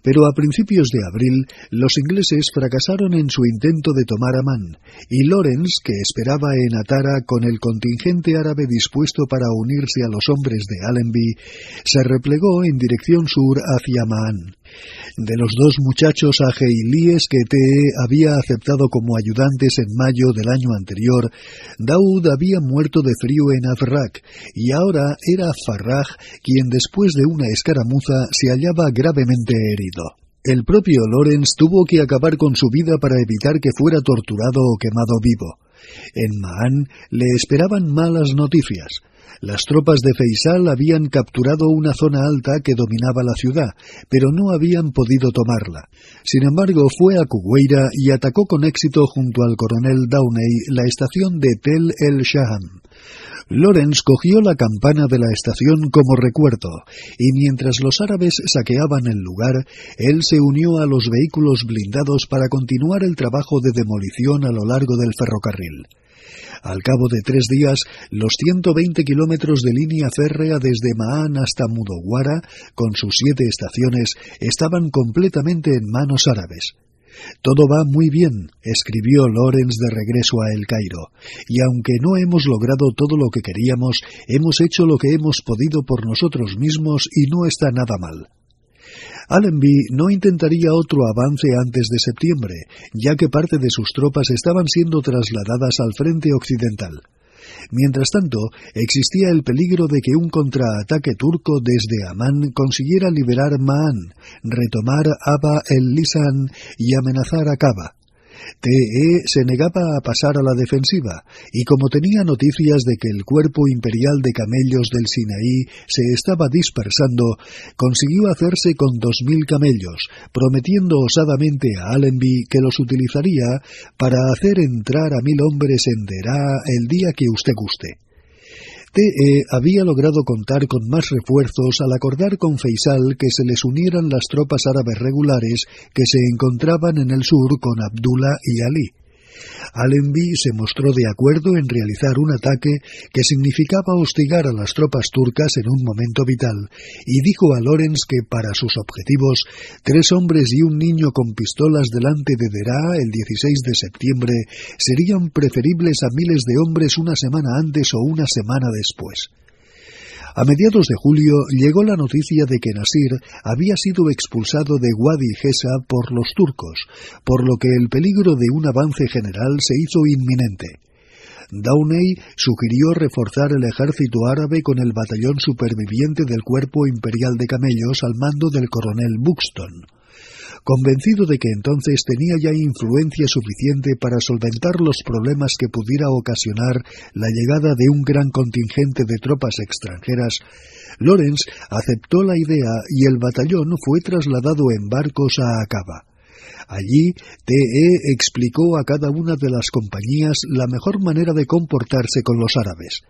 Pero a principios de abril los ingleses fracasaron en su intento de tomar Amán, y Lawrence, que esperaba en Atara con el contingente árabe dispuesto para unirse a los hombres de Allenby, se replegó en dirección sur hacia Maán. De los dos muchachos ageilíes que Te había aceptado como ayudantes en mayo del año anterior, Daud había muerto de frío en Azrak, y ahora era Farraj quien después de una escaramuza se hallaba gravemente herido. El propio Lorenz tuvo que acabar con su vida para evitar que fuera torturado o quemado vivo. En Maan le esperaban malas noticias. Las tropas de Feisal habían capturado una zona alta que dominaba la ciudad, pero no habían podido tomarla. Sin embargo, fue a Kugueira y atacó con éxito junto al coronel Downey la estación de Tel el Shaham. Lawrence cogió la campana de la estación como recuerdo, y mientras los árabes saqueaban el lugar, él se unió a los vehículos blindados para continuar el trabajo de demolición a lo largo del ferrocarril. Al cabo de tres días, los 120 kilómetros de línea férrea desde Maán hasta Mudowara, con sus siete estaciones, estaban completamente en manos árabes. Todo va muy bien, escribió Lorenz de regreso a El Cairo, y aunque no hemos logrado todo lo que queríamos, hemos hecho lo que hemos podido por nosotros mismos y no está nada mal. Allenby no intentaría otro avance antes de septiembre, ya que parte de sus tropas estaban siendo trasladadas al frente occidental. Mientras tanto, existía el peligro de que un contraataque turco desde Amán consiguiera liberar Ma'an, retomar Aba el-Lisan y amenazar a Kaba. TE se negaba a pasar a la defensiva, y como tenía noticias de que el cuerpo imperial de camellos del Sinaí se estaba dispersando, consiguió hacerse con dos mil camellos, prometiendo osadamente a Allenby que los utilizaría para hacer entrar a mil hombres en Derá el día que usted guste. TE había logrado contar con más refuerzos al acordar con Faisal que se les unieran las tropas árabes regulares que se encontraban en el sur con Abdullah y Ali. Allenby se mostró de acuerdo en realizar un ataque que significaba hostigar a las tropas turcas en un momento vital, y dijo a Lorenz que para sus objetivos, tres hombres y un niño con pistolas delante de Derá el 16 de septiembre serían preferibles a miles de hombres una semana antes o una semana después. A mediados de julio llegó la noticia de que Nasir había sido expulsado de Wadi Gesa por los turcos, por lo que el peligro de un avance general se hizo inminente. Downey sugirió reforzar el ejército árabe con el batallón superviviente del Cuerpo Imperial de Camellos al mando del coronel Buxton convencido de que entonces tenía ya influencia suficiente para solventar los problemas que pudiera ocasionar la llegada de un gran contingente de tropas extranjeras, Lorenz aceptó la idea y el batallón fue trasladado en barcos a Acaba. Allí, TE explicó a cada una de las compañías la mejor manera de comportarse con los árabes.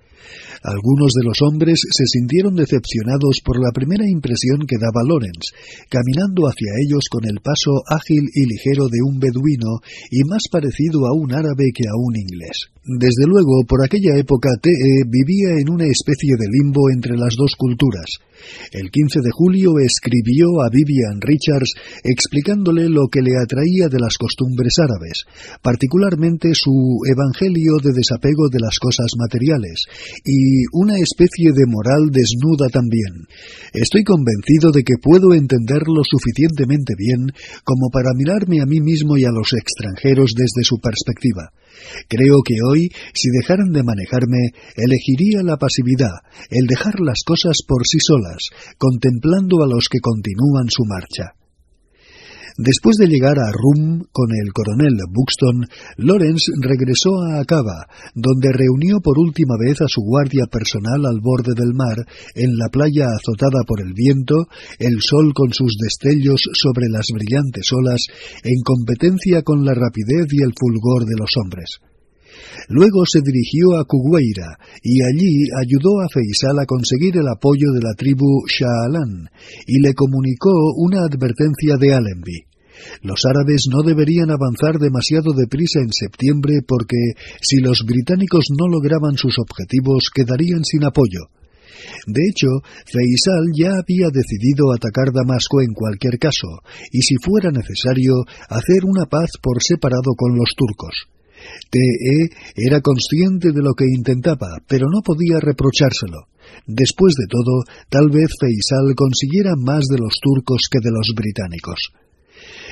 Algunos de los hombres se sintieron decepcionados por la primera impresión que daba Lorenz, caminando hacia ellos con el paso ágil y ligero de un beduino y más parecido a un árabe que a un inglés. Desde luego, por aquella época TE vivía en una especie de limbo entre las dos culturas. El 15 de julio escribió a Vivian Richards explicándole lo que le atraía de las costumbres árabes, particularmente su evangelio de desapego de las cosas materiales, y una especie de moral desnuda también. Estoy convencido de que puedo entenderlo suficientemente bien como para mirarme a mí mismo y a los extranjeros desde su perspectiva. Creo que hoy, si dejaran de manejarme, elegiría la pasividad, el dejar las cosas por sí solas, contemplando a los que continúan su marcha. Después de llegar a Rum con el coronel Buxton, Lawrence regresó a Acaba, donde reunió por última vez a su guardia personal al borde del mar, en la playa azotada por el viento, el sol con sus destellos sobre las brillantes olas, en competencia con la rapidez y el fulgor de los hombres. Luego se dirigió a Kugueira y allí ayudó a Feisal a conseguir el apoyo de la tribu Shaalan y le comunicó una advertencia de Allenby. Los árabes no deberían avanzar demasiado deprisa en septiembre porque si los británicos no lograban sus objetivos quedarían sin apoyo. De hecho, Feisal ya había decidido atacar Damasco en cualquier caso, y si fuera necesario, hacer una paz por separado con los turcos. TE era consciente de lo que intentaba, pero no podía reprochárselo. Después de todo, tal vez Feisal consiguiera más de los turcos que de los británicos.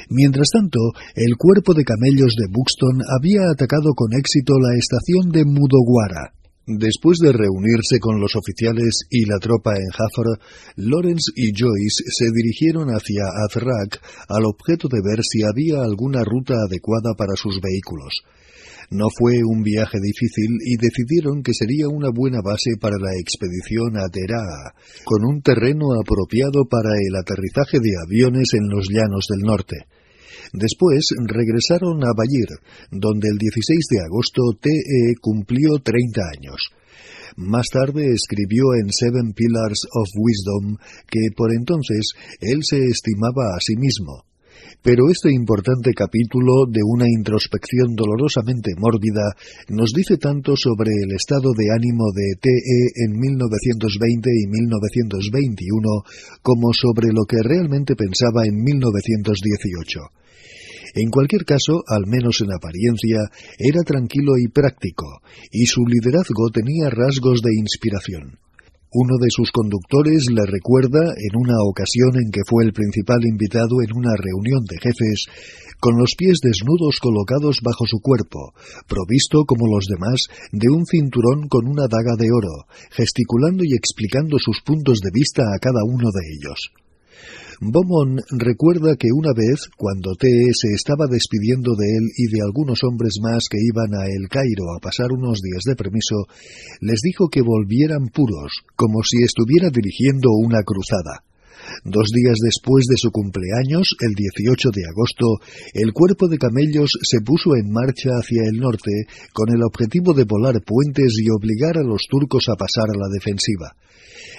Mientras tanto, el cuerpo de camellos de Buxton había atacado con éxito la estación de Mudoguara. Después de reunirse con los oficiales y la tropa en Jafar, Lawrence y Joyce se dirigieron hacia Azrak al objeto de ver si había alguna ruta adecuada para sus vehículos. No fue un viaje difícil y decidieron que sería una buena base para la expedición a Teraa, con un terreno apropiado para el aterrizaje de aviones en los llanos del norte. Después regresaron a Bayir, donde el 16 de agosto TE cumplió 30 años. Más tarde escribió en Seven Pillars of Wisdom que por entonces él se estimaba a sí mismo. Pero este importante capítulo de una introspección dolorosamente mórbida nos dice tanto sobre el estado de ánimo de TE en 1920 y 1921 como sobre lo que realmente pensaba en 1918. En cualquier caso, al menos en apariencia, era tranquilo y práctico, y su liderazgo tenía rasgos de inspiración. Uno de sus conductores le recuerda, en una ocasión en que fue el principal invitado en una reunión de jefes, con los pies desnudos colocados bajo su cuerpo, provisto como los demás de un cinturón con una daga de oro, gesticulando y explicando sus puntos de vista a cada uno de ellos. Beaumont recuerda que una vez, cuando T.E. se estaba despidiendo de él y de algunos hombres más que iban a El Cairo a pasar unos días de permiso, les dijo que volvieran puros, como si estuviera dirigiendo una cruzada. Dos días después de su cumpleaños, el 18 de agosto, el cuerpo de camellos se puso en marcha hacia el norte con el objetivo de volar puentes y obligar a los turcos a pasar a la defensiva.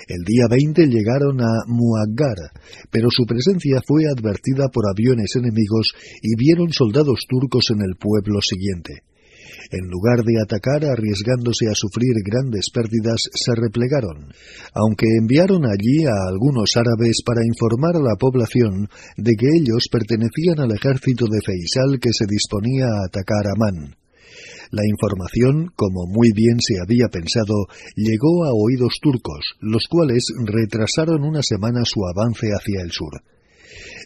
El día 20 llegaron a Muaggar, pero su presencia fue advertida por aviones enemigos y vieron soldados turcos en el pueblo siguiente. En lugar de atacar arriesgándose a sufrir grandes pérdidas, se replegaron, aunque enviaron allí a algunos árabes para informar a la población de que ellos pertenecían al ejército de Feisal que se disponía a atacar a Man. La información, como muy bien se había pensado, llegó a oídos turcos, los cuales retrasaron una semana su avance hacia el sur.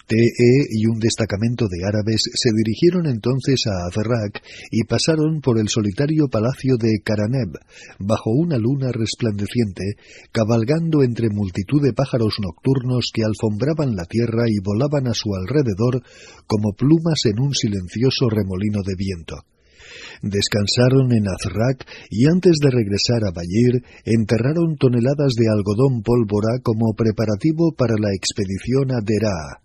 TE y un destacamento de árabes se dirigieron entonces a Azrak y pasaron por el solitario palacio de Karaneb, bajo una luna resplandeciente, cabalgando entre multitud de pájaros nocturnos que alfombraban la tierra y volaban a su alrededor como plumas en un silencioso remolino de viento. Descansaron en Azrak y antes de regresar a Bayir enterraron toneladas de algodón pólvora como preparativo para la expedición a Deraa.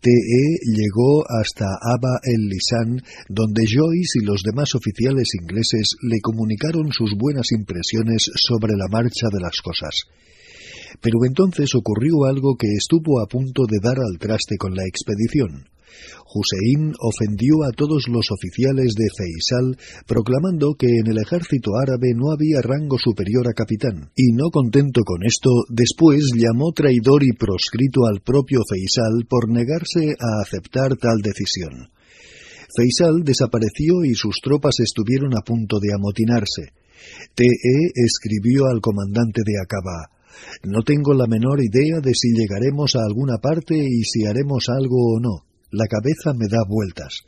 TE llegó hasta Aba el Lisan, donde Joyce y los demás oficiales ingleses le comunicaron sus buenas impresiones sobre la marcha de las cosas. Pero entonces ocurrió algo que estuvo a punto de dar al traste con la expedición. Hussein ofendió a todos los oficiales de Feisal, proclamando que en el ejército árabe no había rango superior a capitán, y no contento con esto, después llamó traidor y proscrito al propio Feisal por negarse a aceptar tal decisión. Feisal desapareció y sus tropas estuvieron a punto de amotinarse. T.E. escribió al comandante de Acaba, No tengo la menor idea de si llegaremos a alguna parte y si haremos algo o no. La cabeza me da vueltas.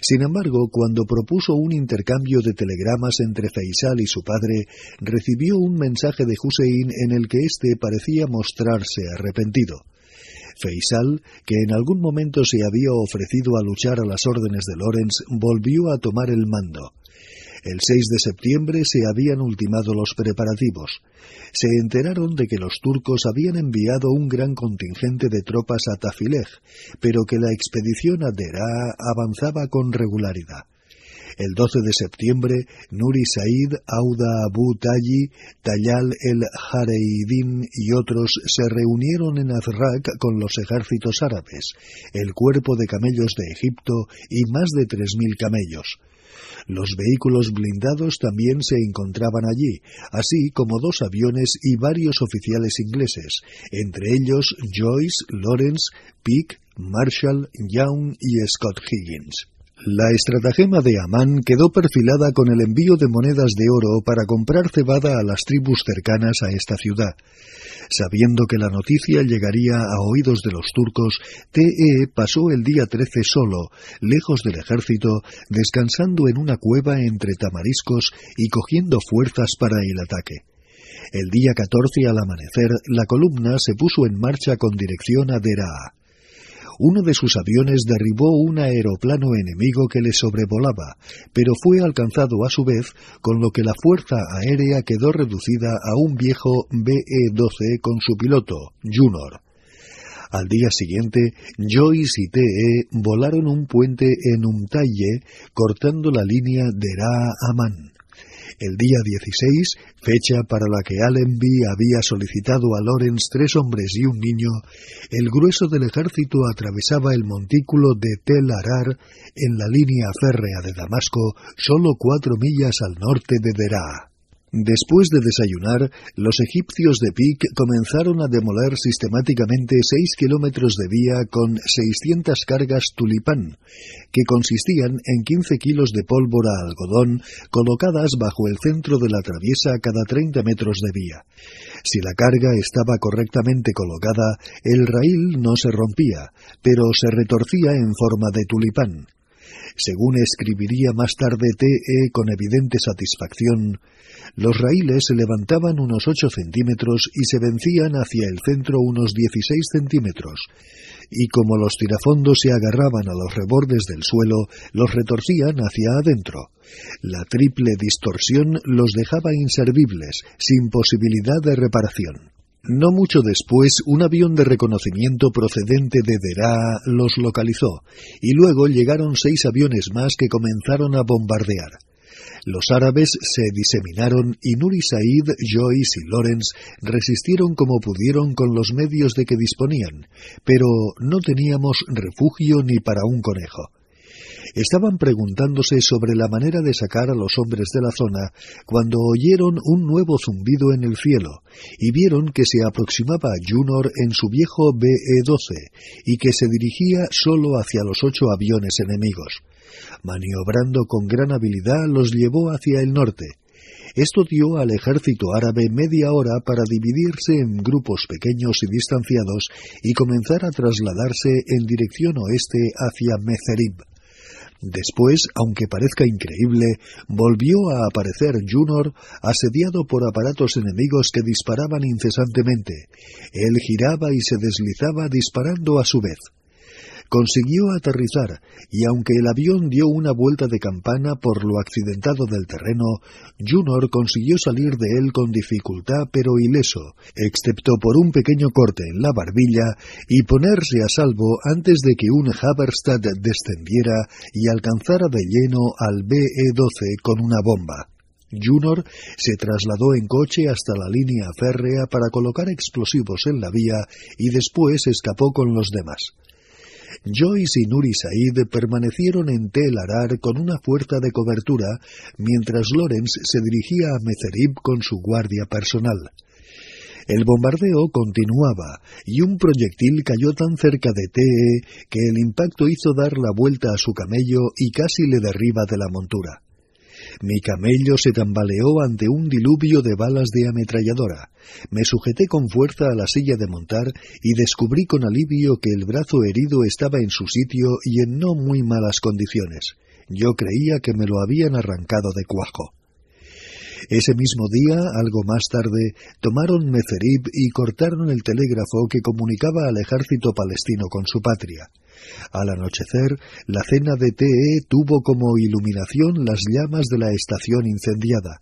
Sin embargo, cuando propuso un intercambio de telegramas entre Faisal y su padre, recibió un mensaje de Hussein en el que éste parecía mostrarse arrepentido. Faisal, que en algún momento se había ofrecido a luchar a las órdenes de Lorenz, volvió a tomar el mando. El 6 de septiembre se habían ultimado los preparativos. Se enteraron de que los turcos habían enviado un gran contingente de tropas a Tafilej, pero que la expedición a Deraa avanzaba con regularidad. El 12 de septiembre, Nuri Said, Auda Abu Tayi, Tayal el Jareidin y otros se reunieron en Azrak con los ejércitos árabes, el cuerpo de camellos de Egipto y más de tres mil camellos. Los vehículos blindados también se encontraban allí, así como dos aviones y varios oficiales ingleses, entre ellos Joyce, Lawrence, Peake, Marshall, Young y Scott Higgins. La estratagema de Amán quedó perfilada con el envío de monedas de oro para comprar cebada a las tribus cercanas a esta ciudad. Sabiendo que la noticia llegaría a oídos de los turcos, T.E. pasó el día 13 solo, lejos del ejército, descansando en una cueva entre tamariscos y cogiendo fuerzas para el ataque. El día 14 al amanecer, la columna se puso en marcha con dirección a Deraa uno de sus aviones derribó un aeroplano enemigo que le sobrevolaba, pero fue alcanzado a su vez, con lo que la fuerza aérea quedó reducida a un viejo BE-12 con su piloto, Junor. Al día siguiente, Joyce y TE volaron un puente en Umtaye, cortando la línea de Ra-Aman. El día 16, fecha para la que Allenby había solicitado a Lawrence tres hombres y un niño, el grueso del ejército atravesaba el montículo de Tel Arar en la línea férrea de Damasco, solo cuatro millas al norte de Deraa. Después de desayunar, los egipcios de Pic comenzaron a demoler sistemáticamente seis kilómetros de vía con 600 cargas tulipán, que consistían en 15 kilos de pólvora algodón colocadas bajo el centro de la traviesa cada 30 metros de vía. Si la carga estaba correctamente colocada, el raíl no se rompía, pero se retorcía en forma de tulipán. Según escribiría más tarde T.E. con evidente satisfacción, los raíles se levantaban unos ocho centímetros y se vencían hacia el centro unos dieciséis centímetros, y como los tirafondos se agarraban a los rebordes del suelo, los retorcían hacia adentro. La triple distorsión los dejaba inservibles, sin posibilidad de reparación. No mucho después, un avión de reconocimiento procedente de Deraa los localizó, y luego llegaron seis aviones más que comenzaron a bombardear. Los árabes se diseminaron y Nuri Said, Joyce y Lawrence resistieron como pudieron con los medios de que disponían, pero no teníamos refugio ni para un conejo. Estaban preguntándose sobre la manera de sacar a los hombres de la zona cuando oyeron un nuevo zumbido en el cielo y vieron que se aproximaba Junor en su viejo BE-12 y que se dirigía solo hacia los ocho aviones enemigos. Maniobrando con gran habilidad los llevó hacia el norte. Esto dio al ejército árabe media hora para dividirse en grupos pequeños y distanciados y comenzar a trasladarse en dirección oeste hacia Mezerib. Después, aunque parezca increíble, volvió a aparecer Junor asediado por aparatos enemigos que disparaban incesantemente. Él giraba y se deslizaba disparando a su vez. Consiguió aterrizar y aunque el avión dio una vuelta de campana por lo accidentado del terreno, Junor consiguió salir de él con dificultad pero ileso, excepto por un pequeño corte en la barbilla y ponerse a salvo antes de que un Haberstad descendiera y alcanzara de lleno al BE-12 con una bomba. Junor se trasladó en coche hasta la línea férrea para colocar explosivos en la vía y después escapó con los demás. Joyce y Nuri Said permanecieron en Tel Arar con una fuerza de cobertura, mientras Lawrence se dirigía a Mezerib con su guardia personal. El bombardeo continuaba y un proyectil cayó tan cerca de TE que el impacto hizo dar la vuelta a su camello y casi le derriba de la montura. Mi camello se tambaleó ante un diluvio de balas de ametralladora. Me sujeté con fuerza a la silla de montar y descubrí con alivio que el brazo herido estaba en su sitio y en no muy malas condiciones. Yo creía que me lo habían arrancado de cuajo. Ese mismo día, algo más tarde, tomaron Mezerib y cortaron el telégrafo que comunicaba al ejército palestino con su patria. Al anochecer, la cena de TE tuvo como iluminación las llamas de la estación incendiada.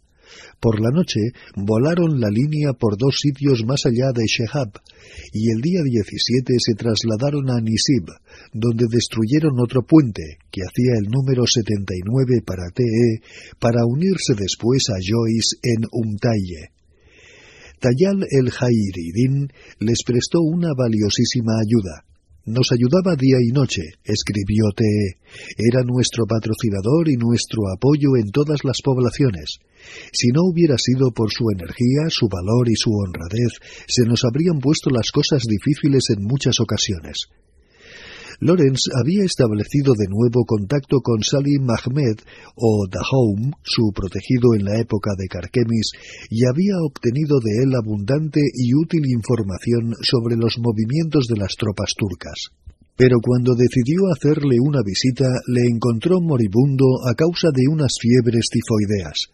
Por la noche volaron la línea por dos sitios más allá de Shehab y el día 17 se trasladaron a Nisib, donde destruyeron otro puente que hacía el número 79 para TE para unirse después a Joyce en Umtaye. Tayal el Jairidin les prestó una valiosísima ayuda. Nos ayudaba día y noche, escribió T. Era nuestro patrocinador y nuestro apoyo en todas las poblaciones. Si no hubiera sido por su energía, su valor y su honradez, se nos habrían puesto las cosas difíciles en muchas ocasiones. Lawrence había establecido de nuevo contacto con Salim Ahmed o Dahoum, su protegido en la época de Carquemis, y había obtenido de él abundante y útil información sobre los movimientos de las tropas turcas. Pero cuando decidió hacerle una visita, le encontró moribundo a causa de unas fiebres tifoideas.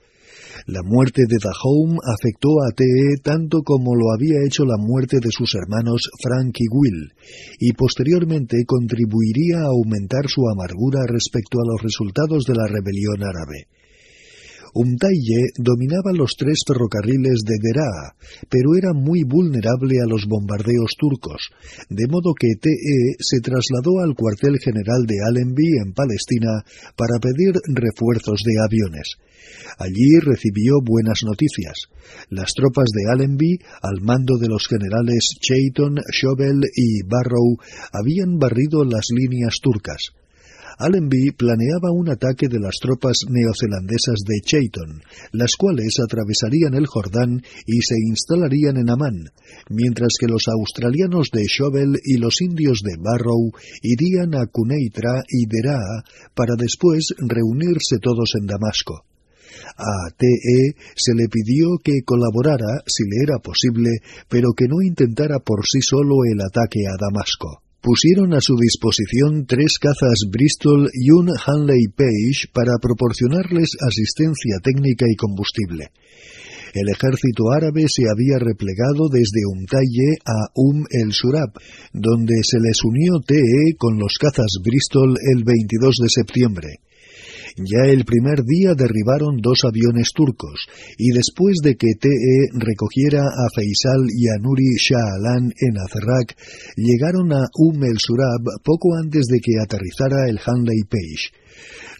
La muerte de Dahoum afectó a T.E. tanto como lo había hecho la muerte de sus hermanos Frank y Will, y posteriormente contribuiría a aumentar su amargura respecto a los resultados de la rebelión árabe. Umtaiye dominaba los tres ferrocarriles de Deraa, pero era muy vulnerable a los bombardeos turcos, de modo que TE se trasladó al cuartel general de Allenby en Palestina para pedir refuerzos de aviones. Allí recibió buenas noticias. Las tropas de Allenby, al mando de los generales Chayton, Chauvel y Barrow, habían barrido las líneas turcas. Allenby planeaba un ataque de las tropas neozelandesas de Chayton, las cuales atravesarían el Jordán y se instalarían en Amán, mientras que los australianos de Chauvel y los indios de Barrow irían a Cuneitra y Deraa para después reunirse todos en Damasco. A TE se le pidió que colaborara si le era posible, pero que no intentara por sí solo el ataque a Damasco. Pusieron a su disposición tres cazas Bristol y un Hanley Page para proporcionarles asistencia técnica y combustible. El ejército árabe se había replegado desde Umtaye a Um el Surab, donde se les unió TE con los cazas Bristol el 22 de septiembre. Ya el primer día derribaron dos aviones turcos y después de que TE recogiera a Faisal y a Nuri Shah Alan en Azrak, llegaron a Umm el Surab poco antes de que aterrizara el Hanley Page.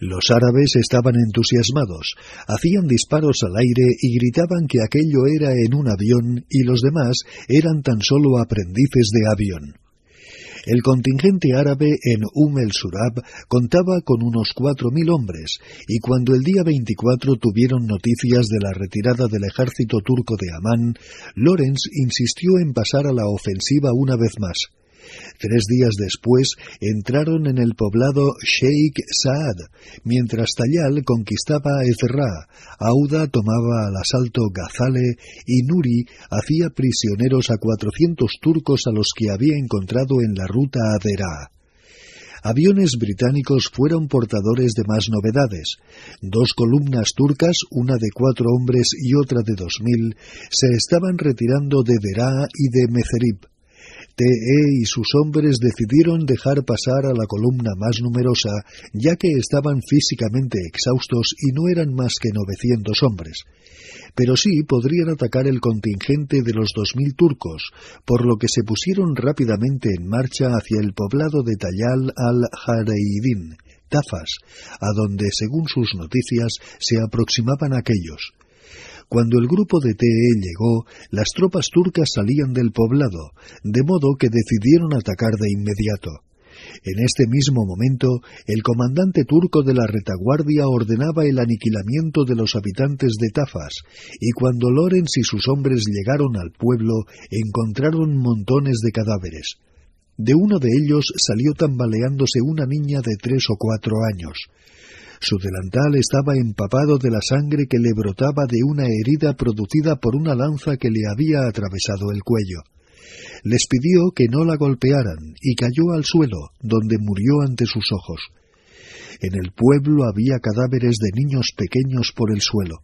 Los árabes estaban entusiasmados, hacían disparos al aire y gritaban que aquello era en un avión y los demás eran tan solo aprendices de avión. El contingente árabe en Umm el Surab contaba con unos cuatro mil hombres, y cuando el día 24 tuvieron noticias de la retirada del ejército turco de Amán, Lorenz insistió en pasar a la ofensiva una vez más. Tres días después entraron en el poblado Sheikh Saad, mientras Tayal conquistaba Ezra, Auda tomaba al asalto Gazale y Nuri hacía prisioneros a cuatrocientos turcos a los que había encontrado en la ruta a Derá. Aviones británicos fueron portadores de más novedades. Dos columnas turcas, una de cuatro hombres y otra de dos mil, se estaban retirando de Derá y de Mezerib. TE y sus hombres decidieron dejar pasar a la columna más numerosa, ya que estaban físicamente exhaustos y no eran más que 900 hombres. Pero sí podrían atacar el contingente de los 2.000 turcos, por lo que se pusieron rápidamente en marcha hacia el poblado de Tayal al-Jareidin, Tafas, a donde, según sus noticias, se aproximaban aquellos. Cuando el grupo de TE llegó, las tropas turcas salían del poblado, de modo que decidieron atacar de inmediato. En este mismo momento, el comandante turco de la retaguardia ordenaba el aniquilamiento de los habitantes de Tafas, y cuando Lorenz y sus hombres llegaron al pueblo, encontraron montones de cadáveres. De uno de ellos salió tambaleándose una niña de tres o cuatro años. Su delantal estaba empapado de la sangre que le brotaba de una herida producida por una lanza que le había atravesado el cuello. Les pidió que no la golpearan y cayó al suelo, donde murió ante sus ojos. En el pueblo había cadáveres de niños pequeños por el suelo.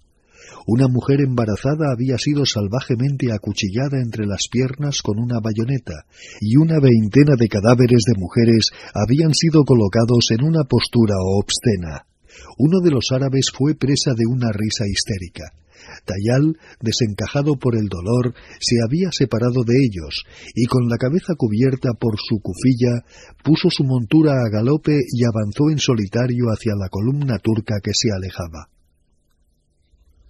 Una mujer embarazada había sido salvajemente acuchillada entre las piernas con una bayoneta, y una veintena de cadáveres de mujeres habían sido colocados en una postura obscena. Uno de los árabes fue presa de una risa histérica. Tayal, desencajado por el dolor, se había separado de ellos, y con la cabeza cubierta por su cufilla, puso su montura a galope y avanzó en solitario hacia la columna turca que se alejaba.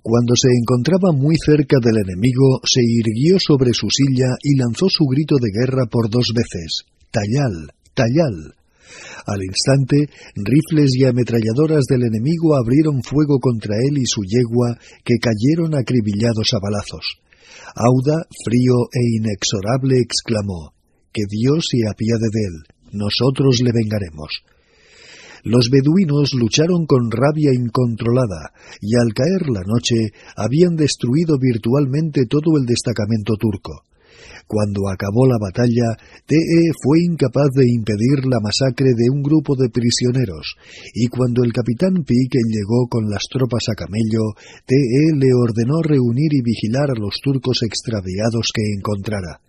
Cuando se encontraba muy cerca del enemigo, se irguió sobre su silla y lanzó su grito de guerra por dos veces. Tayal, Tayal. Al instante, rifles y ametralladoras del enemigo abrieron fuego contra él y su yegua, que cayeron acribillados a balazos. Auda, frío e inexorable, exclamó Que Dios se apiade de él, nosotros le vengaremos. Los beduinos lucharon con rabia incontrolada, y al caer la noche habían destruido virtualmente todo el destacamento turco. Cuando acabó la batalla, TE fue incapaz de impedir la masacre de un grupo de prisioneros, y cuando el capitán Pique llegó con las tropas a camello, TE le ordenó reunir y vigilar a los turcos extraviados que encontrara.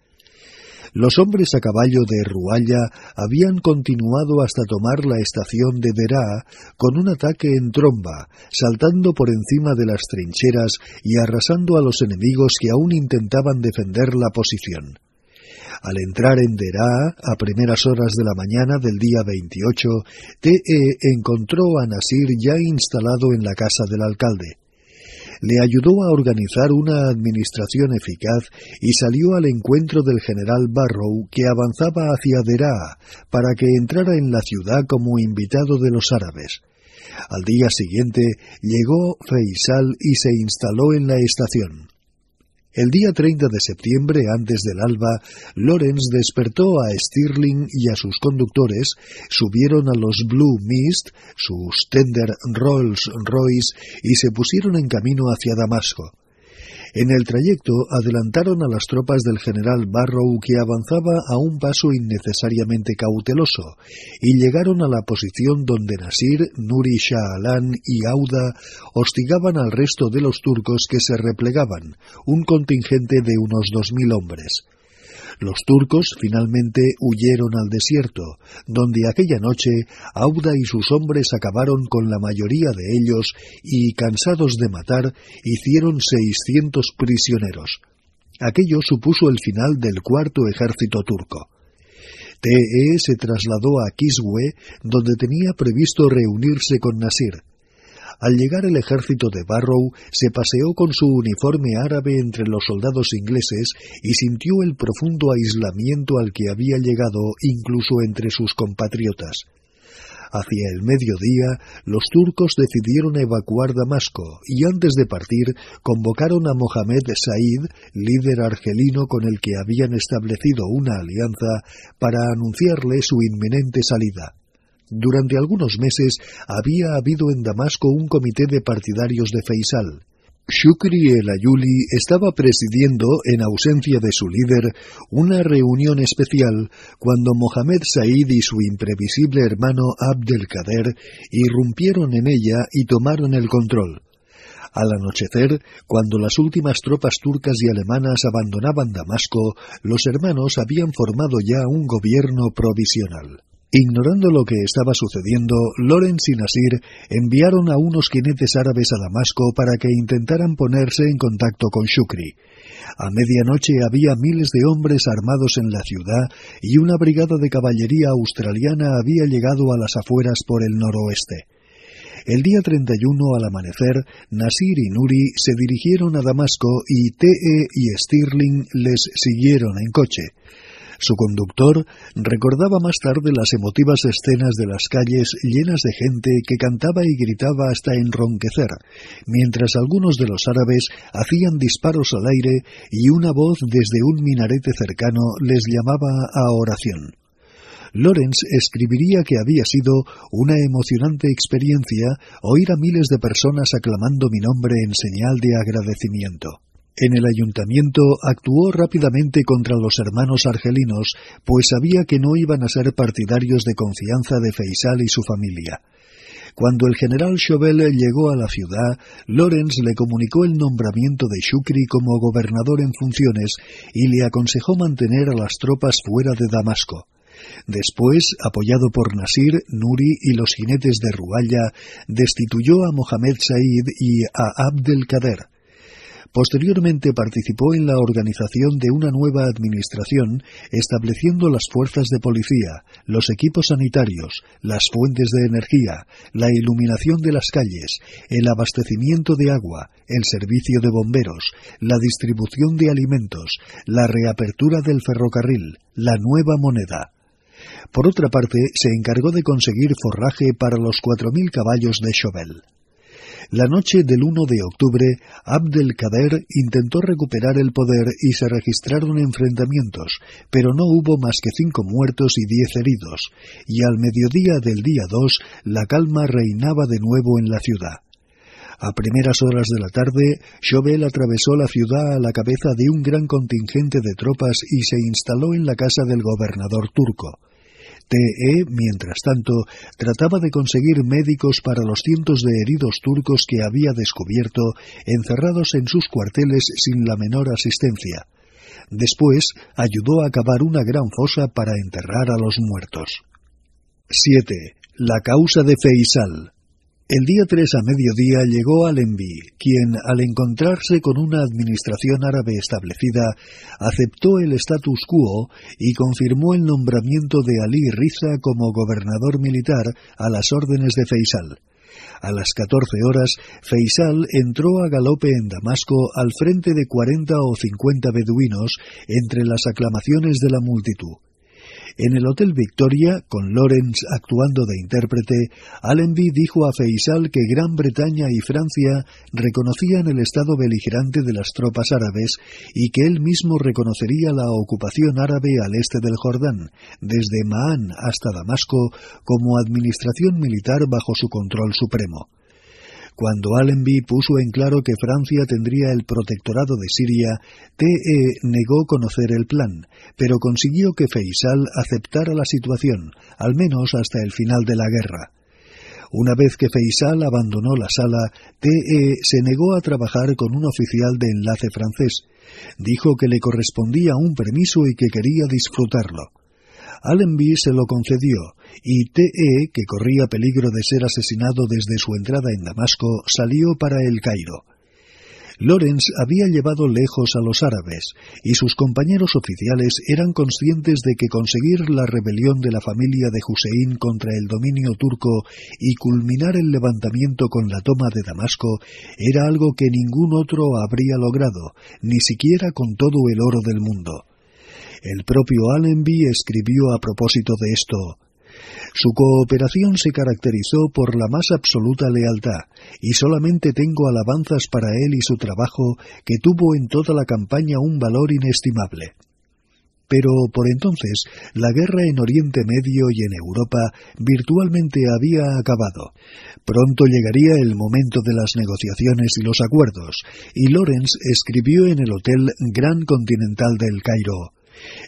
Los hombres a caballo de Rualla habían continuado hasta tomar la estación de Derá con un ataque en tromba, saltando por encima de las trincheras y arrasando a los enemigos que aún intentaban defender la posición. Al entrar en Derá, a primeras horas de la mañana del día 28, TE encontró a Nasir ya instalado en la casa del alcalde le ayudó a organizar una administración eficaz y salió al encuentro del general Barrow que avanzaba hacia Derá para que entrara en la ciudad como invitado de los árabes. Al día siguiente llegó Faisal y se instaló en la estación. El día 30 de septiembre, antes del alba, Lawrence despertó a Stirling y a sus conductores, subieron a los Blue Mist, sus tender Rolls Royce, y se pusieron en camino hacia Damasco. En el trayecto adelantaron a las tropas del general Barrow que avanzaba a un paso innecesariamente cauteloso y llegaron a la posición donde Nasir, Nuri Shah Alan y Auda hostigaban al resto de los turcos que se replegaban, un contingente de unos dos mil hombres. Los turcos finalmente huyeron al desierto, donde aquella noche Auda y sus hombres acabaron con la mayoría de ellos y, cansados de matar, hicieron seiscientos prisioneros. Aquello supuso el final del cuarto ejército turco. TE se trasladó a Kiswe, donde tenía previsto reunirse con Nasir. Al llegar el ejército de Barrow, se paseó con su uniforme árabe entre los soldados ingleses y sintió el profundo aislamiento al que había llegado incluso entre sus compatriotas. Hacia el mediodía, los turcos decidieron evacuar Damasco y antes de partir convocaron a Mohamed Said, líder argelino con el que habían establecido una alianza, para anunciarle su inminente salida. Durante algunos meses había habido en Damasco un comité de partidarios de Faisal. Shukri el Ayuli estaba presidiendo, en ausencia de su líder, una reunión especial cuando Mohamed Said y su imprevisible hermano Abdelkader irrumpieron en ella y tomaron el control. Al anochecer, cuando las últimas tropas turcas y alemanas abandonaban Damasco, los hermanos habían formado ya un gobierno provisional. Ignorando lo que estaba sucediendo, Lorenz y Nasir enviaron a unos jinetes árabes a Damasco para que intentaran ponerse en contacto con Shukri. A medianoche había miles de hombres armados en la ciudad y una brigada de caballería australiana había llegado a las afueras por el noroeste. El día 31 al amanecer, Nasir y Nuri se dirigieron a Damasco y T.E. y Stirling les siguieron en coche. Su conductor recordaba más tarde las emotivas escenas de las calles llenas de gente que cantaba y gritaba hasta enronquecer, mientras algunos de los árabes hacían disparos al aire y una voz desde un minarete cercano les llamaba a oración. Lorenz escribiría que había sido una emocionante experiencia oír a miles de personas aclamando mi nombre en señal de agradecimiento. En el ayuntamiento actuó rápidamente contra los hermanos argelinos, pues sabía que no iban a ser partidarios de confianza de Feisal y su familia. Cuando el general Chauvel llegó a la ciudad, Lorenz le comunicó el nombramiento de Shukri como gobernador en funciones y le aconsejó mantener a las tropas fuera de Damasco. Después, apoyado por Nasir, Nuri y los jinetes de Ruaya, destituyó a Mohamed Said y a Abdel Kader. Posteriormente participó en la organización de una nueva administración, estableciendo las fuerzas de policía, los equipos sanitarios, las fuentes de energía, la iluminación de las calles, el abastecimiento de agua, el servicio de bomberos, la distribución de alimentos, la reapertura del ferrocarril, la nueva moneda. Por otra parte, se encargó de conseguir forraje para los cuatro mil caballos de Chauvel. La noche del 1 de octubre, Abdelkader intentó recuperar el poder y se registraron enfrentamientos, pero no hubo más que cinco muertos y diez heridos, y al mediodía del día 2 la calma reinaba de nuevo en la ciudad. A primeras horas de la tarde, Chauvel atravesó la ciudad a la cabeza de un gran contingente de tropas y se instaló en la casa del gobernador turco. TE, mientras tanto, trataba de conseguir médicos para los cientos de heridos turcos que había descubierto encerrados en sus cuarteles sin la menor asistencia. Después ayudó a cavar una gran fosa para enterrar a los muertos. 7. La causa de Feisal. El día 3 a mediodía llegó Allenby, quien, al encontrarse con una administración árabe establecida, aceptó el status quo y confirmó el nombramiento de Ali Riza como gobernador militar a las órdenes de Faisal. A las 14 horas, Faisal entró a galope en Damasco al frente de 40 o 50 beduinos entre las aclamaciones de la multitud. En el Hotel Victoria, con Lawrence actuando de intérprete, Allenby dijo a Faisal que Gran Bretaña y Francia reconocían el estado beligerante de las tropas árabes y que él mismo reconocería la ocupación árabe al este del Jordán, desde Maán hasta Damasco, como administración militar bajo su control supremo. Cuando Allenby puso en claro que Francia tendría el protectorado de Siria, TE negó conocer el plan, pero consiguió que Faisal aceptara la situación, al menos hasta el final de la guerra. Una vez que Feisal abandonó la sala, TE se negó a trabajar con un oficial de enlace francés. Dijo que le correspondía un permiso y que quería disfrutarlo. Allenby se lo concedió, y TE, que corría peligro de ser asesinado desde su entrada en Damasco, salió para el Cairo. Lawrence había llevado lejos a los árabes, y sus compañeros oficiales eran conscientes de que conseguir la rebelión de la familia de Hussein contra el dominio turco y culminar el levantamiento con la toma de Damasco era algo que ningún otro habría logrado, ni siquiera con todo el oro del mundo. El propio Allenby escribió a propósito de esto su cooperación se caracterizó por la más absoluta lealtad, y solamente tengo alabanzas para él y su trabajo, que tuvo en toda la campaña un valor inestimable. Pero por entonces la guerra en Oriente Medio y en Europa virtualmente había acabado. Pronto llegaría el momento de las negociaciones y los acuerdos, y Lawrence escribió en el Hotel Gran Continental del Cairo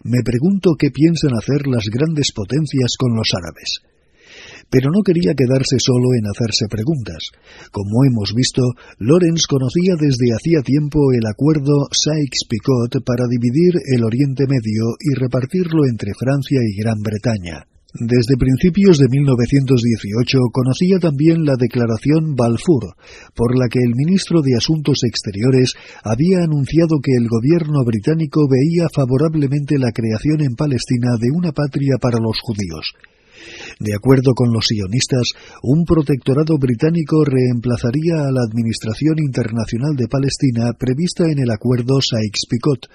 me pregunto qué piensan hacer las grandes potencias con los árabes. Pero no quería quedarse solo en hacerse preguntas. Como hemos visto, Lorenz conocía desde hacía tiempo el acuerdo Sykes-Picot para dividir el Oriente Medio y repartirlo entre Francia y Gran Bretaña. Desde principios de 1918 conocía también la declaración Balfour, por la que el ministro de Asuntos Exteriores había anunciado que el gobierno británico veía favorablemente la creación en Palestina de una patria para los judíos. De acuerdo con los sionistas, un protectorado británico reemplazaría a la Administración Internacional de Palestina prevista en el acuerdo Sykes-Picot,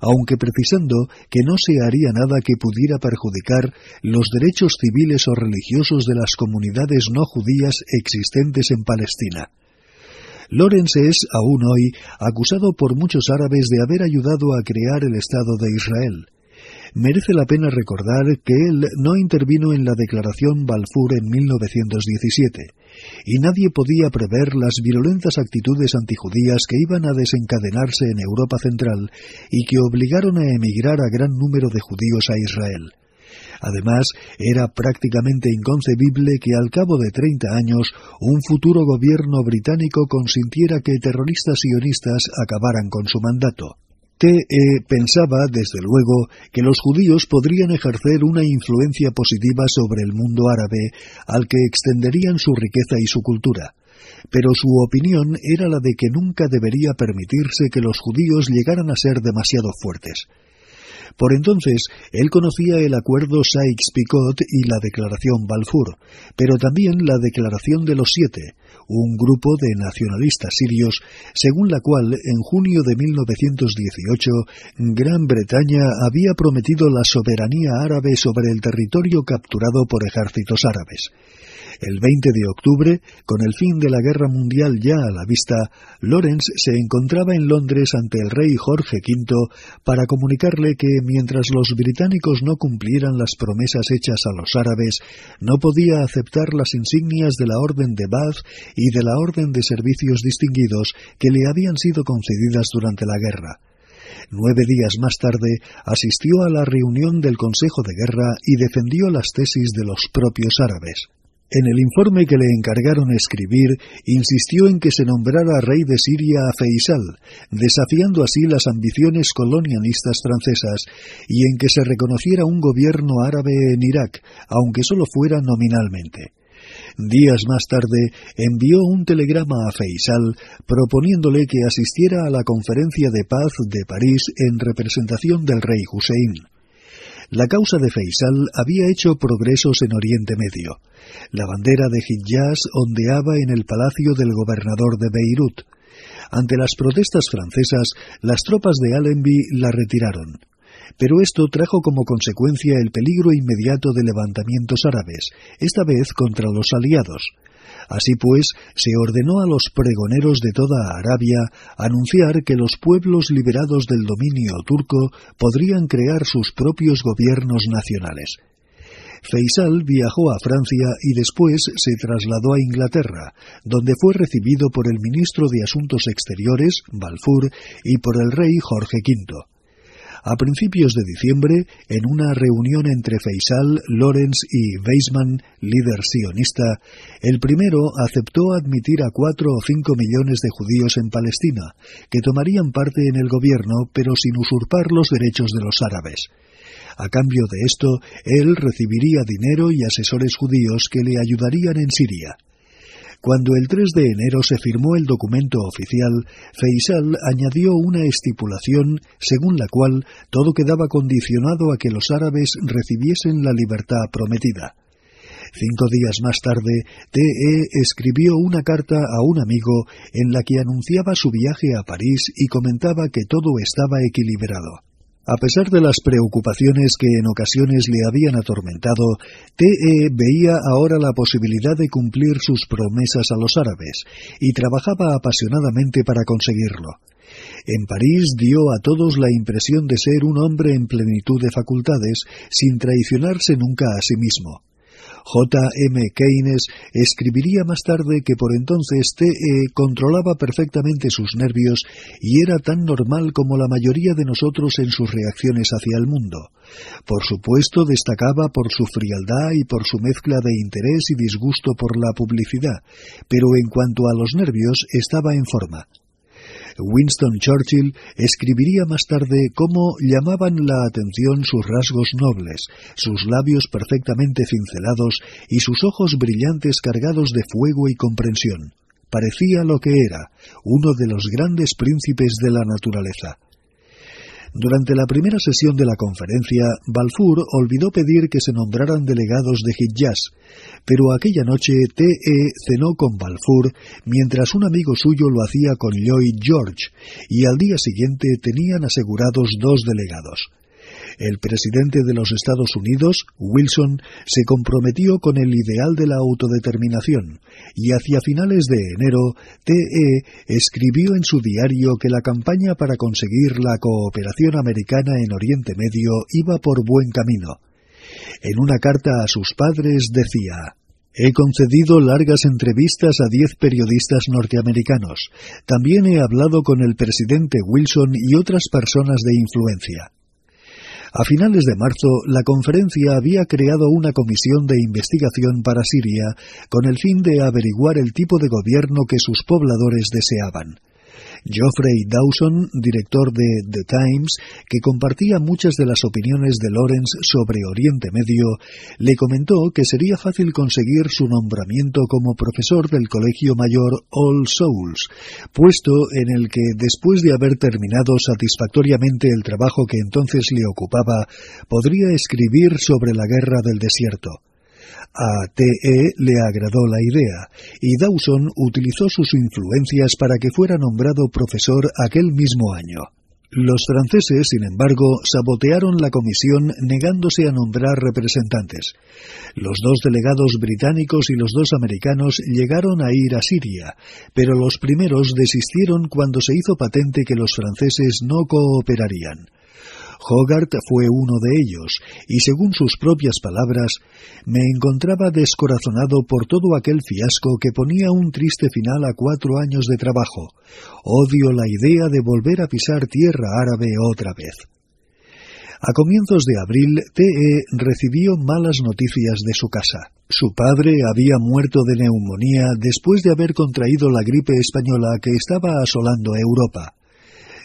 aunque precisando que no se haría nada que pudiera perjudicar los derechos civiles o religiosos de las comunidades no judías existentes en Palestina. Lawrence es, aún hoy, acusado por muchos árabes de haber ayudado a crear el Estado de Israel merece la pena recordar que él no intervino en la declaración Balfour en 1917, y nadie podía prever las violentas actitudes antijudías que iban a desencadenarse en Europa Central y que obligaron a emigrar a gran número de judíos a Israel. Además, era prácticamente inconcebible que al cabo de 30 años un futuro gobierno británico consintiera que terroristas sionistas acabaran con su mandato. T.E. pensaba, desde luego, que los judíos podrían ejercer una influencia positiva sobre el mundo árabe, al que extenderían su riqueza y su cultura. Pero su opinión era la de que nunca debería permitirse que los judíos llegaran a ser demasiado fuertes. Por entonces, él conocía el acuerdo Sykes-Picot y la declaración Balfour, pero también la declaración de los siete, un grupo de nacionalistas sirios, según la cual en junio de 1918 Gran Bretaña había prometido la soberanía árabe sobre el territorio capturado por ejércitos árabes. El 20 de octubre, con el fin de la guerra mundial ya a la vista, Lawrence se encontraba en Londres ante el rey Jorge V para comunicarle que mientras los británicos no cumplieran las promesas hechas a los árabes, no podía aceptar las insignias de la Orden de Bath y de la Orden de Servicios Distinguidos que le habían sido concedidas durante la guerra. Nueve días más tarde asistió a la reunión del Consejo de Guerra y defendió las tesis de los propios árabes. En el informe que le encargaron escribir, insistió en que se nombrara rey de Siria a Feisal, desafiando así las ambiciones colonialistas francesas, y en que se reconociera un gobierno árabe en Irak, aunque solo fuera nominalmente. Días más tarde envió un telegrama a Feisal proponiéndole que asistiera a la conferencia de paz de París en representación del rey Hussein. La causa de Feisal había hecho progresos en Oriente Medio. La bandera de Hijaz ondeaba en el palacio del gobernador de Beirut. Ante las protestas francesas, las tropas de Allenby la retiraron. Pero esto trajo como consecuencia el peligro inmediato de levantamientos árabes, esta vez contra los aliados. Así pues, se ordenó a los pregoneros de toda Arabia anunciar que los pueblos liberados del dominio turco podrían crear sus propios gobiernos nacionales. Feisal viajó a Francia y después se trasladó a Inglaterra, donde fue recibido por el ministro de Asuntos Exteriores, Balfour, y por el rey Jorge V. A principios de diciembre, en una reunión entre Faisal, Lorenz y Weizmann, líder sionista, el primero aceptó admitir a cuatro o cinco millones de judíos en Palestina, que tomarían parte en el gobierno pero sin usurpar los derechos de los árabes. A cambio de esto, él recibiría dinero y asesores judíos que le ayudarían en Siria. Cuando el 3 de enero se firmó el documento oficial, Faisal añadió una estipulación según la cual todo quedaba condicionado a que los árabes recibiesen la libertad prometida. Cinco días más tarde, T.E. escribió una carta a un amigo en la que anunciaba su viaje a París y comentaba que todo estaba equilibrado. A pesar de las preocupaciones que en ocasiones le habían atormentado, TE veía ahora la posibilidad de cumplir sus promesas a los árabes y trabajaba apasionadamente para conseguirlo. En París dio a todos la impresión de ser un hombre en plenitud de facultades, sin traicionarse nunca a sí mismo. J. M. Keynes escribiría más tarde que por entonces T.E. controlaba perfectamente sus nervios y era tan normal como la mayoría de nosotros en sus reacciones hacia el mundo. Por supuesto, destacaba por su frialdad y por su mezcla de interés y disgusto por la publicidad, pero en cuanto a los nervios estaba en forma. Winston Churchill escribiría más tarde cómo llamaban la atención sus rasgos nobles, sus labios perfectamente cincelados y sus ojos brillantes cargados de fuego y comprensión. Parecía lo que era, uno de los grandes príncipes de la naturaleza. Durante la primera sesión de la conferencia, Balfour olvidó pedir que se nombraran delegados de Hijaz, pero aquella noche T.E. cenó con Balfour mientras un amigo suyo lo hacía con Lloyd George, y al día siguiente tenían asegurados dos delegados. El presidente de los Estados Unidos, Wilson, se comprometió con el ideal de la autodeterminación y hacia finales de enero, TE escribió en su diario que la campaña para conseguir la cooperación americana en Oriente Medio iba por buen camino. En una carta a sus padres decía He concedido largas entrevistas a diez periodistas norteamericanos. También he hablado con el presidente Wilson y otras personas de influencia. A finales de marzo, la conferencia había creado una comisión de investigación para Siria con el fin de averiguar el tipo de gobierno que sus pobladores deseaban. Geoffrey Dawson, director de The Times, que compartía muchas de las opiniones de Lawrence sobre Oriente Medio, le comentó que sería fácil conseguir su nombramiento como profesor del Colegio Mayor All Souls, puesto en el que, después de haber terminado satisfactoriamente el trabajo que entonces le ocupaba, podría escribir sobre la guerra del desierto. A TE le agradó la idea, y Dawson utilizó sus influencias para que fuera nombrado profesor aquel mismo año. Los franceses, sin embargo, sabotearon la comisión negándose a nombrar representantes. Los dos delegados británicos y los dos americanos llegaron a ir a Siria, pero los primeros desistieron cuando se hizo patente que los franceses no cooperarían. Hogarth fue uno de ellos, y según sus propias palabras, me encontraba descorazonado por todo aquel fiasco que ponía un triste final a cuatro años de trabajo. Odio la idea de volver a pisar tierra árabe otra vez. A comienzos de abril, T.E. recibió malas noticias de su casa. Su padre había muerto de neumonía después de haber contraído la gripe española que estaba asolando Europa.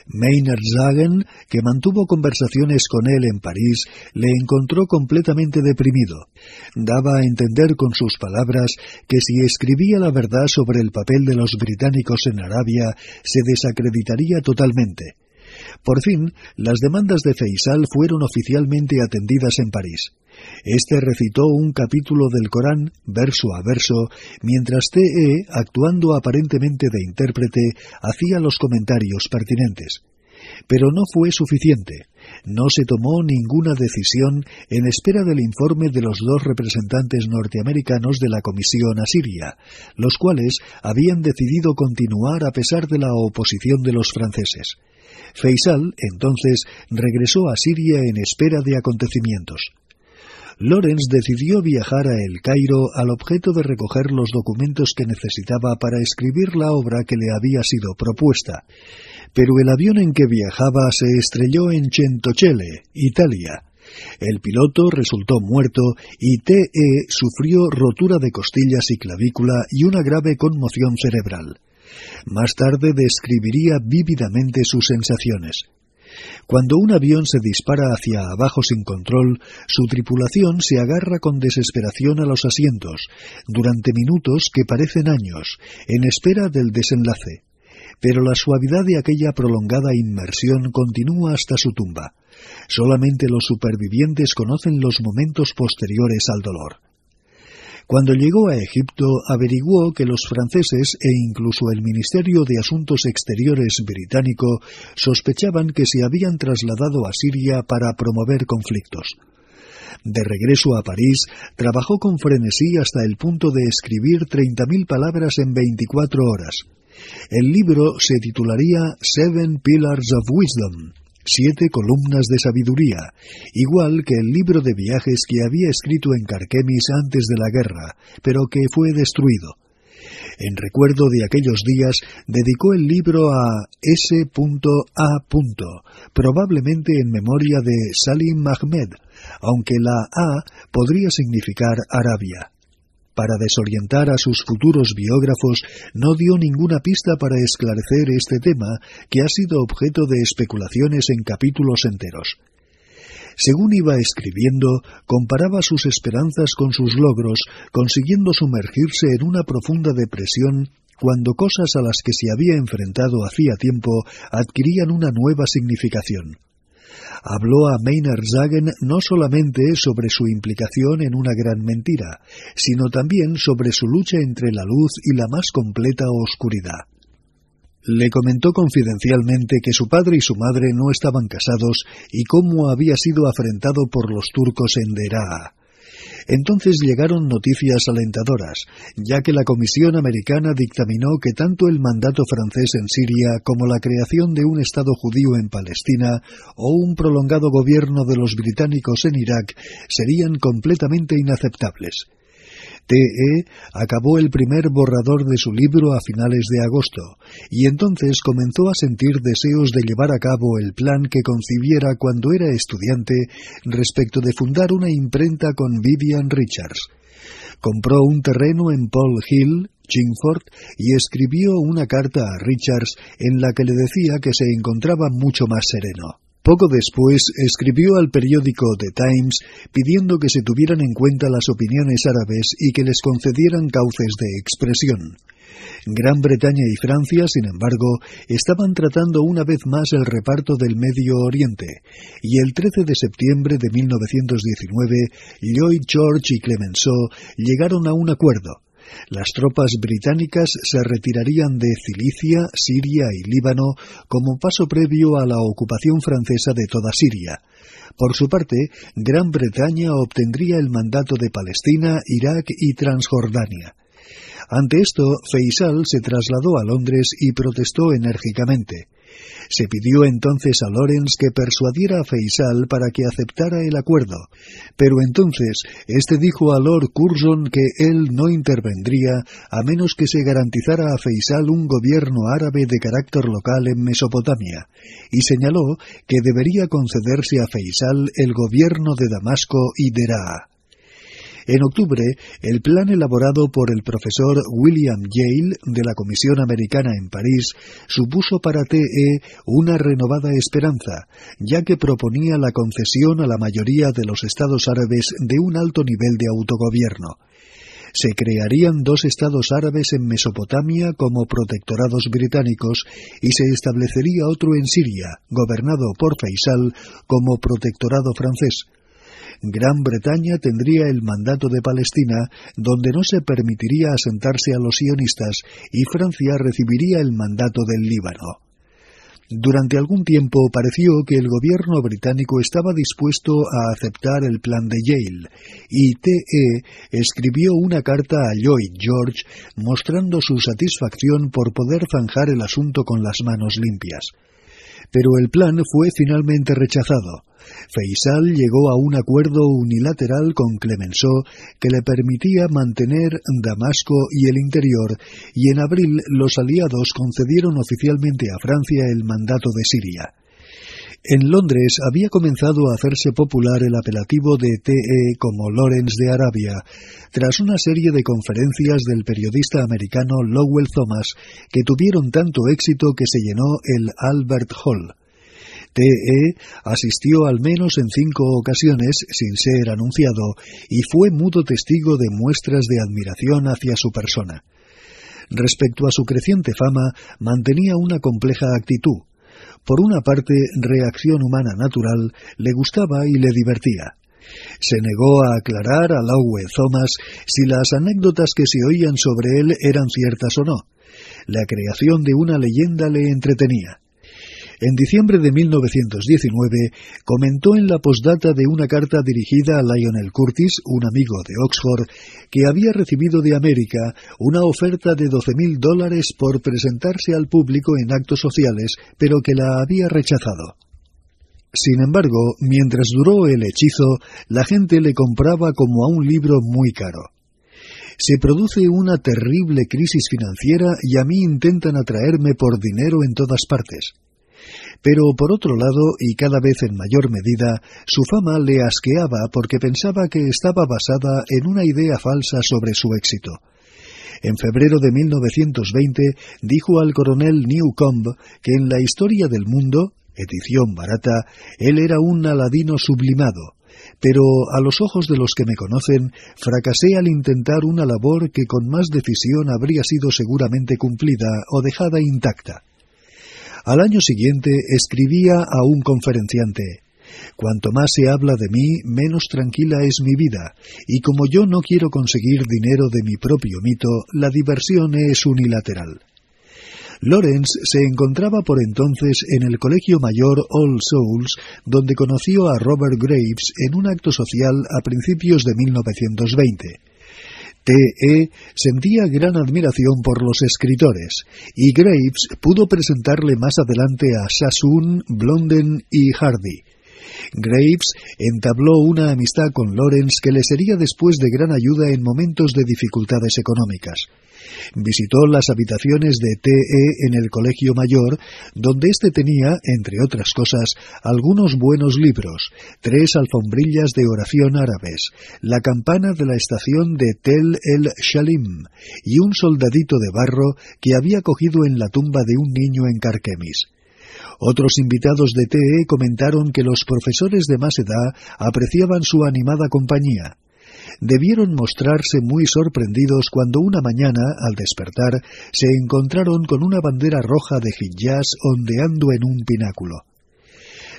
Maynard Zagen, que mantuvo conversaciones con él en París, le encontró completamente deprimido. Daba a entender con sus palabras que si escribía la verdad sobre el papel de los británicos en Arabia, se desacreditaría totalmente. Por fin, las demandas de Faisal fueron oficialmente atendidas en París. Este recitó un capítulo del Corán verso a verso, mientras T.E., actuando aparentemente de intérprete, hacía los comentarios pertinentes. Pero no fue suficiente. No se tomó ninguna decisión en espera del informe de los dos representantes norteamericanos de la Comisión Asiria, los cuales habían decidido continuar a pesar de la oposición de los franceses. Faisal, entonces, regresó a Siria en espera de acontecimientos. Lawrence decidió viajar a El Cairo al objeto de recoger los documentos que necesitaba para escribir la obra que le había sido propuesta. Pero el avión en que viajaba se estrelló en Centocele, Italia. El piloto resultó muerto y T.E. sufrió rotura de costillas y clavícula y una grave conmoción cerebral. Más tarde describiría vívidamente sus sensaciones. Cuando un avión se dispara hacia abajo sin control, su tripulación se agarra con desesperación a los asientos, durante minutos que parecen años, en espera del desenlace. Pero la suavidad de aquella prolongada inmersión continúa hasta su tumba. Solamente los supervivientes conocen los momentos posteriores al dolor. Cuando llegó a Egipto, averiguó que los franceses e incluso el Ministerio de Asuntos Exteriores británico sospechaban que se habían trasladado a Siria para promover conflictos. De regreso a París, trabajó con frenesí hasta el punto de escribir 30.000 palabras en 24 horas. El libro se titularía Seven Pillars of Wisdom, siete columnas de sabiduría, igual que el libro de viajes que había escrito en Carquemis antes de la guerra, pero que fue destruido. En recuerdo de aquellos días, dedicó el libro a S.A. probablemente en memoria de Salim Ahmed, aunque la A podría significar Arabia para desorientar a sus futuros biógrafos, no dio ninguna pista para esclarecer este tema que ha sido objeto de especulaciones en capítulos enteros. Según iba escribiendo, comparaba sus esperanzas con sus logros, consiguiendo sumergirse en una profunda depresión cuando cosas a las que se había enfrentado hacía tiempo adquirían una nueva significación habló a Maynard Zagen no solamente sobre su implicación en una gran mentira, sino también sobre su lucha entre la luz y la más completa oscuridad. Le comentó confidencialmente que su padre y su madre no estaban casados y cómo había sido afrentado por los turcos en Deraa. Entonces llegaron noticias alentadoras, ya que la Comisión Americana dictaminó que tanto el mandato francés en Siria como la creación de un Estado judío en Palestina o un prolongado gobierno de los británicos en Irak serían completamente inaceptables. T.E. acabó el primer borrador de su libro a finales de agosto, y entonces comenzó a sentir deseos de llevar a cabo el plan que concibiera cuando era estudiante respecto de fundar una imprenta con Vivian Richards. Compró un terreno en Paul Hill, Chingford, y escribió una carta a Richards en la que le decía que se encontraba mucho más sereno. Poco después escribió al periódico The Times pidiendo que se tuvieran en cuenta las opiniones árabes y que les concedieran cauces de expresión. Gran Bretaña y Francia, sin embargo, estaban tratando una vez más el reparto del Medio Oriente, y el 13 de septiembre de 1919, Lloyd George y Clemenceau llegaron a un acuerdo. Las tropas británicas se retirarían de Cilicia, Siria y Líbano como paso previo a la ocupación francesa de toda Siria. Por su parte, Gran Bretaña obtendría el mandato de Palestina, Irak y Transjordania. Ante esto, Faisal se trasladó a Londres y protestó enérgicamente. Se pidió entonces a Lawrence que persuadiera a Faisal para que aceptara el acuerdo, pero entonces éste dijo a Lord Curzon que él no intervendría a menos que se garantizara a Faisal un gobierno árabe de carácter local en Mesopotamia, y señaló que debería concederse a Faisal el gobierno de Damasco y Deraa. En octubre, el plan elaborado por el profesor William Yale de la Comisión Americana en París supuso para TE una renovada esperanza, ya que proponía la concesión a la mayoría de los estados árabes de un alto nivel de autogobierno. Se crearían dos estados árabes en Mesopotamia como protectorados británicos y se establecería otro en Siria, gobernado por Faisal, como protectorado francés. Gran Bretaña tendría el mandato de Palestina, donde no se permitiría asentarse a los sionistas, y Francia recibiría el mandato del Líbano. Durante algún tiempo pareció que el gobierno británico estaba dispuesto a aceptar el plan de Yale, y TE escribió una carta a Lloyd George mostrando su satisfacción por poder zanjar el asunto con las manos limpias pero el plan fue finalmente rechazado. Faisal llegó a un acuerdo unilateral con Clemenceau que le permitía mantener Damasco y el interior, y en abril los aliados concedieron oficialmente a Francia el mandato de Siria. En Londres había comenzado a hacerse popular el apelativo de TE como Lawrence de Arabia, tras una serie de conferencias del periodista americano Lowell Thomas que tuvieron tanto éxito que se llenó el Albert Hall. TE asistió al menos en cinco ocasiones sin ser anunciado y fue mudo testigo de muestras de admiración hacia su persona. Respecto a su creciente fama, mantenía una compleja actitud. Por una parte, reacción humana natural, le gustaba y le divertía. Se negó a aclarar a Lowe Thomas si las anécdotas que se oían sobre él eran ciertas o no. La creación de una leyenda le entretenía. En diciembre de 1919 comentó en la postdata de una carta dirigida a Lionel Curtis, un amigo de Oxford, que había recibido de América una oferta de 12.000 dólares por presentarse al público en actos sociales, pero que la había rechazado. Sin embargo, mientras duró el hechizo, la gente le compraba como a un libro muy caro. Se produce una terrible crisis financiera y a mí intentan atraerme por dinero en todas partes. Pero por otro lado, y cada vez en mayor medida, su fama le asqueaba porque pensaba que estaba basada en una idea falsa sobre su éxito. En febrero de 1920 dijo al coronel Newcomb que en la historia del mundo, edición barata, él era un aladino sublimado, pero a los ojos de los que me conocen, fracasé al intentar una labor que con más decisión habría sido seguramente cumplida o dejada intacta. Al año siguiente escribía a un conferenciante Cuanto más se habla de mí, menos tranquila es mi vida, y como yo no quiero conseguir dinero de mi propio mito, la diversión es unilateral. Lawrence se encontraba por entonces en el Colegio Mayor All Souls, donde conoció a Robert Graves en un acto social a principios de 1920. T.E. sentía gran admiración por los escritores, y Graves pudo presentarle más adelante a Sassoon, Blonden y Hardy. Graves entabló una amistad con Lawrence que le sería después de gran ayuda en momentos de dificultades económicas. Visitó las habitaciones de T.E. en el Colegio Mayor, donde éste tenía, entre otras cosas, algunos buenos libros, tres alfombrillas de oración árabes, la campana de la estación de Tel el Shalim y un soldadito de barro que había cogido en la tumba de un niño en Carquemis. Otros invitados de TE comentaron que los profesores de más edad apreciaban su animada compañía debieron mostrarse muy sorprendidos cuando una mañana, al despertar, se encontraron con una bandera roja de Hijaz ondeando en un pináculo.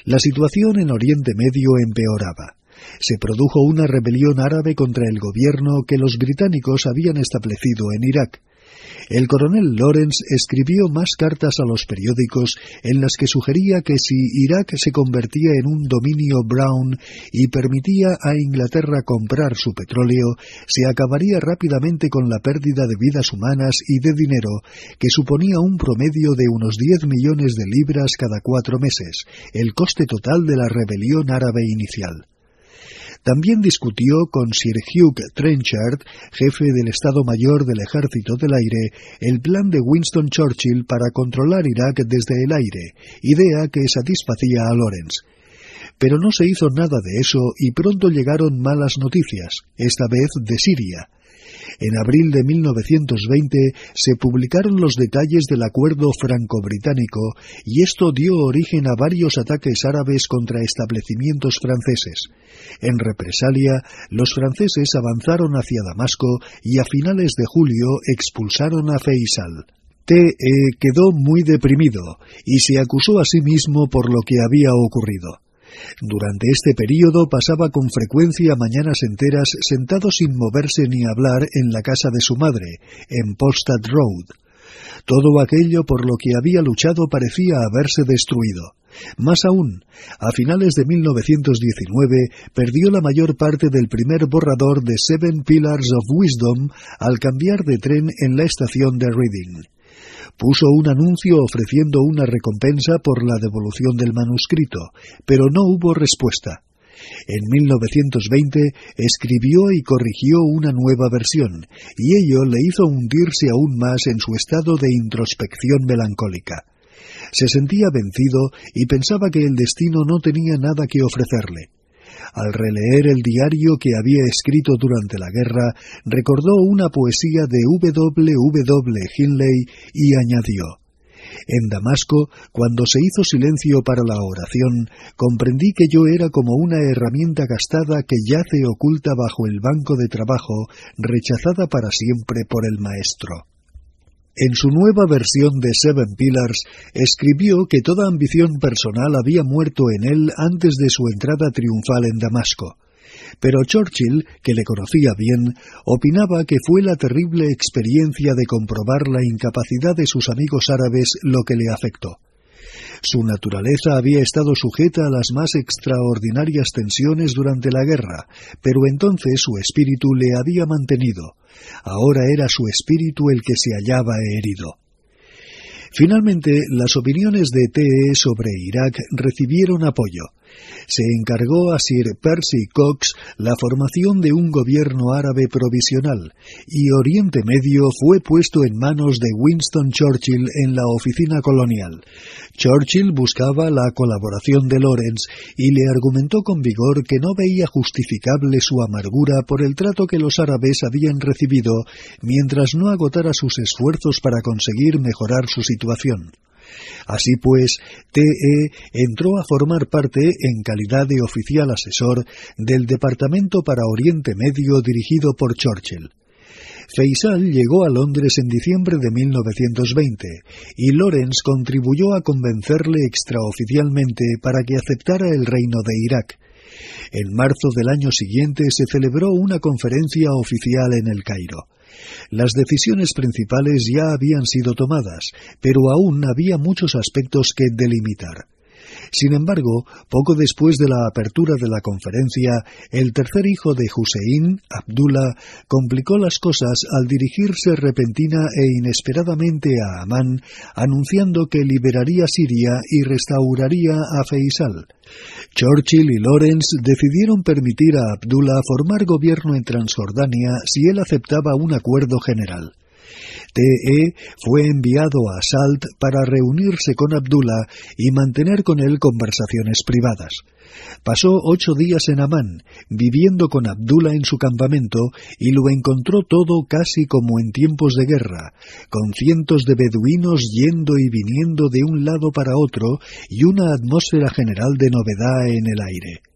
La situación en Oriente Medio empeoraba. Se produjo una rebelión árabe contra el gobierno que los británicos habían establecido en Irak. El coronel Lawrence escribió más cartas a los periódicos en las que sugería que si Irak se convertía en un dominio Brown y permitía a Inglaterra comprar su petróleo, se acabaría rápidamente con la pérdida de vidas humanas y de dinero, que suponía un promedio de unos 10 millones de libras cada cuatro meses, el coste total de la rebelión árabe inicial. También discutió con Sir Hugh Trenchard, jefe del Estado Mayor del Ejército del Aire, el plan de Winston Churchill para controlar Irak desde el aire, idea que satisfacía a Lawrence. Pero no se hizo nada de eso y pronto llegaron malas noticias, esta vez de Siria. En abril de 1920 se publicaron los detalles del acuerdo franco-británico y esto dio origen a varios ataques árabes contra establecimientos franceses. En represalia, los franceses avanzaron hacia Damasco y a finales de julio expulsaron a Faisal. T.E. quedó muy deprimido y se acusó a sí mismo por lo que había ocurrido. Durante este período pasaba con frecuencia mañanas enteras sentado sin moverse ni hablar en la casa de su madre, en Polstad Road. Todo aquello por lo que había luchado parecía haberse destruido. Más aún, a finales de 1919 perdió la mayor parte del primer borrador de Seven Pillars of Wisdom al cambiar de tren en la estación de Reading. Puso un anuncio ofreciendo una recompensa por la devolución del manuscrito, pero no hubo respuesta. En 1920 escribió y corrigió una nueva versión, y ello le hizo hundirse aún más en su estado de introspección melancólica. Se sentía vencido y pensaba que el destino no tenía nada que ofrecerle. Al releer el diario que había escrito durante la guerra, recordó una poesía de W. W. Hinley y añadió en Damasco, cuando se hizo silencio para la oración, comprendí que yo era como una herramienta gastada que yace oculta bajo el banco de trabajo, rechazada para siempre por el maestro. En su nueva versión de Seven Pillars, escribió que toda ambición personal había muerto en él antes de su entrada triunfal en Damasco. Pero Churchill, que le conocía bien, opinaba que fue la terrible experiencia de comprobar la incapacidad de sus amigos árabes lo que le afectó. Su naturaleza había estado sujeta a las más extraordinarias tensiones durante la guerra, pero entonces su espíritu le había mantenido. Ahora era su espíritu el que se hallaba herido. Finalmente, las opiniones de TE sobre Irak recibieron apoyo se encargó a Sir Percy Cox la formación de un gobierno árabe provisional y Oriente Medio fue puesto en manos de Winston Churchill en la oficina colonial. Churchill buscaba la colaboración de Lawrence y le argumentó con vigor que no veía justificable su amargura por el trato que los árabes habían recibido mientras no agotara sus esfuerzos para conseguir mejorar su situación. Así pues, TE entró a formar parte, en calidad de oficial asesor, del Departamento para Oriente Medio dirigido por Churchill. Faisal llegó a Londres en diciembre de 1920 y Lawrence contribuyó a convencerle extraoficialmente para que aceptara el reino de Irak. En marzo del año siguiente se celebró una conferencia oficial en el Cairo. Las decisiones principales ya habían sido tomadas, pero aún había muchos aspectos que delimitar. Sin embargo, poco después de la apertura de la conferencia, el tercer hijo de Hussein, Abdullah, complicó las cosas al dirigirse repentina e inesperadamente a Amán, anunciando que liberaría Siria y restauraría a Faisal. Churchill y Lawrence decidieron permitir a Abdullah formar gobierno en Transjordania si él aceptaba un acuerdo general. TE fue enviado a Salt para reunirse con Abdullah y mantener con él conversaciones privadas. Pasó ocho días en Amán, viviendo con Abdullah en su campamento, y lo encontró todo casi como en tiempos de guerra, con cientos de beduinos yendo y viniendo de un lado para otro y una atmósfera general de novedad en el aire.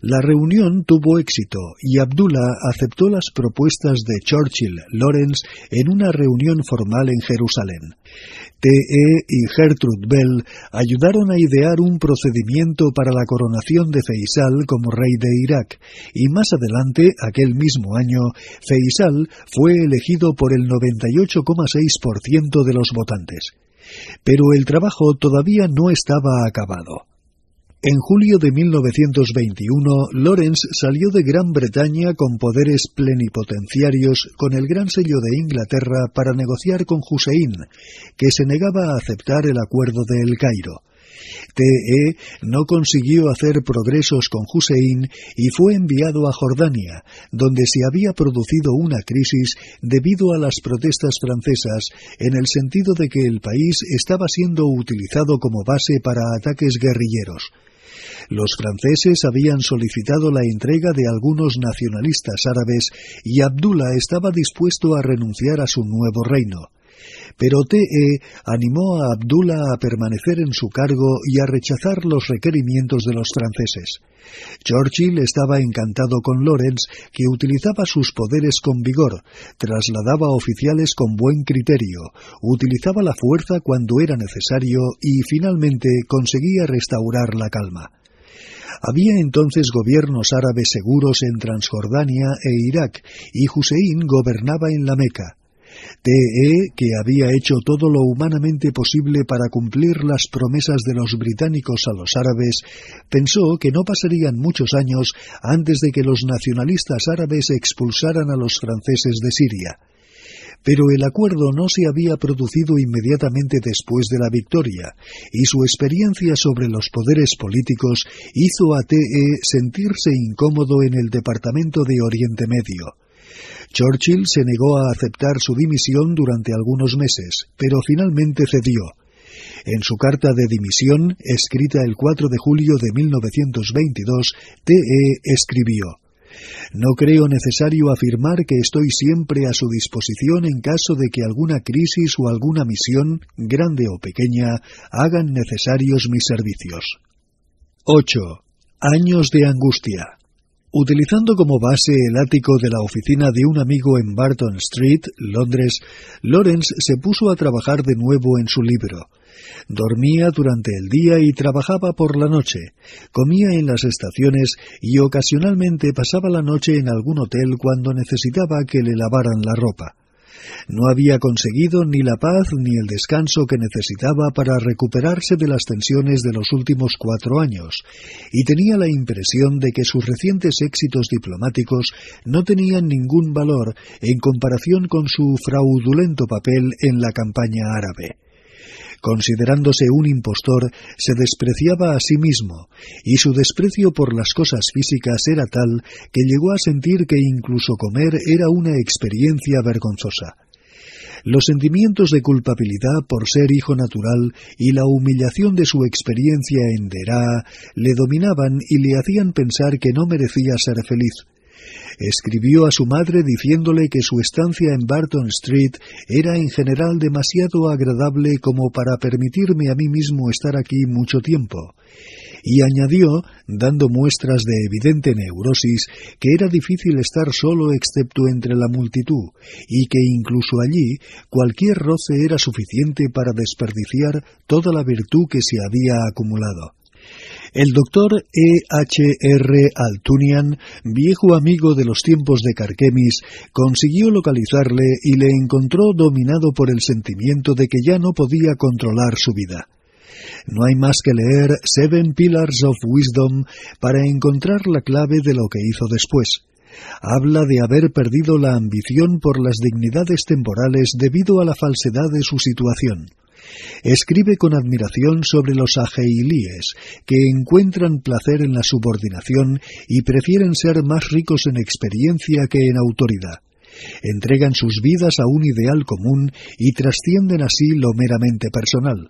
La reunión tuvo éxito y Abdullah aceptó las propuestas de Churchill Lawrence en una reunión formal en Jerusalén. T.E. y Gertrude Bell ayudaron a idear un procedimiento para la coronación de Faisal como rey de Irak, y más adelante, aquel mismo año, Faisal fue elegido por el 98,6% de los votantes. Pero el trabajo todavía no estaba acabado. En julio de 1921, Lawrence salió de Gran Bretaña con poderes plenipotenciarios con el gran sello de Inglaterra para negociar con Hussein, que se negaba a aceptar el acuerdo de El Cairo. TE no consiguió hacer progresos con Hussein y fue enviado a Jordania, donde se había producido una crisis debido a las protestas francesas en el sentido de que el país estaba siendo utilizado como base para ataques guerrilleros. Los franceses habían solicitado la entrega de algunos nacionalistas árabes y Abdullah estaba dispuesto a renunciar a su nuevo reino. Pero TE animó a Abdullah a permanecer en su cargo y a rechazar los requerimientos de los franceses. Churchill estaba encantado con Lawrence, que utilizaba sus poderes con vigor, trasladaba oficiales con buen criterio, utilizaba la fuerza cuando era necesario y finalmente conseguía restaurar la calma. Había entonces gobiernos árabes seguros en Transjordania e Irak, y Hussein gobernaba en la Meca. TE, que había hecho todo lo humanamente posible para cumplir las promesas de los británicos a los árabes, pensó que no pasarían muchos años antes de que los nacionalistas árabes expulsaran a los franceses de Siria. Pero el acuerdo no se había producido inmediatamente después de la victoria, y su experiencia sobre los poderes políticos hizo a TE sentirse incómodo en el Departamento de Oriente Medio. Churchill se negó a aceptar su dimisión durante algunos meses, pero finalmente cedió. En su carta de dimisión, escrita el 4 de julio de 1922, TE escribió no creo necesario afirmar que estoy siempre a su disposición en caso de que alguna crisis o alguna misión, grande o pequeña, hagan necesarios mis servicios. 8. Años de angustia. Utilizando como base el ático de la oficina de un amigo en Barton Street, Londres, Lawrence se puso a trabajar de nuevo en su libro. Dormía durante el día y trabajaba por la noche. Comía en las estaciones y ocasionalmente pasaba la noche en algún hotel cuando necesitaba que le lavaran la ropa. No había conseguido ni la paz ni el descanso que necesitaba para recuperarse de las tensiones de los últimos cuatro años, y tenía la impresión de que sus recientes éxitos diplomáticos no tenían ningún valor en comparación con su fraudulento papel en la campaña árabe. Considerándose un impostor, se despreciaba a sí mismo, y su desprecio por las cosas físicas era tal que llegó a sentir que incluso comer era una experiencia vergonzosa. Los sentimientos de culpabilidad por ser hijo natural y la humillación de su experiencia en Derá le dominaban y le hacían pensar que no merecía ser feliz. Escribió a su madre diciéndole que su estancia en Barton Street era en general demasiado agradable como para permitirme a mí mismo estar aquí mucho tiempo y añadió, dando muestras de evidente neurosis, que era difícil estar solo excepto entre la multitud, y que incluso allí cualquier roce era suficiente para desperdiciar toda la virtud que se había acumulado. El doctor E. H. R. Altunian, viejo amigo de los tiempos de Carquemis, consiguió localizarle y le encontró dominado por el sentimiento de que ya no podía controlar su vida. No hay más que leer Seven Pillars of Wisdom para encontrar la clave de lo que hizo después. Habla de haber perdido la ambición por las dignidades temporales debido a la falsedad de su situación. Escribe con admiración sobre los ageilíes, que encuentran placer en la subordinación y prefieren ser más ricos en experiencia que en autoridad. Entregan sus vidas a un ideal común y trascienden así lo meramente personal.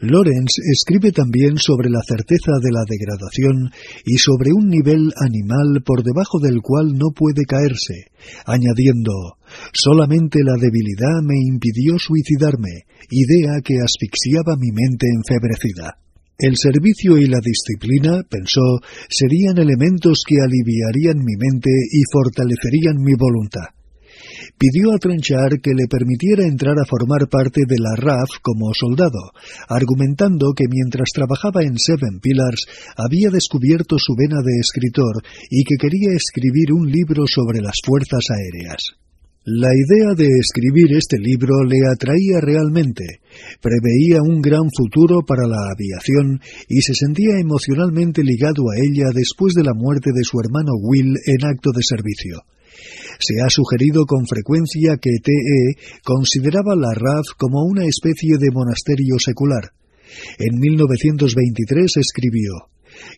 Lorenz escribe también sobre la certeza de la degradación y sobre un nivel animal por debajo del cual no puede caerse, añadiendo Solamente la debilidad me impidió suicidarme, idea que asfixiaba mi mente enfebrecida. El servicio y la disciplina, pensó, serían elementos que aliviarían mi mente y fortalecerían mi voluntad pidió a Trenchard que le permitiera entrar a formar parte de la RAF como soldado, argumentando que mientras trabajaba en Seven Pillars había descubierto su vena de escritor y que quería escribir un libro sobre las fuerzas aéreas. La idea de escribir este libro le atraía realmente, preveía un gran futuro para la aviación y se sentía emocionalmente ligado a ella después de la muerte de su hermano Will en acto de servicio. Se ha sugerido con frecuencia que TE consideraba la RAF como una especie de monasterio secular. En 1923 escribió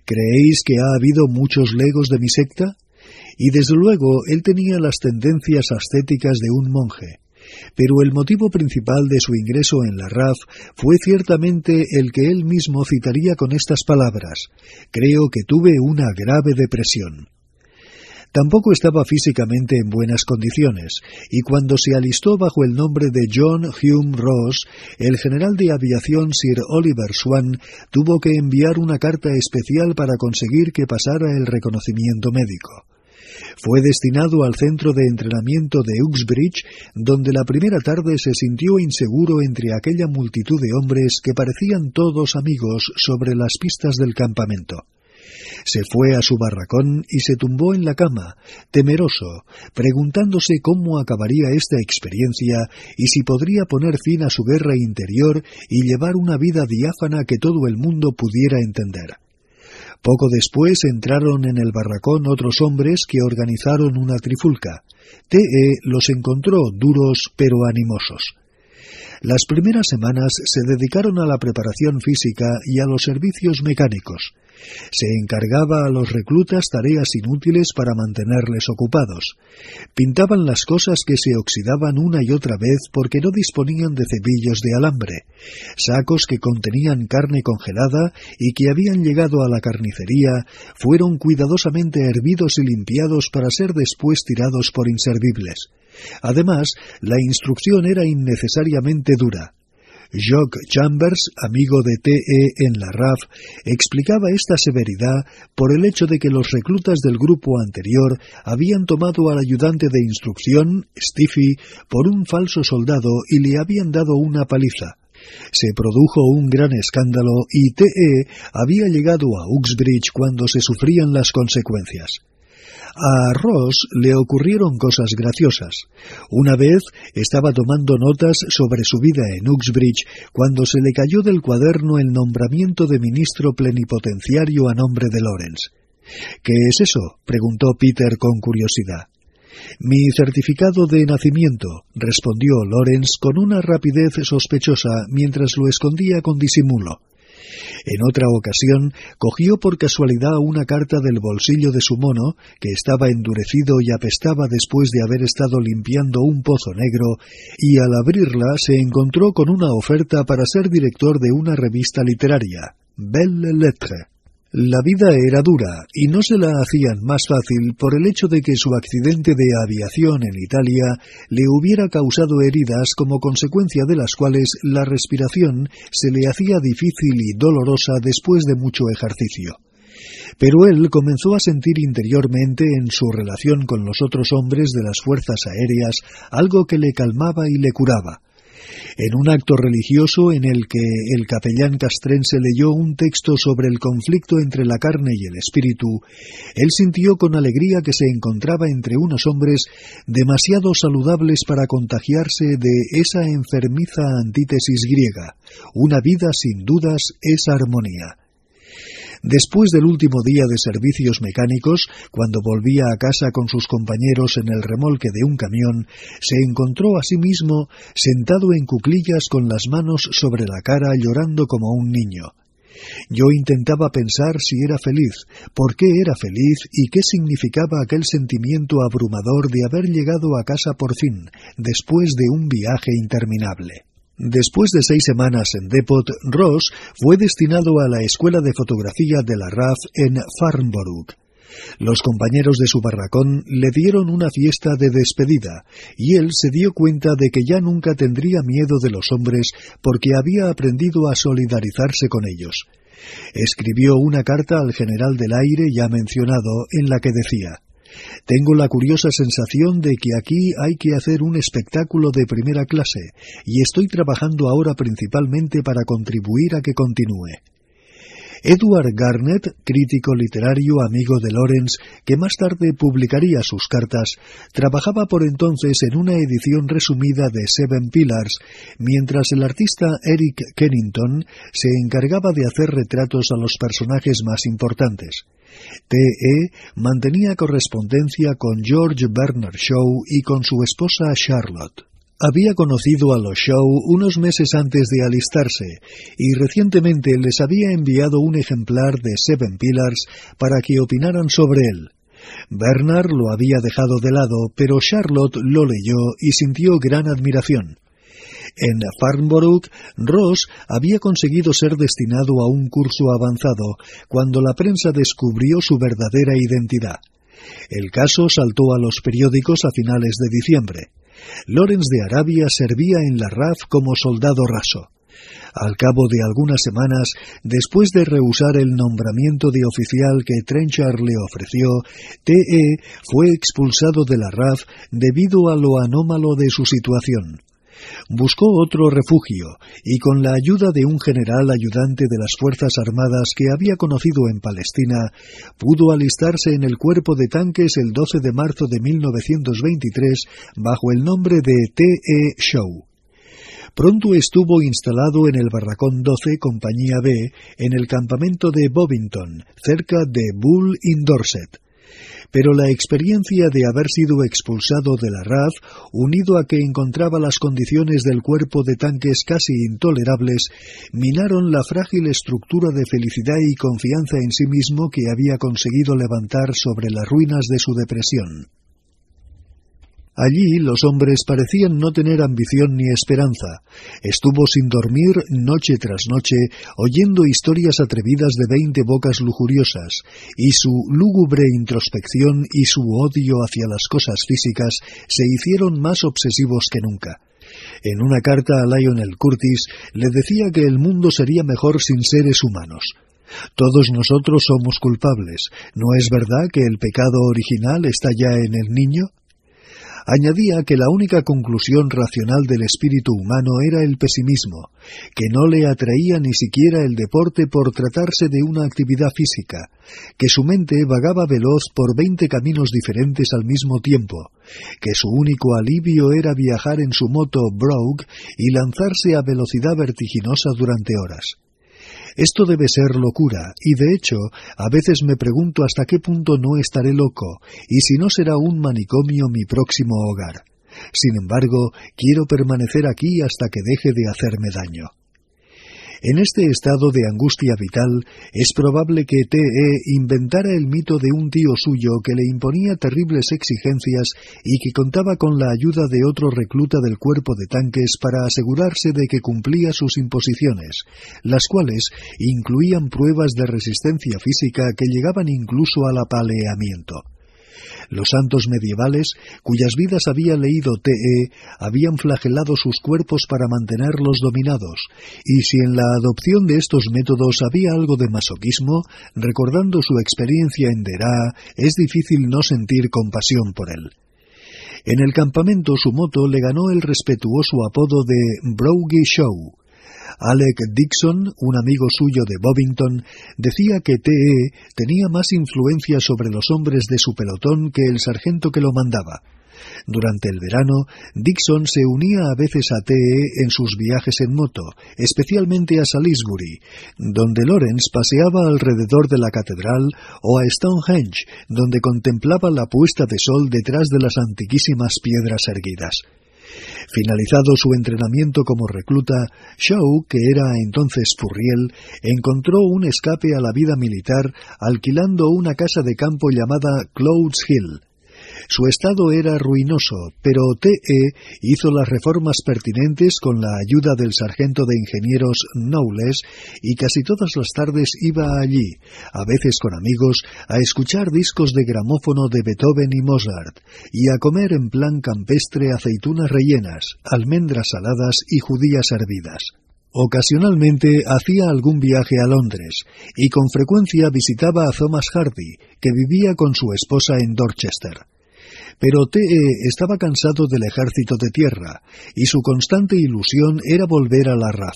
¿Creéis que ha habido muchos legos de mi secta? Y desde luego él tenía las tendencias ascéticas de un monje. Pero el motivo principal de su ingreso en la RAF fue ciertamente el que él mismo citaría con estas palabras Creo que tuve una grave depresión. Tampoco estaba físicamente en buenas condiciones, y cuando se alistó bajo el nombre de John Hume Ross, el general de aviación Sir Oliver Swan tuvo que enviar una carta especial para conseguir que pasara el reconocimiento médico. Fue destinado al centro de entrenamiento de Uxbridge, donde la primera tarde se sintió inseguro entre aquella multitud de hombres que parecían todos amigos sobre las pistas del campamento. Se fue a su barracón y se tumbó en la cama, temeroso, preguntándose cómo acabaría esta experiencia y si podría poner fin a su guerra interior y llevar una vida diáfana que todo el mundo pudiera entender. Poco después entraron en el barracón otros hombres que organizaron una trifulca. TE los encontró duros pero animosos. Las primeras semanas se dedicaron a la preparación física y a los servicios mecánicos. Se encargaba a los reclutas tareas inútiles para mantenerles ocupados. Pintaban las cosas que se oxidaban una y otra vez porque no disponían de cepillos de alambre, sacos que contenían carne congelada y que habían llegado a la carnicería fueron cuidadosamente hervidos y limpiados para ser después tirados por inservibles. Además, la instrucción era innecesariamente dura. Jock Chambers, amigo de TE en la RAF, explicaba esta severidad por el hecho de que los reclutas del grupo anterior habían tomado al ayudante de instrucción, Stiffy, por un falso soldado y le habían dado una paliza. Se produjo un gran escándalo y TE había llegado a Uxbridge cuando se sufrían las consecuencias. A Ross le ocurrieron cosas graciosas. Una vez estaba tomando notas sobre su vida en Uxbridge cuando se le cayó del cuaderno el nombramiento de ministro plenipotenciario a nombre de Lawrence. ¿Qué es eso? preguntó Peter con curiosidad. Mi certificado de nacimiento, respondió Lawrence con una rapidez sospechosa mientras lo escondía con disimulo. En otra ocasión cogió por casualidad una carta del bolsillo de su mono, que estaba endurecido y apestaba después de haber estado limpiando un pozo negro, y al abrirla se encontró con una oferta para ser director de una revista literaria, Belle Lettre. La vida era dura y no se la hacían más fácil por el hecho de que su accidente de aviación en Italia le hubiera causado heridas como consecuencia de las cuales la respiración se le hacía difícil y dolorosa después de mucho ejercicio. Pero él comenzó a sentir interiormente en su relación con los otros hombres de las fuerzas aéreas algo que le calmaba y le curaba en un acto religioso en el que el capellán castrense leyó un texto sobre el conflicto entre la carne y el espíritu, él sintió con alegría que se encontraba entre unos hombres demasiado saludables para contagiarse de esa enfermiza antítesis griega. Una vida sin dudas es armonía. Después del último día de servicios mecánicos, cuando volvía a casa con sus compañeros en el remolque de un camión, se encontró a sí mismo sentado en cuclillas con las manos sobre la cara llorando como un niño. Yo intentaba pensar si era feliz, por qué era feliz y qué significaba aquel sentimiento abrumador de haber llegado a casa por fin, después de un viaje interminable. Después de seis semanas en Depot, Ross fue destinado a la Escuela de Fotografía de la RAF en Farnborough. Los compañeros de su barracón le dieron una fiesta de despedida, y él se dio cuenta de que ya nunca tendría miedo de los hombres porque había aprendido a solidarizarse con ellos. Escribió una carta al general del aire ya mencionado en la que decía tengo la curiosa sensación de que aquí hay que hacer un espectáculo de primera clase, y estoy trabajando ahora principalmente para contribuir a que continúe. Edward Garnett, crítico literario amigo de Lawrence, que más tarde publicaría sus cartas, trabajaba por entonces en una edición resumida de Seven Pillars, mientras el artista Eric Kennington se encargaba de hacer retratos a los personajes más importantes. T.E. mantenía correspondencia con George Bernard Shaw y con su esposa Charlotte. Había conocido a los Shaw unos meses antes de alistarse y recientemente les había enviado un ejemplar de Seven Pillars para que opinaran sobre él. Bernard lo había dejado de lado, pero Charlotte lo leyó y sintió gran admiración. En Farnborough, Ross había conseguido ser destinado a un curso avanzado cuando la prensa descubrió su verdadera identidad. El caso saltó a los periódicos a finales de diciembre. Lawrence de Arabia servía en la RAF como soldado raso. Al cabo de algunas semanas, después de rehusar el nombramiento de oficial que Trenchard le ofreció, TE fue expulsado de la RAF debido a lo anómalo de su situación buscó otro refugio y con la ayuda de un general ayudante de las Fuerzas Armadas que había conocido en Palestina, pudo alistarse en el cuerpo de tanques el 12 de marzo de 1923 bajo el nombre de T. E. Shaw. Pronto estuvo instalado en el Barracón 12, Compañía B, en el campamento de Bovington, cerca de Bull in Dorset pero la experiencia de haber sido expulsado de la RAF, unido a que encontraba las condiciones del cuerpo de tanques casi intolerables, minaron la frágil estructura de felicidad y confianza en sí mismo que había conseguido levantar sobre las ruinas de su depresión. Allí los hombres parecían no tener ambición ni esperanza. Estuvo sin dormir noche tras noche, oyendo historias atrevidas de veinte bocas lujuriosas, y su lúgubre introspección y su odio hacia las cosas físicas se hicieron más obsesivos que nunca. En una carta a Lionel Curtis le decía que el mundo sería mejor sin seres humanos. Todos nosotros somos culpables. ¿No es verdad que el pecado original está ya en el niño? Añadía que la única conclusión racional del espíritu humano era el pesimismo, que no le atraía ni siquiera el deporte por tratarse de una actividad física, que su mente vagaba veloz por veinte caminos diferentes al mismo tiempo, que su único alivio era viajar en su moto Brogue y lanzarse a velocidad vertiginosa durante horas. Esto debe ser locura, y de hecho, a veces me pregunto hasta qué punto no estaré loco, y si no será un manicomio mi próximo hogar. Sin embargo, quiero permanecer aquí hasta que deje de hacerme daño. En este estado de angustia vital, es probable que T.E. inventara el mito de un tío suyo que le imponía terribles exigencias y que contaba con la ayuda de otro recluta del cuerpo de tanques para asegurarse de que cumplía sus imposiciones, las cuales incluían pruebas de resistencia física que llegaban incluso al apaleamiento. Los santos medievales, cuyas vidas había leído T.E., habían flagelado sus cuerpos para mantenerlos dominados, y si en la adopción de estos métodos había algo de masoquismo, recordando su experiencia en Derá, es difícil no sentir compasión por él. En el campamento su moto le ganó el respetuoso apodo de Brogy Show, Alec Dixon, un amigo suyo de Bovington, decía que TE tenía más influencia sobre los hombres de su pelotón que el sargento que lo mandaba. Durante el verano, Dixon se unía a veces a TE en sus viajes en moto, especialmente a Salisbury, donde Lawrence paseaba alrededor de la catedral, o a Stonehenge, donde contemplaba la puesta de sol detrás de las antiquísimas piedras erguidas. Finalizado su entrenamiento como recluta, Shaw, que era entonces furriel, encontró un escape a la vida militar alquilando una casa de campo llamada Clouds Hill. Su estado era ruinoso, pero T.E. hizo las reformas pertinentes con la ayuda del sargento de ingenieros Knowles y casi todas las tardes iba allí, a veces con amigos, a escuchar discos de gramófono de Beethoven y Mozart, y a comer en plan campestre aceitunas rellenas, almendras saladas y judías hervidas. Ocasionalmente hacía algún viaje a Londres y con frecuencia visitaba a Thomas Hardy, que vivía con su esposa en Dorchester. Pero T.E. estaba cansado del ejército de tierra, y su constante ilusión era volver a la RAF.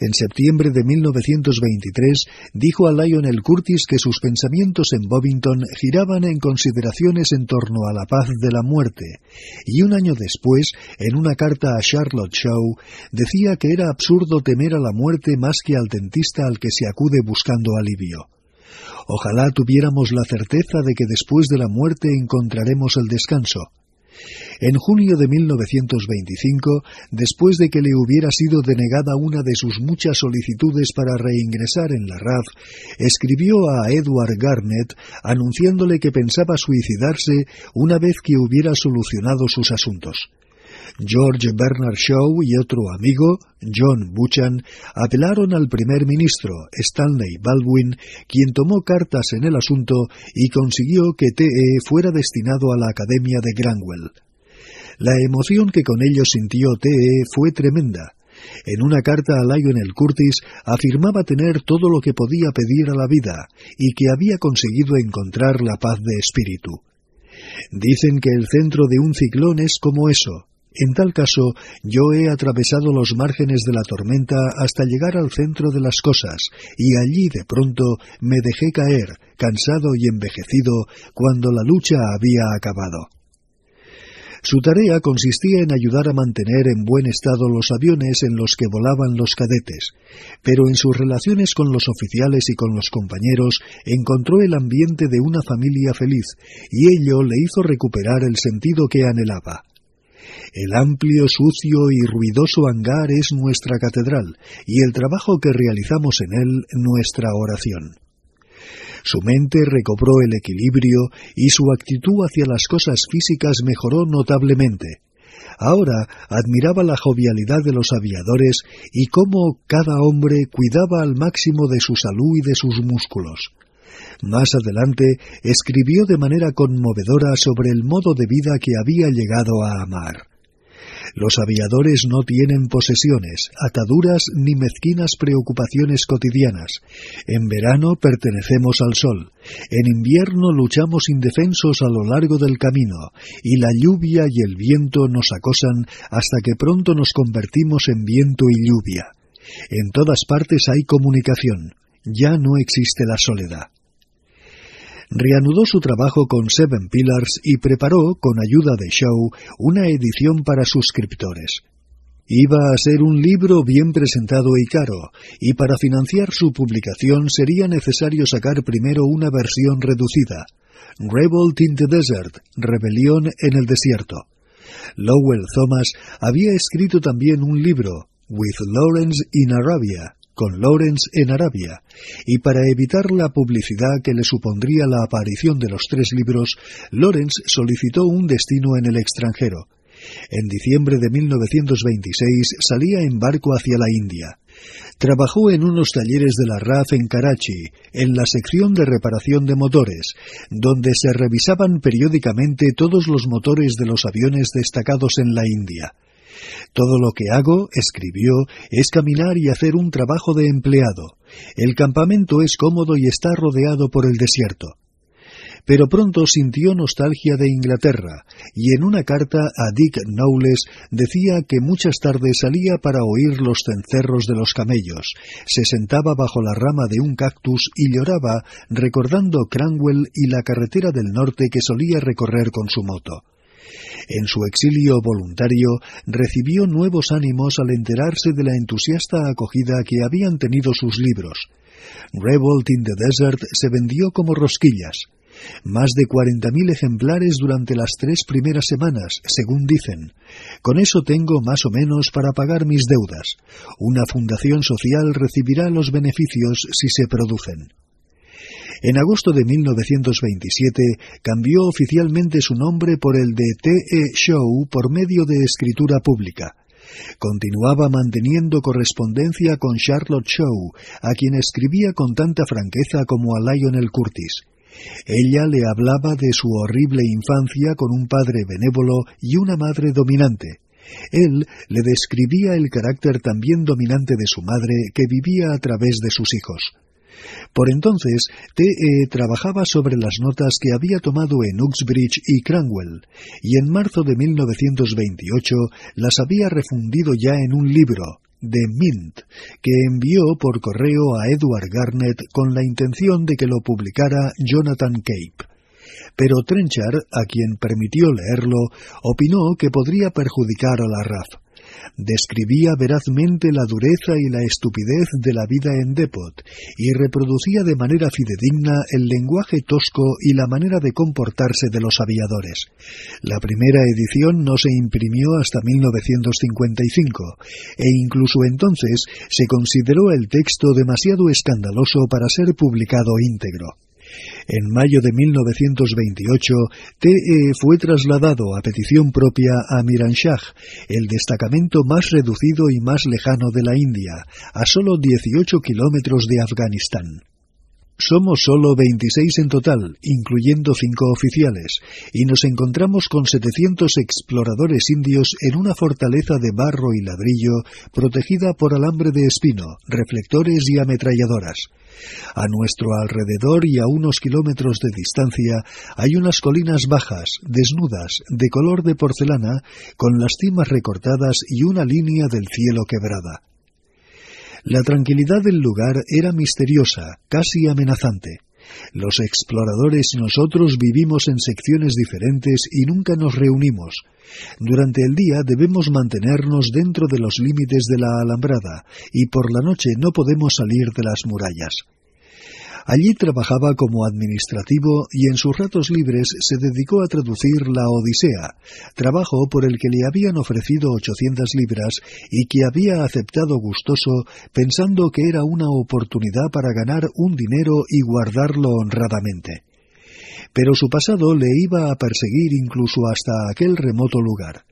En septiembre de 1923 dijo a Lionel Curtis que sus pensamientos en Bovington giraban en consideraciones en torno a la paz de la muerte, y un año después, en una carta a Charlotte Shaw, decía que era absurdo temer a la muerte más que al dentista al que se acude buscando alivio. Ojalá tuviéramos la certeza de que después de la muerte encontraremos el descanso. En junio de 1925, después de que le hubiera sido denegada una de sus muchas solicitudes para reingresar en la RAF, escribió a Edward Garnett anunciándole que pensaba suicidarse una vez que hubiera solucionado sus asuntos. George Bernard Shaw y otro amigo, John Buchan, apelaron al primer ministro, Stanley Baldwin, quien tomó cartas en el asunto y consiguió que T.E. fuera destinado a la Academia de Granwell. La emoción que con ello sintió T.E. fue tremenda. En una carta a Lionel Curtis afirmaba tener todo lo que podía pedir a la vida y que había conseguido encontrar la paz de espíritu. Dicen que el centro de un ciclón es como eso, en tal caso, yo he atravesado los márgenes de la tormenta hasta llegar al centro de las cosas, y allí de pronto me dejé caer, cansado y envejecido, cuando la lucha había acabado. Su tarea consistía en ayudar a mantener en buen estado los aviones en los que volaban los cadetes, pero en sus relaciones con los oficiales y con los compañeros encontró el ambiente de una familia feliz, y ello le hizo recuperar el sentido que anhelaba. El amplio, sucio y ruidoso hangar es nuestra catedral, y el trabajo que realizamos en él nuestra oración. Su mente recobró el equilibrio y su actitud hacia las cosas físicas mejoró notablemente. Ahora admiraba la jovialidad de los aviadores y cómo cada hombre cuidaba al máximo de su salud y de sus músculos. Más adelante escribió de manera conmovedora sobre el modo de vida que había llegado a amar. Los aviadores no tienen posesiones, ataduras ni mezquinas preocupaciones cotidianas. En verano pertenecemos al sol. En invierno luchamos indefensos a lo largo del camino, y la lluvia y el viento nos acosan hasta que pronto nos convertimos en viento y lluvia. En todas partes hay comunicación. Ya no existe la soledad reanudó su trabajo con Seven Pillars y preparó, con ayuda de Shaw, una edición para suscriptores. Iba a ser un libro bien presentado y caro, y para financiar su publicación sería necesario sacar primero una versión reducida, Revolt in the Desert, Rebelión en el Desierto. Lowell Thomas había escrito también un libro, With Lawrence in Arabia, con Lawrence en Arabia, y para evitar la publicidad que le supondría la aparición de los tres libros, Lawrence solicitó un destino en el extranjero. En diciembre de 1926 salía en barco hacia la India. Trabajó en unos talleres de la RAF en Karachi, en la sección de reparación de motores, donde se revisaban periódicamente todos los motores de los aviones destacados en la India. Todo lo que hago, escribió, es caminar y hacer un trabajo de empleado. El campamento es cómodo y está rodeado por el desierto. Pero pronto sintió nostalgia de Inglaterra, y en una carta a Dick Knowles decía que muchas tardes salía para oír los cencerros de los camellos, se sentaba bajo la rama de un cactus y lloraba recordando Cranwell y la carretera del norte que solía recorrer con su moto. En su exilio voluntario recibió nuevos ánimos al enterarse de la entusiasta acogida que habían tenido sus libros. Revolt in the Desert se vendió como rosquillas. Más de 40.000 ejemplares durante las tres primeras semanas, según dicen. Con eso tengo más o menos para pagar mis deudas. Una fundación social recibirá los beneficios si se producen. En agosto de 1927 cambió oficialmente su nombre por el de T. E. Shaw por medio de escritura pública. Continuaba manteniendo correspondencia con Charlotte Shaw, a quien escribía con tanta franqueza como a Lionel Curtis. Ella le hablaba de su horrible infancia con un padre benévolo y una madre dominante. Él le describía el carácter también dominante de su madre que vivía a través de sus hijos. Por entonces, T.E. trabajaba sobre las notas que había tomado en Uxbridge y Cranwell, y en marzo de 1928 las había refundido ya en un libro, The Mint, que envió por correo a Edward Garnett con la intención de que lo publicara Jonathan Cape. Pero Trenchard, a quien permitió leerlo, opinó que podría perjudicar a la RAF describía verazmente la dureza y la estupidez de la vida en Depot y reproducía de manera fidedigna el lenguaje tosco y la manera de comportarse de los aviadores. La primera edición no se imprimió hasta 1955 e incluso entonces se consideró el texto demasiado escandaloso para ser publicado íntegro. En mayo de 1928, TE fue trasladado a petición propia a Miranshah, el destacamento más reducido y más lejano de la India, a solo 18 kilómetros de Afganistán. Somos solo 26 en total, incluyendo cinco oficiales, y nos encontramos con 700 exploradores indios en una fortaleza de barro y ladrillo protegida por alambre de espino, reflectores y ametralladoras. A nuestro alrededor y a unos kilómetros de distancia hay unas colinas bajas, desnudas, de color de porcelana, con las cimas recortadas y una línea del cielo quebrada. La tranquilidad del lugar era misteriosa, casi amenazante. Los exploradores y nosotros vivimos en secciones diferentes y nunca nos reunimos. Durante el día debemos mantenernos dentro de los límites de la alambrada y por la noche no podemos salir de las murallas. Allí trabajaba como administrativo y en sus ratos libres se dedicó a traducir la Odisea, trabajo por el que le habían ofrecido 800 libras y que había aceptado gustoso pensando que era una oportunidad para ganar un dinero y guardarlo honradamente. Pero su pasado le iba a perseguir incluso hasta aquel remoto lugar.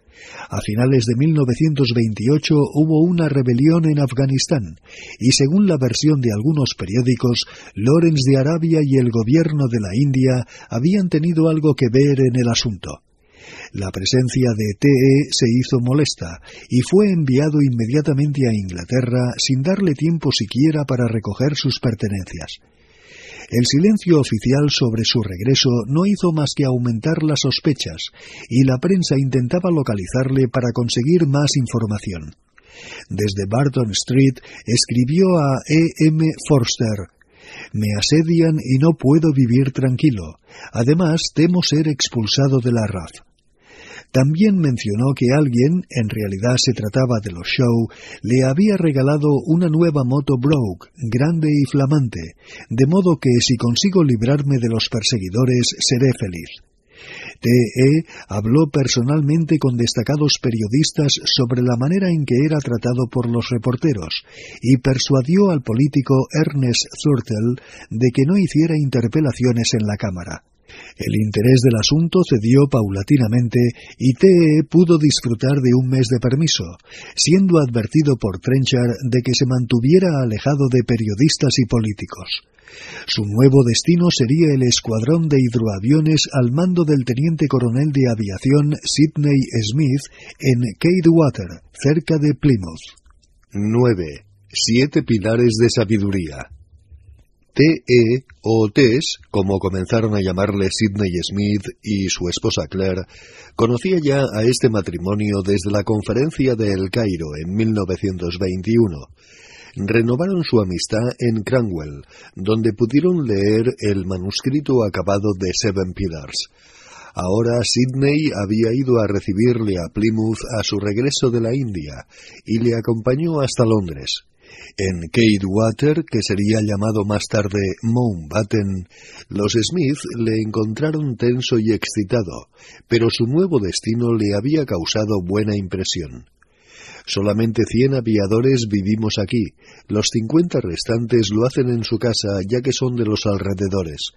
A finales de 1928 hubo una rebelión en Afganistán y según la versión de algunos periódicos, Lorenz de Arabia y el gobierno de la India habían tenido algo que ver en el asunto. La presencia de TE se hizo molesta y fue enviado inmediatamente a Inglaterra sin darle tiempo siquiera para recoger sus pertenencias. El silencio oficial sobre su regreso no hizo más que aumentar las sospechas, y la prensa intentaba localizarle para conseguir más información. Desde Barton Street escribió a E. M. Forster Me asedian y no puedo vivir tranquilo. Además, temo ser expulsado de la RAF. También mencionó que alguien, en realidad se trataba de los Show, le había regalado una nueva moto Brogue, grande y flamante, de modo que si consigo librarme de los perseguidores seré feliz. T.E. habló personalmente con destacados periodistas sobre la manera en que era tratado por los reporteros y persuadió al político Ernest Thurtle de que no hiciera interpelaciones en la Cámara. El interés del asunto cedió paulatinamente y TE pudo disfrutar de un mes de permiso, siendo advertido por Trenchard de que se mantuviera alejado de periodistas y políticos. Su nuevo destino sería el escuadrón de hidroaviones al mando del teniente coronel de aviación Sidney Smith en Water, cerca de Plymouth. 9. Siete pilares de sabiduría. T.E. o Tess, como comenzaron a llamarle Sidney Smith y su esposa Claire, conocía ya a este matrimonio desde la conferencia de El Cairo en 1921. Renovaron su amistad en Cranwell, donde pudieron leer el manuscrito acabado de Seven Pillars. Ahora Sidney había ido a recibirle a Plymouth a su regreso de la India y le acompañó hasta Londres. En Water, que sería llamado más tarde Mountbatten, los Smith le encontraron tenso y excitado, pero su nuevo destino le había causado buena impresión. Solamente cien aviadores vivimos aquí. Los cincuenta restantes lo hacen en su casa, ya que son de los alrededores.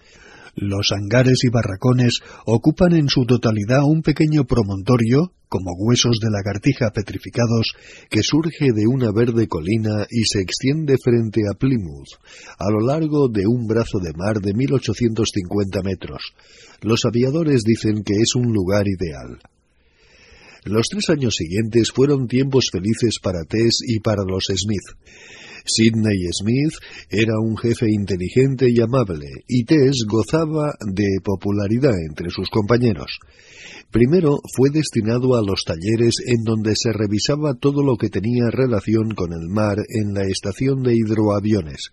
Los hangares y barracones ocupan en su totalidad un pequeño promontorio, como huesos de lagartija petrificados, que surge de una verde colina y se extiende frente a Plymouth, a lo largo de un brazo de mar de 1850 metros. Los aviadores dicen que es un lugar ideal. Los tres años siguientes fueron tiempos felices para Tess y para los Smith. Sidney Smith era un jefe inteligente y amable, y Tess gozaba de popularidad entre sus compañeros. Primero fue destinado a los talleres en donde se revisaba todo lo que tenía relación con el mar en la estación de hidroaviones.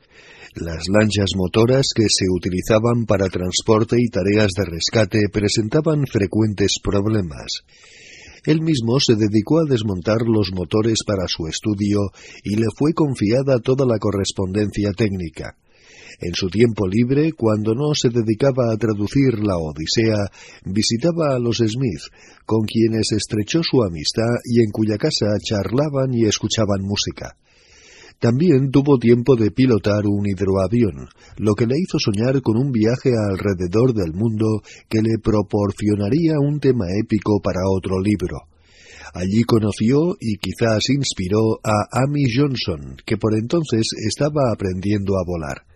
Las lanchas motoras que se utilizaban para transporte y tareas de rescate presentaban frecuentes problemas. Él mismo se dedicó a desmontar los motores para su estudio y le fue confiada toda la correspondencia técnica. En su tiempo libre, cuando no se dedicaba a traducir la Odisea, visitaba a los Smith, con quienes estrechó su amistad y en cuya casa charlaban y escuchaban música. También tuvo tiempo de pilotar un hidroavión, lo que le hizo soñar con un viaje alrededor del mundo que le proporcionaría un tema épico para otro libro. Allí conoció y quizás inspiró a Amy Johnson, que por entonces estaba aprendiendo a volar.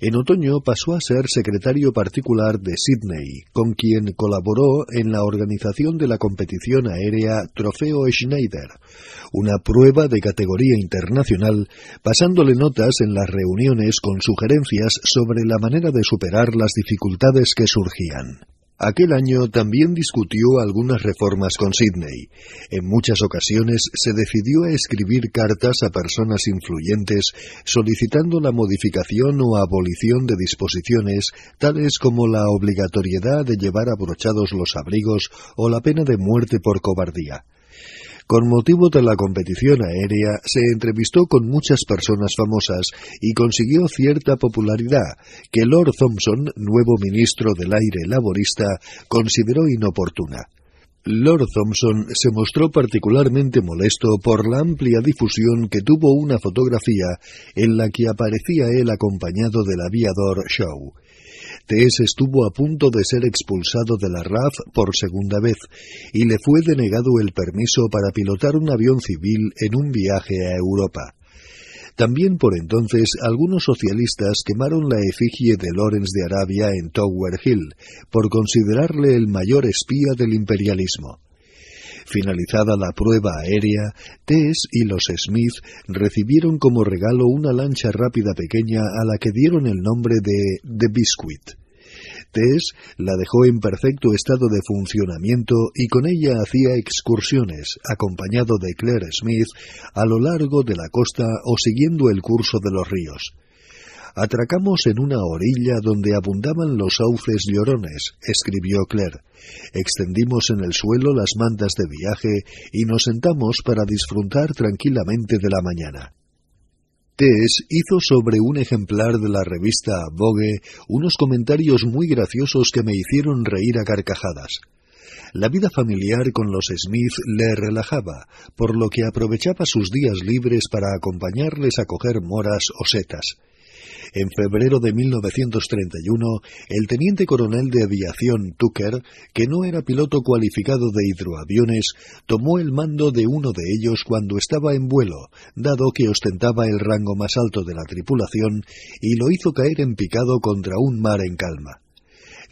En otoño pasó a ser secretario particular de Sydney, con quien colaboró en la organización de la competición aérea Trofeo Schneider, una prueba de categoría internacional, pasándole notas en las reuniones con sugerencias sobre la manera de superar las dificultades que surgían. Aquel año también discutió algunas reformas con Sidney. En muchas ocasiones se decidió a escribir cartas a personas influyentes solicitando la modificación o abolición de disposiciones tales como la obligatoriedad de llevar abrochados los abrigos o la pena de muerte por cobardía. Con motivo de la competición aérea, se entrevistó con muchas personas famosas y consiguió cierta popularidad que Lord Thompson, nuevo ministro del aire laborista, consideró inoportuna. Lord Thompson se mostró particularmente molesto por la amplia difusión que tuvo una fotografía en la que aparecía él acompañado del aviador Shaw. Estuvo a punto de ser expulsado de la RAF por segunda vez y le fue denegado el permiso para pilotar un avión civil en un viaje a Europa. También por entonces algunos socialistas quemaron la efigie de Lawrence de Arabia en Tower Hill por considerarle el mayor espía del imperialismo. Finalizada la prueba aérea, Tess y los Smith recibieron como regalo una lancha rápida pequeña a la que dieron el nombre de The Biscuit. Tess la dejó en perfecto estado de funcionamiento y con ella hacía excursiones, acompañado de Claire Smith, a lo largo de la costa o siguiendo el curso de los ríos. Atracamos en una orilla donde abundaban los sauces llorones, escribió Claire. Extendimos en el suelo las mantas de viaje y nos sentamos para disfrutar tranquilamente de la mañana. Tess hizo sobre un ejemplar de la revista Vogue unos comentarios muy graciosos que me hicieron reír a carcajadas. La vida familiar con los Smith le relajaba, por lo que aprovechaba sus días libres para acompañarles a coger moras o setas. En febrero de 1931, el teniente coronel de aviación Tucker, que no era piloto cualificado de hidroaviones, tomó el mando de uno de ellos cuando estaba en vuelo, dado que ostentaba el rango más alto de la tripulación, y lo hizo caer en picado contra un mar en calma.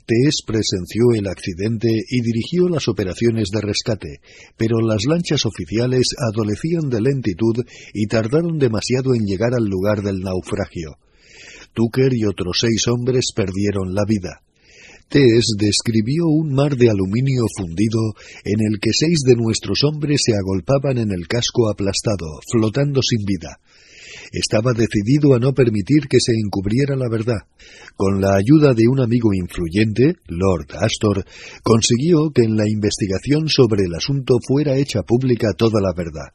Tess presenció el accidente y dirigió las operaciones de rescate, pero las lanchas oficiales adolecían de lentitud y tardaron demasiado en llegar al lugar del naufragio. Tucker y otros seis hombres perdieron la vida. Tess describió un mar de aluminio fundido en el que seis de nuestros hombres se agolpaban en el casco aplastado, flotando sin vida. Estaba decidido a no permitir que se encubriera la verdad. Con la ayuda de un amigo influyente, Lord Astor, consiguió que en la investigación sobre el asunto fuera hecha pública toda la verdad.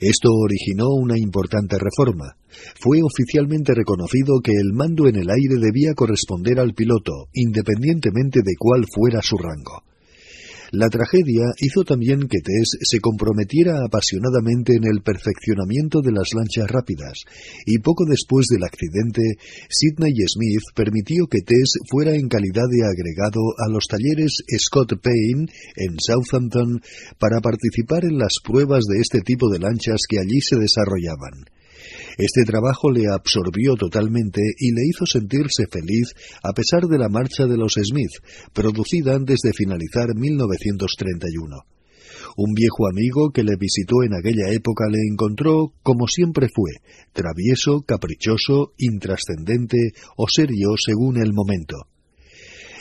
Esto originó una importante reforma. Fue oficialmente reconocido que el mando en el aire debía corresponder al piloto, independientemente de cuál fuera su rango. La tragedia hizo también que Tess se comprometiera apasionadamente en el perfeccionamiento de las lanchas rápidas, y poco después del accidente, Sidney Smith permitió que Tess fuera en calidad de agregado a los talleres Scott Payne en Southampton para participar en las pruebas de este tipo de lanchas que allí se desarrollaban. Este trabajo le absorbió totalmente y le hizo sentirse feliz a pesar de la marcha de los Smith, producida antes de finalizar 1931. Un viejo amigo que le visitó en aquella época le encontró como siempre fue, travieso, caprichoso, intrascendente o serio según el momento.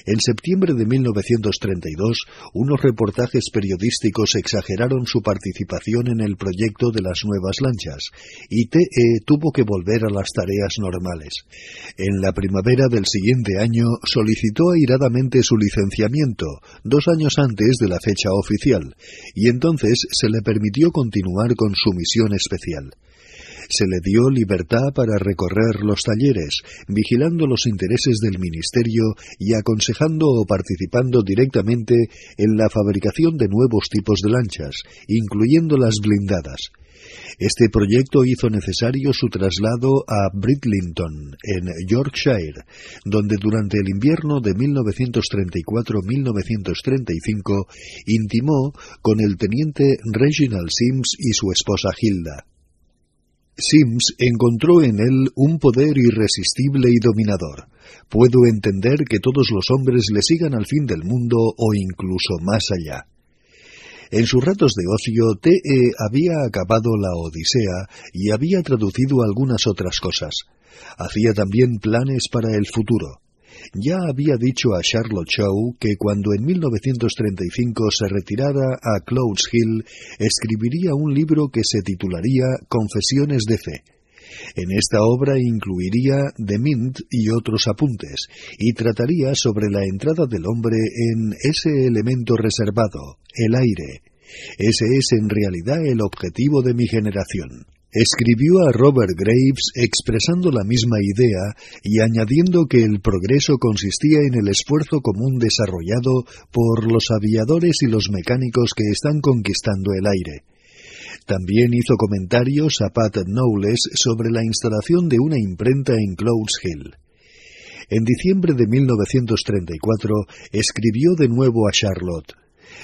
En septiembre de 1932, unos reportajes periodísticos exageraron su participación en el proyecto de las nuevas lanchas, y TE tuvo que volver a las tareas normales. En la primavera del siguiente año solicitó airadamente su licenciamiento, dos años antes de la fecha oficial, y entonces se le permitió continuar con su misión especial se le dio libertad para recorrer los talleres, vigilando los intereses del Ministerio y aconsejando o participando directamente en la fabricación de nuevos tipos de lanchas, incluyendo las blindadas. Este proyecto hizo necesario su traslado a Bridlington, en Yorkshire, donde durante el invierno de 1934-1935 intimó con el teniente Reginald Sims y su esposa Hilda. Sims encontró en él un poder irresistible y dominador. Puedo entender que todos los hombres le sigan al fin del mundo o incluso más allá. En sus ratos de ocio, T.E. había acabado la Odisea y había traducido algunas otras cosas. Hacía también planes para el futuro. Ya había dicho a Charlotte Shaw que cuando en 1935 se retirara a Clouds Hill escribiría un libro que se titularía Confesiones de Fe. En esta obra incluiría The Mint y otros apuntes, y trataría sobre la entrada del hombre en ese elemento reservado, el aire. Ese es en realidad el objetivo de mi generación. Escribió a Robert Graves expresando la misma idea y añadiendo que el progreso consistía en el esfuerzo común desarrollado por los aviadores y los mecánicos que están conquistando el aire. También hizo comentarios a Pat Knowles sobre la instalación de una imprenta en Clouds Hill. En diciembre de 1934 escribió de nuevo a Charlotte.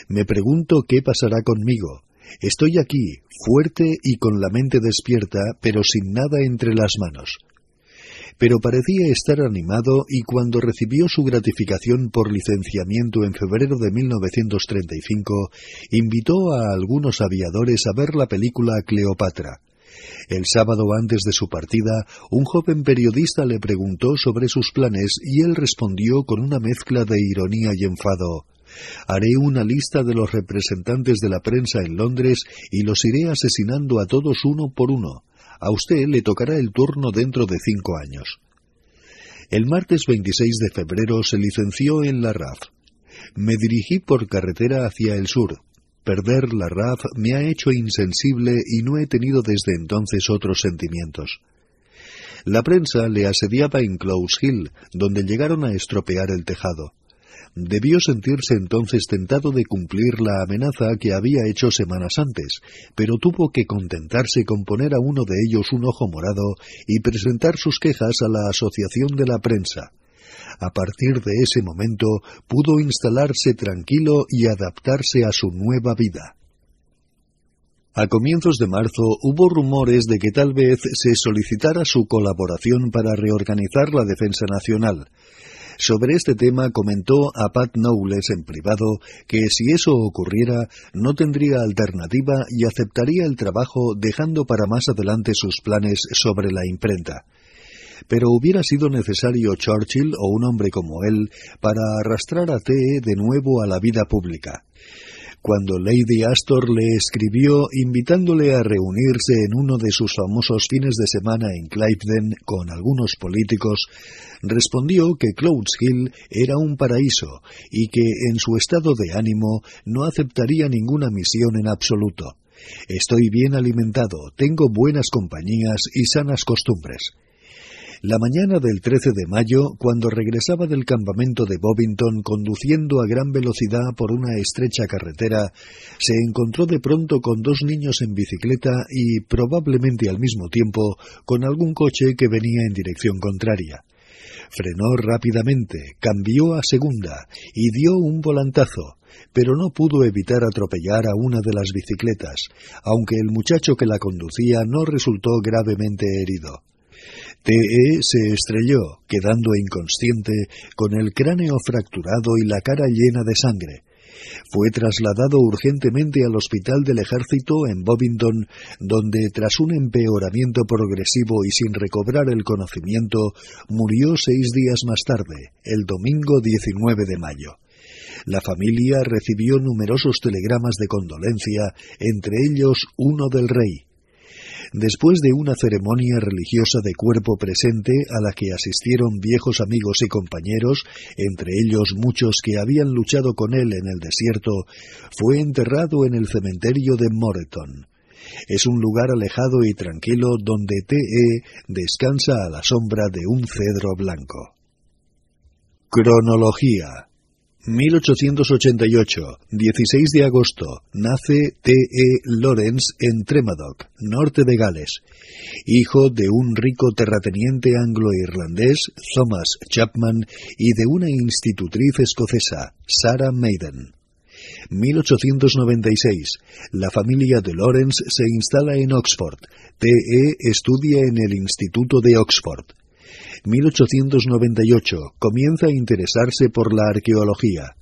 Me pregunto qué pasará conmigo. Estoy aquí, fuerte y con la mente despierta, pero sin nada entre las manos. Pero parecía estar animado y cuando recibió su gratificación por licenciamiento en febrero de 1935, invitó a algunos aviadores a ver la película Cleopatra. El sábado antes de su partida, un joven periodista le preguntó sobre sus planes y él respondió con una mezcla de ironía y enfado. Haré una lista de los representantes de la prensa en Londres y los iré asesinando a todos uno por uno. A usted le tocará el turno dentro de cinco años. El martes 26 de febrero se licenció en la RAF. Me dirigí por carretera hacia el sur. Perder la RAF me ha hecho insensible y no he tenido desde entonces otros sentimientos. La prensa le asediaba en Close Hill, donde llegaron a estropear el tejado. Debió sentirse entonces tentado de cumplir la amenaza que había hecho semanas antes, pero tuvo que contentarse con poner a uno de ellos un ojo morado y presentar sus quejas a la Asociación de la Prensa. A partir de ese momento pudo instalarse tranquilo y adaptarse a su nueva vida. A comienzos de marzo hubo rumores de que tal vez se solicitara su colaboración para reorganizar la defensa nacional. Sobre este tema comentó a Pat Knowles en privado que si eso ocurriera no tendría alternativa y aceptaría el trabajo dejando para más adelante sus planes sobre la imprenta. Pero hubiera sido necesario Churchill o un hombre como él para arrastrar a TE de nuevo a la vida pública cuando Lady Astor le escribió invitándole a reunirse en uno de sus famosos fines de semana en Cliveden con algunos políticos, respondió que Clouds Hill era un paraíso y que en su estado de ánimo no aceptaría ninguna misión en absoluto. Estoy bien alimentado, tengo buenas compañías y sanas costumbres. La mañana del 13 de mayo, cuando regresaba del campamento de Bovington conduciendo a gran velocidad por una estrecha carretera, se encontró de pronto con dos niños en bicicleta y, probablemente al mismo tiempo, con algún coche que venía en dirección contraria. Frenó rápidamente, cambió a segunda y dio un volantazo, pero no pudo evitar atropellar a una de las bicicletas, aunque el muchacho que la conducía no resultó gravemente herido. TE se estrelló, quedando inconsciente, con el cráneo fracturado y la cara llena de sangre. Fue trasladado urgentemente al Hospital del Ejército en Bovington, donde, tras un empeoramiento progresivo y sin recobrar el conocimiento, murió seis días más tarde, el domingo 19 de mayo. La familia recibió numerosos telegramas de condolencia, entre ellos uno del rey. Después de una ceremonia religiosa de cuerpo presente a la que asistieron viejos amigos y compañeros, entre ellos muchos que habían luchado con él en el desierto, fue enterrado en el cementerio de Moreton. Es un lugar alejado y tranquilo donde T.E. descansa a la sombra de un cedro blanco. Cronología 1888, 16 de agosto, nace T. E. Lawrence en Tremadoc, norte de Gales, hijo de un rico terrateniente anglo-irlandés, Thomas Chapman, y de una institutriz escocesa, Sarah Maiden. 1896. La familia de Lawrence se instala en Oxford. T. E. estudia en el Instituto de Oxford. 1898 comienza a interesarse por la arqueología.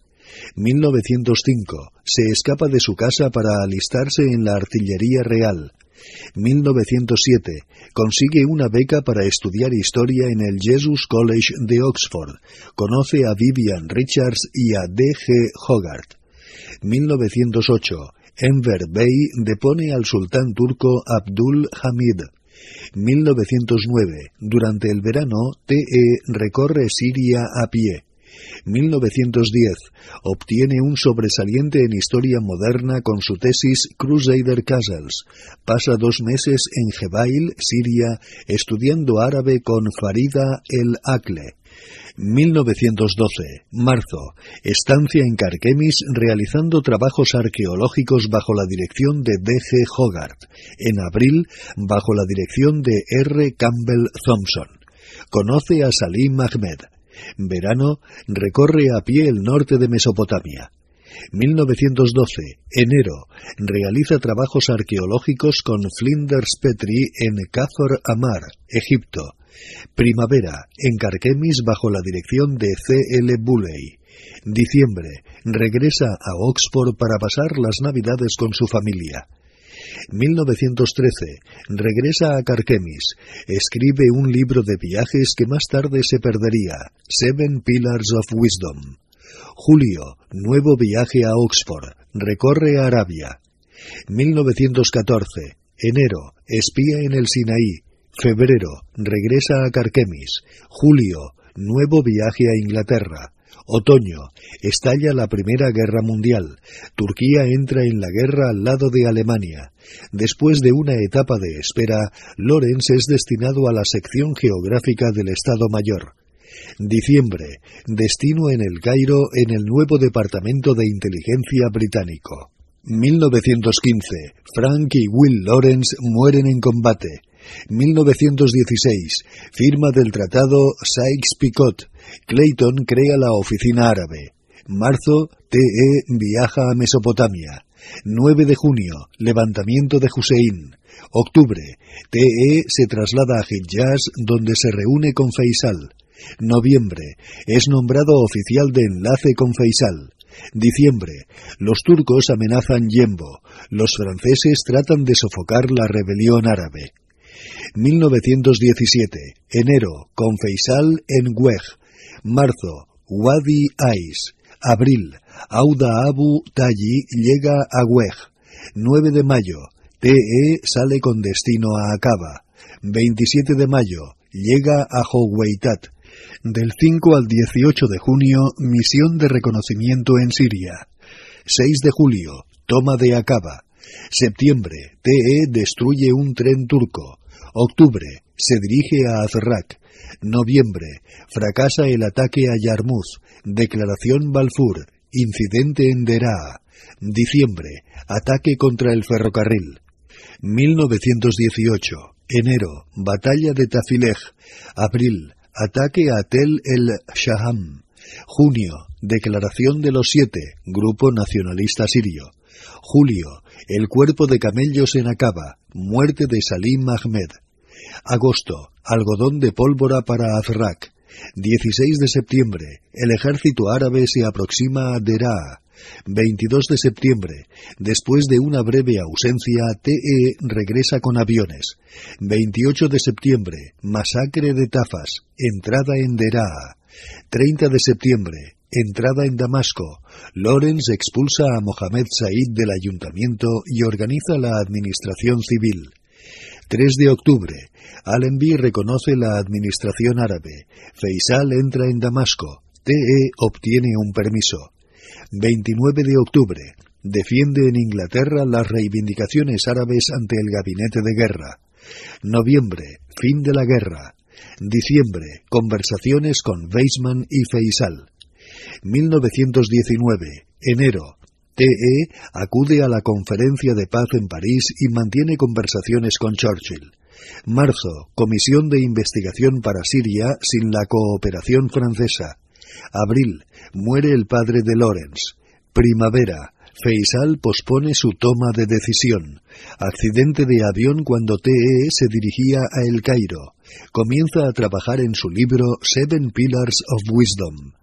1905. Se escapa de su casa para alistarse en la artillería real. 1907. Consigue una beca para estudiar historia en el Jesus College de Oxford. Conoce a Vivian Richards y a D. G. Hogarth. 1908. Enver Bey depone al sultán turco Abdul Hamid. 1909. Durante el verano, TE recorre Siria a pie. 1910. Obtiene un sobresaliente en historia moderna con su tesis Crusader Castles. Pasa dos meses en Jebail, Siria, estudiando árabe con Farida el Akle. 1912. Marzo. Estancia en Carquemis realizando trabajos arqueológicos bajo la dirección de D.G. Hogarth. En abril, bajo la dirección de R. Campbell Thompson. Conoce a Salim Ahmed. Verano, recorre a pie el norte de Mesopotamia. 1912. Enero. Realiza trabajos arqueológicos con Flinders Petrie en Kazor Amar, Egipto. Primavera. En Carquemis bajo la dirección de C. L. Bulley. Diciembre. Regresa a Oxford para pasar las Navidades con su familia. 1913. Regresa a Carquemis. Escribe un libro de viajes que más tarde se perdería, Seven Pillars of Wisdom. Julio. Nuevo viaje a Oxford. Recorre Arabia. 1914. Enero. Espía en el Sinaí. Febrero. Regresa a Carquemis. Julio. Nuevo viaje a Inglaterra. Otoño. Estalla la Primera Guerra Mundial. Turquía entra en la guerra al lado de Alemania. Después de una etapa de espera, Lorenz es destinado a la sección geográfica del Estado Mayor. Diciembre. Destino en el Cairo en el nuevo Departamento de Inteligencia británico. 1915. Frank y Will Lawrence mueren en combate. 1916. Firma del Tratado Sykes-Picot. Clayton crea la oficina árabe. Marzo. TE viaja a Mesopotamia. 9 de junio. Levantamiento de Hussein. Octubre. TE se traslada a Hijaz donde se reúne con Faisal. Noviembre. Es nombrado oficial de enlace con Faisal. Diciembre. Los turcos amenazan Yembo. Los franceses tratan de sofocar la rebelión árabe. 1917. Enero. Con Faisal en Weg. Marzo. Wadi Ais. Abril. Auda Abu Tayi llega a Weg. 9 de mayo. TE sale con destino a Acaba. 27 de mayo. Llega a Howeitat. Del 5 al 18 de junio, misión de reconocimiento en Siria. 6 de julio, toma de Acaba. Septiembre, TE destruye un tren turco. Octubre, se dirige a Azrak. Noviembre, fracasa el ataque a Yarmuz. Declaración Balfour. Incidente en Deraa. Diciembre, ataque contra el ferrocarril. 1918. Enero, batalla de Tafileh. Abril, Ataque a Tel el Shaham. Junio, Declaración de los Siete, Grupo Nacionalista Sirio. Julio, el cuerpo de camellos en Acaba, muerte de Salim Ahmed. Agosto, algodón de pólvora para Azrak. 16 de septiembre, el ejército árabe se aproxima a Deraa. 22 de septiembre. Después de una breve ausencia, TE regresa con aviones. 28 de septiembre. Masacre de Tafas. Entrada en Deraa. 30 de septiembre. Entrada en Damasco. Lorenz expulsa a Mohamed Said del ayuntamiento y organiza la administración civil. 3 de octubre. Allenby reconoce la administración árabe. Faisal entra en Damasco. TE obtiene un permiso. 29 de octubre. Defiende en Inglaterra las reivindicaciones árabes ante el gabinete de guerra. Noviembre. Fin de la guerra. Diciembre. Conversaciones con Weizmann y Faisal. 1919. Enero. TE acude a la conferencia de paz en París y mantiene conversaciones con Churchill. Marzo. Comisión de investigación para Siria sin la cooperación francesa. Abril. Muere el padre de Lawrence. Primavera. Faisal pospone su toma de decisión. Accidente de avión cuando TE se dirigía a El Cairo. Comienza a trabajar en su libro Seven Pillars of Wisdom.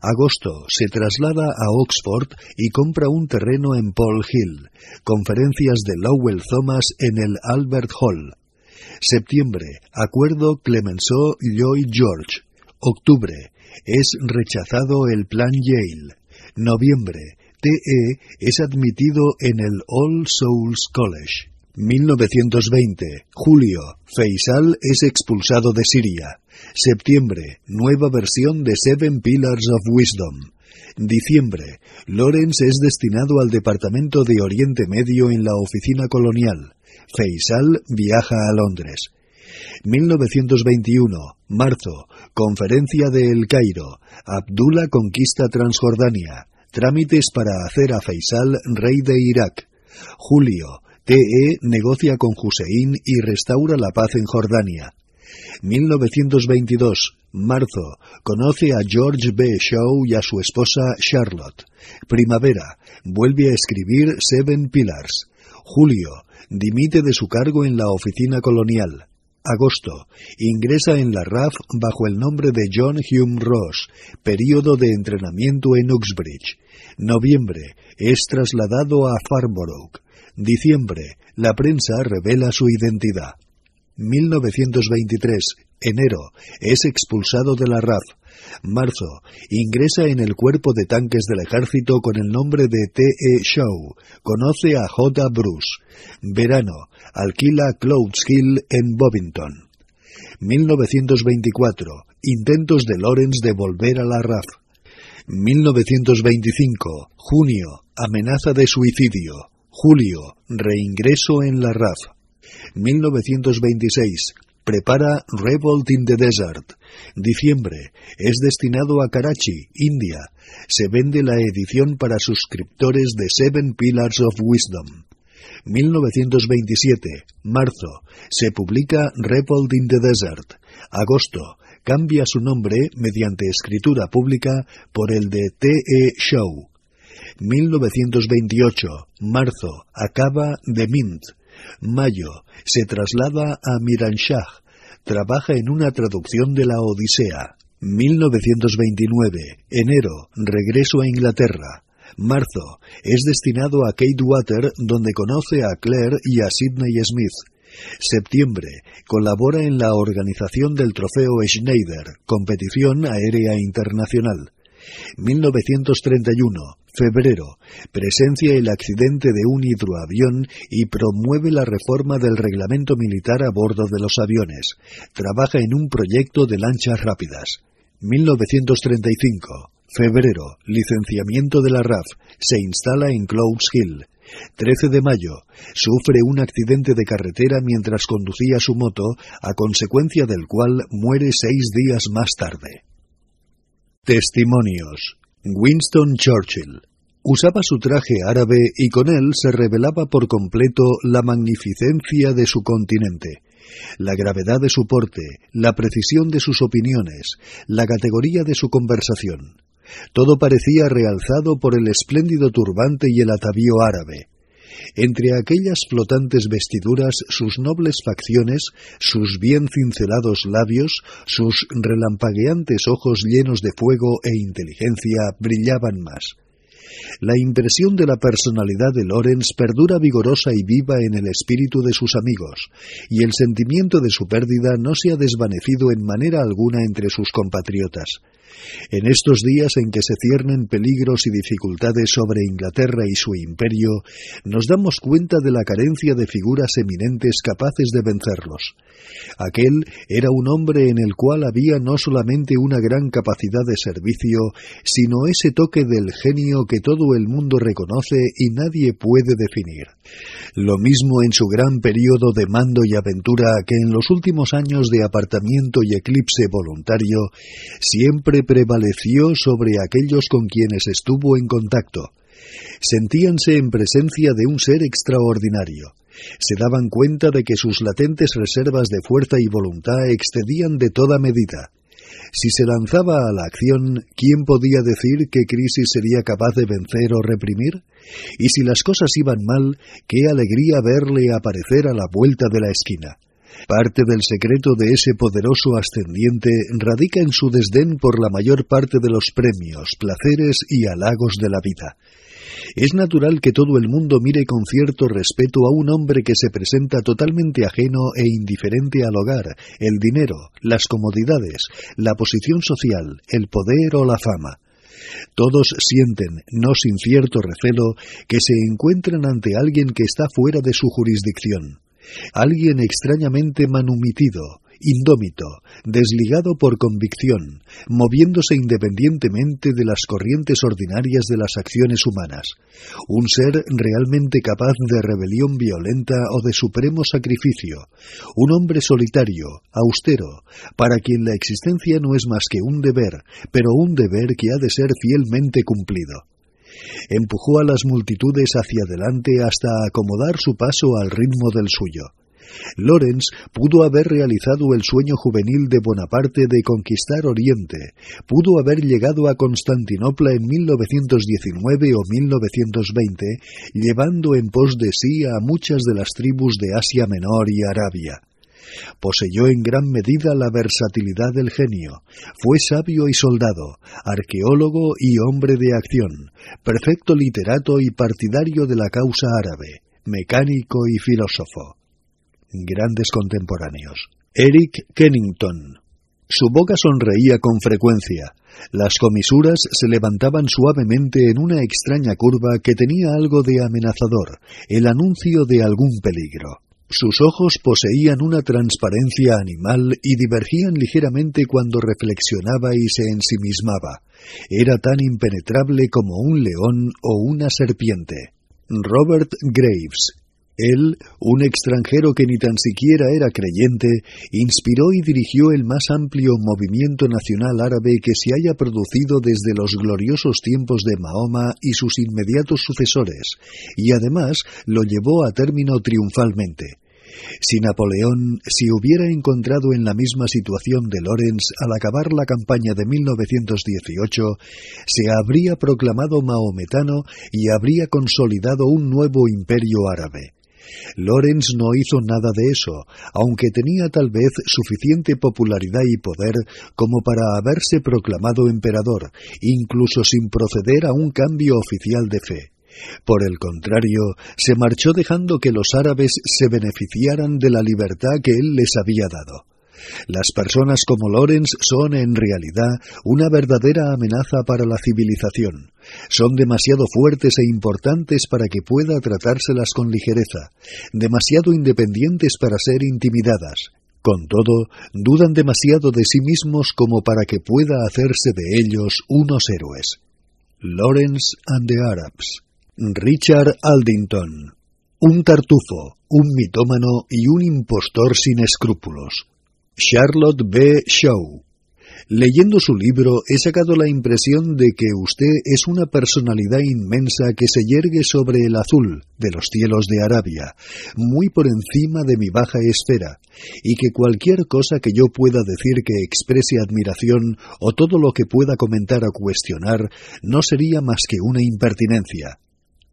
Agosto se traslada a Oxford y compra un terreno en Paul Hill. Conferencias de Lowell Thomas en el Albert Hall. Septiembre. Acuerdo Clemenceau Lloyd George. Octubre. Es rechazado el Plan Yale. Noviembre. TE es admitido en el All Souls College. 1920. Julio. Faisal es expulsado de Siria. Septiembre. Nueva versión de Seven Pillars of Wisdom. Diciembre. Lawrence es destinado al Departamento de Oriente Medio en la oficina colonial. Faisal viaja a Londres. 1921. Marzo. Conferencia de El Cairo. Abdullah conquista Transjordania. Trámites para hacer a Faisal rey de Irak. Julio. TE negocia con Hussein y restaura la paz en Jordania. 1922. Marzo. Conoce a George B. Shaw y a su esposa Charlotte. Primavera. Vuelve a escribir Seven Pillars. Julio. Dimite de su cargo en la oficina colonial. Agosto. Ingresa en la RAF bajo el nombre de John Hume Ross, período de entrenamiento en Uxbridge. Noviembre. Es trasladado a Farnborough. Diciembre. La prensa revela su identidad. 1923. Enero. Es expulsado de la RAF. Marzo. Ingresa en el cuerpo de tanques del ejército con el nombre de T.E. Shaw. Conoce a J. Bruce. Verano. Alquila Clouds Hill en Bovington. 1924. Intentos de Lawrence de volver a la RAF. 1925. Junio. Amenaza de suicidio. Julio. Reingreso en la RAF. 1926. Prepara Revolt in the Desert. Diciembre. Es destinado a Karachi, India. Se vende la edición para suscriptores de Seven Pillars of Wisdom. 1927. Marzo. Se publica Revolt in the Desert. Agosto. Cambia su nombre mediante escritura pública por el de T.E. Show. 1928. Marzo. Acaba The Mint. Mayo. Se traslada a Miranshah. Trabaja en una traducción de la Odisea. 1929. Enero. Regreso a Inglaterra. Marzo. Es destinado a Kate Water, donde conoce a Claire y a Sidney Smith. Septiembre. Colabora en la organización del Trofeo Schneider, competición aérea internacional. 1931. Febrero. Presencia el accidente de un hidroavión y promueve la reforma del reglamento militar a bordo de los aviones. Trabaja en un proyecto de lanchas rápidas. 1935. Febrero. Licenciamiento de la RAF. Se instala en Clouds Hill. 13 de mayo. Sufre un accidente de carretera mientras conducía su moto, a consecuencia del cual muere seis días más tarde. Testimonios. Winston Churchill. Usaba su traje árabe y con él se revelaba por completo la magnificencia de su continente, la gravedad de su porte, la precisión de sus opiniones, la categoría de su conversación. Todo parecía realzado por el espléndido turbante y el atavío árabe. Entre aquellas flotantes vestiduras, sus nobles facciones, sus bien cincelados labios, sus relampagueantes ojos llenos de fuego e inteligencia brillaban más. La impresión de la personalidad de Lorenz perdura vigorosa y viva en el espíritu de sus amigos, y el sentimiento de su pérdida no se ha desvanecido en manera alguna entre sus compatriotas. En estos días en que se ciernen peligros y dificultades sobre Inglaterra y su imperio, nos damos cuenta de la carencia de figuras eminentes capaces de vencerlos. Aquel era un hombre en el cual había no solamente una gran capacidad de servicio, sino ese toque del genio que todo el mundo reconoce y nadie puede definir. Lo mismo en su gran periodo de mando y aventura que en los últimos años de apartamiento y eclipse voluntario, siempre prevaleció sobre aquellos con quienes estuvo en contacto. Sentíanse en presencia de un ser extraordinario. Se daban cuenta de que sus latentes reservas de fuerza y voluntad excedían de toda medida. Si se lanzaba a la acción, ¿quién podía decir qué crisis sería capaz de vencer o reprimir? Y si las cosas iban mal, qué alegría verle aparecer a la vuelta de la esquina. Parte del secreto de ese poderoso ascendiente radica en su desdén por la mayor parte de los premios, placeres y halagos de la vida. Es natural que todo el mundo mire con cierto respeto a un hombre que se presenta totalmente ajeno e indiferente al hogar, el dinero, las comodidades, la posición social, el poder o la fama. Todos sienten, no sin cierto recelo, que se encuentran ante alguien que está fuera de su jurisdicción, alguien extrañamente manumitido, indómito, desligado por convicción, moviéndose independientemente de las corrientes ordinarias de las acciones humanas, un ser realmente capaz de rebelión violenta o de supremo sacrificio, un hombre solitario, austero, para quien la existencia no es más que un deber, pero un deber que ha de ser fielmente cumplido. Empujó a las multitudes hacia adelante hasta acomodar su paso al ritmo del suyo. Lorenz pudo haber realizado el sueño juvenil de Bonaparte de conquistar Oriente, pudo haber llegado a Constantinopla en 1919 o 1920, llevando en pos de sí a muchas de las tribus de Asia Menor y Arabia. Poseyó en gran medida la versatilidad del genio, fue sabio y soldado, arqueólogo y hombre de acción, perfecto literato y partidario de la causa árabe, mecánico y filósofo grandes contemporáneos. Eric Kennington. Su boca sonreía con frecuencia. Las comisuras se levantaban suavemente en una extraña curva que tenía algo de amenazador, el anuncio de algún peligro. Sus ojos poseían una transparencia animal y divergían ligeramente cuando reflexionaba y se ensimismaba. Era tan impenetrable como un león o una serpiente. Robert Graves, él, un extranjero que ni tan siquiera era creyente, inspiró y dirigió el más amplio movimiento nacional árabe que se haya producido desde los gloriosos tiempos de Mahoma y sus inmediatos sucesores, y además lo llevó a término triunfalmente. Si Napoleón se hubiera encontrado en la misma situación de Lorenz al acabar la campaña de 1918, se habría proclamado maometano y habría consolidado un nuevo imperio árabe. Lorenz no hizo nada de eso, aunque tenía tal vez suficiente popularidad y poder como para haberse proclamado emperador, incluso sin proceder a un cambio oficial de fe. Por el contrario, se marchó dejando que los árabes se beneficiaran de la libertad que él les había dado. Las personas como Lorenz son en realidad una verdadera amenaza para la civilización. Son demasiado fuertes e importantes para que pueda tratárselas con ligereza, demasiado independientes para ser intimidadas. Con todo, dudan demasiado de sí mismos como para que pueda hacerse de ellos unos héroes. Lawrence and the Arabs. Richard Aldington. Un tartufo, un mitómano y un impostor sin escrúpulos. Charlotte B. Shaw. Leyendo su libro he sacado la impresión de que usted es una personalidad inmensa que se yergue sobre el azul de los cielos de Arabia, muy por encima de mi baja esfera, y que cualquier cosa que yo pueda decir que exprese admiración o todo lo que pueda comentar o cuestionar no sería más que una impertinencia.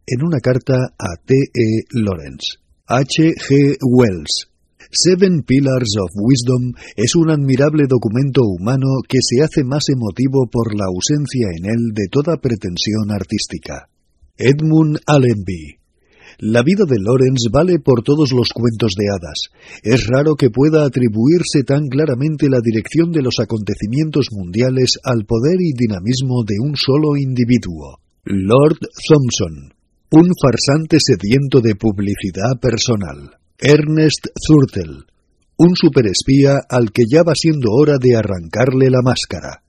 En una carta a T. E. Lawrence. H. G. Wells, Seven Pillars of Wisdom es un admirable documento humano que se hace más emotivo por la ausencia en él de toda pretensión artística. Edmund Allenby la vida de Lawrence vale por todos los cuentos de hadas. Es raro que pueda atribuirse tan claramente la dirección de los acontecimientos mundiales al poder y dinamismo de un solo individuo. Lord Thompson, un farsante sediento de publicidad personal. Ernest Zurtel, un superespía al que ya va siendo hora de arrancarle la máscara.